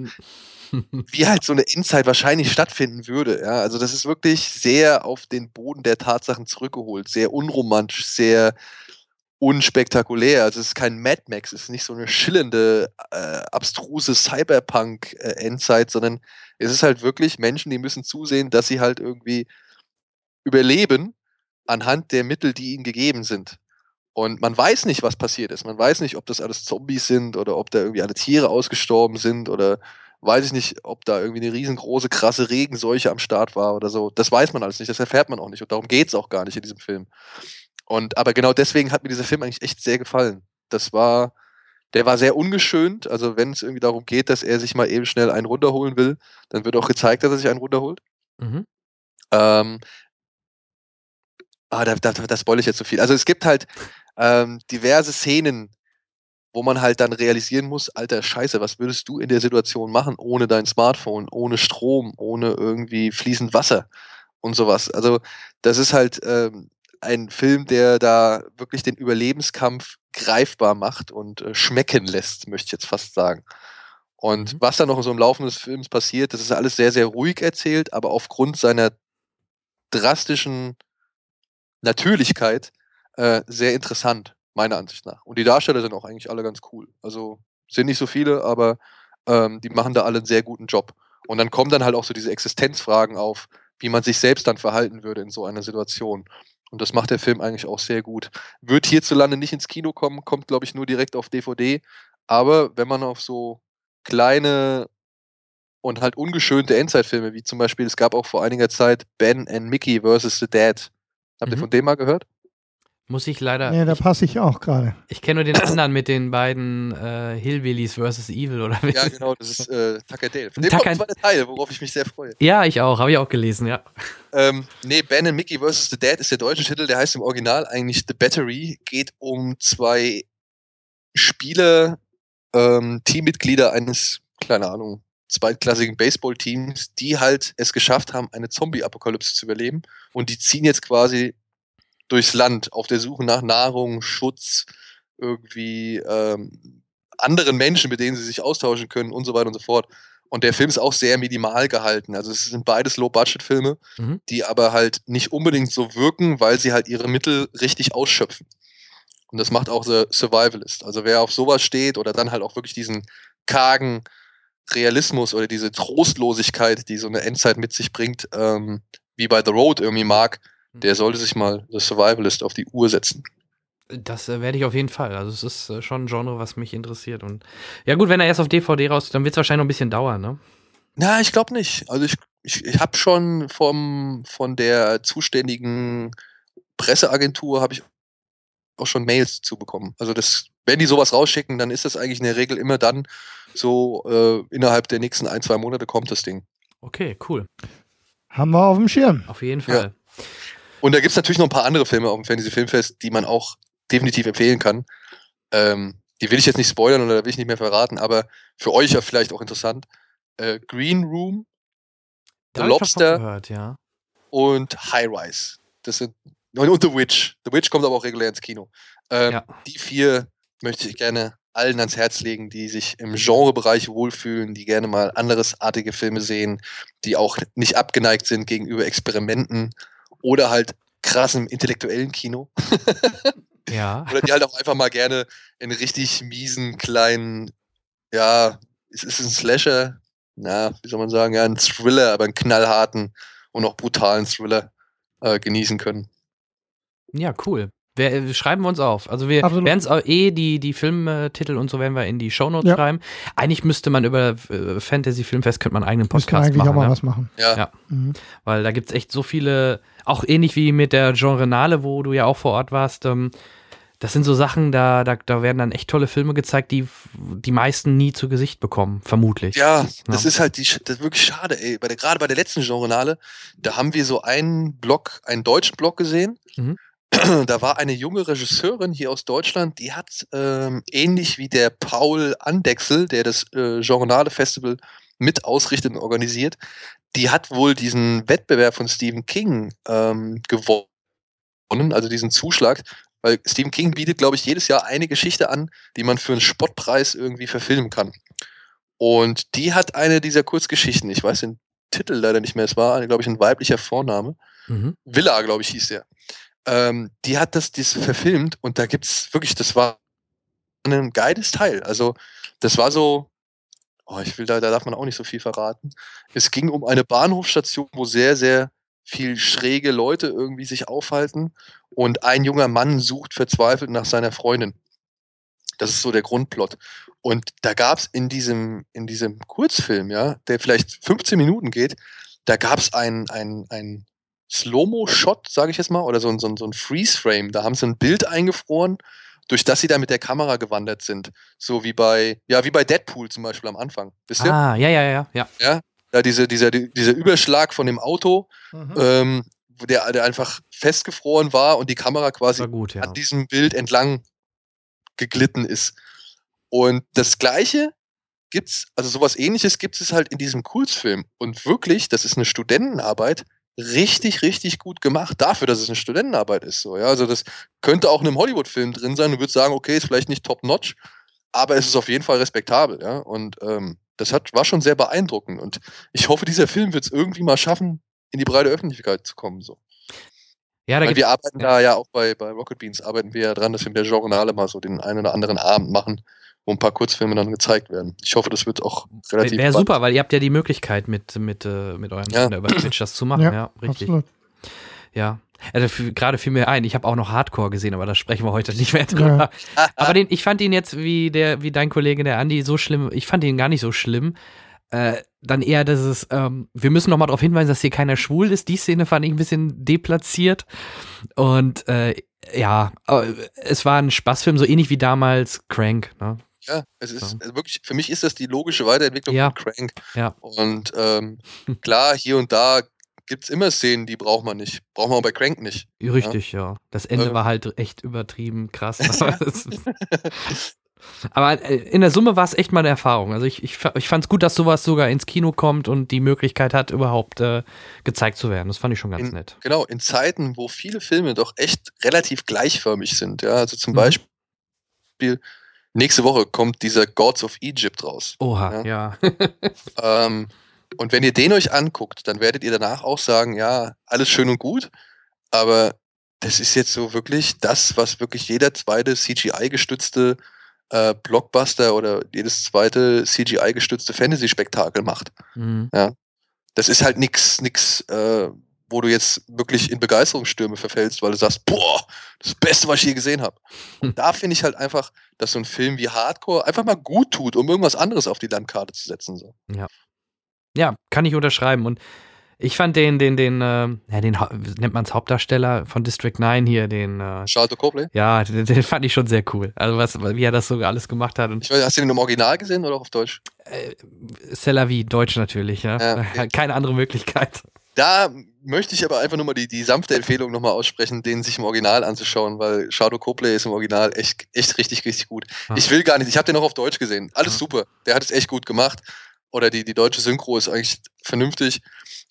wie halt so eine Endzeit wahrscheinlich stattfinden würde. Ja, also das ist wirklich sehr auf den Boden der Tatsachen zurückgeholt, sehr unromantisch, sehr unspektakulär. Also es ist kein Mad Max, es ist nicht so eine schillernde, äh, abstruse Cyberpunk-Endzeit, sondern es ist halt wirklich Menschen, die müssen zusehen, dass sie halt irgendwie überleben anhand der Mittel, die ihnen gegeben sind. Und man weiß nicht, was passiert ist. Man weiß nicht, ob das alles Zombies sind oder ob da irgendwie alle Tiere ausgestorben sind oder weiß ich nicht, ob da irgendwie eine riesengroße, krasse Regenseuche am Start war oder so. Das weiß man alles nicht, das erfährt man auch nicht und darum geht es auch gar nicht in diesem Film. Und aber genau deswegen hat mir dieser Film eigentlich echt sehr gefallen. Das war, der war sehr ungeschönt. Also wenn es irgendwie darum geht, dass er sich mal eben schnell einen runterholen will, dann wird auch gezeigt, dass er sich einen runterholt. Mhm. Ähm, ah, da, da, da spoil ich jetzt so viel. Also es gibt halt ähm, diverse Szenen, wo man halt dann realisieren muss, alter Scheiße, was würdest du in der Situation machen, ohne dein Smartphone, ohne Strom, ohne irgendwie fließend Wasser und sowas. Also das ist halt ähm, ein Film, der da wirklich den Überlebenskampf greifbar macht und äh, schmecken lässt, möchte ich jetzt fast sagen. Und was dann noch so im Laufe des Films passiert, das ist alles sehr, sehr ruhig erzählt, aber aufgrund seiner drastischen Natürlichkeit äh, sehr interessant, meiner Ansicht nach. Und die Darsteller sind auch eigentlich alle ganz cool. Also sind nicht so viele, aber ähm, die machen da alle einen sehr guten Job. Und dann kommen dann halt auch so diese Existenzfragen auf, wie man sich selbst dann verhalten würde in so einer Situation. Und das macht der Film eigentlich auch sehr gut. Wird hierzulande nicht ins Kino kommen, kommt, glaube ich, nur direkt auf DVD. Aber wenn man auf so kleine und halt ungeschönte Endzeitfilme, wie zum Beispiel, es gab auch vor einiger Zeit Ben and Mickey vs. The Dead. Habt ihr Mhm. von dem mal gehört? Muss ich leider. Nee, da passe ich auch gerade. ich kenne nur den anderen mit den beiden äh, Hillbillies versus Evil oder wie. Ja, genau, das ist äh, Tucker Dale. Von dem Tucker- kommt der zweite Teil, worauf ich mich sehr freue. Ja, ich auch, habe ich auch gelesen, ja. Ähm, nee, Ben and Mickey vs. The Dead ist der deutsche Titel, der heißt im Original eigentlich The Battery. Geht um zwei Spieler, ähm, Teammitglieder eines, keine Ahnung, zweitklassigen Baseballteams, die halt es geschafft haben, eine Zombie-Apokalypse zu überleben. Und die ziehen jetzt quasi durchs Land auf der Suche nach Nahrung, Schutz, irgendwie ähm, anderen Menschen, mit denen sie sich austauschen können und so weiter und so fort. Und der Film ist auch sehr minimal gehalten. Also es sind beides Low-Budget-Filme, Mhm. die aber halt nicht unbedingt so wirken, weil sie halt ihre Mittel richtig ausschöpfen. Und das macht auch The Survivalist. Also wer auf sowas steht oder dann halt auch wirklich diesen kargen Realismus oder diese Trostlosigkeit, die so eine Endzeit mit sich bringt, ähm, wie bei The Road irgendwie mag, der sollte sich mal The Survivalist auf die Uhr setzen. Das äh, werde ich auf jeden Fall. Also es ist äh, schon ein Genre, was mich interessiert. Und ja gut, wenn er erst auf DVD raus, dann wird es wahrscheinlich noch ein bisschen dauern, ne? Na, ich glaube nicht. Also ich, ich, ich habe schon vom, von der zuständigen Presseagentur habe ich auch schon Mails zu bekommen. Also das, wenn die sowas rausschicken, dann ist das eigentlich in der Regel immer dann so äh, innerhalb der nächsten ein, zwei Monate kommt das Ding. Okay, cool. Haben wir auf dem Schirm. Auf jeden Fall. Und da gibt es natürlich noch ein paar andere Filme auf dem Fantasy Filmfest, die man auch definitiv empfehlen kann. Ähm, die will ich jetzt nicht spoilern oder will ich nicht mehr verraten, aber für euch ja vielleicht auch interessant. Äh, Green Room, The Lobster gehört, ja. und High Rise. Das sind und, The Witch. The Witch kommt aber auch regulär ins Kino. Ähm, Die vier möchte ich gerne allen ans Herz legen, die sich im Genrebereich wohlfühlen, die gerne mal anderesartige Filme sehen, die auch nicht abgeneigt sind gegenüber Experimenten oder halt krassem intellektuellen Kino. Ja. Oder die halt auch einfach mal gerne in richtig miesen, kleinen, ja, es ist ein Slasher, na, wie soll man sagen, ja, ein Thriller, aber einen knallharten und auch brutalen Thriller äh, genießen können. Ja, cool. Wir, schreiben wir uns auf. Also wir werden es eh, die, die Filmtitel und so werden wir in die Shownotes Ja. schreiben. Eigentlich müsste man über äh, Fantasy Filmfest könnte man einen eigenen Müsste Podcast eigentlich machen. auch mal ne? was machen. Ja. Mhm. Weil da gibt es echt so viele, auch ähnlich wie mit der Genrenale, wo du ja auch vor Ort warst, ähm, das sind so Sachen, da, da, da werden dann echt tolle Filme gezeigt, die die meisten nie zu Gesicht bekommen, vermutlich. Ja, das ist halt die, das ist wirklich schade, ey. Bei der, gerade bei der letzten Genrenale, da haben wir so einen Blog, einen deutschen Blog gesehen. Mhm. Da war eine junge Regisseurin hier aus Deutschland, die hat ähm, ähnlich wie der Paul Andexel, der das äh, Genrenale Festival mit ausrichtet und organisiert, die hat wohl diesen Wettbewerb von Stephen King ähm, gewonnen, also diesen Zuschlag, weil Stephen King bietet, glaube ich, jedes Jahr eine Geschichte an, die man für einen Spottpreis irgendwie verfilmen kann. Und die hat eine dieser Kurzgeschichten, ich weiß den Titel leider nicht mehr, es war, glaube ich, ein weiblicher Vorname. Mhm. Villa, glaube ich, hieß der. Ähm, die hat das, das verfilmt und da gibt's wirklich, das war ein geiles Teil. Also, das war so, oh, ich will da, da darf man auch nicht so viel verraten. Es ging um eine Bahnhofstation, wo sehr, sehr viel schräge Leute irgendwie sich aufhalten und ein junger Mann sucht verzweifelt nach seiner Freundin. Das ist so der Grundplot. Und da gab's in diesem, in diesem Kurzfilm, ja, der vielleicht 15 Minuten geht, da gab's ein, ein, ein Slow-Mo-Shot, sage ich jetzt mal, oder so ein, so ein, so ein Freeze-Frame. Da haben sie ein Bild eingefroren, durch das sie da mit der Kamera gewandert sind. So wie bei, ja, wie bei Deadpool zum Beispiel am Anfang. Wisst ihr? Ah, ja, ja, ja, ja. Ja, da diese, dieser, dieser Überschlag von dem Auto, Mhm. ähm, der, der einfach festgefroren war und die Kamera quasi gut, ja. an diesem Bild entlang geglitten ist. Und das Gleiche gibt's, also sowas ähnliches gibt es halt in diesem Kurzfilm. Und wirklich, das ist eine Studentenarbeit, richtig, richtig gut gemacht, dafür, dass es eine Studentenarbeit ist. So, ja? Also das könnte auch in einem Hollywood-Film drin sein. Du würdest sagen, okay, ist vielleicht nicht top-notch, aber es ist auf jeden Fall respektabel, ja. Und ähm, das hat, war schon sehr beeindruckend. Und ich hoffe, dieser Film wird es irgendwie mal schaffen, in die breite Öffentlichkeit zu kommen. So. Ja, da Weil gibt's- wir arbeiten da ja auch bei, bei Rocket Beans, arbeiten wir ja dran, dass wir mit der Journale mal so den einen oder anderen Abend machen, wo ein paar Kurzfilme dann gezeigt werden. Ich hoffe, das wird auch relativ Wäre super, weil ihr habt ja die Möglichkeit, mit, mit, äh, mit eurem Ja. Sender über Twitch das zu machen. Ja, Ja, richtig. absolut. Ja. Also gerade fiel mir ein, ich habe auch noch Hardcore gesehen, aber da sprechen wir heute nicht mehr drüber. Aber den, ich fand ihn jetzt, wie der, wie dein Kollege, der Andi, so schlimm, ich fand ihn gar nicht so schlimm. Äh, dann eher dieses, ähm, wir müssen noch mal darauf hinweisen, dass hier keiner schwul ist. Die Szene fand ich ein bisschen deplatziert. Und äh, ja, es war ein Spaßfilm, so ähnlich wie damals Crank. Ne? Ja, es ist also wirklich, für mich ist das die logische Weiterentwicklung Ja. von Crank. Ja. Und ähm, klar, hier und da gibt es immer Szenen, die braucht man nicht. Braucht man auch bei Crank nicht. Richtig, ja. Das Ende Ähm. war halt echt übertrieben krass. Aber äh, in der Summe war es echt mal eine Erfahrung. Also ich, ich, ich fand es gut, dass sowas sogar ins Kino kommt und die Möglichkeit hat, überhaupt äh, gezeigt zu werden. Das fand ich schon ganz in, nett. Genau, in Zeiten, wo viele Filme doch echt relativ gleichförmig sind. Ja, also zum Mhm. Beispiel, nächste Woche kommt dieser Gods of Egypt raus. Oha, ja. ähm, und wenn ihr den euch anguckt, dann werdet ihr danach auch sagen, ja, alles schön und gut, aber das ist jetzt so wirklich das, was wirklich jeder zweite CGI-gestützte äh, Blockbuster oder jedes zweite CGI-gestützte Fantasy-Spektakel macht. Mhm. Ja. Das ist halt nix, nix, äh, wo du jetzt wirklich in Begeisterungsstürme verfällst, weil du sagst, boah, das Beste, was ich je gesehen habe. Und da finde ich halt einfach, dass so ein Film wie Hardcore einfach mal gut tut, um irgendwas anderes auf die Landkarte zu setzen. So. Ja. Ja, kann ich unterschreiben. Und ich fand den, den, den, äh, ja, den nennt man es Hauptdarsteller von District 9 hier, den. Äh, Charlotte Copley? Ja, den, den fand ich schon sehr cool. Also was, wie er das so alles gemacht hat. Und Ich weiß, hast du den im Original gesehen oder auch auf Deutsch? Celavi, Deutsch natürlich, ja. Ja, okay. Keine andere Möglichkeit. Da möchte ich aber einfach nur mal die, die sanfte Empfehlung nochmal aussprechen, den sich im Original anzuschauen, weil Shadow Copley ist im Original echt, echt richtig, richtig gut. Ah. Ich will gar nicht, ich habe den noch auf Deutsch gesehen. Alles super. Der hat es echt gut gemacht. Oder die, die deutsche Synchro ist eigentlich vernünftig.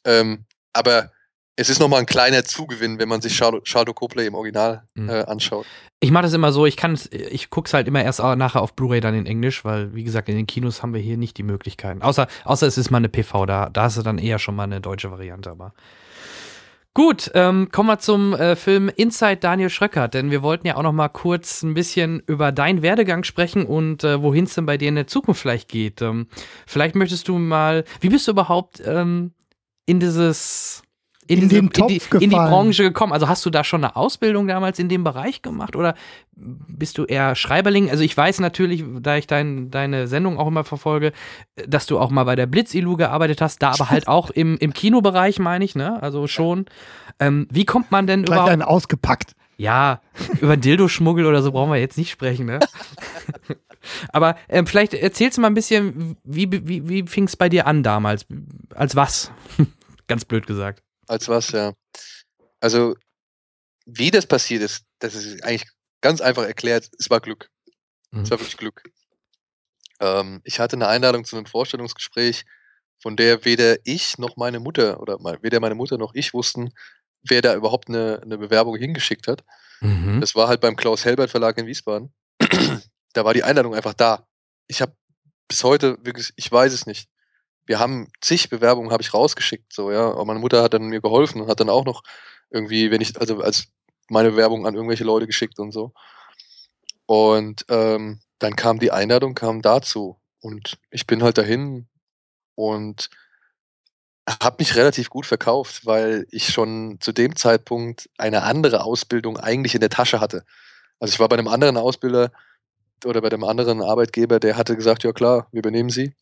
Ähm, aber es ist nochmal ein kleiner Zugewinn, wenn man sich Shadow, Shadow Copley im Original Mhm. äh, anschaut. Ich mache das immer so, ich kann ich guck's halt immer erst au- nachher auf Blu-ray dann in Englisch, weil wie gesagt, in den Kinos haben wir hier nicht die Möglichkeiten. Außer, außer es ist mal eine PV, da, da hast du dann eher schon mal eine deutsche Variante, aber. Gut, ähm, kommen wir zum äh, Film Inside Daniel Schröckert, denn wir wollten ja auch noch mal kurz ein bisschen über deinen Werdegang sprechen und äh, wohin es denn bei dir in der Zukunft vielleicht geht. Ähm, vielleicht möchtest du mal, wie bist du überhaupt ähm, in dieses in, In diese, den in, die, Topf in die. Branche gekommen? Also hast du da schon eine Ausbildung damals in dem Bereich gemacht oder bist du eher Schreiberling? Also ich weiß natürlich, da ich dein, deine Sendung auch immer verfolge, dass du auch mal bei der Blitzilu gearbeitet hast, da aber halt auch im, im Kinobereich, meine ich, ne? Also schon. Ähm, wie kommt man denn Gleich überhaupt? einen ausgepackt. Ja, über Dildo-Schmuggel oder so brauchen wir jetzt nicht sprechen, ne? Aber ähm, vielleicht erzählst du mal ein bisschen, wie, wie, wie fing es bei dir an damals? Als was? Ganz blöd gesagt. Als was, ja. Also, wie das passiert ist, das ist eigentlich ganz einfach erklärt. Es war Glück. Es war wirklich Glück. Ähm, ich hatte eine Einladung zu einem Vorstellungsgespräch, von der weder ich noch meine Mutter oder mal, weder meine Mutter noch ich wussten, wer da überhaupt eine, eine Bewerbung hingeschickt hat. Mhm. Das war halt beim Klaus Helbert Verlag in Wiesbaden. da war die Einladung einfach da. Ich habe bis heute wirklich, ich weiß es nicht. Wir haben zig Bewerbungen habe ich rausgeschickt, so ja. Aber meine Mutter hat dann mir geholfen und hat dann auch noch irgendwie, wenn ich also als meine Bewerbung an irgendwelche Leute geschickt und so. Und ähm, dann kam die Einladung, kam dazu und ich bin halt dahin und habe mich relativ gut verkauft, weil ich schon zu dem Zeitpunkt eine andere Ausbildung eigentlich in der Tasche hatte. Also ich war bei einem anderen Ausbilder oder bei dem anderen Arbeitgeber, der hatte gesagt, ja klar, wir übernehmen Sie.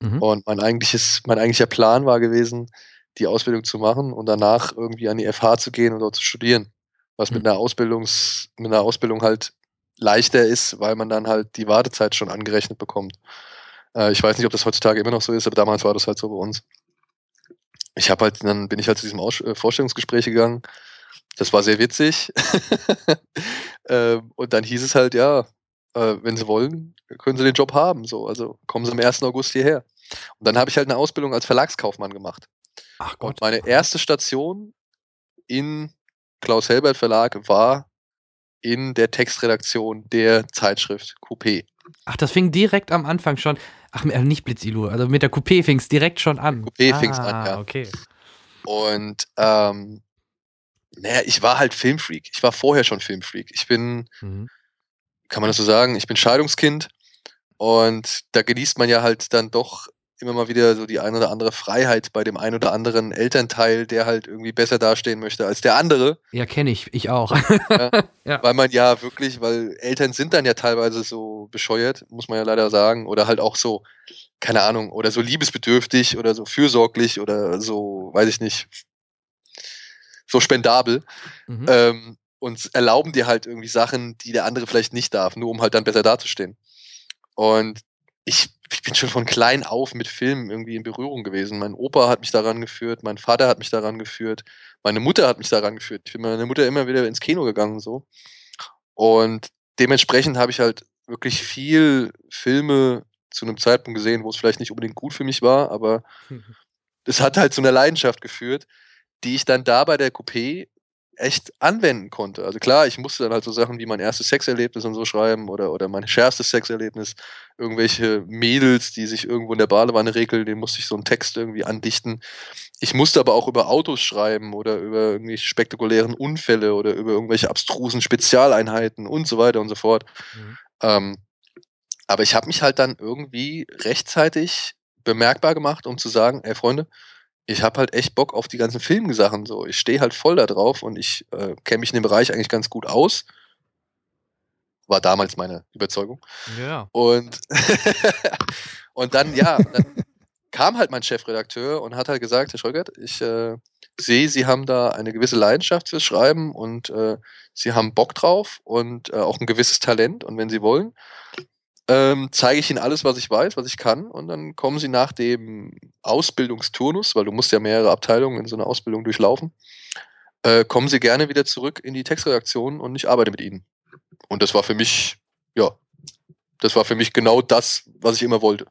Mhm. Und mein eigentliches, mein eigentlicher Plan war gewesen, die Ausbildung zu machen und danach irgendwie an die FH zu gehen und dort zu studieren. Was mit einer Ausbildungs, mit einer Ausbildung halt leichter ist, weil man dann halt die Wartezeit schon angerechnet bekommt. Äh, ich weiß nicht, ob das heutzutage immer noch so ist, aber damals war das halt so bei uns. Ich habe halt, dann bin ich halt zu diesem Aus äh, Vorstellungsgespräch gegangen. Das war sehr witzig. ähm, und dann hieß es halt, ja, äh, wenn Sie wollen, können Sie den Job haben. So, also kommen Sie am 1. August hierher. Und dann habe ich halt eine Ausbildung als Verlagskaufmann gemacht. Ach Und meine erste Station in Klaus Helbert Verlag war in der Textredaktion der Zeitschrift Coupé. Ach, das fing direkt am Anfang schon. Ach, äh, nicht Blitzilu, also mit der Coupé fing es direkt schon an. Coupé fing's an, ja. Ah, okay. Und ähm, naja, ich war halt Filmfreak. Ich war vorher schon Filmfreak. Ich bin, Mhm. Kann man das so sagen, ich bin Scheidungskind und da genießt man ja halt dann doch immer mal wieder so die ein oder andere Freiheit bei dem ein oder anderen Elternteil, der halt irgendwie besser dastehen möchte als der andere. Ja, kenne ich. Ich auch. Ja, Ja. Weil man ja wirklich, weil Eltern sind dann ja teilweise so bescheuert, muss man ja leider sagen, oder halt auch so, keine Ahnung, oder so liebesbedürftig oder so fürsorglich oder so, weiß ich nicht, so spendabel. Mhm. Ähm, und erlauben dir halt irgendwie Sachen, die der andere vielleicht nicht darf, nur um halt dann besser dazustehen. Und ich, ich bin schon von klein auf mit Filmen irgendwie in Berührung gewesen. Mein Opa hat mich daran geführt, mein Vater hat mich daran geführt, meine Mutter hat mich daran geführt. Ich bin mit meiner Mutter immer wieder ins Kino gegangen so. Und dementsprechend habe ich halt wirklich viel Filme zu einem Zeitpunkt gesehen, wo es vielleicht nicht unbedingt gut für mich war, aber es hat halt zu einer Leidenschaft geführt, die ich dann da bei der Coupé echt anwenden konnte. Also klar, ich musste dann halt so Sachen wie mein erstes Sexerlebnis und so schreiben oder, oder mein schärfstes Sexerlebnis. Irgendwelche Mädels, die sich irgendwo in der Badewanne regeln, denen musste ich so einen Text irgendwie andichten. Ich musste aber auch über Autos schreiben oder über irgendwelche spektakulären Unfälle oder über irgendwelche abstrusen Spezialeinheiten und so weiter und so fort. Ähm, aber ich habe mich halt dann irgendwie rechtzeitig bemerkbar gemacht, um zu sagen, ey Freunde, ich habe halt echt Bock auf die ganzen Filmsachen so. Ich stehe halt voll da drauf und ich äh, kenne mich in dem Bereich eigentlich ganz gut aus. War damals meine Überzeugung. Ja. Und, und dann, ja, dann kam halt mein Chefredakteur und hat halt gesagt, Herr Scholgert, ich äh, sehe, Sie haben da eine gewisse Leidenschaft fürs Schreiben und äh, Sie haben Bock drauf und äh, auch ein gewisses Talent. Und wenn Sie wollen, ähm, zeige ich Ihnen alles, was ich weiß, was ich kann. Und dann kommen Sie nach dem Ausbildungsturnus, weil du musst ja mehrere Abteilungen in so einer Ausbildung durchlaufen, äh, kommen Sie gerne wieder zurück in die Textredaktion und ich arbeite mit Ihnen. Und das war für mich, ja, das war für mich genau das, was ich immer wollte.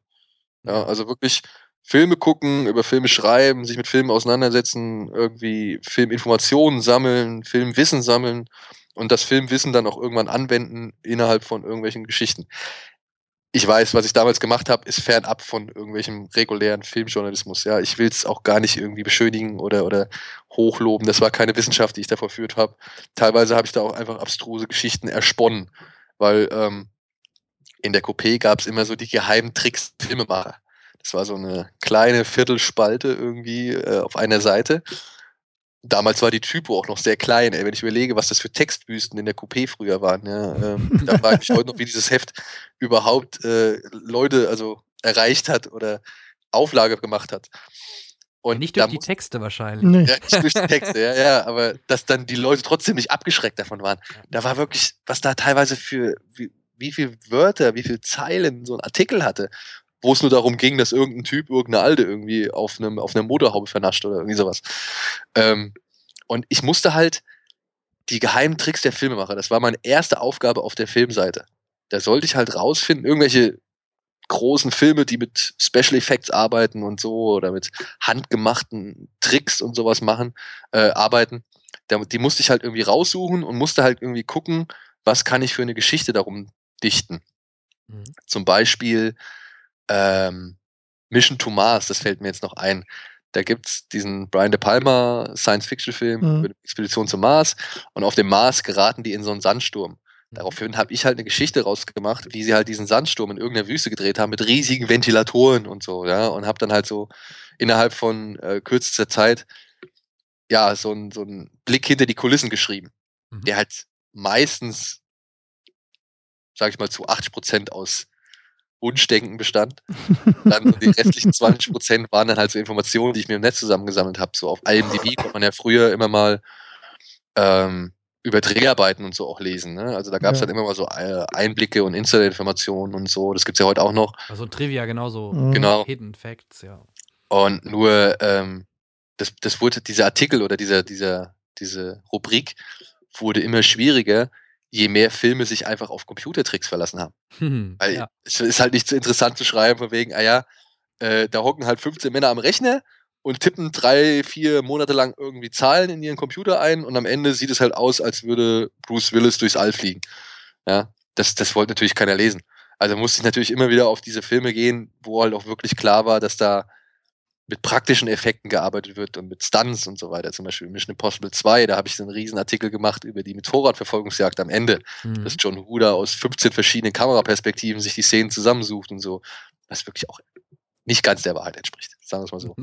Ja, also wirklich Filme gucken, über Filme schreiben, sich mit Filmen auseinandersetzen, irgendwie Filminformationen sammeln, Filmwissen sammeln und das Filmwissen dann auch irgendwann anwenden innerhalb von irgendwelchen Geschichten. Ich weiß, was ich damals gemacht habe, ist fernab von irgendwelchem regulären Filmjournalismus. Ja, ich will es auch gar nicht irgendwie beschönigen oder, oder hochloben. Das war keine Wissenschaft, die ich da verführt habe. Teilweise habe ich da auch einfach abstruse Geschichten ersponnen, weil ähm, in der Coupé gab es immer so die geheimen Tricks Filmemacher. Das war so eine kleine Viertelspalte irgendwie äh, auf einer Seite. Damals war die Typo auch noch sehr klein. Ey. Wenn ich überlege, was das für Textbüsten in der Coupé früher waren, ja, ähm, da frage ich mich heute noch, wie dieses Heft überhaupt äh, Leute also erreicht hat oder Auflage gemacht hat. Und Nicht durch die Texte wahrscheinlich. Nee. ja, nicht durch die Texte, ja, ja, aber dass dann die Leute trotzdem nicht abgeschreckt davon waren. Da war wirklich, was da teilweise für, wie, wie viel Wörter, wie viel Zeilen so ein Artikel hatte, wo es nur darum ging, dass irgendein Typ, irgendeine Alte irgendwie auf einem, auf einer Motorhaube vernascht oder irgendwie sowas. Ähm, und ich musste halt die geheimen Tricks der Filmemacher, das war meine erste Aufgabe auf der Filmseite. Da sollte ich halt rausfinden, irgendwelche großen Filme, die mit Special Effects arbeiten und so oder mit handgemachten Tricks und sowas machen, äh, arbeiten. Da, die musste ich halt irgendwie raussuchen und musste halt irgendwie gucken, was kann ich für eine Geschichte darum dichten. Zum Beispiel ähm, Mission to Mars, das fällt mir jetzt noch ein. Da gibt's diesen Brian De Palma Science-Fiction-Film Mhm. über die Expedition zum Mars und auf dem Mars geraten die in so einen Sandsturm. Daraufhin habe ich halt eine Geschichte rausgemacht, wie sie halt diesen Sandsturm in irgendeiner Wüste gedreht haben mit riesigen Ventilatoren und so, ja, und habe dann halt so innerhalb von äh, kürzester Zeit ja so einen so einen Blick hinter die Kulissen geschrieben, der halt meistens, sage ich mal, zu 80 Prozent aus Wunschdenken bestand. Dann die restlichen 20 Prozent waren dann halt so Informationen, die ich mir im Netz zusammengesammelt habe. So auf IMDb konnte man ja früher immer mal ähm, über Dreharbeiten und so auch lesen. Ne? Also da gab es Ja. dann immer mal so äh, Einblicke und Insider-Informationen und so. Das gibt's ja heute auch noch. Also Trivia genauso. Mhm. Genau. Hidden Facts, ja. Und nur, ähm, das, das wurde, dieser Artikel oder dieser, dieser, diese Rubrik wurde immer schwieriger, je mehr Filme sich einfach auf Computertricks verlassen haben. Hm, Weil ja. es ist halt nicht so interessant zu schreiben, von wegen, ah ja, äh, da hocken halt 15 Männer am Rechner und tippen drei, vier Monate lang irgendwie Zahlen in ihren Computer ein und am Ende sieht es halt aus, als würde Bruce Willis durchs All fliegen. Ja, das, das wollte natürlich keiner lesen. Also musste ich natürlich immer wieder auf diese Filme gehen, wo halt auch wirklich klar war, dass da mit praktischen Effekten gearbeitet wird und mit Stunts und so weiter. Zum Beispiel Mission Impossible 2, da habe ich so einen riesen Artikel gemacht über die Motorradverfolgungsjagd am Ende, Mhm. dass John Huda aus 15 verschiedenen Kameraperspektiven sich die Szenen zusammensucht und so, was wirklich auch nicht ganz der Wahrheit entspricht, sagen wir es mal so.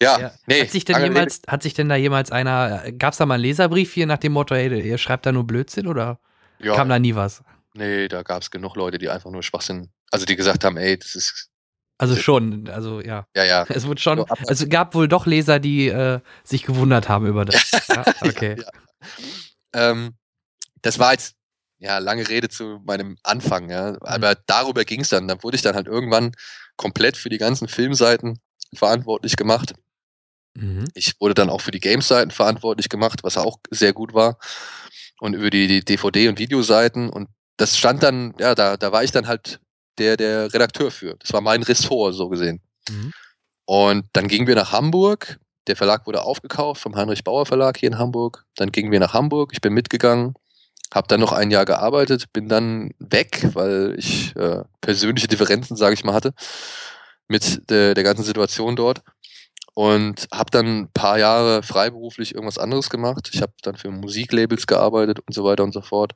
Ja, nee. hat sich denn jemals, hat sich denn da jemals einer, gab es da mal einen Leserbrief hier nach dem Motto, hey, ihr schreibt da nur Blödsinn oder Ja. kam da nie was? Nee, da gab es genug Leute, die einfach nur Schwachsinn, also die gesagt haben, ey, das ist, Also schon, also ja. ja, ja. Es wurde schon, es gab wohl doch Leser, die äh, sich gewundert haben über das. Ja, okay. Ähm, das war jetzt ja lange Rede zu meinem Anfang, ja. Aber darüber ging es dann. Da wurde ich dann halt irgendwann komplett für die ganzen Filmseiten verantwortlich gemacht. Mhm. Ich wurde dann auch für die Games-Seiten verantwortlich gemacht, was auch sehr gut war. Und über die, die DVD- und Videoseiten. Und das stand dann, ja, da, da war ich dann halt der, der Redakteur für. Das war mein Ressort, so gesehen. Mhm. Und dann gingen wir nach Hamburg. Der Verlag wurde aufgekauft vom Heinrich Bauer Verlag hier in Hamburg. Dann gingen wir nach Hamburg. Ich bin mitgegangen, habe dann noch ein Jahr gearbeitet, bin dann weg, weil ich äh, persönliche Differenzen, sage ich mal, hatte mit der, der ganzen Situation dort. Und habe dann ein paar Jahre freiberuflich irgendwas anderes gemacht. Ich habe dann für Musiklabels gearbeitet und so weiter und so fort.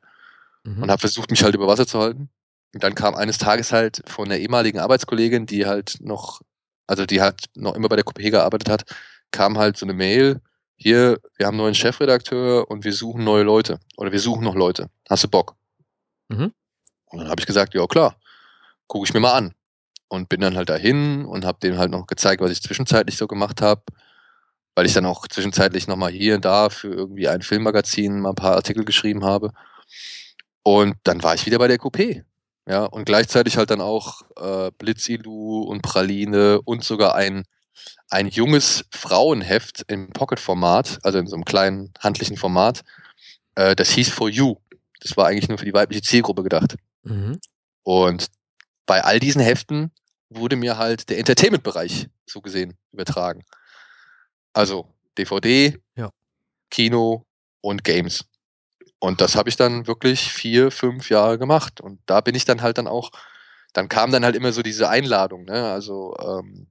Und habe versucht, mich halt über Wasser zu halten. Und dann kam eines Tages halt von der ehemaligen Arbeitskollegin, die halt noch, also die halt noch immer bei der Coupé gearbeitet hat, kam halt so eine Mail, hier, wir haben einen neuen Chefredakteur und wir suchen neue Leute. Oder wir suchen noch Leute. Hast du Bock? Mhm. Und dann habe ich gesagt, ja klar, gucke ich mir mal an. Und bin dann halt dahin und habe denen halt noch gezeigt, was ich zwischenzeitlich so gemacht habe. Weil ich dann auch zwischenzeitlich nochmal hier und da für irgendwie ein Filmmagazin mal ein paar Artikel geschrieben habe. Und dann war ich wieder bei der Coupé. Ja, und gleichzeitig halt dann auch äh, Blitzilu und Praline und sogar ein, ein junges Frauenheft im Pocket-Format, also in so einem kleinen handlichen Format. Äh, das hieß For You. Das war eigentlich nur für die weibliche Zielgruppe gedacht. Mhm. Und bei all diesen Heften wurde mir halt der Entertainment-Bereich so gesehen übertragen. Also DVD, Ja. Kino und Games. Und das habe ich dann wirklich vier, fünf Jahre gemacht. Und da bin ich dann halt dann auch, dann kam dann halt immer so diese Einladung, ne? Also ähm,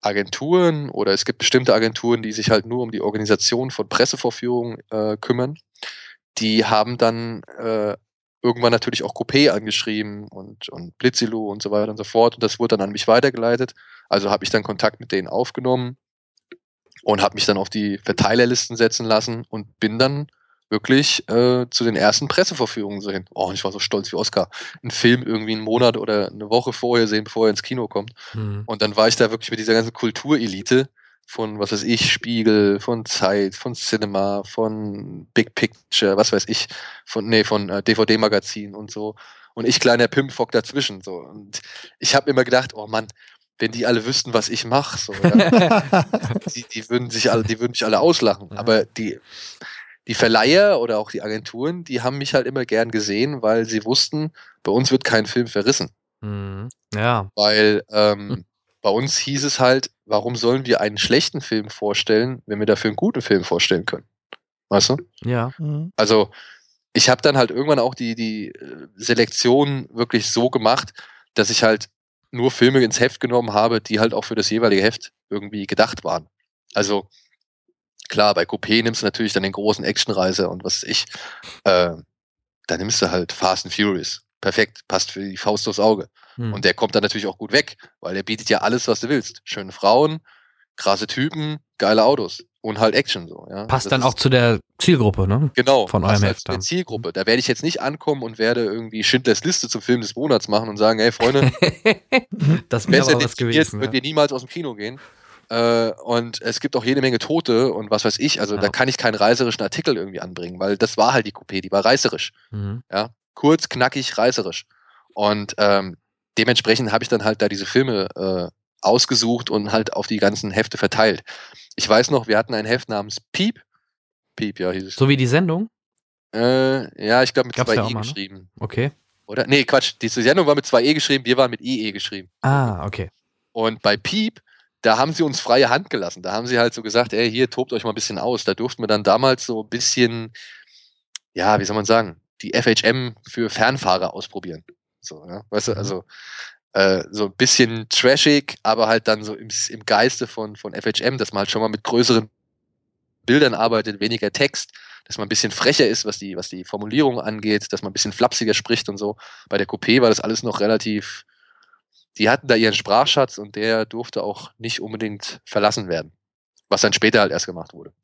Agenturen oder es gibt bestimmte Agenturen, die sich halt nur um die Organisation von Pressevorführungen äh, kümmern. Die haben dann äh, irgendwann natürlich auch Coupé angeschrieben und, und Blitzilu und so weiter und so fort. Und das wurde dann an mich weitergeleitet. Also habe ich dann Kontakt mit denen aufgenommen und habe mich dann auf die Verteilerlisten setzen lassen und bin dann wirklich äh, zu den ersten Pressevorführungen so hin. Oh, und ich war so stolz wie Oscar. Einen Film irgendwie einen Monat oder eine Woche vorher sehen, bevor er ins Kino kommt. Mhm. Und dann war ich da wirklich mit dieser ganzen Kulturelite von, was weiß ich, Spiegel, von Zeit, von Cinema, von Big Picture, was weiß ich, von, nee, von äh, DVD-Magazin und so. Und ich kleiner Pimpfock dazwischen. So. Und ich habe immer gedacht, oh Mann, wenn die alle wüssten, was ich mache, so, die, die, würden sich alle, die würden mich alle auslachen. Aber die, die Verleiher oder auch die Agenturen, die haben mich halt immer gern gesehen, weil sie wussten, bei uns wird kein Film verrissen. Mhm. Ja. Weil ähm, bei uns hieß es halt, warum sollen wir einen schlechten Film vorstellen, wenn wir dafür einen guten Film vorstellen können? Weißt du? Ja. Also, ich habe dann halt irgendwann auch die, die äh, Selektion wirklich so gemacht, dass ich halt nur Filme ins Heft genommen habe, die halt auch für das jeweilige Heft irgendwie gedacht waren. Also, klar, bei Coupé nimmst du natürlich dann den großen Actionreiser und was weiß ich. Äh, da nimmst du halt Fast and Furious. Perfekt, passt für die Faust aufs Auge. Hm. Und der kommt dann natürlich auch gut weg, weil der bietet ja alles, was du willst. Schöne Frauen, krasse Typen, geile Autos und halt Action so. Ja? Passt Das dann auch zu der Zielgruppe, ne? Genau, Von passt eurem halt zu der. Zielgruppe. Da werde ich jetzt nicht ankommen und werde irgendwie Schindlers Liste zum Film des Monats machen und sagen, hey Freunde, Das wäre aber was jetzt gewesen. könnt Ja. ihr niemals aus dem Kino gehen. Äh, und es gibt auch jede Menge Tote und was weiß ich. Also da kann ich keinen reißerischen Artikel irgendwie anbringen, weil das war halt die Coupé, die war reißerisch. Mhm. Ja, kurz, knackig, reißerisch. Und ähm, dementsprechend habe ich dann halt da diese Filme äh, ausgesucht und halt auf die ganzen Hefte verteilt. Ich weiß noch, wir hatten ein Heft namens Piep. Piep, ja, hieß es. So wie die Sendung? Äh, ja, ich glaube mit Gab's zwei ja E mal, ne? geschrieben. Okay. Oder? Nee, Quatsch. Diese Sendung war mit zwei E geschrieben, wir waren mit IE geschrieben. Ah, okay. Und bei Piep, da haben sie uns freie Hand gelassen. Da haben sie halt so gesagt, ey, hier tobt euch mal ein bisschen aus. Da durften wir dann damals so ein bisschen, ja, wie soll man sagen, die FHM für Fernfahrer ausprobieren. So, ja, weißt du, also äh, so ein bisschen trashig, aber halt dann so im, im Geiste von, von FHM, dass man halt schon mal mit größeren Bildern arbeitet, weniger Text, dass man ein bisschen frecher ist, was die, was die Formulierung angeht, dass man ein bisschen flapsiger spricht und so. Bei der Coupé war das alles noch relativ, die hatten da ihren Sprachschatz und der durfte auch nicht unbedingt verlassen werden. Was dann später halt erst gemacht wurde.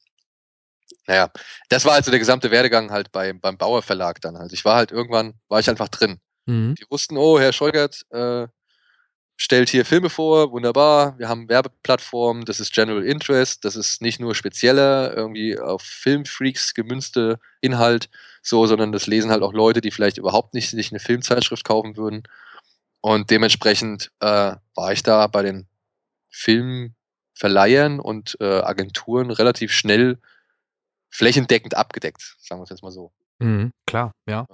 Naja, das war also der gesamte Werdegang halt bei, beim Bauer Verlag dann halt. Ich war halt irgendwann, war ich einfach drin. Mhm. Die wussten, oh, Herr Scheugert äh, stellt hier Filme vor, wunderbar, wir haben Werbeplattformen, das ist General Interest, das ist nicht nur spezieller, irgendwie auf Filmfreaks gemünzte Inhalt, so, sondern das lesen halt auch Leute, die vielleicht überhaupt nicht sich eine Filmzeitschrift kaufen würden. Und dementsprechend äh, war ich da bei den Filmverleihern und äh, Agenturen relativ schnell flächendeckend abgedeckt, sagen wir es jetzt mal so. Mhm. Klar, ja.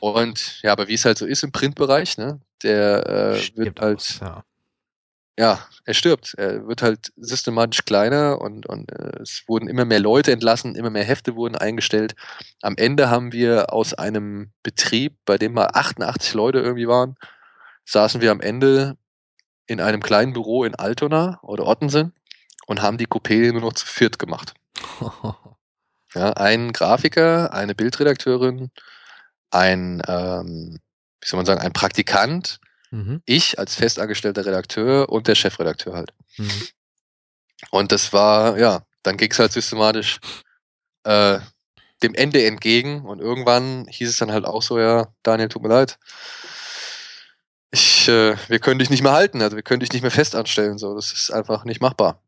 Und ja, aber wie es halt so ist im Printbereich, ne, der äh, wird halt, ja. ja, er stirbt. Er wird halt systematisch kleiner und, und äh, es wurden immer mehr Leute entlassen, immer mehr Hefte wurden eingestellt. Am Ende haben wir aus einem Betrieb, bei dem mal 88 Leute irgendwie waren, saßen wir am Ende in einem kleinen Büro in Altona oder Ottensen und haben die Coupé nur noch zu viert gemacht. Ja, ein Grafiker, eine Bildredakteurin, ein, ähm, wie soll man sagen, ein Praktikant, Mhm. ich als festangestellter Redakteur und der Chefredakteur halt. Mhm. Und das war, ja, dann ging es halt systematisch äh, dem Ende entgegen und irgendwann hieß es dann halt auch so, ja, Daniel, tut mir leid. Ich, äh, wir können dich nicht mehr halten, also wir können dich nicht mehr festanstellen, so, das ist einfach nicht machbar.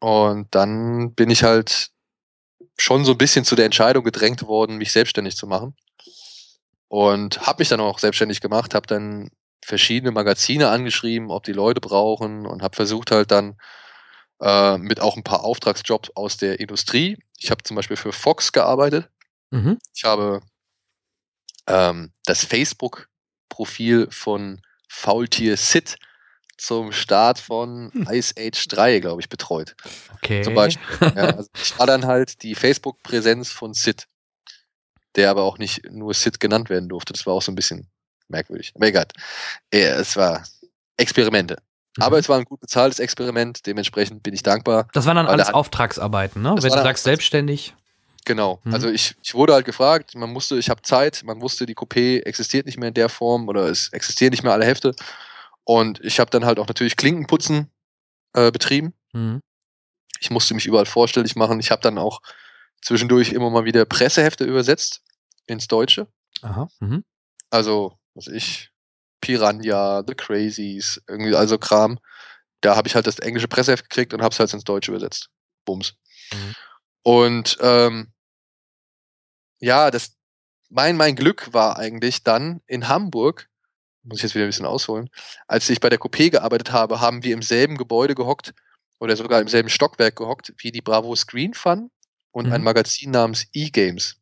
Und dann bin ich halt schon so ein bisschen zu der Entscheidung gedrängt worden, mich selbstständig zu machen. Und habe mich dann auch selbstständig gemacht, habe dann verschiedene Magazine angeschrieben, ob die Leute brauchen und habe versucht halt dann äh, mit auch ein paar Auftragsjobs aus der Industrie. Ich habe zum Beispiel für Fox gearbeitet. Mhm. Ich habe ähm, das Facebook-Profil von Faultier Sid zum Start von Ice Age 3, glaube ich, betreut. Okay. Zum Beispiel. Ja, also ich war dann halt die Facebook-Präsenz von Sid, der aber auch nicht nur Sid genannt werden durfte. Das war auch so ein bisschen merkwürdig. Aber egal. Es war Experimente. Aber es war ein gut bezahltes Experiment, dementsprechend bin ich dankbar. Das waren dann alles Auftragsarbeiten, ne? Wenn du sagst selbstständig. Genau. Mhm. Also ich, ich wurde halt gefragt, man musste, ich habe Zeit, man wusste, die Coupé existiert nicht mehr in der Form oder es existieren nicht mehr alle Hefte. Und ich habe dann halt auch natürlich Klinkenputzen äh, betrieben. Mhm. Ich musste mich überall vorstellig machen. Ich habe dann auch zwischendurch immer mal wieder Pressehefte übersetzt ins Deutsche. Aha. Mhm. Also, was ich, Piranha, The Crazies, irgendwie also Kram. ja, habe ich halt das englische Presseheft gekriegt und habe es halt ins Deutsche übersetzt. Bums. Und ähm, ja, das, mein, mein Glück war eigentlich dann in Hamburg, muss ich jetzt wieder ein bisschen ausholen, als ich bei der Coupé gearbeitet habe, haben wir im selben Gebäude gehockt oder sogar im selben Stockwerk gehockt wie die Bravo Screen Fun und ein Mhm. Magazin namens E-Games.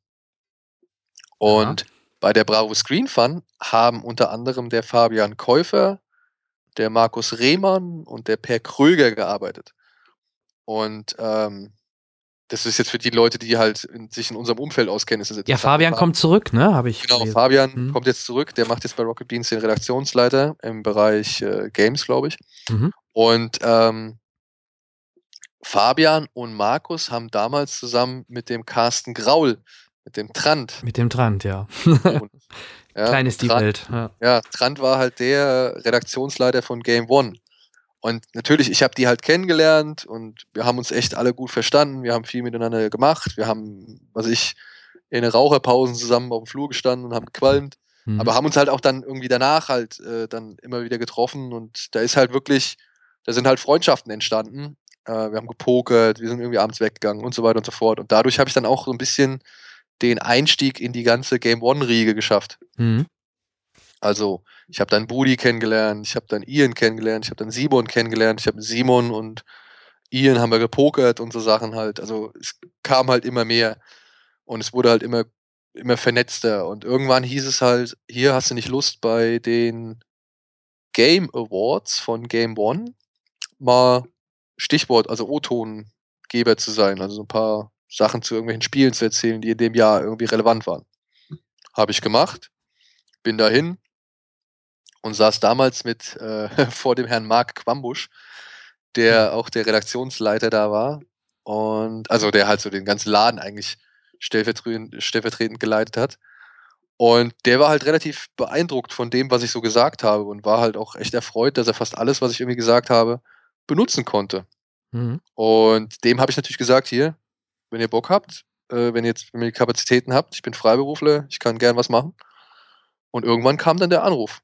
Und bei der Bravo Screen Fun haben unter anderem der Fabian Käufer, der Markus Rehmann und der Per Kröger gearbeitet. Und ähm, das ist jetzt für die Leute, die halt in, sich in unserem Umfeld auskennen, Ja. Fabian kommt zurück, ne? Habe ich. Genau, gelesen. Fabian Mhm. kommt jetzt zurück. Der macht jetzt bei Rocket Beans den Redaktionsleiter im Bereich äh, Games, glaube ich. Mhm. Und ähm, Fabian und Markus haben damals zusammen mit dem Carsten Graul, mit dem Trant, Mit dem Trant, ja. ja, Klein ist die Trant- Welt. Ja. ja, Trant war halt der Redaktionsleiter von Game One. Und natürlich, ich habe die halt kennengelernt und wir haben uns echt alle gut verstanden. Wir haben viel miteinander gemacht. Wir haben, was ich, in den Raucherpausen zusammen auf dem Flur gestanden und haben gequalmt. Mhm. Aber haben uns halt auch dann irgendwie danach halt äh, dann immer wieder getroffen und da ist halt wirklich, da sind halt Freundschaften entstanden. Äh, wir haben gepokert, wir sind irgendwie abends weggegangen und so weiter und so fort. Und dadurch habe ich dann auch so ein bisschen den Einstieg in die ganze Game One-Riege geschafft. Mhm. Also, ich habe dann Budi kennengelernt, ich habe dann Ian kennengelernt, ich habe dann Simon kennengelernt, ich habe Simon und Ian haben wir gepokert und so Sachen halt. Also, es kam halt immer mehr und es wurde halt immer, immer vernetzter. Und irgendwann hieß es halt, hier hast du nicht Lust bei den Game Awards von Game One mal Stichwort, also O-Tongeber zu sein, also so ein paar Sachen zu irgendwelchen Spielen zu erzählen, die in dem Jahr irgendwie relevant waren. Habe ich gemacht, bin dahin und saß damals mit äh, vor dem Herrn Marc Quambusch, der auch der Redaktionsleiter da war und also der halt so den ganzen Laden eigentlich stellvertretend, stellvertretend geleitet hat. Und der war halt relativ beeindruckt von dem, was ich so gesagt habe und war halt auch echt erfreut, dass er fast alles, was ich irgendwie gesagt habe, benutzen konnte. Mhm. Und dem habe ich natürlich gesagt, hier, wenn ihr Bock habt, äh, wenn ihr jetzt wenn ihr die Kapazitäten habt, ich bin Freiberufler, ich kann gern was machen. Und irgendwann kam dann der Anruf.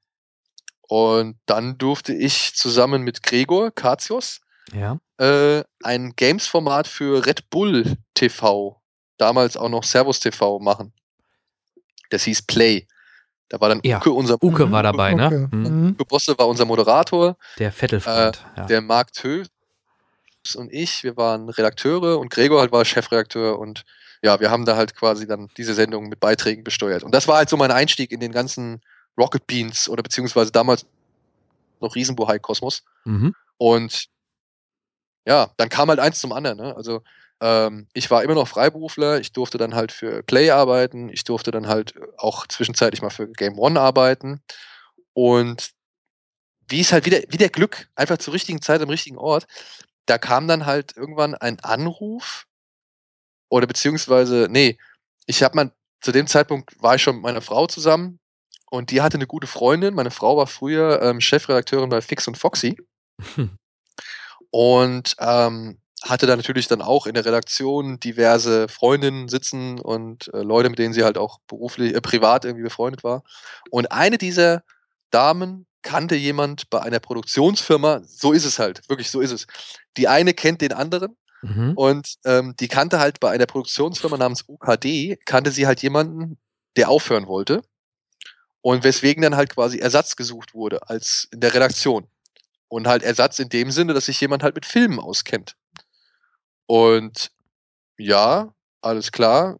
Und dann durfte ich zusammen mit Gregor Katios Ja. äh, ein Games-Format für Red Bull TV, damals auch noch Servus TV, machen. Das hieß Play. Da war dann Ja, Uke unser Uke war dabei, ne? Okay. Mhm. Mhm. Uke Bosse war unser Moderator. Der Vettelfreund. Äh, ja. Der Marc Tös und ich, wir waren Redakteure und Gregor halt war Chefredakteur und ja, wir haben da halt quasi dann diese Sendung mit Beiträgen besteuert. Und das war halt so mein Einstieg in den ganzen Rocket Beans oder beziehungsweise damals noch Riesenbohai-Kosmos. Mhm. Und ja, dann kam halt eins zum anderen. Ne? Also ähm, ich war immer noch Freiberufler, ich durfte dann halt für Play arbeiten, ich durfte dann halt auch zwischenzeitlich mal für Game One arbeiten. Und wie es halt wieder, wieder Glück, einfach zur richtigen Zeit am richtigen Ort, da kam dann halt irgendwann ein Anruf oder beziehungsweise, nee, ich habe mal, zu dem Zeitpunkt war ich schon mit meiner Frau zusammen und die hatte eine gute Freundin. Meine Frau war früher ähm, Chefredakteurin bei Fix und Foxy und ähm, hatte da natürlich dann auch in der Redaktion diverse Freundinnen sitzen und äh, Leute, mit denen sie halt auch beruflich, äh, privat irgendwie befreundet war. Und eine dieser Damen kannte jemand bei einer Produktionsfirma, so ist es halt, wirklich so ist es. Die eine kennt den anderen Mhm. und ähm, die kannte halt bei einer Produktionsfirma namens UKD, kannte sie halt jemanden, der aufhören wollte. Und weswegen dann halt quasi Ersatz gesucht wurde als in der Redaktion. Und halt Ersatz in dem Sinne, dass sich jemand halt mit Filmen auskennt. Und ja, alles klar.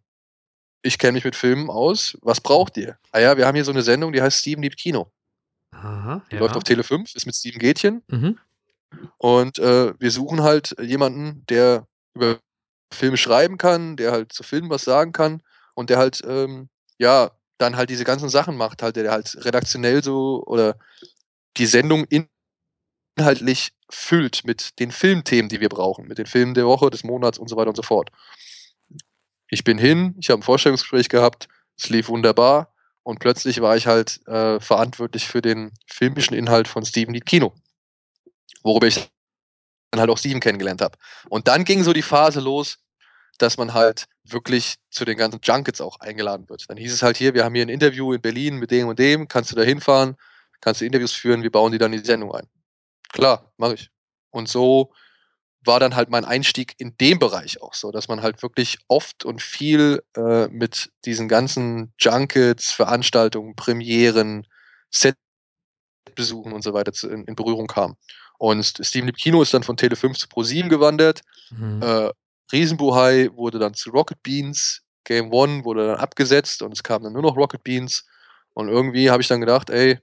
Ich kenne mich mit Filmen aus. Was braucht ihr? Ah ja, wir haben hier so eine Sendung, die heißt Steven liebt Kino. Aha, Die ja. läuft auf Tele 5, ist mit Steven Gätchen. Mhm. Und äh, wir suchen halt jemanden, der über Filme schreiben kann, der halt zu Filmen was sagen kann und der halt, ähm, ja, dann halt diese ganzen Sachen macht, halt, der halt redaktionell so oder die Sendung inhaltlich füllt mit den Filmthemen, die wir brauchen, mit den Filmen der Woche, des Monats und so weiter und so fort. Ich bin hin, ich habe ein Vorstellungsgespräch gehabt, es lief wunderbar und plötzlich war ich halt äh, verantwortlich für den filmischen Inhalt von Steven Lied Kino, worüber ich dann halt auch Steven kennengelernt habe. Und dann ging so die Phase los, dass man halt wirklich zu den ganzen Junkets auch eingeladen wird. Dann hieß es halt hier, wir haben hier ein Interview in Berlin mit dem und dem, kannst du da hinfahren, kannst du Interviews führen, wir bauen die dann in die Sendung ein. Klar, mache ich. Und so war dann halt mein Einstieg in dem Bereich auch so, dass man halt wirklich oft und viel äh, mit diesen ganzen Junkets, Veranstaltungen, Premieren, Setbesuchen und so weiter zu, in, in, Berührung kam. Und Steven Lieb Kino ist dann von Tele 5 zu Pro 7 gewandert. Mhm. Äh, Riesenbuhai wurde dann zu Rocket Beans. Game One wurde dann abgesetzt und es kam dann nur noch Rocket Beans. Und irgendwie habe ich dann gedacht, ey,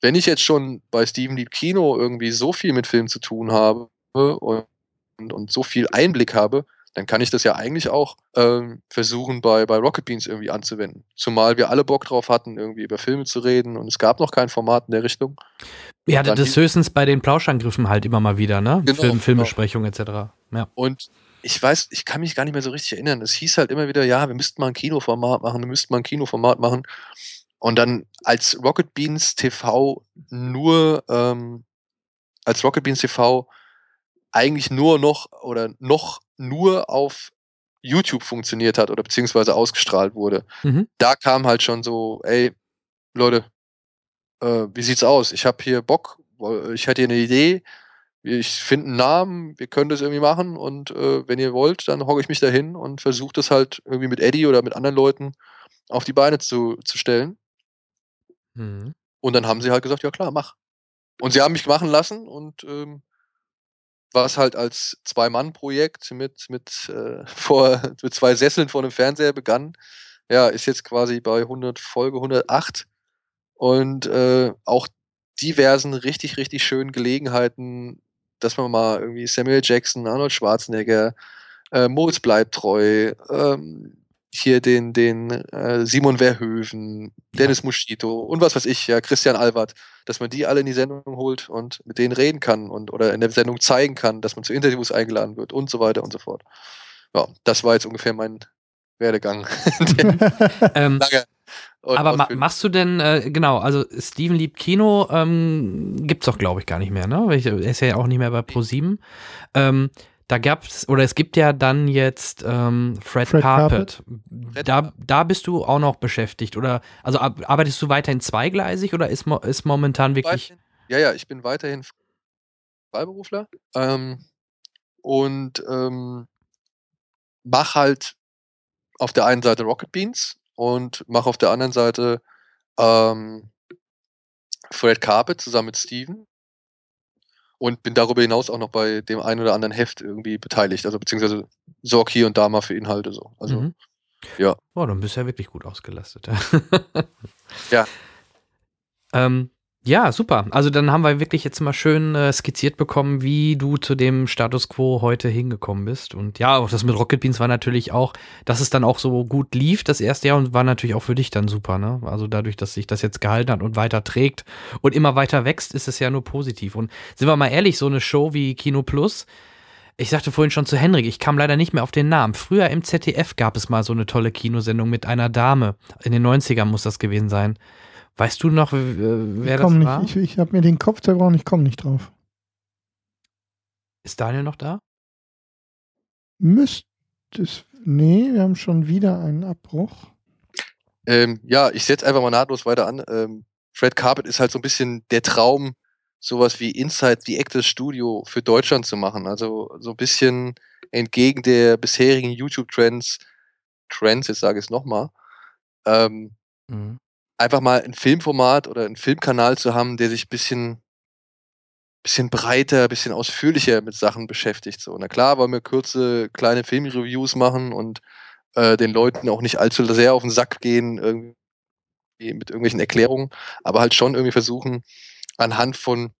wenn ich jetzt schon bei Steven Lieb Kino irgendwie so viel mit Film zu tun habe und, und, und so viel Einblick habe, dann kann ich das ja eigentlich auch ähm, versuchen, bei, bei Rocket Beans irgendwie anzuwenden. Zumal wir alle Bock drauf hatten, irgendwie über Filme zu reden und es gab noch kein Format in der Richtung. Ja, das ist höchstens bei den Plauschangriffen halt immer mal wieder, ne? Genau, Film, Filmbesprechung genau. etc. Ja. Und ich weiß, ich kann mich gar nicht mehr so richtig erinnern. Es hieß halt immer wieder, ja, wir müssten mal ein Kinoformat machen, wir müssten mal ein Kinoformat machen. Und dann als Rocket Beans TV nur, ähm, als Rocket Beans TV eigentlich nur noch oder noch nur auf YouTube funktioniert hat oder beziehungsweise ausgestrahlt wurde, mhm. da kam halt schon so, ey, Leute, äh, wie sieht's aus? Ich habe hier Bock, ich hätte hier eine Idee, ich finde einen Namen, wir können das irgendwie machen und äh, wenn ihr wollt, dann hocke ich mich dahin und versuche das halt irgendwie mit Eddie oder mit anderen Leuten auf die Beine zu, zu stellen. Mhm. Und dann haben sie halt gesagt, ja klar, mach. Und sie haben mich machen lassen und ähm, was halt als Zwei-Mann-Projekt mit, mit, äh, vor, mit zwei Sesseln vor einem Fernseher begann, ja, ist jetzt quasi bei 100 Folge 108 und äh, auch diversen richtig, richtig schönen Gelegenheiten, dass man mal irgendwie Samuel Jackson, Arnold Schwarzenegger, äh, Moritz bleibt treu, ähm, hier den, den äh, Simon Verhöven, Dennis ja. Muschito und was weiß ich, ja, Christian Albert, dass man die alle in die Sendung holt und mit denen reden kann und oder in der Sendung zeigen kann, dass man zu Interviews eingeladen wird und so weiter und so fort. Ja, das war jetzt ungefähr mein Werdegang. ähm, aber ma machst du denn, äh, genau, also Steven Lieb Kino ähm, gibt's doch, glaube ich, gar nicht mehr, ne? Er ist ja auch nicht mehr bei Pro7. Ähm, da gab's, oder es gibt ja dann jetzt ähm, Fred, Fred Carpet. Carpet. Da, da bist du auch noch beschäftigt. Oder also arbeitest du weiterhin zweigleisig oder ist, ist momentan wirklich. Ja, ja, ich bin weiterhin Freiberufler. Ähm, und ähm, mach halt auf der einen Seite Rocket Beans und mache auf der anderen Seite ähm, Fred Carpet zusammen mit Steven und bin darüber hinaus auch noch bei dem einen oder anderen Heft irgendwie beteiligt, also beziehungsweise sorg hier und da mal für Inhalte so. Also mhm. ja. Boah, dann bist du ja wirklich gut ausgelastet. ja. Ähm, ja, super. Also dann haben wir wirklich jetzt mal schön äh, skizziert bekommen, wie du zu dem Status quo heute hingekommen bist. Und ja, auch das mit Rocket Beans war natürlich auch, dass es dann auch so gut lief das erste Jahr und war natürlich auch für dich dann super. Ne? Also dadurch, dass sich das jetzt gehalten hat und weiter trägt und immer weiter wächst, ist es ja nur positiv. Und sind wir mal ehrlich, so eine Show wie Kino Plus, ich sagte vorhin schon zu Henrik, ich kam leider nicht mehr auf den Namen. Früher im ZDF gab es mal so eine tolle Kinosendung mit einer Dame. In den 90ern muss das gewesen sein. Weißt du noch, wer das nicht, war? Ich, ich habe mir den Kopf zerbrochen, ich komme nicht drauf. Ist Daniel noch da? Müsste es. Nee, wir haben schon wieder einen Abbruch. Ähm, ja, ich setze einfach mal nahtlos weiter an. Ähm, Fred Carpet ist halt so ein bisschen der Traum, sowas wie Inside the Actors Studio für Deutschland zu machen. Also so ein bisschen entgegen der bisherigen YouTube-Trends, Trends, jetzt sage ich es nochmal, ähm, mhm einfach mal ein Filmformat oder ein Filmkanal zu haben, der sich ein bisschen, bisschen breiter, bisschen ausführlicher mit Sachen beschäftigt. So, na klar, wollen wir kurze, kleine Filmreviews machen und äh, den Leuten auch nicht allzu sehr auf den Sack gehen, irgendwie mit irgendwelchen Erklärungen, aber halt schon irgendwie versuchen, anhand von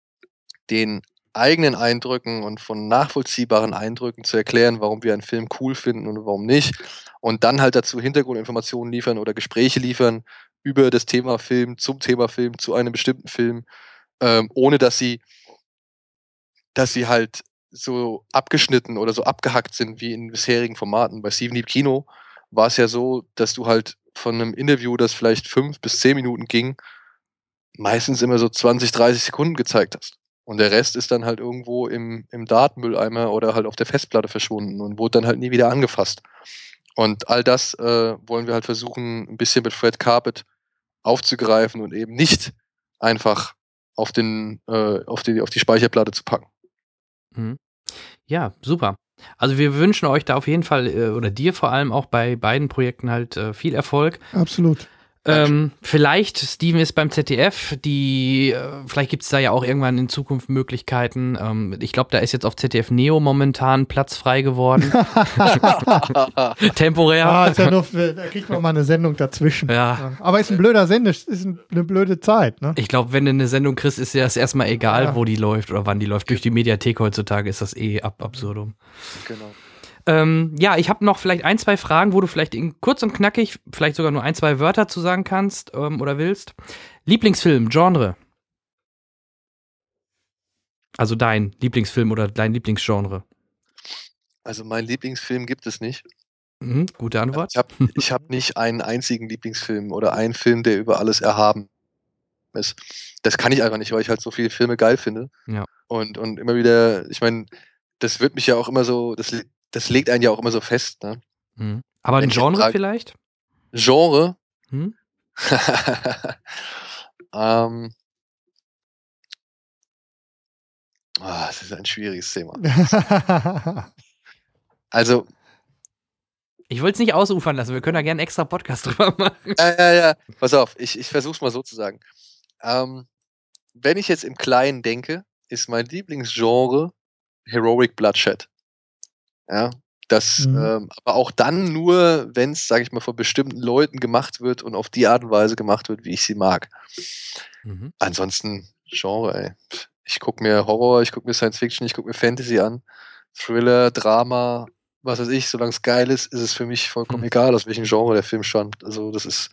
den eigenen Eindrücken und von nachvollziehbaren Eindrücken zu erklären, warum wir einen Film cool finden und warum nicht. Und dann halt dazu Hintergrundinformationen liefern oder Gespräche liefern, über das Thema Film, zum Thema Film, zu einem bestimmten Film, ähm, ohne dass sie, dass sie halt so abgeschnitten oder so abgehackt sind wie in bisherigen Formaten. Bei Steven Lieb Kino war es ja so, dass du halt von einem Interview, das vielleicht fünf bis zehn Minuten ging, meistens immer so 20, 30 Sekunden gezeigt hast. Und der Rest ist dann halt irgendwo im, im Datenmülleimer oder halt auf der Festplatte verschwunden und wurde dann halt nie wieder angefasst. Und all das äh, wollen wir halt versuchen, ein bisschen mit Fred Carpet aufzugreifen und eben nicht einfach auf, den, äh, auf, die, auf die Speicherplatte zu packen. Mhm. Ja, super. Also wir wünschen euch da auf jeden Fall äh, oder dir vor allem auch bei beiden Projekten halt äh, viel Erfolg. Absolut. Ähm, vielleicht, Steven ist beim ZDF, die, äh, vielleicht gibt es da ja auch irgendwann in Zukunft Möglichkeiten. Ähm, ich glaube, da ist jetzt auf ZDF Neo momentan Platz frei geworden. Temporär. Ah, ist ja nur, für- da kriegt man mal eine Sendung dazwischen. Ja. Aber ist ein blöder Sende, ist ein, eine blöde Zeit, ne? Ich glaube, wenn du eine Sendung kriegst, ist dir das erstmal egal, Ja. wo die läuft oder wann die läuft. Durch die Mediathek heutzutage ist das eh ab absurdum. Genau. Ähm, ja, ich habe noch vielleicht ein, zwei Fragen, wo du vielleicht in kurz und knackig, vielleicht sogar nur ein, zwei Wörter zu sagen kannst ähm, oder willst. Lieblingsfilm, Genre. Also dein Lieblingsfilm oder dein Lieblingsgenre. Also mein Lieblingsfilm gibt es nicht. Mhm, gute Antwort. Ich habe hab nicht einen einzigen Lieblingsfilm oder einen Film, der über alles erhaben ist. Das kann ich einfach nicht, weil ich halt so viele Filme geil finde. Ja. Und, und immer wieder, ich meine, das wird mich ja auch immer so, das, das legt einen ja auch immer so fest. Ne? Mhm. Aber Wenn ein Genre frage- vielleicht? Genre? Hm? ähm, ah, das ist ein schwieriges Thema. Also, Ich wollte es nicht ausufern lassen, wir können da gerne einen extra Podcast drüber machen. Ja, ja, ja. Pass auf, ich, ich versuch's mal so zu sagen. Ähm, wenn ich jetzt im Kleinen denke, ist mein Lieblingsgenre Heroic Bloodshed. Ja, das, Mhm. ähm, aber auch dann nur, wenn es, sage ich mal, von bestimmten Leuten gemacht wird und auf die Art und Weise gemacht wird, wie ich sie mag. Mhm. Ansonsten Genre, ey. Ich gucke mir Horror, ich gucke mir Science Fiction, ich gucke mir Fantasy an, Thriller, Drama, was weiß ich, solange es geil ist, ist es für mich vollkommen egal, aus welchem Genre der Film stammt. Also das ist,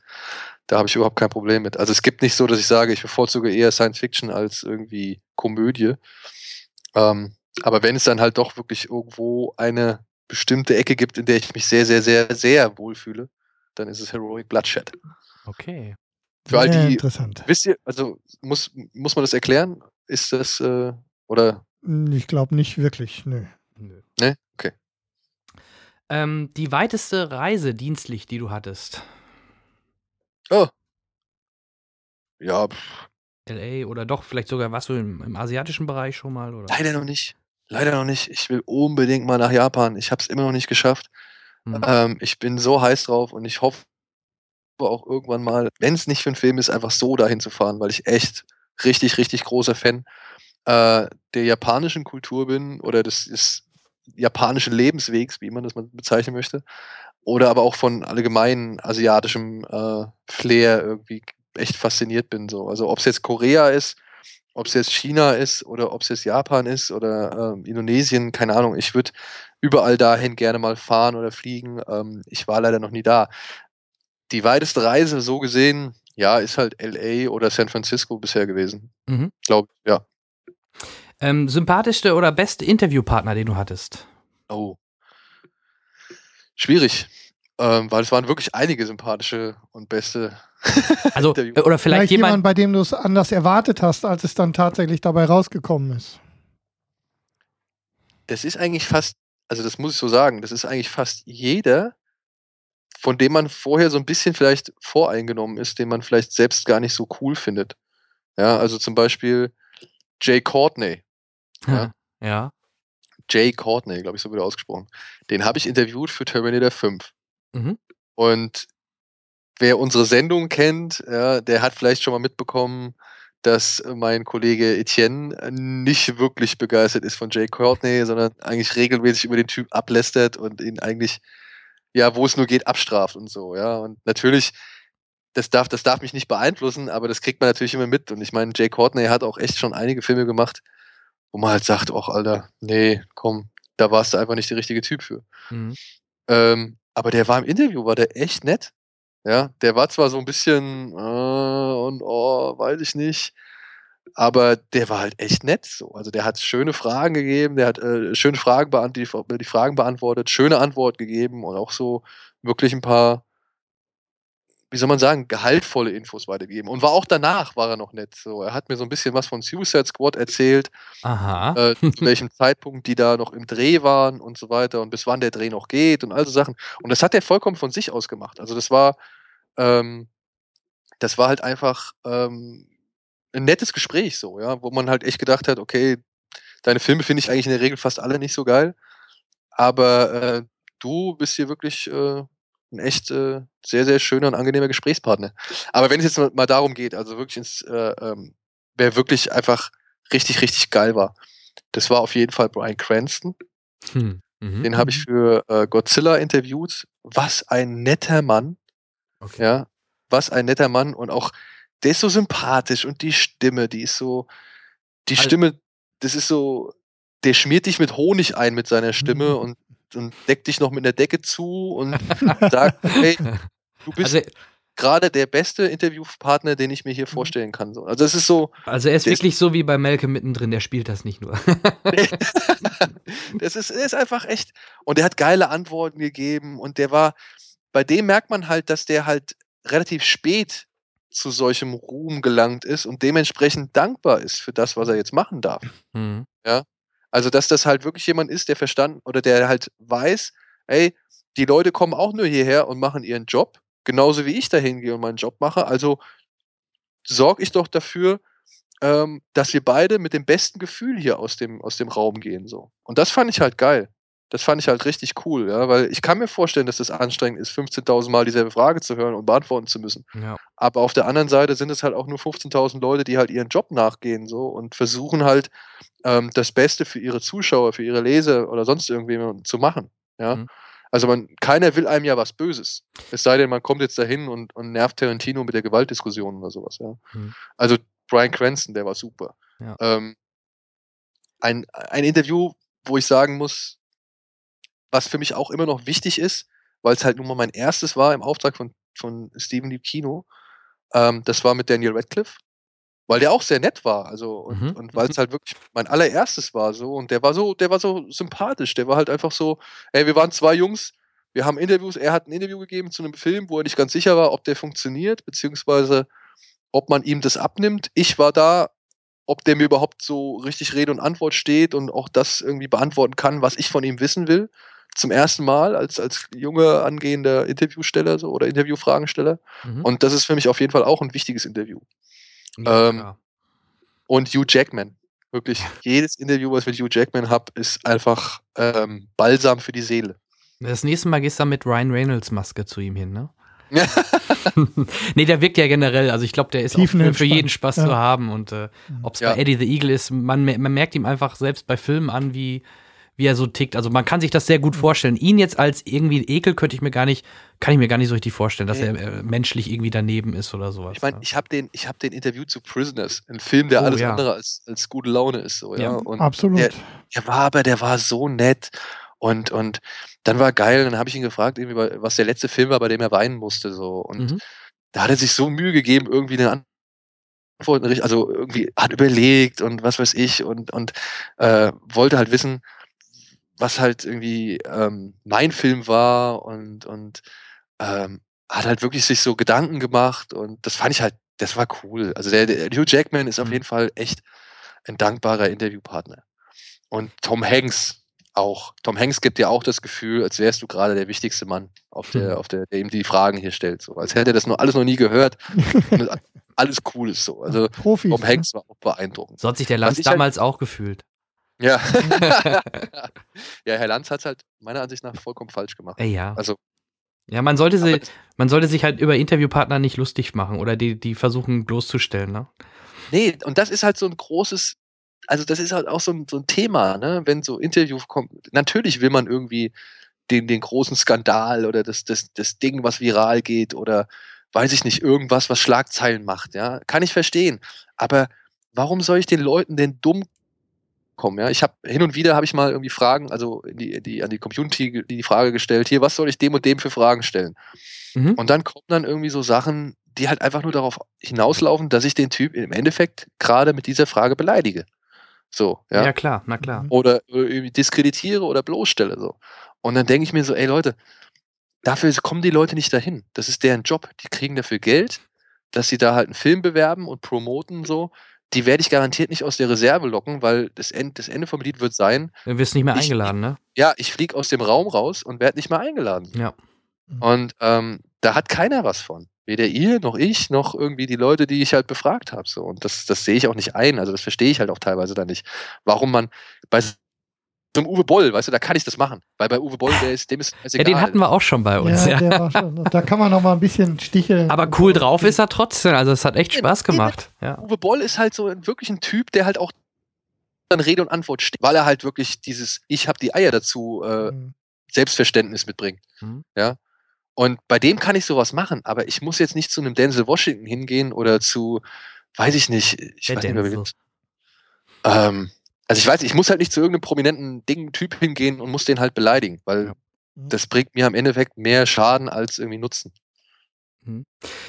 da habe ich überhaupt kein Problem mit. Also es gibt nicht so, dass ich sage, ich bevorzuge eher Science Fiction als irgendwie Komödie. Ähm, aber wenn es dann halt doch wirklich irgendwo eine bestimmte Ecke gibt, in der ich mich sehr, sehr, sehr, sehr wohlfühle, dann ist es Heroic Bloodshed. Okay. Für all die, interessant. wisst ihr, also muss, muss man das erklären? Ist das, äh, oder, Ich glaube nicht wirklich, nö. ne? Okay. Ähm, die weiteste Reise dienstlich, die du hattest. Oh. Ja, pff, LA oder doch, vielleicht sogar warst du im, im asiatischen Bereich schon mal? Oder? leider noch nicht. Leider noch nicht. Ich will unbedingt mal nach Japan. Ich habe es immer noch nicht geschafft. Mhm. Ähm, ich bin so heiß drauf und ich hoffe auch irgendwann mal, wenn es nicht für einen Film ist, einfach so dahin zu fahren, weil ich echt richtig, richtig großer Fan äh, der japanischen Kultur bin oder des, des japanischen Lebenswegs, wie man das mal bezeichnen möchte. Oder aber auch von allgemeinen asiatischem äh, Flair irgendwie echt fasziniert bin. So. Also ob es jetzt Korea ist, ob es jetzt China ist oder ob es jetzt Japan ist oder ähm, Indonesien, keine Ahnung. Ich würde überall dahin gerne mal fahren oder fliegen. Ähm, ich war leider noch nie da. Die weiteste Reise so gesehen, ja, ist halt LA oder San Francisco bisher gewesen. Mhm. Glaube ja. Ähm, sympathischste oder beste Interviewpartner, den du hattest? Oh. Schwierig. Ähm, weil es waren wirklich einige sympathische und beste. Also, oder vielleicht, Vielleicht jemand, bei dem du es anders erwartet hast, als es dann tatsächlich dabei rausgekommen ist. das ist eigentlich fast, also das muss ich so sagen, das ist eigentlich fast jeder, von dem man vorher so ein bisschen vielleicht voreingenommen ist, den man vielleicht selbst gar nicht so cool findet. Ja, also zum Beispiel Jay Courtney. Ja. Ja. Jay Courtney, glaube ich, so wird er ausgesprochen. Den habe ich interviewt für Terminator 5. Mhm. Und wer unsere Sendung kennt, ja, der hat vielleicht schon mal mitbekommen, dass mein Kollege Etienne nicht wirklich begeistert ist von Jay Courtney, sondern eigentlich regelmäßig über den Typ ablästert und ihn eigentlich, ja, wo es nur geht, abstraft und so, ja. Und natürlich, das darf, das darf mich nicht beeinflussen, aber das kriegt man natürlich immer mit. Und ich meine, Jay Courtney hat auch echt schon einige Filme gemacht, wo man halt sagt, ach Alter, nee, komm, da warst du einfach nicht der richtige Typ für. Mhm. Ähm, aber der war im Interview, war der echt nett. Ja, der war zwar so ein bisschen äh, und oh, weiß ich nicht, aber der war halt echt nett so. Also der hat schöne Fragen gegeben, der hat äh, schöne Fragen beantwortet, die, die Fragen beantwortet, schöne Antwort gegeben und auch so wirklich ein paar, wie soll man sagen, gehaltvolle Infos weitergegeben. Und war auch danach war er noch nett. So, er hat mir so ein bisschen was von Suicide Squad erzählt, Aha. äh, zu welchem Zeitpunkt die da noch im Dreh waren und so weiter und bis wann der Dreh noch geht und all so Sachen. Und das hat er vollkommen von sich aus gemacht. Also das war, ähm, das war halt einfach ähm, ein nettes Gespräch so, ja, wo man halt echt gedacht hat, okay, deine Filme finde ich eigentlich in der Regel fast alle nicht so geil. Aber äh, du bist hier wirklich äh, ein echt äh, sehr, sehr schöner und angenehmer Gesprächspartner. Aber wenn es jetzt mal- darum geht, also wirklich ins, äh, ähm, wer wirklich einfach richtig, richtig geil war, das war auf jeden Fall Brian Cranston. Hm. Mhm. Den habe ich für äh, Godzilla interviewt. Was ein netter Mann. Ja, was ein netter Mann und auch der ist so sympathisch und die Stimme, die ist so, die Also- Stimme, das ist so, der schmiert dich mit Honig ein mit seiner Stimme und, und deckt dich noch mit einer Decke zu und sagt, hey, du bist Also- gerade der beste Interviewpartner, den ich mir hier vorstellen kann. So. Also es ist so, Also er ist wirklich so wie bei Malcolm mittendrin, der spielt das nicht nur. das ist, er ist einfach echt. Und der hat geile Antworten gegeben und der war, bei dem merkt man halt, dass der halt relativ spät zu solchem Ruhm gelangt ist und dementsprechend dankbar ist für das, was er jetzt machen darf. Mhm. Ja. Also, dass das halt wirklich jemand ist, der verstanden oder der halt weiß, ey, die Leute kommen auch nur hierher und machen ihren Job, genauso wie ich da hingehe und meinen Job mache. Also sorge ich doch dafür, ähm, dass wir beide mit dem besten Gefühl hier aus dem, aus dem Raum gehen. So. Und das fand ich halt geil. Das fand ich halt richtig cool, ja, weil ich kann mir vorstellen, dass es anstrengend ist, 15.000 Mal dieselbe Frage zu hören und beantworten zu müssen. Ja. Aber auf der anderen Seite sind es halt auch nur 15.000 Leute, die halt ihren Job nachgehen so und versuchen halt ähm, das Beste für ihre Zuschauer, für ihre Leser oder sonst irgendjemanden zu machen. Ja. Mhm. Also man, keiner will einem ja was Böses. Es sei denn, man kommt jetzt dahin und, und nervt Tarantino mit der Gewaltdiskussion oder sowas, ja. Mhm. Also Brian Cranston, der war super. Ja. Ähm, ein, ein Interview, wo ich sagen muss, was für mich auch immer noch wichtig ist, weil es halt nun mal mein erstes war im Auftrag von, von Stephen Lieb Kino, ähm, das war mit Daniel Radcliffe, weil der auch sehr nett war, also und, Mhm. und weil es halt wirklich mein allererstes war so und der war so, der war so sympathisch, der war halt einfach so, ey, wir waren zwei Jungs, wir haben Interviews, er hat ein Interview gegeben zu einem Film, wo er nicht ganz sicher war, ob der funktioniert, beziehungsweise ob man ihm das abnimmt. Ich war da, ob der mir überhaupt so richtig Rede und Antwort steht und auch das irgendwie beantworten kann, was ich von ihm wissen will. Zum ersten Mal als, als junger angehender Interviewsteller so, oder Interviewfragensteller. Mhm. Und das ist für mich auf jeden Fall auch ein wichtiges Interview. Ja, ähm, klar. und Hugh Jackman. Wirklich, jedes Interview, was ich mit Hugh Jackman habe, ist einfach ähm, Balsam für die Seele. Das nächste Mal gehst du dann mit Ryan Reynolds Maske zu ihm hin, ne? nee, der wirkt ja generell, also ich glaube, der ist auch für, für jeden Spaß ja. zu haben und äh, ob es Ja. bei Eddie the Eagle ist, man, man merkt ihm einfach selbst bei Filmen an, wie, wie er so tickt. Also man kann sich das sehr gut vorstellen. Ihn jetzt als irgendwie Ekel könnte ich mir gar nicht, kann ich mir gar nicht so richtig vorstellen, dass Nee. er äh, menschlich irgendwie daneben ist oder sowas. Ich meine, ich habe den, ich hab den Interview zu Prisoners, ein Film, der Oh, alles ja. andere als, als gute Laune ist. So, ja? Ja, und absolut. Der, der war aber, der war so nett. Und, und dann war geil, dann habe ich ihn gefragt, was der letzte Film war, bei dem er weinen musste. So. Und Mhm. da hat er sich so Mühe gegeben, irgendwie eine Antwort, richt- also irgendwie hat überlegt und was weiß ich und, und äh, wollte halt wissen, was halt irgendwie ähm, mein Film war und, und ähm, hat halt wirklich sich so Gedanken gemacht und das fand ich halt, das war cool. Also der, der Hugh Jackman ist auf Mhm. jeden Fall echt ein dankbarer Interviewpartner. Und Tom Hanks auch. Tom Hanks gibt dir auch das Gefühl, als wärst du gerade der wichtigste Mann, auf der, auf der, der ihm die Fragen hier stellt. So. Als hätte er das noch alles noch nie gehört. alles cool ist so. Also Profis. Tom ne? Hanks war auch beeindruckend. So hat sich der Lanz halt- damals auch gefühlt. Ja. ja, Herr Lanz hat es halt meiner Ansicht nach vollkommen falsch gemacht. Ey, ja. Also, Ja, man sollte, sie, man sollte sich halt über Interviewpartner nicht lustig machen oder die, die versuchen bloßzustellen, ne? nee, und das ist halt so ein großes, also das ist halt auch so ein, so ein Thema, ne? wenn so Interviews kommen. Natürlich will man irgendwie den, den großen Skandal oder das, das, das Ding, was viral geht oder weiß ich nicht, irgendwas, was Schlagzeilen macht, ja. Kann ich verstehen. Aber warum soll ich den Leuten denn dumm kommen, ja? Ich habe hin und wieder habe ich mal irgendwie Fragen, also in die, die, an die Community ge- die Frage gestellt, hier, was soll ich dem und dem für Fragen stellen? Mhm. Und dann kommen dann irgendwie so Sachen, die halt einfach nur darauf hinauslaufen, dass ich den Typ im Endeffekt gerade mit dieser Frage beleidige. So, Ja, ja. klar, na klar. Oder, oder irgendwie diskreditiere oder bloßstelle. So. Und dann denke ich mir so, ey Leute, dafür kommen die Leute nicht dahin. Das ist deren Job. Die kriegen dafür Geld, dass sie da halt einen Film bewerben und promoten so. Die werde ich garantiert nicht aus der Reserve locken, weil das, End, das Ende vom Lied wird sein, Du wirst nicht mehr Ich- eingeladen, ne? ja, ich fliege aus dem Raum raus und werde nicht mehr eingeladen. Ja. Und ähm, da hat keiner was von. Weder ihr, noch ich, noch irgendwie die Leute, die ich halt befragt habe. So. Und das, das sehe ich auch nicht ein. Also das verstehe ich halt auch teilweise dann nicht. Warum man bei so einem Uwe Boll, weißt du, da kann ich das machen. Weil bei Uwe Boll, der ist, dem ist es Ja, egal. den hatten wir auch schon bei uns. Ja, Ja, der war schon, da kann man noch mal ein bisschen sticheln. Aber cool drauf ist er trotzdem. Also es hat echt Spaß gemacht. Ja. Uwe Boll ist halt so ein, wirklich ein Typ, der halt auch dann Rede und Antwort steht, weil er halt wirklich dieses Ich habe die Eier dazu äh, Selbstverständnis mitbringt. Mhm. Ja. Und bei dem kann ich sowas machen, aber ich muss jetzt nicht zu einem Denzel Washington hingehen oder zu, weiß ich nicht, ich Der weiß nicht mehr, wie Denzel. ähm, also ich weiß, ich muss halt nicht zu irgendeinem prominenten Ding Typ hingehen und muss den halt beleidigen, weil das bringt mir am Endeffekt mehr Schaden als irgendwie Nutzen.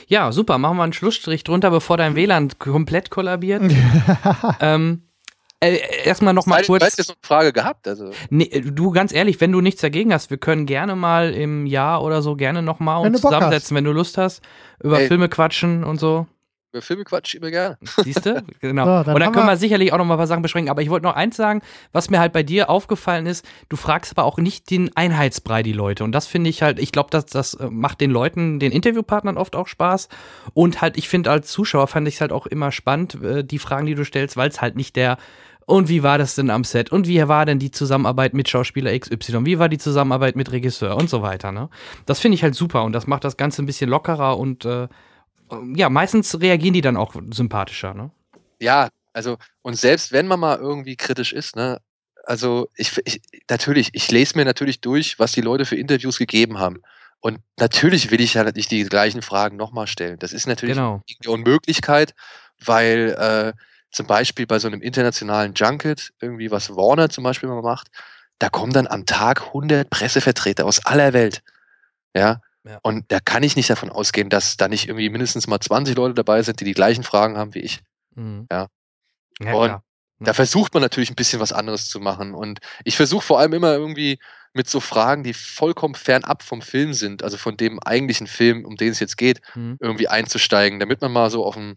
ja, super. Machen wir einen Schlussstrich drunter, bevor dein WLAN komplett kollabiert. ähm, äh, erstmal noch mal Weil- kurz. Du hast jetzt eine Frage gehabt, also. Nee, du, ganz ehrlich, wenn du nichts dagegen hast, wir können gerne mal im Jahr oder so gerne nochmal uns zusammensetzen, wenn du Lust hast, über Ey. Filme quatschen und so. Über Filme quatsch immer gerne. Siehst du? Genau. So, dann und dann können wir wir- sicherlich auch noch mal ein paar Sachen besprechen. Aber ich wollte noch eins sagen, was mir halt bei dir aufgefallen ist, du fragst aber auch nicht den Einheitsbrei die Leute. Und das finde ich halt, ich glaube, das, das äh, macht den Leuten, den Interviewpartnern oft auch Spaß. Und halt, ich finde als Zuschauer fand ich es halt auch immer spannend, äh, die Fragen, die du stellst, weil es halt nicht der und wie war das denn am Set? Und wie war denn die Zusammenarbeit mit Schauspieler XY? Wie war die Zusammenarbeit mit Regisseur und so weiter? Ne? Das finde ich halt super und das macht das Ganze ein bisschen lockerer und äh, ja, meistens reagieren die dann auch sympathischer. Ne? Ja, also, und selbst wenn man mal irgendwie kritisch ist, ne, also ich, ich natürlich, ich lese mir natürlich durch, was die Leute für Interviews gegeben haben. Und natürlich will ich ja nicht die gleichen Fragen nochmal stellen. Das ist natürlich Genau. eine Unmöglichkeit, weil äh, zum Beispiel bei so einem internationalen Junket, irgendwie was Warner zum Beispiel mal macht, da kommen dann am Tag 100 Pressevertreter aus aller Welt. Ja. Und da kann ich nicht davon ausgehen, dass da nicht irgendwie mindestens mal 20 Leute dabei sind, die die gleichen Fragen haben wie ich. Mhm. Ja. Ja, und klar. da versucht man natürlich ein bisschen was anderes zu machen. Und ich versuche vor allem immer irgendwie mit so Fragen, die vollkommen fernab vom Film sind, also von dem eigentlichen Film, um den es jetzt geht, Mhm. irgendwie einzusteigen, damit man mal so auf einen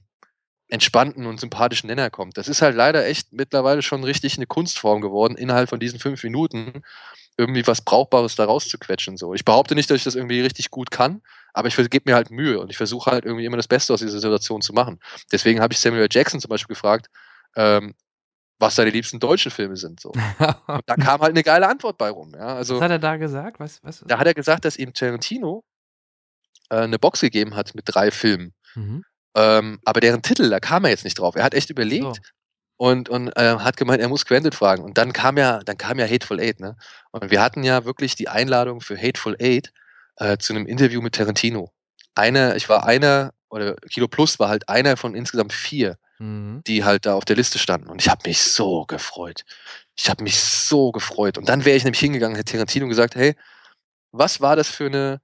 entspannten und sympathischen Nenner kommt. Das ist halt leider echt mittlerweile schon richtig eine Kunstform geworden, innerhalb von diesen fünf Minuten irgendwie was Brauchbares da rauszuquetschen. So. Ich behaupte nicht, dass ich das irgendwie richtig gut kann, aber ich gebe mir halt Mühe und ich versuche halt irgendwie immer das Beste aus dieser Situation zu machen. Deswegen habe ich Samuel. Jackson zum Beispiel gefragt, ähm, was seine liebsten deutschen Filme sind. So. Und da kam halt eine geile Antwort bei rum. Ja? Also, Was hat er da gesagt? Was, was? da hat er gesagt, dass ihm Tarantino äh, eine Box gegeben hat mit drei Filmen. Mhm. Ähm, aber deren Titel, da kam er jetzt nicht drauf. Er hat echt überlegt und, und äh, hat gemeint, er muss Quentin fragen. Und dann kam ja, dann kam ja Hateful Eight, ne? Und wir hatten ja wirklich die Einladung für Hateful Eight äh, zu einem Interview mit Tarantino. Einer, ich war einer, oder Kilo Plus war halt einer von insgesamt vier, Mhm. die halt da auf der Liste standen. Und ich habe mich so gefreut. Ich habe mich so gefreut. Und dann wäre ich nämlich hingegangen, hätte Tarantino gesagt, hey, was war das für eine,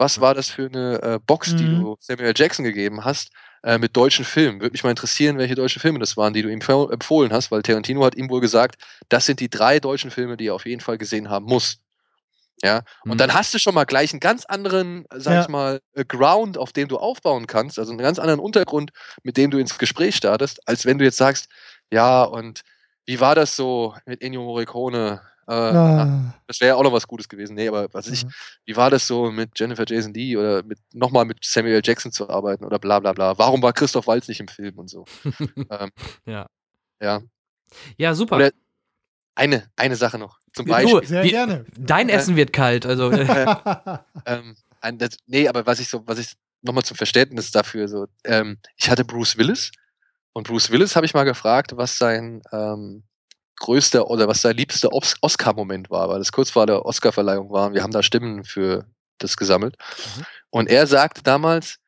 was war das für eine äh, Box, die Mhm. du Samuel. Jackson gegeben hast äh, mit deutschen Filmen? Würde mich mal interessieren, welche deutschen Filme das waren, die du ihm empf- empfohlen hast, weil Tarantino hat ihm wohl gesagt, das sind die drei deutschen Filme, die er auf jeden Fall gesehen haben muss. Ja, und dann hast du schon mal gleich einen ganz anderen, sag Ja. ich mal, äh, Ground, auf dem du aufbauen kannst, also einen ganz anderen Untergrund, mit dem du ins Gespräch startest, als wenn du jetzt sagst, ja, und wie war das so mit Ennio Morricone? Äh, Ah. das wäre ja auch noch was Gutes gewesen. Nee, aber was ich, wie war das so mit Jennifer Jason Lee oder mit nochmal mit Samuel. Jackson zu arbeiten oder bla bla bla? Warum war Christoph Waltz nicht im Film und so? ähm, Ja. ja. Ja, super. Oder eine, eine Sache noch. Zum Du, Beispiel. Sehr wir- gerne. Dein Essen wird kalt. Also, äh, ähm, ein, das, nee, aber was ich so, was ich nochmal zum Verständnis dafür so, ähm, ich hatte Bruce Willis und Bruce Willis habe ich mal gefragt, was sein ähm, größter oder was sein liebster Os Oscar-Moment war, weil das kurz vor der Oscar-Verleihung war und wir haben da Stimmen für das gesammelt. Und er sagte damals,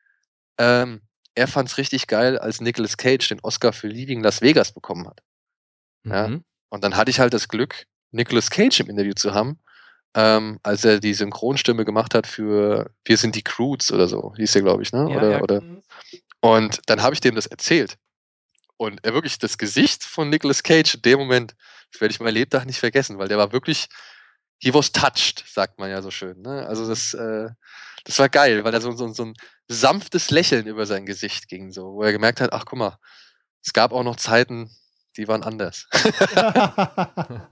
ähm, er fand es richtig geil, als Nicolas Cage den Oscar für Leaving Las Vegas bekommen hat. Ja? Mhm. Und dann hatte ich halt das Glück, Nicolas Cage im Interview zu haben, ähm, als er die Synchronstimme gemacht hat für Wir sind die Croods oder so, hieß der, glaube ich, ne? Ja, oder, ja. oder. Und dann habe ich dem das erzählt. Und er wirklich, das Gesicht von Nicolas Cage in dem Moment, das werde ich mein Lebtag nicht vergessen, weil der war wirklich, he was touched, sagt man ja so schön. Ne? Also das, äh, das war geil, weil da so, so, so ein sanftes Lächeln über sein Gesicht ging, so, wo er gemerkt hat, ach guck mal, es gab auch noch Zeiten, die waren anders.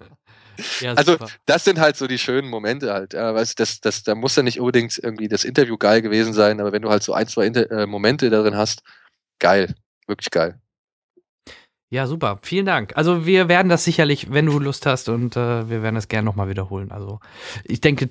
Ja, also, das sind halt so die schönen Momente halt. Ja, weißt, das, das, da muss ja nicht unbedingt irgendwie das Interview geil gewesen sein, aber wenn du halt so ein, zwei Inter äh, Momente darin hast, geil. Wirklich geil. Ja, super. Vielen Dank. Also wir werden das sicherlich, wenn du Lust hast, und äh, wir werden das gerne nochmal wiederholen. Also ich denke,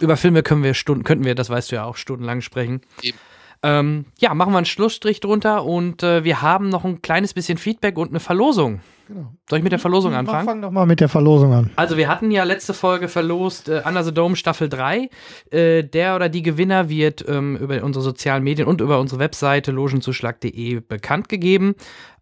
über Filme können wir Stunden, könnten wir, das weißt du ja auch, stundenlang sprechen. Eben. Ähm, ja, machen wir einen Schlussstrich drunter und äh, wir haben noch ein kleines bisschen Feedback und eine Verlosung. Genau. Soll ich mit der Verlosung anfangen? Fang doch mal mit der Verlosung an. Also wir hatten ja letzte Folge verlost äh, Under the Dome Staffel 3. Äh, der oder die Gewinner wird ähm, über unsere sozialen Medien und über unsere Webseite logenzuschlag.de bekannt gegeben.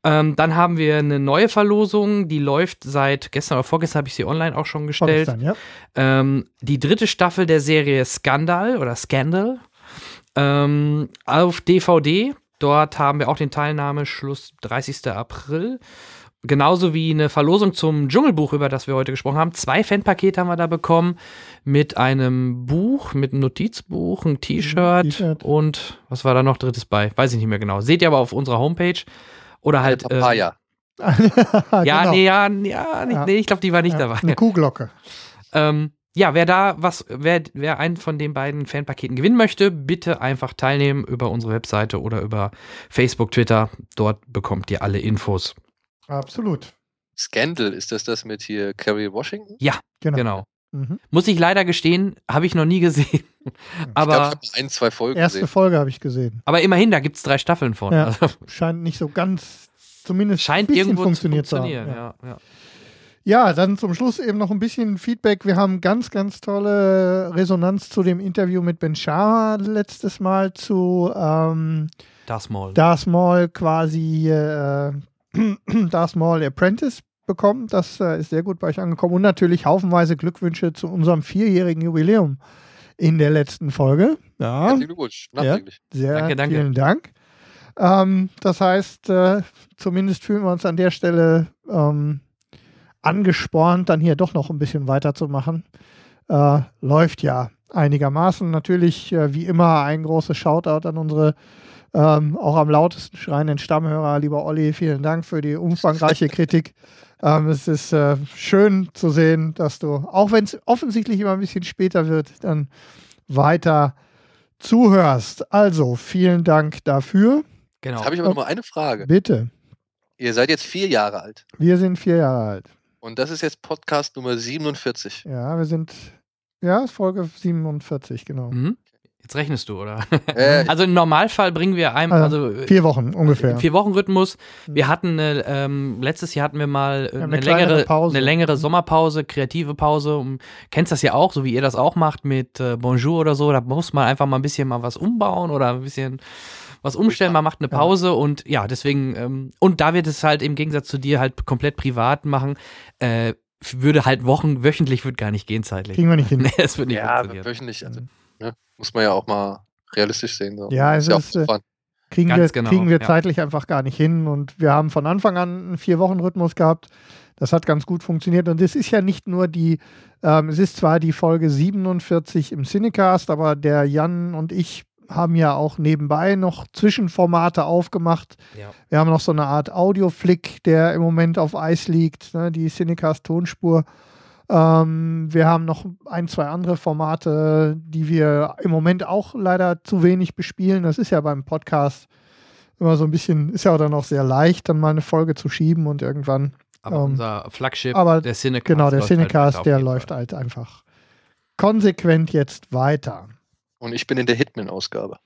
Ähm, dann haben wir eine neue Verlosung, die läuft seit gestern oder vorgestern habe ich sie online auch schon gestellt. Vorgestern, ja. Ähm, die dritte Staffel der Serie Skandal oder Scandal ähm, auf DVD. Dort haben wir auch den Teilnahmeschluss 30. April. Genauso wie eine Verlosung zum Dschungelbuch, über das wir heute gesprochen haben. Zwei Fanpakete haben wir da bekommen mit einem Buch, mit einem Notizbuch, ein T-Shirt und was war da noch drittes bei? Weiß ich nicht mehr genau. Seht ihr aber auf unserer Homepage. Oder halt. äh, Papaya. ja, Genau. nee, ja, ja, nicht, Ja. nee, ich glaube, die war nicht Ja, dabei. Eine Kuhglocke. Ähm, ja, wer da was, wer, wer einen von den beiden Fanpaketen gewinnen möchte, bitte einfach teilnehmen über unsere Webseite oder über Facebook, Twitter. Dort bekommt ihr alle Infos. Absolut. Scandal, ist das das mit hier Kerry Washington? Ja, Genau. genau. Mhm. Muss ich leider gestehen, habe ich noch nie gesehen. ich glaube, Aber, ich habe ein, zwei Folgen Erste gesehen. Folge habe ich gesehen. aber immerhin, da gibt es drei Staffeln von. Ja, Also, scheint nicht so ganz, zumindest scheint ein bisschen irgendwo funktioniert zu funktionieren. Ja. Ja, ja. Dann zum Schluss eben noch ein bisschen Feedback. Wir haben ganz, ganz tolle Resonanz zu dem Interview mit Ben Shah letztes Mal zu ähm, Das Maul. Darth Maul quasi äh, Darth Maul Apprentice bekommen. Das äh, ist sehr gut bei euch angekommen. Und natürlich haufenweise Glückwünsche zu unserem vierjährigen Jubiläum in der letzten Folge. Ja, Herzlichen Glückwunsch. ja sehr Danke, danke. vielen Dank. Ähm, das heißt, äh, zumindest fühlen wir uns an der Stelle ähm, angespornt, dann hier doch noch ein bisschen weiterzumachen. Äh, läuft ja einigermaßen. Natürlich, äh, wie immer, ein großes Shoutout an unsere ähm, auch am lautesten schreienden Stammhörer, lieber Olli. Vielen Dank für die umfangreiche Kritik. Ähm, es ist äh, schön zu sehen, dass du, auch wenn es offensichtlich immer ein bisschen später wird, dann weiter zuhörst. Also, vielen Dank dafür. Genau. Jetzt habe ich aber noch mal eine Frage. Bitte. Ihr seid jetzt vier Jahre alt Wir sind vier Jahre alt. Und das ist jetzt Podcast Nummer 47. Ja, wir sind, ja, ist Folge 47, genau. Mhm. Jetzt rechnest du, oder? Äh, also im Normalfall bringen wir einem, also Also, vier Wochen ungefähr. Im Vier-Wochen-Rhythmus. Wir hatten eine, ähm, letztes Jahr hatten wir mal äh, Ja, eine, eine kleinere längere, Pause. eine längere Sommerpause, kreative Pause. Um, kennst das ja auch, so wie ihr das auch macht mit äh, Bonjour oder so. Da muss man einfach mal ein bisschen mal was umbauen oder ein bisschen was umstellen. Man macht eine Ja. Pause und ja, deswegen, ähm, und da wird es halt im Gegensatz zu dir halt komplett privat machen. Äh, würde halt Wochen, wöchentlich wird gar nicht gehen zeitlich. Kriegen wir nicht hin. Nee, das wird nicht ja, funktionieren. wöchentlich. Also, ne, muss man ja auch mal realistisch sehen. So. Ja, es ist, äh, Fun. kriegen Ganz wir, genau, kriegen wir ja. zeitlich einfach gar nicht hin. Und wir haben von Anfang an einen Vier-Wochen-Rhythmus gehabt. Das hat ganz gut funktioniert. Und es ist ja nicht nur die, ähm, es ist zwar die Folge 47 im Cinecast, aber der Jan und ich haben ja auch nebenbei noch Zwischenformate aufgemacht. Ja. Wir haben noch so eine Art Audio-Flick, der im Moment auf Eis liegt, ne, die Cinecast-Tonspur. Ähm, wir haben noch ein, zwei andere Formate, die wir im Moment auch leider zu wenig bespielen. Das ist ja beim Podcast immer so ein bisschen, ist ja auch dann auch sehr leicht, dann mal eine Folge zu schieben und irgendwann. Aber ähm, unser Flagship, aber der Cinecast. Genau, der läuft halt Cinecast, auf der läuft halt einfach konsequent jetzt weiter. Und ich bin in der Hitman-Ausgabe.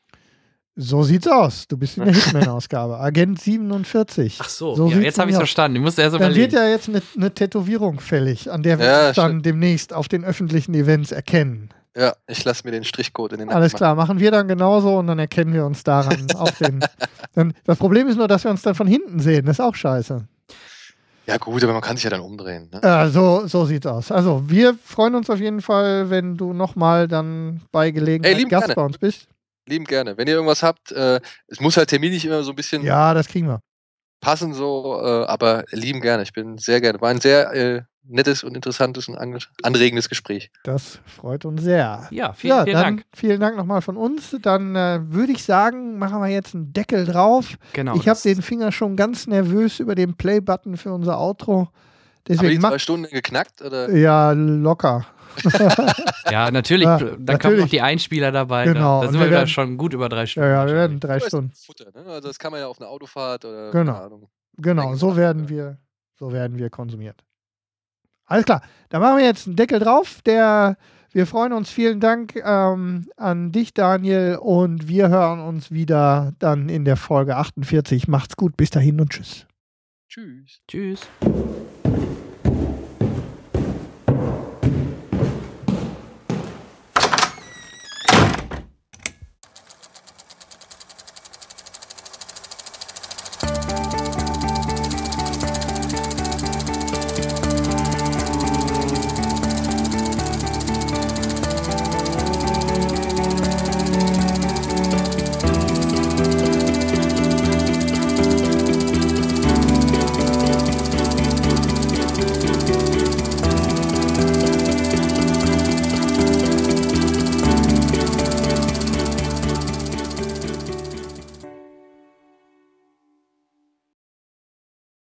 So sieht's aus. Du bist in der Hitman-Ausgabe. Agent 47. Ach so, so ja, jetzt habe ich verstanden. Ich musste erst Dann überlegen. wird ja jetzt eine, eine Tätowierung fällig, an der wir Ja, uns dann stimmt. demnächst auf den öffentlichen Events erkennen. Ja, ich lasse mir den Strichcode in den Alles Nacken klar, machen wir dann genauso und dann erkennen wir uns daran auf den. Dann, das Problem ist nur, dass wir uns dann von hinten sehen. Das ist auch scheiße. Ja, gut, aber man kann sich ja dann umdrehen. Ne? Äh, so, so sieht's aus. Also, wir freuen uns auf jeden Fall, wenn du nochmal dann bei Gelegenheit Ey, lieben Gast gerne. bei uns bist. Lieben gerne. Wenn ihr irgendwas habt, äh, es muss halt terminlich immer so ein bisschen Ja, das kriegen wir. Passen, so, äh, aber lieben gerne. Ich bin sehr gerne. War ein sehr äh, nettes und interessantes und anregendes Gespräch. Das freut uns sehr. Ja, vielen, ja, vielen dann Dank. vielen Dank nochmal von uns. Dann äh, würde ich sagen, machen wir jetzt einen Deckel drauf. Genau. ich habe den Finger schon ganz nervös über den Play-Button für unser Outro. Deswegen die mach- zwei Stunden geknackt? Oder? Ja, locker. Ja, natürlich. Ja, dann kommen noch die Einspieler dabei. Genau, Da, da sind wir wir wieder werden- schon gut über drei Stunden. Ja, ja, wir werden drei Stunden. Futter, ne? Also das kann man ja auf einer Autofahrt oder Genau. keine Ahnung. Genau, so werden wir, so werden wir konsumiert. Alles klar, da machen wir jetzt einen Deckel drauf. Der, wir freuen uns. Vielen Dank ähm, an dich, Daniel, und wir hören uns wieder dann in der Folge 48. Macht's gut, bis dahin und tschüss. Tschüss. Tschüss.